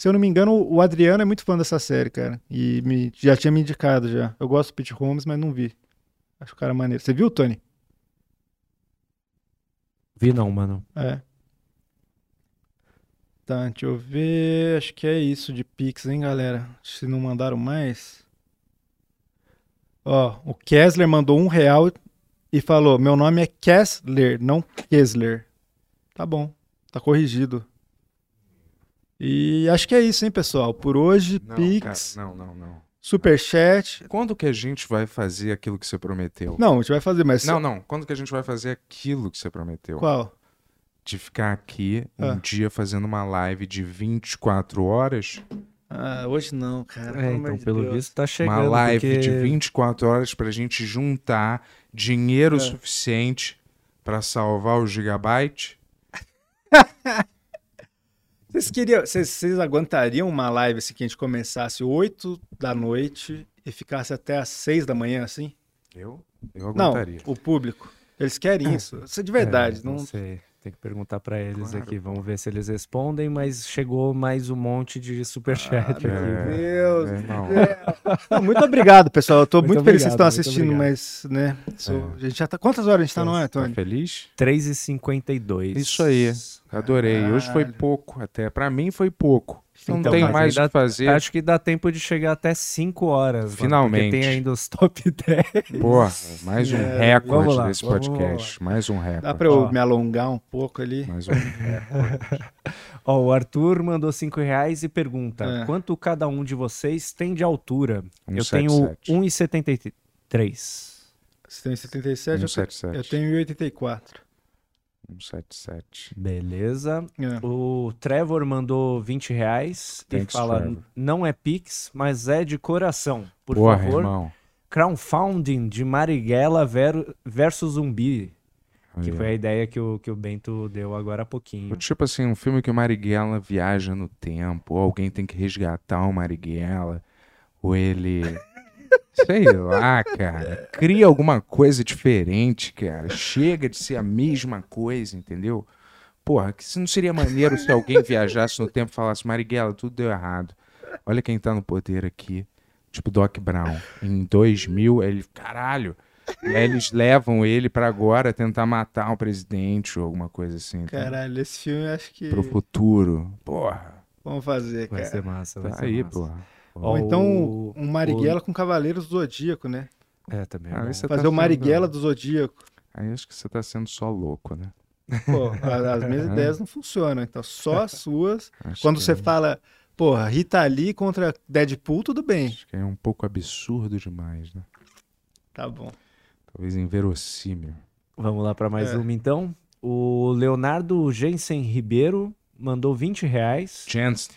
Se eu não me engano, o Adriano é muito fã dessa série, cara. E me- já tinha me indicado já. Eu gosto do Pete Holmes, mas não vi. Acho o cara maneiro. Você viu, Tony? Vi não, mano. É. Tá, deixa eu ver. Acho que é isso de Pix, hein, galera? Se não mandaram mais. Ó, o Kessler mandou um real e falou: Meu nome é Kessler, não Kessler. Tá bom, tá corrigido. E acho que é isso, hein, pessoal? Por hoje, Não, Pix, cara, não, não, não. Superchat. Quando que a gente vai fazer aquilo que você prometeu? Não, a gente vai fazer, mas. Não, não. Quando que a gente vai fazer aquilo que você prometeu? Qual? De ficar aqui um Ah. dia fazendo uma live de 24 horas. Ah, hoje não, cara. É, então, pelo visto, tá chegando. uma live porque... de 24 horas pra gente juntar dinheiro É. suficiente pra salvar o gigabyte. Vocês queriam, vocês, vocês aguentariam uma live assim que a gente começasse 8 da noite e ficasse até às 6 da manhã, assim? Eu? Eu Não, aguentaria. o público. Eles querem isso. Isso é de verdade. É, não... não sei. Tem que perguntar pra eles Claro, aqui, vamos ver se eles respondem, mas chegou mais um monte de superchat aqui. Meu É, Deus. é, não. Não, muito obrigado, pessoal. Eu tô Muito muito, feliz que vocês estão assistindo, mas, né? sou- A gente já tá. Quantas horas a gente tá no ar, Tá Tony? feliz? 3,52. Isso aí. Adorei. Hoje foi Caralho. pouco, até. Pra mim foi pouco. Não Então, tem mais o que fazer. Acho que dá tempo de chegar até 5 horas. mano, Finalmente. porque tem ainda os top 10. Porra, mais um É, recorde vamos lá, desse vamos podcast. Mais um recorde. Dá pra eu Ó. me alongar um pouco ali? Mais um recorde. Ó, o Arthur mandou 5 reais e pergunta: É. quanto cada um de vocês tem de altura? eu 177. tenho 1,73. Você tem 77? Eu, 177. eu tenho 84. 177. Beleza. É. O Trevor mandou 20 reais Thanks, e fala: Trevor. não é Pix, mas é de coração. Por Porra, favor, irmão. crowdfunding de Marighella ver, versus Zumbi. Que foi a ideia que o, que o Bento deu agora há pouquinho. Tipo assim, um filme que o Marighella viaja no tempo, ou alguém tem que resgatar o Marighella, ou ele. Sei lá, cara. Cria alguma coisa diferente, cara. Chega de ser a mesma coisa, entendeu? Porra, que se não seria maneiro se alguém viajasse no tempo e falasse, Marighella, tudo deu errado. Olha quem tá no poder aqui. Tipo Doc Brown. Em 2000, ele, caralho. E aí eles levam ele pra agora tentar matar o presidente ou alguma coisa assim. tá? Caralho, esse filme eu acho que. Pro futuro. Porra. Vamos fazer, Vai cara. ser massa, vai Tá ser aí, massa. porra. Ou então um Marighella com Cavaleiros do Zodíaco, né? É, também. é Ah, esse- Você Fazer tá o Marighella sendo- do Zodíaco. Aí acho que você tá sendo só louco, né? Pô, as minhas ideias não funcionam, então só as suas. Acho Quando você é- fala, porra, Rita Lee contra Deadpool, tudo bem. Acho que é um pouco absurdo demais, né? Tá bom. Talvez inverossímil. Vamos lá para mais É. uma então. O Leonardo Jensen Ribeiro mandou 20 reais Chance.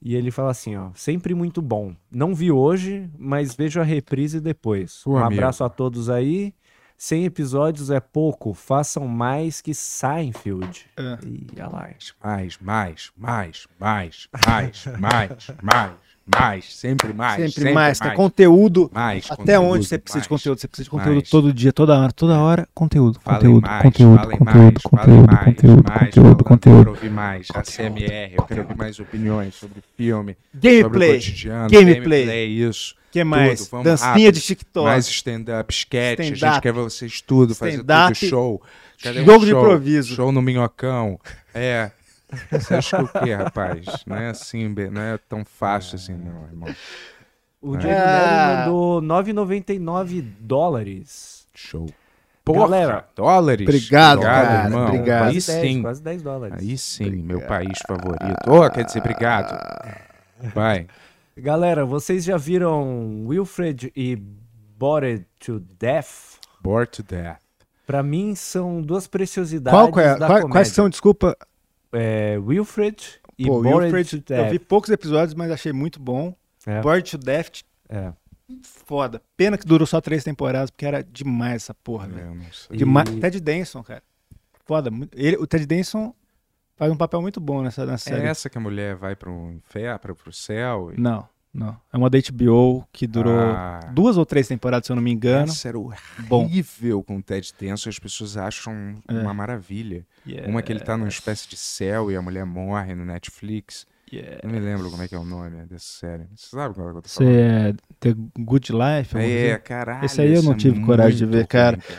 E ele fala assim, ó, sempre muito bom. Não vi hoje, mas vejo a reprise depois. Ô, um amigo. abraço a todos aí. 100 episódios é pouco, façam mais que Seinfeld. É. E olha lá. Mais, mais, mais, mais, mais, mais, mais, mais. Sempre mais. Sempre, mais, tá conteúdo. Mais. Até conteúdo, onde você precisa de mais. conteúdo? Você precisa de conteúdo mais. todo dia, toda hora, toda hora, conteúdo, conteúdo, mais, conteúdo, conteúdo, mais, conteúdo, mais, conteúdo, mais, conteúdo, conteúdo. Quero ouvir mais. ACMR, eu quero ouvir mais opiniões sobre filme, sobre o Gameplay, Gameplay. isso. que mais? Tudo, Dancinha rápido. de TikTok, Mais stand-up, sketch, a gente quer ver vocês tudo, fazer tudo, show. Cadê um jogo de show? improviso. Show no Minhocão. É. Você acha que o quê, rapaz? Não é assim, não é tão fácil assim, não, irmão. O É. Diego. Neri mandou 9,99 dólares. Show. Porra, Galera. dólares. Obrigado, cara, irmão. obrigado. Aí Quase 10, sim. quase 10 dólares. Aí sim, meu país favorito. Oh, quer dizer, obrigado. Vai. Galera, vocês já viram Wilfred e Bored to Death? Bored to death. Pra mim são duas preciosidades Qual, qual é? da Qual- comédia. quais são, desculpa, É, Wilfred e Pô, Bored Wilfred, to eu Death. vi poucos episódios, mas achei muito bom. É. Bored to Death, É. foda. Pena que durou só três temporadas, porque era demais essa porra, velho. Eu não sei. Demais. E- Ted Danson, cara. Foda. Ele, o Ted Danson faz um papel muito bom nessa, nessa É série. essa que a mulher vai pro inferno, pro, pro céu? e- Não, não. É uma da HBO que durou Ah, duas ou três temporadas, se eu não me engano. Essa era Bom. horrível com o Ted Danson, as pessoas acham É. uma maravilha. Yeah, Uma que ele tá numa espécie de céu e a mulher morre no Netflix. yeah. Não me lembro como é que é o nome dessa série. Você sabe qual é que eu tô Você falando? é The Good Life? É, coisa? caralho. Esse aí eu não é tive coragem de ver, cara. ruim,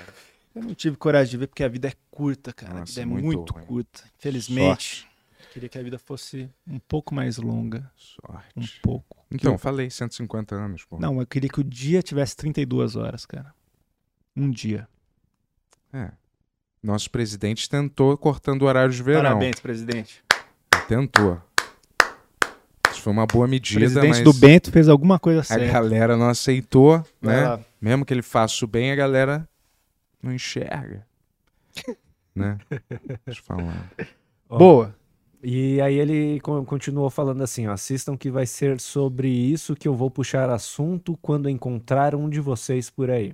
Eu não tive coragem de ver porque a vida é curta, cara. a Nossa, vida é muito muito, curta. Infelizmente. Queria que a vida fosse um pouco mais longa. Sorte. Um pouco. Então, falei 150 anos, pô. Não, eu queria que o dia tivesse 32 horas, cara. Um dia. É. Nosso presidente tentou cortando o horário de verão. Parabéns, presidente. Tentou. Isso foi uma boa O medida, presidente mas do Bento fez alguma coisa a certa. galera não aceitou, né? Mesmo que ele faça o bem, a galera não enxerga. né? Deixa eu falar. Boa. E aí ele co- continuou falando assim, ó, assistam que vai ser sobre isso que eu vou puxar assunto quando encontrar um de vocês por aí.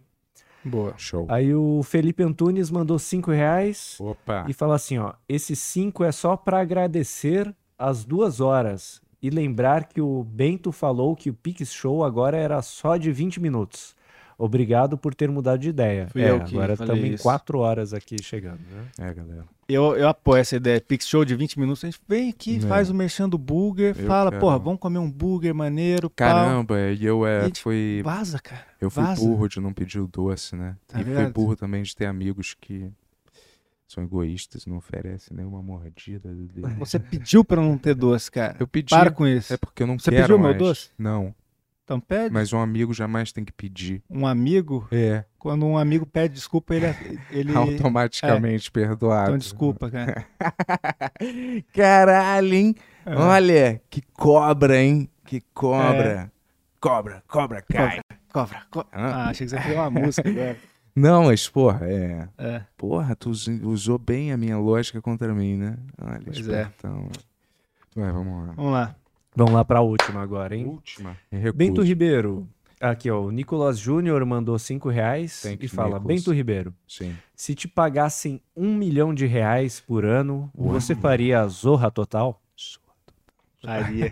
Boa. Show. Aí o Felipe Antunes mandou cinco reais Opa. e fala assim, ó, esses cinco é só pra agradecer as duas horas e lembrar que o Bento falou que o Pix Show agora era só de 20 minutos. Obrigado por ter mudado de ideia. Fui É, eu que agora estamos em quatro horas aqui chegando, né? É, galera. Eu, eu apoio essa ideia. Pix Show de 20 minutos. A gente vem aqui, É. faz o mexendo do burger, Eu fala, quero. porra, vamos comer um burger maneiro, pau. Caramba, e eu é, E, fui. Vaza, cara. Eu fui vaza. burro de não pedir o doce, né? Tá e fui ligado? burro também de ter amigos que são egoístas, não oferecem nenhuma mordida. dele. Você pediu pra não ter doce, cara. Eu pedi. Para com isso. É porque eu não Você quero pediu meu mais. doce? Não, Então pede. mas um amigo jamais tem que pedir. Um amigo, É. quando um amigo pede desculpa, ele. ele... Automaticamente perdoado. Então desculpa, cara. Caralho, hein? É. Olha, que cobra, hein? Que cobra. Cobra, cobra, cai. Cobra, cobra. Hã? Ah, achei que você fazer uma música agora. Não, mas porra, é. É. Porra, tu us- usou bem a minha lógica contra mim, né? Olha, Pois é. espertão. Vai, vamos lá. Vamos lá. Vamos lá pra última agora, hein? Última. Recuso. Bento Ribeiro. Aqui, ó. O Nicolas Júnior mandou cinco reais Thank e fala: Nicolas. Bento Ribeiro, Sim. se te pagassem um milhão de reais por ano, você faria a Zorra Total? Faria.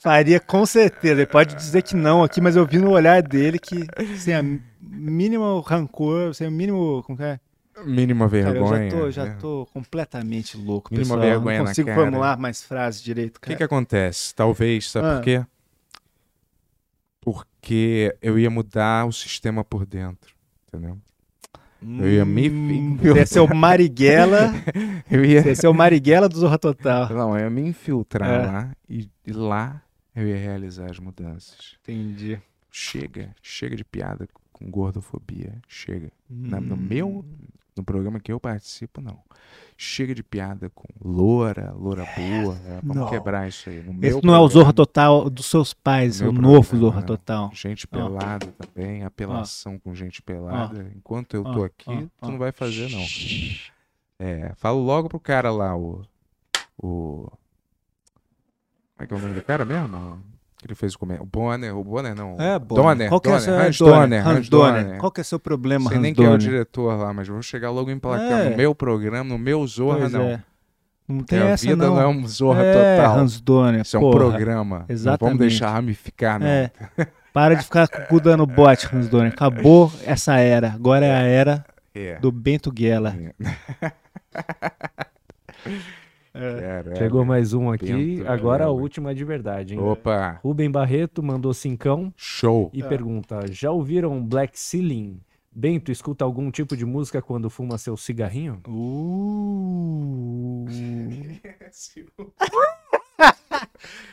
Faria com certeza. Ele pode dizer que não aqui, mas eu vi no olhar dele que sem a mínimo rancor, sem o mínimo. Como que é? Mínima Cara, vergonha. eu já tô, já né? tô completamente louco, Mínima pessoal. vergonha não consigo cara. formular mais frases direito, O que cara. que acontece? Talvez, sabe Ah. por quê? Porque eu ia mudar o sistema por dentro, entendeu? Eu ia me Hum, infiltrar. Você ia ser o Marighella. Eu ia... Você ia ser o Marighella do Zorra Total. Não, eu ia me infiltrar É. lá e, e lá eu ia realizar as mudanças. Entendi. Chega, chega de piada com gordofobia. Chega. Na- no Hum. meu, no programa que eu participo, não. Chega de piada com loura, loura boa. é, Vamos Não. quebrar isso aí. No Esse não é o programa- Zorra Total dos seus pais, No o meu novo programa, Zorra né? Total. Gente pelada também, apelação com gente pelada. Enquanto eu tô aqui, tu não vai fazer, não. É, falo logo pro cara lá, o. O. Como é que é o nome do cara mesmo? Que ele fez o comentário. O Bonner, o Bonner não. É, bom. Donner, Qual que é seu Hans Donner? Donner, Hans Donner. Donner. Qual que é o seu problema, Não sei Hans nem quem é o diretor lá, mas vou chegar logo em placar É. no meu programa, no meu Zorra, Pois não. é. Não tem a essa vida não. não. é um Zorra é, total. Hans Donner, Isso é um porra. programa. Não Exatamente. vamos deixar ramificar, não. É. Para de ficar com o cu dando bote, Hans Donner. Acabou essa era. Agora é a era É. do Bento Guela. Caralho. Chegou mais um aqui. Bento, Agora a caramba. última de verdade, hein? Opa, Rubem Barreto mandou cincão show. e É. pergunta: Já ouviram Black Ceiling? Bento, escuta algum tipo de música quando fuma seu cigarrinho? Uh.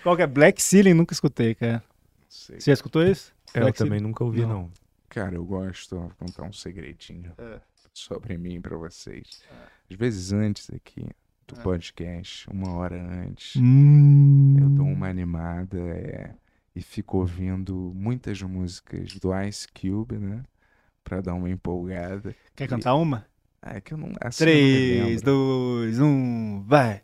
Qual que é? Black Ceiling? Nunca escutei, cara. Sei. Você já escutou isso? Eu Black também nunca ouvi, Não. não. Cara, eu gosto de contar um segredinho É. sobre mim pra vocês. Às vezes antes aqui do É. podcast, uma hora antes, Hum. eu dou uma animada é, e fico ouvindo muitas músicas do Ice Cube, né? Pra dar uma empolgada. Quer cantar uma? Ah, é que eu não. Assim, eu não me 3, lembro. 2, 1, vai.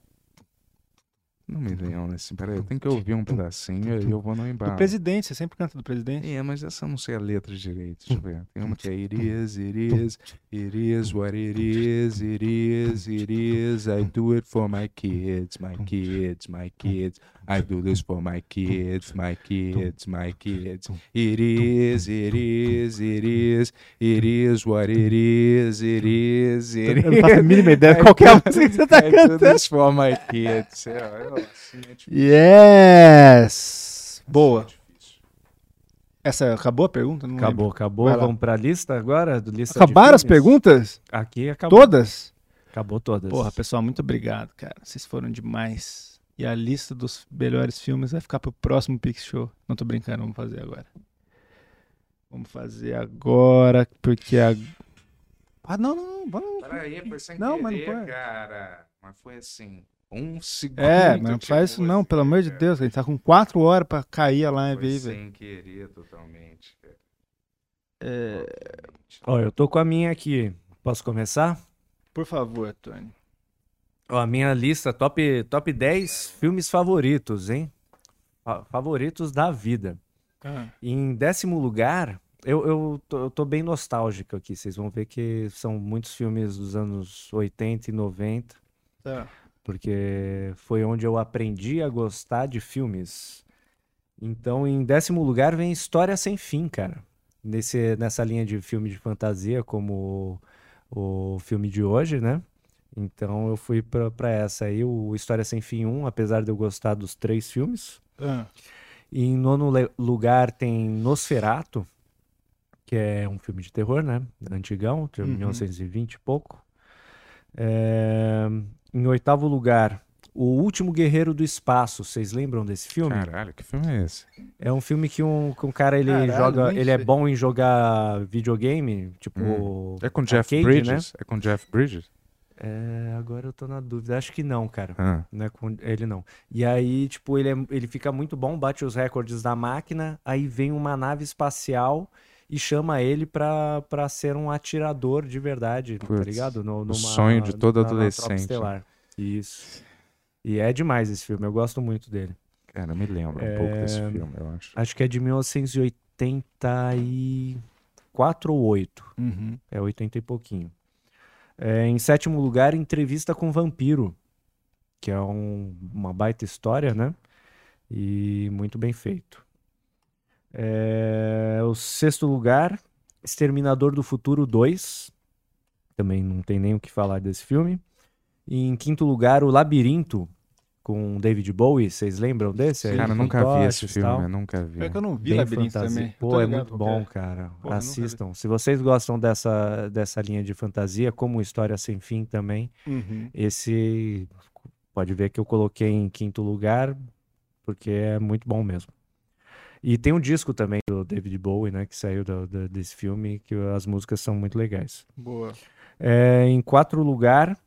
Não me lembro, assim. Peraí, eu tenho que ouvir um pedacinho e eu vou no Do embalo. presidente, você sempre canta do presidente. É, mas essa eu não sei a letra direito. Deixa eu ver. Tem uma que é It is, it is, it is what it is, it is, it is. I do it for my kids, my kids, my kids. I do this for my kids, my kids, my kids. It is, it is, it is, it is what it is, it is, it Eu não faço a is. mínima ideia de qual que é a música que você tá I do cantando. this for my kids. É, é, assim, é tipo- Yes! Boa. Essa acabou a pergunta? Não lembro. Acabou, acabou. Vai lá. Vamos pra lista agora? do Lista Acabaram as perguntas? Aqui acabou. Todas? Acabou todas. Porra, pessoal, muito obrigado, cara. Vocês foram demais. E a lista dos melhores filmes vai ficar pro próximo Pix Show. Não tô brincando, vamos fazer agora. Vamos fazer agora, porque a. Ah, não, não, não. Vamos. Peraí, foi sem Não, mas não querer, foi. cara. Mas foi assim, um segundo. É, mas não faz isso não, pelo amor de. Deus. A gente tá com quatro horas pra cair a live Foi aí, velho. sem querer totalmente, cara. É, Ó, eu tô com a minha aqui. Posso começar? Por favor, Tony. Ó, a minha lista top, top 10 filmes favoritos, hein? Fa- Favoritos da vida. Em décimo lugar, eu, eu, tô, eu tô bem nostálgico aqui. Vocês vão ver que são muitos filmes dos anos 80 e 90, Tá. porque foi onde eu aprendi a gostar de filmes. Então, em décimo lugar vem História Sem Fim, cara. nesse, nessa linha de filme de fantasia, como o, o filme de hoje, né? Então eu fui pra, pra essa aí, o História Sem Fim 1, apesar de eu gostar dos três filmes. Ah, E em nono lugar tem Nosferato, que é um filme de terror, né? Antigão, de Uhum. 1920 e pouco. É, Em oitavo lugar, O Último Guerreiro do Espaço. Vocês lembram desse filme? Caralho, que filme é esse? É um filme que um, que um cara ele Caralho, joga, ele é sei. bom em jogar videogame, tipo Hum. É com Jeff arcade, Bridges? É com Jeff Bridges? É, agora eu tô na dúvida. Acho que não, cara. Ah, Não é com ele não. E aí, tipo, ele, é- ele fica muito bom, bate os recordes da máquina, aí vem uma nave espacial e chama ele pra, pra ser um atirador de verdade, tá ligado? No, numa- sonho de todo na- na adolescente. Estelar. Isso. E é demais esse filme, eu gosto muito dele. cara, me lembra um É, pouco desse filme, eu acho. Acho que é de 1984 ou 8. uhum. É 80 e pouquinho. É, em sétimo lugar, Entrevista com Vampiro, que é um- uma baita história, né? E muito bem feito. É, o sexto lugar, Exterminador do Futuro 2. Também não tem nem o que falar desse filme. E em quinto lugar, O Labirinto, com David Bowie. Vocês lembram desse? aí? Cara, eu nunca vi esse filme, eu nunca vi. Pior que eu não vi Bem Labirinto fantasia. também. Pô, é ligado muito bom, é. cara. Vi. Assistam. Se vocês gostam dessa, dessa linha de fantasia, como História Sem Fim também, Uhum. esse pode ver que eu coloquei em quinto lugar, porque é muito bom mesmo. E tem um disco também do David Bowie, né, que saiu do- do- desse filme, que as músicas são muito legais. Boa. É, em quarto lugar,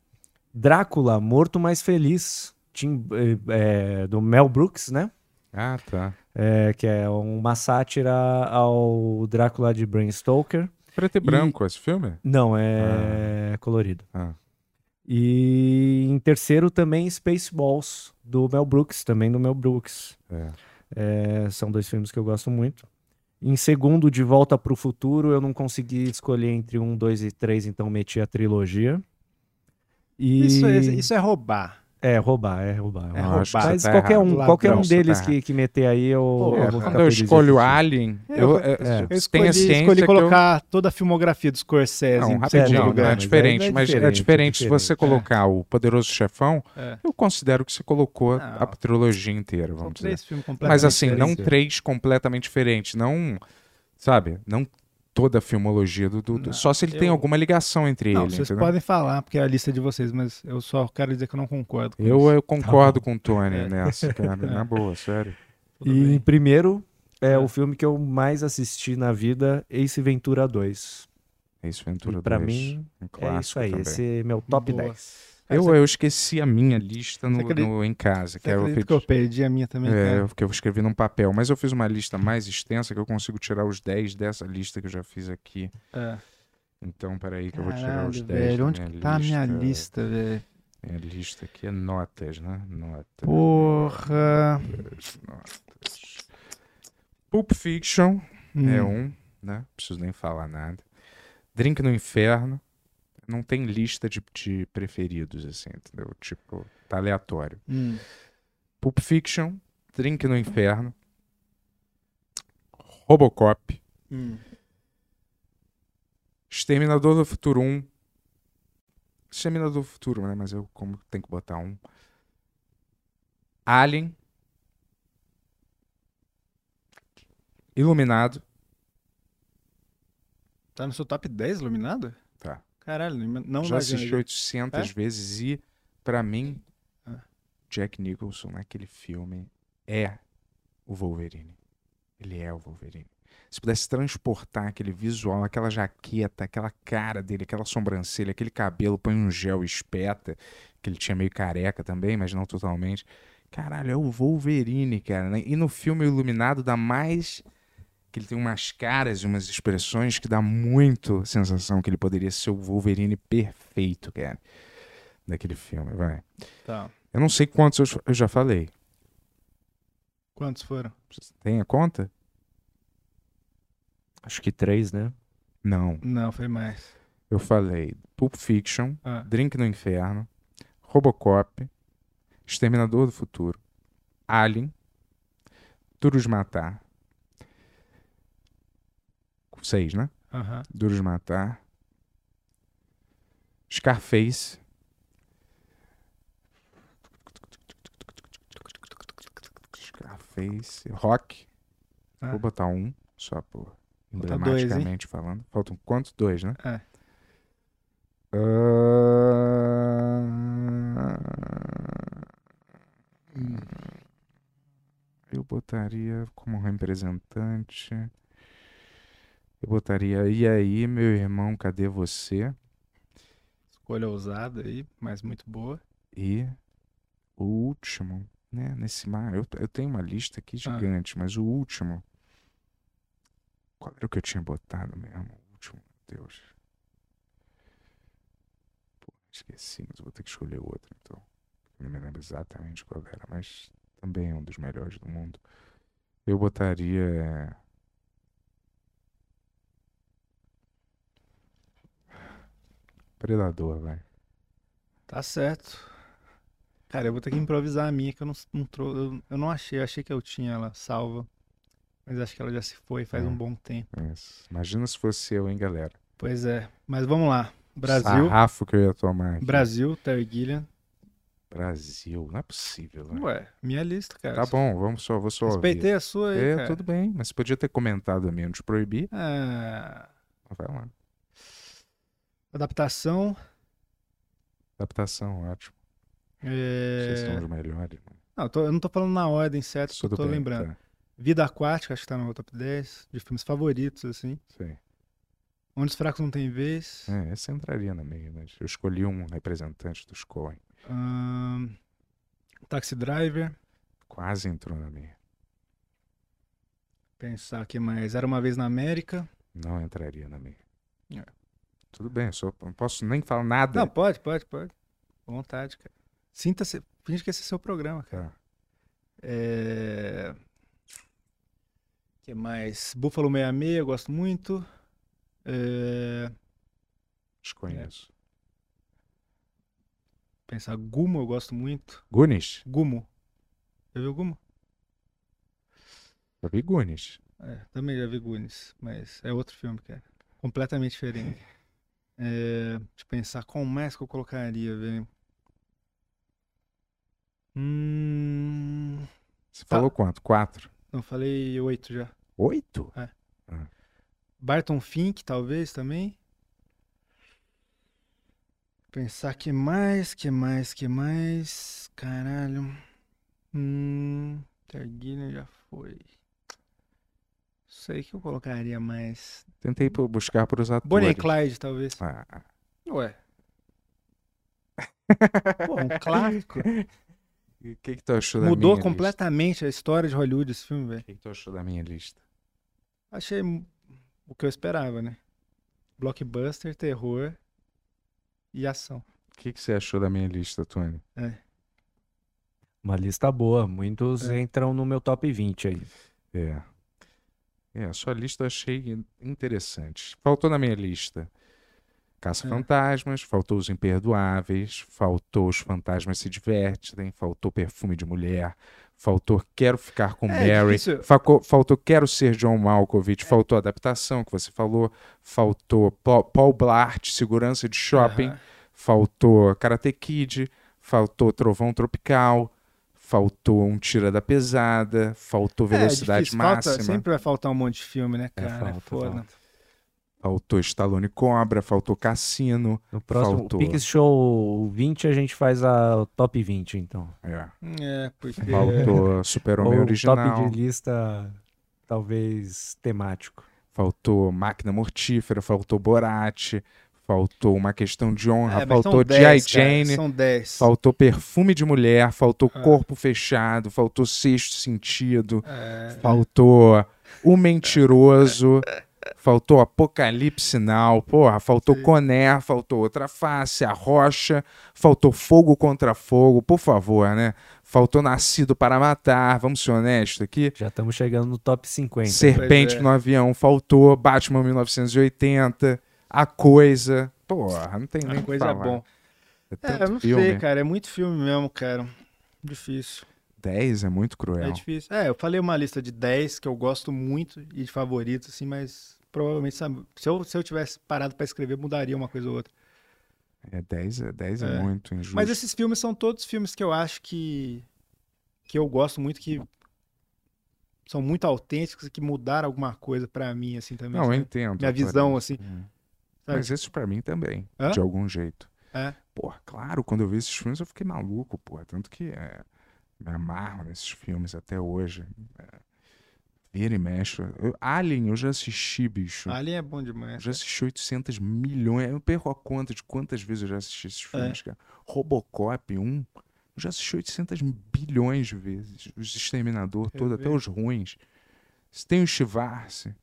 Drácula, Morto Mais Feliz, Tim- é, do Mel Brooks, né? Ah, tá. É, que é uma sátira ao Drácula de Bram Stoker. Preto e branco esse filme? Não, é colorido. Ah. E em terceiro também Spaceballs, do Mel Brooks, também do Mel Brooks. É. É, são dois filmes que eu gosto muito. Em segundo, De Volta para o Futuro, eu não consegui escolher entre um, dois e três, então meti a trilogia. E... Isso, é, isso é roubar. É, roubar, é roubar. É Eu que roubar. Mas tá qualquer errado. um, Ladrão, qualquer um deles tá que, que meter aí, eu, Pô, eu É, vou quando eu escolho assistir. Alien, Eu- eu, é. eu, Eu tenho escolhi, a ciência escolhi que eu- colocar toda a filmografia do Scorsese. Não, rapidinho, sétimo não, não, lugar. é mas diferente, é mas é diferente, diferente. Se diferente. você colocar o Poderoso Chefão, É. eu considero que você colocou Não. a trilogia inteira, vamos dizer. Mas assim, não três completamente diferentes, não, sabe, não toda a filmologia do, Não, só se ele tem eu- alguma ligação entre Não, ele, vocês entendeu? podem falar, porque é a lista de vocês, mas eu só quero dizer que eu não concordo com Eu, isso. eu concordo com o Tony É. nessa, cara, na boa, sério. Tudo E bem. em primeiro, é É. o filme que eu mais assisti na vida, Ace Ventura 2. Ace Ventura E pra 2, mim, um é isso aí. também. Esse é meu top Boa. 10. Eu, eu esqueci a minha lista no, acredita- no- em casa, que é acredita que eu perdi a minha também, É, cara? que eu escrevi num papel, mas eu fiz uma lista mais extensa que eu consigo tirar os 10 dessa lista que eu já fiz aqui. É. Então, peraí que eu vou tirar os Caralho, 10 velho, onde que tá a minha lista, velho? Minha lista aqui é notas, né? Notas. Porra. notas. Pulp Fiction Hum. é um, né? Preciso nem falar nada. Drink no Inferno. Não tem lista de, de preferidos, assim, entendeu? Tipo, tá aleatório. Hum. Pulp Fiction, Drink no Inferno, Robocop, Hum. Exterminador do Futuro 1. Exterminador do Futuro, né? Mas eu como tenho que botar um. Alien. Iluminado. Tá no seu top 10 iluminado? Caralho, não Já assisti 800 É? vezes e, pra mim, Ah. Jack Nicholson naquele filme é o Wolverine. Ele é o Wolverine. Se pudesse transportar aquele visual, aquela jaqueta, aquela cara dele, aquela sobrancelha, aquele cabelo, põe um gel espeta, que ele tinha meio careca também, mas não totalmente. Caralho, é o Wolverine, cara. né? E no filme Iluminado dá mais que ele tem umas caras e umas expressões que dá muito sensação que ele poderia ser o Wolverine perfeito, cara. Daquele filme, vai. Tá. Eu não sei quantos eu, eu já falei. Quantos foram? Tem a conta? Acho que três, né? Não. Não, foi mais. Eu falei Pulp Fiction, Ah. Drink no Inferno, Robocop, Exterminador do Futuro, Alien, Duro de Matar, cinco, seis, né? Aham. Duro de Matar. Scarface. Scarface. Rock. Ah. Vou botar um, só por Botar dois, emblematicamente falando. Faltam quantos? Dois, né? É. Ah, Eu botaria como representante. Eu botaria. E aí, meu irmão, cadê você? Escolha ousada aí, mas muito boa. E o último, né? Nesse mar. Eu, eu tenho uma lista aqui Ah. gigante, mas o último. Qual era o que eu tinha botado mesmo? O último, meu Deus. Pô, esqueci, mas vou ter que escolher outro, então. Eu não me lembro exatamente qual era, mas também é um dos melhores do mundo. Eu botaria. Predador, vai. Tá certo. Cara, eu vou ter que improvisar a minha, que eu não, não trou- eu, eu não achei. Eu achei que eu tinha ela salva. Mas acho que ela já se foi faz É. um bom tempo. Isso. Imagina se fosse eu, hein, galera. Pois é. Mas vamos lá. Brasil. Sarrafo que eu ia tomar aqui. Brasil, Terry Gilliam. Brasil, não é possível, né? Ué, minha lista, cara. Tá bom, vamos só, vou só ouvir. Respeitei a sua aí, É, cara. tudo bem, mas você podia ter comentado a minha, não te proibir. Ah, Vai lá. Adaptação. Adaptação, ótimo. é, Vocês são os melhores. mano. Não, eu, tô- eu não tô falando na ordem certa, só Tudo tô bem, lembrando. tá. Vida Aquática, acho que tá no meu top 10, de filmes favoritos, assim. Sei. Onde os Fracos Não Têm Vez. É, esse entraria na minha, mas eu escolhi um representante dos Coen. Ahn, Taxi Driver. Quase entrou na minha. Pensar aqui mais. Era Uma Vez na América. Não entraria na minha. É. Tudo bem, eu só não posso nem falar nada. Não, pode, pode, pode. À vontade, cara. Sinta-se. Finge que esse é seu programa, cara. Tá. É... que mais? Buffalo 66, eu gosto muito. É... Desconheço. Pensar Gumo, eu gosto muito. Gunis? Gumo. Já viu Gumo? Já vi Gunis. É, também já vi Goonies, mas é outro filme, cara. Completamente diferente. É, deixa eu pensar, qual mais que eu colocaria, velho? Hum... Você Tá. falou quanto? Quatro? Não, falei oito já. Oito? Barton Fink, talvez, também. Pensar que mais, que mais, que mais. Caralho. Hum. Terguilha já foi. Sei que eu colocaria mais. Tentei buscar os atores. Bonnie and Clyde, talvez. Ah, Ué. Pô, um clássico. e o que, que tu achou da Mudou minha completamente a história de Hollywood esse filme, lista? velho. O que, que tu achou da minha lista? Achei o que eu esperava, né? Blockbuster, terror e ação. O que, que você achou da minha lista, Tony? Uma lista boa. Muitos É. entram no meu top 20 aí. É. É, a sua lista eu achei interessante. Faltou na minha lista Caça-Fantasmas, faltou Os Imperdoáveis, faltou Os Fantasmas Se Divertem, faltou Perfume de Mulher, faltou Quero Ficar com É, Mary, difícil. faltou, Quero Ser John Malkovich, faltou Adaptação, que você falou, faltou Pa- Paul Blart, Segurança de Shopping, Aham. faltou Karate Kid, faltou Trovão Tropical, faltou Um Tira da Pesada, faltou Velocidade é, difícil. Falta- Máxima, sempre vai faltar um monte de filme, né, É, cara? É, falta, foda. falta. faltou Stallone Cobra, faltou Cassino. No próximo Faltou. Pix Show 20 a gente faz a top 20, então. É. É, porque. Faltou Super-Homem Ou original. top de lista, talvez temático. Faltou Máquina Mortífera, faltou Borat, faltou Uma Questão de Honra, É, faltou 10, G.I. Jane, São 10. faltou Perfume de Mulher, faltou Ah. Corpo Fechado, faltou Sexto Sentido, É, faltou O Mentiroso, faltou Apocalipse Now, porra, faltou Sim. Conner, faltou Outra Face, A Rocha, faltou Fogo Contra Fogo, por favor, né? Faltou Nascido para Matar, vamos ser honestos aqui. Já estamos chegando no top 50. Serpente é. no avião faltou, Batman 1980, A Coisa. Porra, não tem nem a coisa é falar. bom. É É, eu não filme. sei, cara. É muito filme mesmo, cara. Difícil. 10 é muito cruel. É difícil. É, eu falei uma lista de 10 que eu gosto muito e de favoritos, assim, mas provavelmente, sabe, se eu, se eu tivesse parado pra escrever, mudaria uma coisa ou outra. É 10 é, 10 é, É. muito injusto. Mas esses filmes são todos filmes que eu acho que que eu gosto muito que são muito autênticos e que mudaram alguma coisa pra mim assim também. Não, eu sabe? entendo. Minha visão, assim, Hum. Sabe? Mas esses pra mim também, Hã? de algum jeito. É. Porra, claro, quando eu vi esses filmes eu fiquei maluco, porra. Tanto que é, me amarro nesses filmes até hoje. É, vira e mexe. Eu- Alien, eu já assisti, bicho. Alien é bom Eu demais. já assisti 800 milhões. Eu perco a conta de quantas vezes eu já assisti esses É. filmes, cara. Robocop 1, eu já assisti 800 bilhões de vezes. Os Exterminador, todo, até os ruins. Se tem o Schwarze,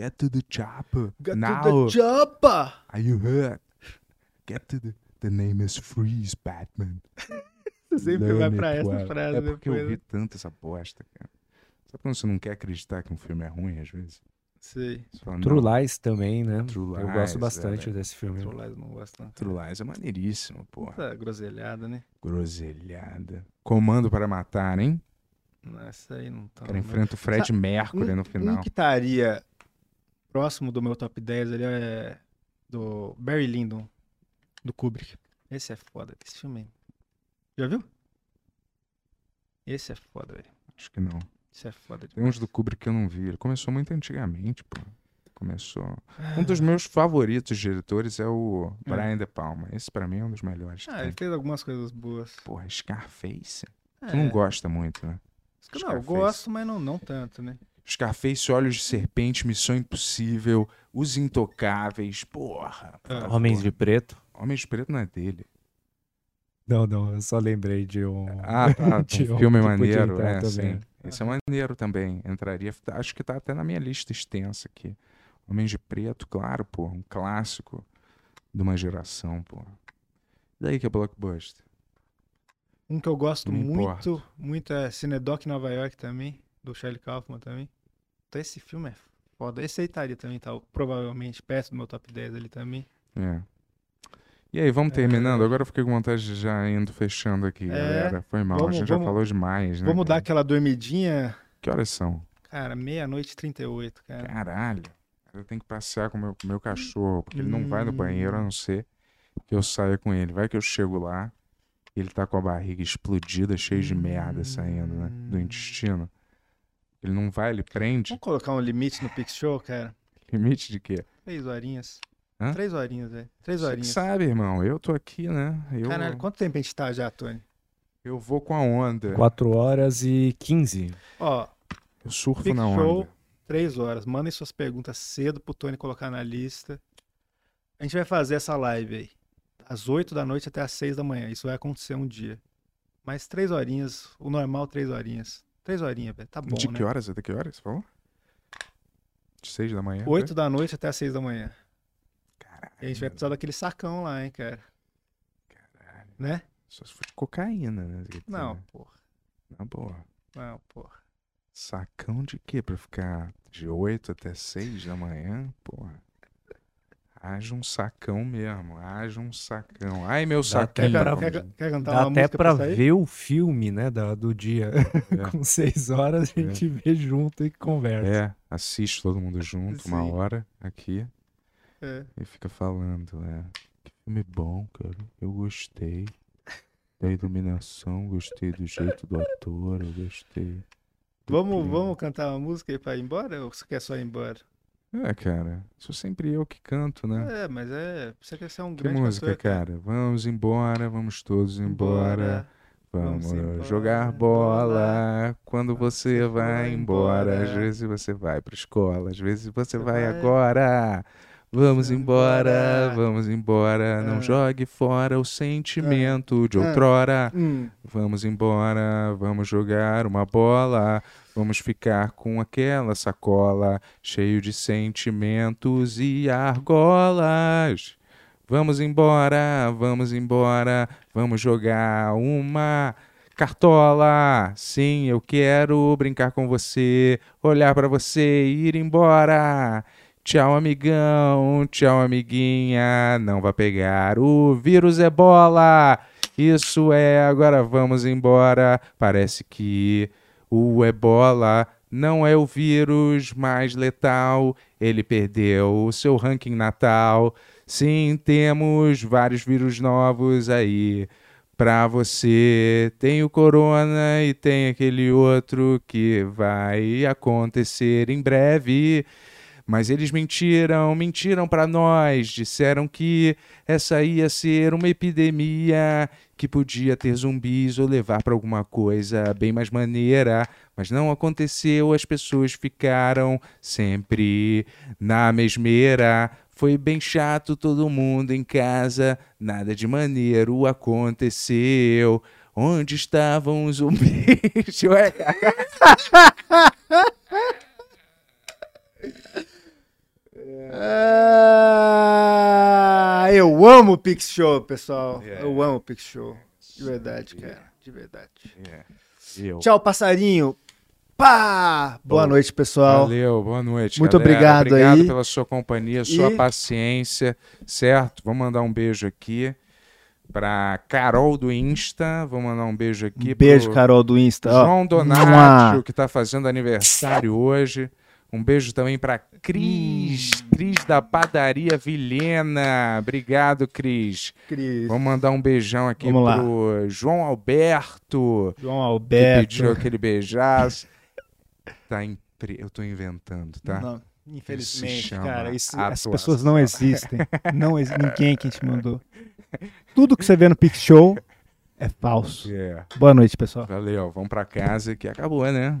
Get to the chopper. To Now. the chopper! Are you hurt? Get to the... The name is Freeze, Batman. Você sempre vai Learn pra it essa well. frase É porque eu depois, vi né? tanto essa bosta, cara. Sabe quando você não quer acreditar que um filme é ruim, às vezes? Sei. Fala, True não, Lies também, né? True Eu Lies, gosto bastante é, desse filme. True Lies eu não gosto tanto. True Lies é maneiríssimo, porra. Puta groselhada, né? Groselhada. Comando para matar, hein? Não, essa aí não tá. Cara enfrenta o Fred Mercury no final. Um que estaria próximo do meu top 10 ali é do Barry Lyndon, do Kubrick. Esse é foda, esse filme. aí. Já viu? Esse é foda, velho. Acho que não. Esse é foda Tem demais. uns do Kubrick que eu não vi. Ele começou muito antigamente, pô. Começou. Um Ah. dos meus favoritos diretores é o Brian De Palma. Esse pra mim é um dos melhores. Ah, tem. ele fez algumas coisas boas. Porra, Scarface. É. Tu não gosta muito, né? Não, eu Scarface. gosto, mas não, não tanto, né? Scarface, Olhos de Serpente, Missão Impossível, Os Intocáveis, porra. É. Homens de Preto. Homens de Preto não é dele. Não, não, eu só lembrei de um. Ah, tá. De Um um filme podia maneiro, é, também. sim. Esse é maneiro também. Entraria. Acho que tá até na minha lista extensa aqui. Homens de Preto, claro, pô. Um clássico de uma geração, pô. E daí que é blockbuster? Um que eu gosto muito, importo. muito é Cinedoc Nova York também, do Charlie Kaufman também. Então esse filme é foda. Esse aí estaria também, tá, provavelmente, perto do meu top 10 ali também. É. E aí, vamos terminando? Agora eu fiquei com vontade de já indo fechando aqui, galera. Foi mal, a É. vamos- gente já vamos- falou demais, né? Vamos dar cara? aquela dormidinha, Que horas são? cara, meia-noite e 38, cara. Caralho. Eu tenho que passear com o meu, meu cachorro, porque ele não vai no banheiro a não ser que eu saia com ele. Vai que eu chego lá ele tá com a barriga explodida, cheio de merda saindo, né? Do intestino. Ele não vai, ele prende. Vamos colocar um limite no Pix Show, cara? Limite de quê? Três horinhas. Hã? Três horinhas, velho. Três Você que horinhas. sabe, irmão. Eu tô aqui, né? Eu, Caralho, quanto tempo a gente tá já, Tony? eu vou com a onda. 4 horas e 15. Ó, Eu surfo Big na Show. onda. três horas. Mandem suas perguntas cedo pro Tony colocar na lista. A gente vai fazer essa live aí. Às 8 da noite até às 6 da manhã. Isso vai acontecer um dia. Mas três horinhas, o normal três horinhas. Três horinhas, velho. Tá bom, de né? que horas? Até que horas você falou? De seis da manhã? 8 da noite até às 6 da manhã. Caralho. E a gente vai precisar daquele sacão lá, hein, cara. Caralho. Né? Só se for de cocaína, né? Não, porra. Na boa. Não, porra. Sacão de quê? Pra ficar de 8 até 6 da manhã? Porra. Haja um sacão mesmo. Haja um sacão. Ai, meu sacão. pra- Quer, quer cantar Dá uma até música pra sair? ver o filme, né, da- do dia. É. Com 6 horas a gente vê junto e conversa. É, assiste todo mundo junto uma hora aqui É. e fica falando. É. Que filme bom, cara. Eu gostei da iluminação, gostei do jeito do ator, eu gostei. do Vamos, vamos cantar uma música aí pra ir embora? Ou você quer só ir embora? É, cara. Sou sempre eu que canto, né? É, mas é. Você quer ser um Que grande música, cantor, cara? Vamos embora, vamos todos embora. Vamos, Vamos embora, jogar bola. Quando você vai embora, às vezes você vai pra escola, às vezes você vai vai- agora. Vamos embora, vamos embora. Não Ah. jogue fora o sentimento de Ah. outrora. Hum, Vamos embora, vamos jogar uma bola. Vamos ficar com aquela sacola cheio de sentimentos e argolas. Vamos embora, vamos embora, vamos jogar uma cartola. Sim, eu quero brincar com você, olhar pra você e ir embora. Tchau, amigão, tchau, amiguinha. Não vai pegar o vírus ebola. Isso é, agora vamos embora. Parece que o ebola não é o vírus mais letal, ele perdeu o seu ranking natal. Sim, temos vários vírus novos aí para você. Tem o corona e tem aquele outro que vai acontecer em breve. Mas eles mentiram, mentiram para nós, disseram que essa ia ser uma epidemia que podia ter zumbis ou levar para alguma coisa bem mais maneira, mas não aconteceu, as pessoas ficaram sempre na mesmeira. Foi bem chato todo mundo em casa, nada de maneiro aconteceu. Onde estavam os zumbis? Ah, eu amo o Pix Show, pessoal. Yeah. Eu amo o Pix Show. De verdade, cara. Yeah. De verdade. É. Eu. Tchau, passarinho. Pá! Boa Bom, noite, pessoal. Valeu, boa noite. Muito galera. obrigado Obrigado aí. pela sua companhia, sua E- paciência, certo? Vou mandar um beijo aqui pra Carol do Insta. Vou mandar um beijo aqui Um beijo, Carol do Insta. João Donato, que tá fazendo aniversário hoje. Um beijo também pra Cris, Hum. Cris da Padaria Vilhena. Obrigado, Cris. Cris. Vamos mandar um beijão aqui Vamos lá. pro João Alberto, João que Alberto. pediu aquele beijaço. Tá impre... Eu tô inventando, tá? Não, infelizmente, cara, isso- essas pessoas não existem. Não exi- ninguém que te mandou. Tudo que você vê no Pix Show é falso. É. Boa noite, pessoal. Valeu, vamos pra casa que acabou, né?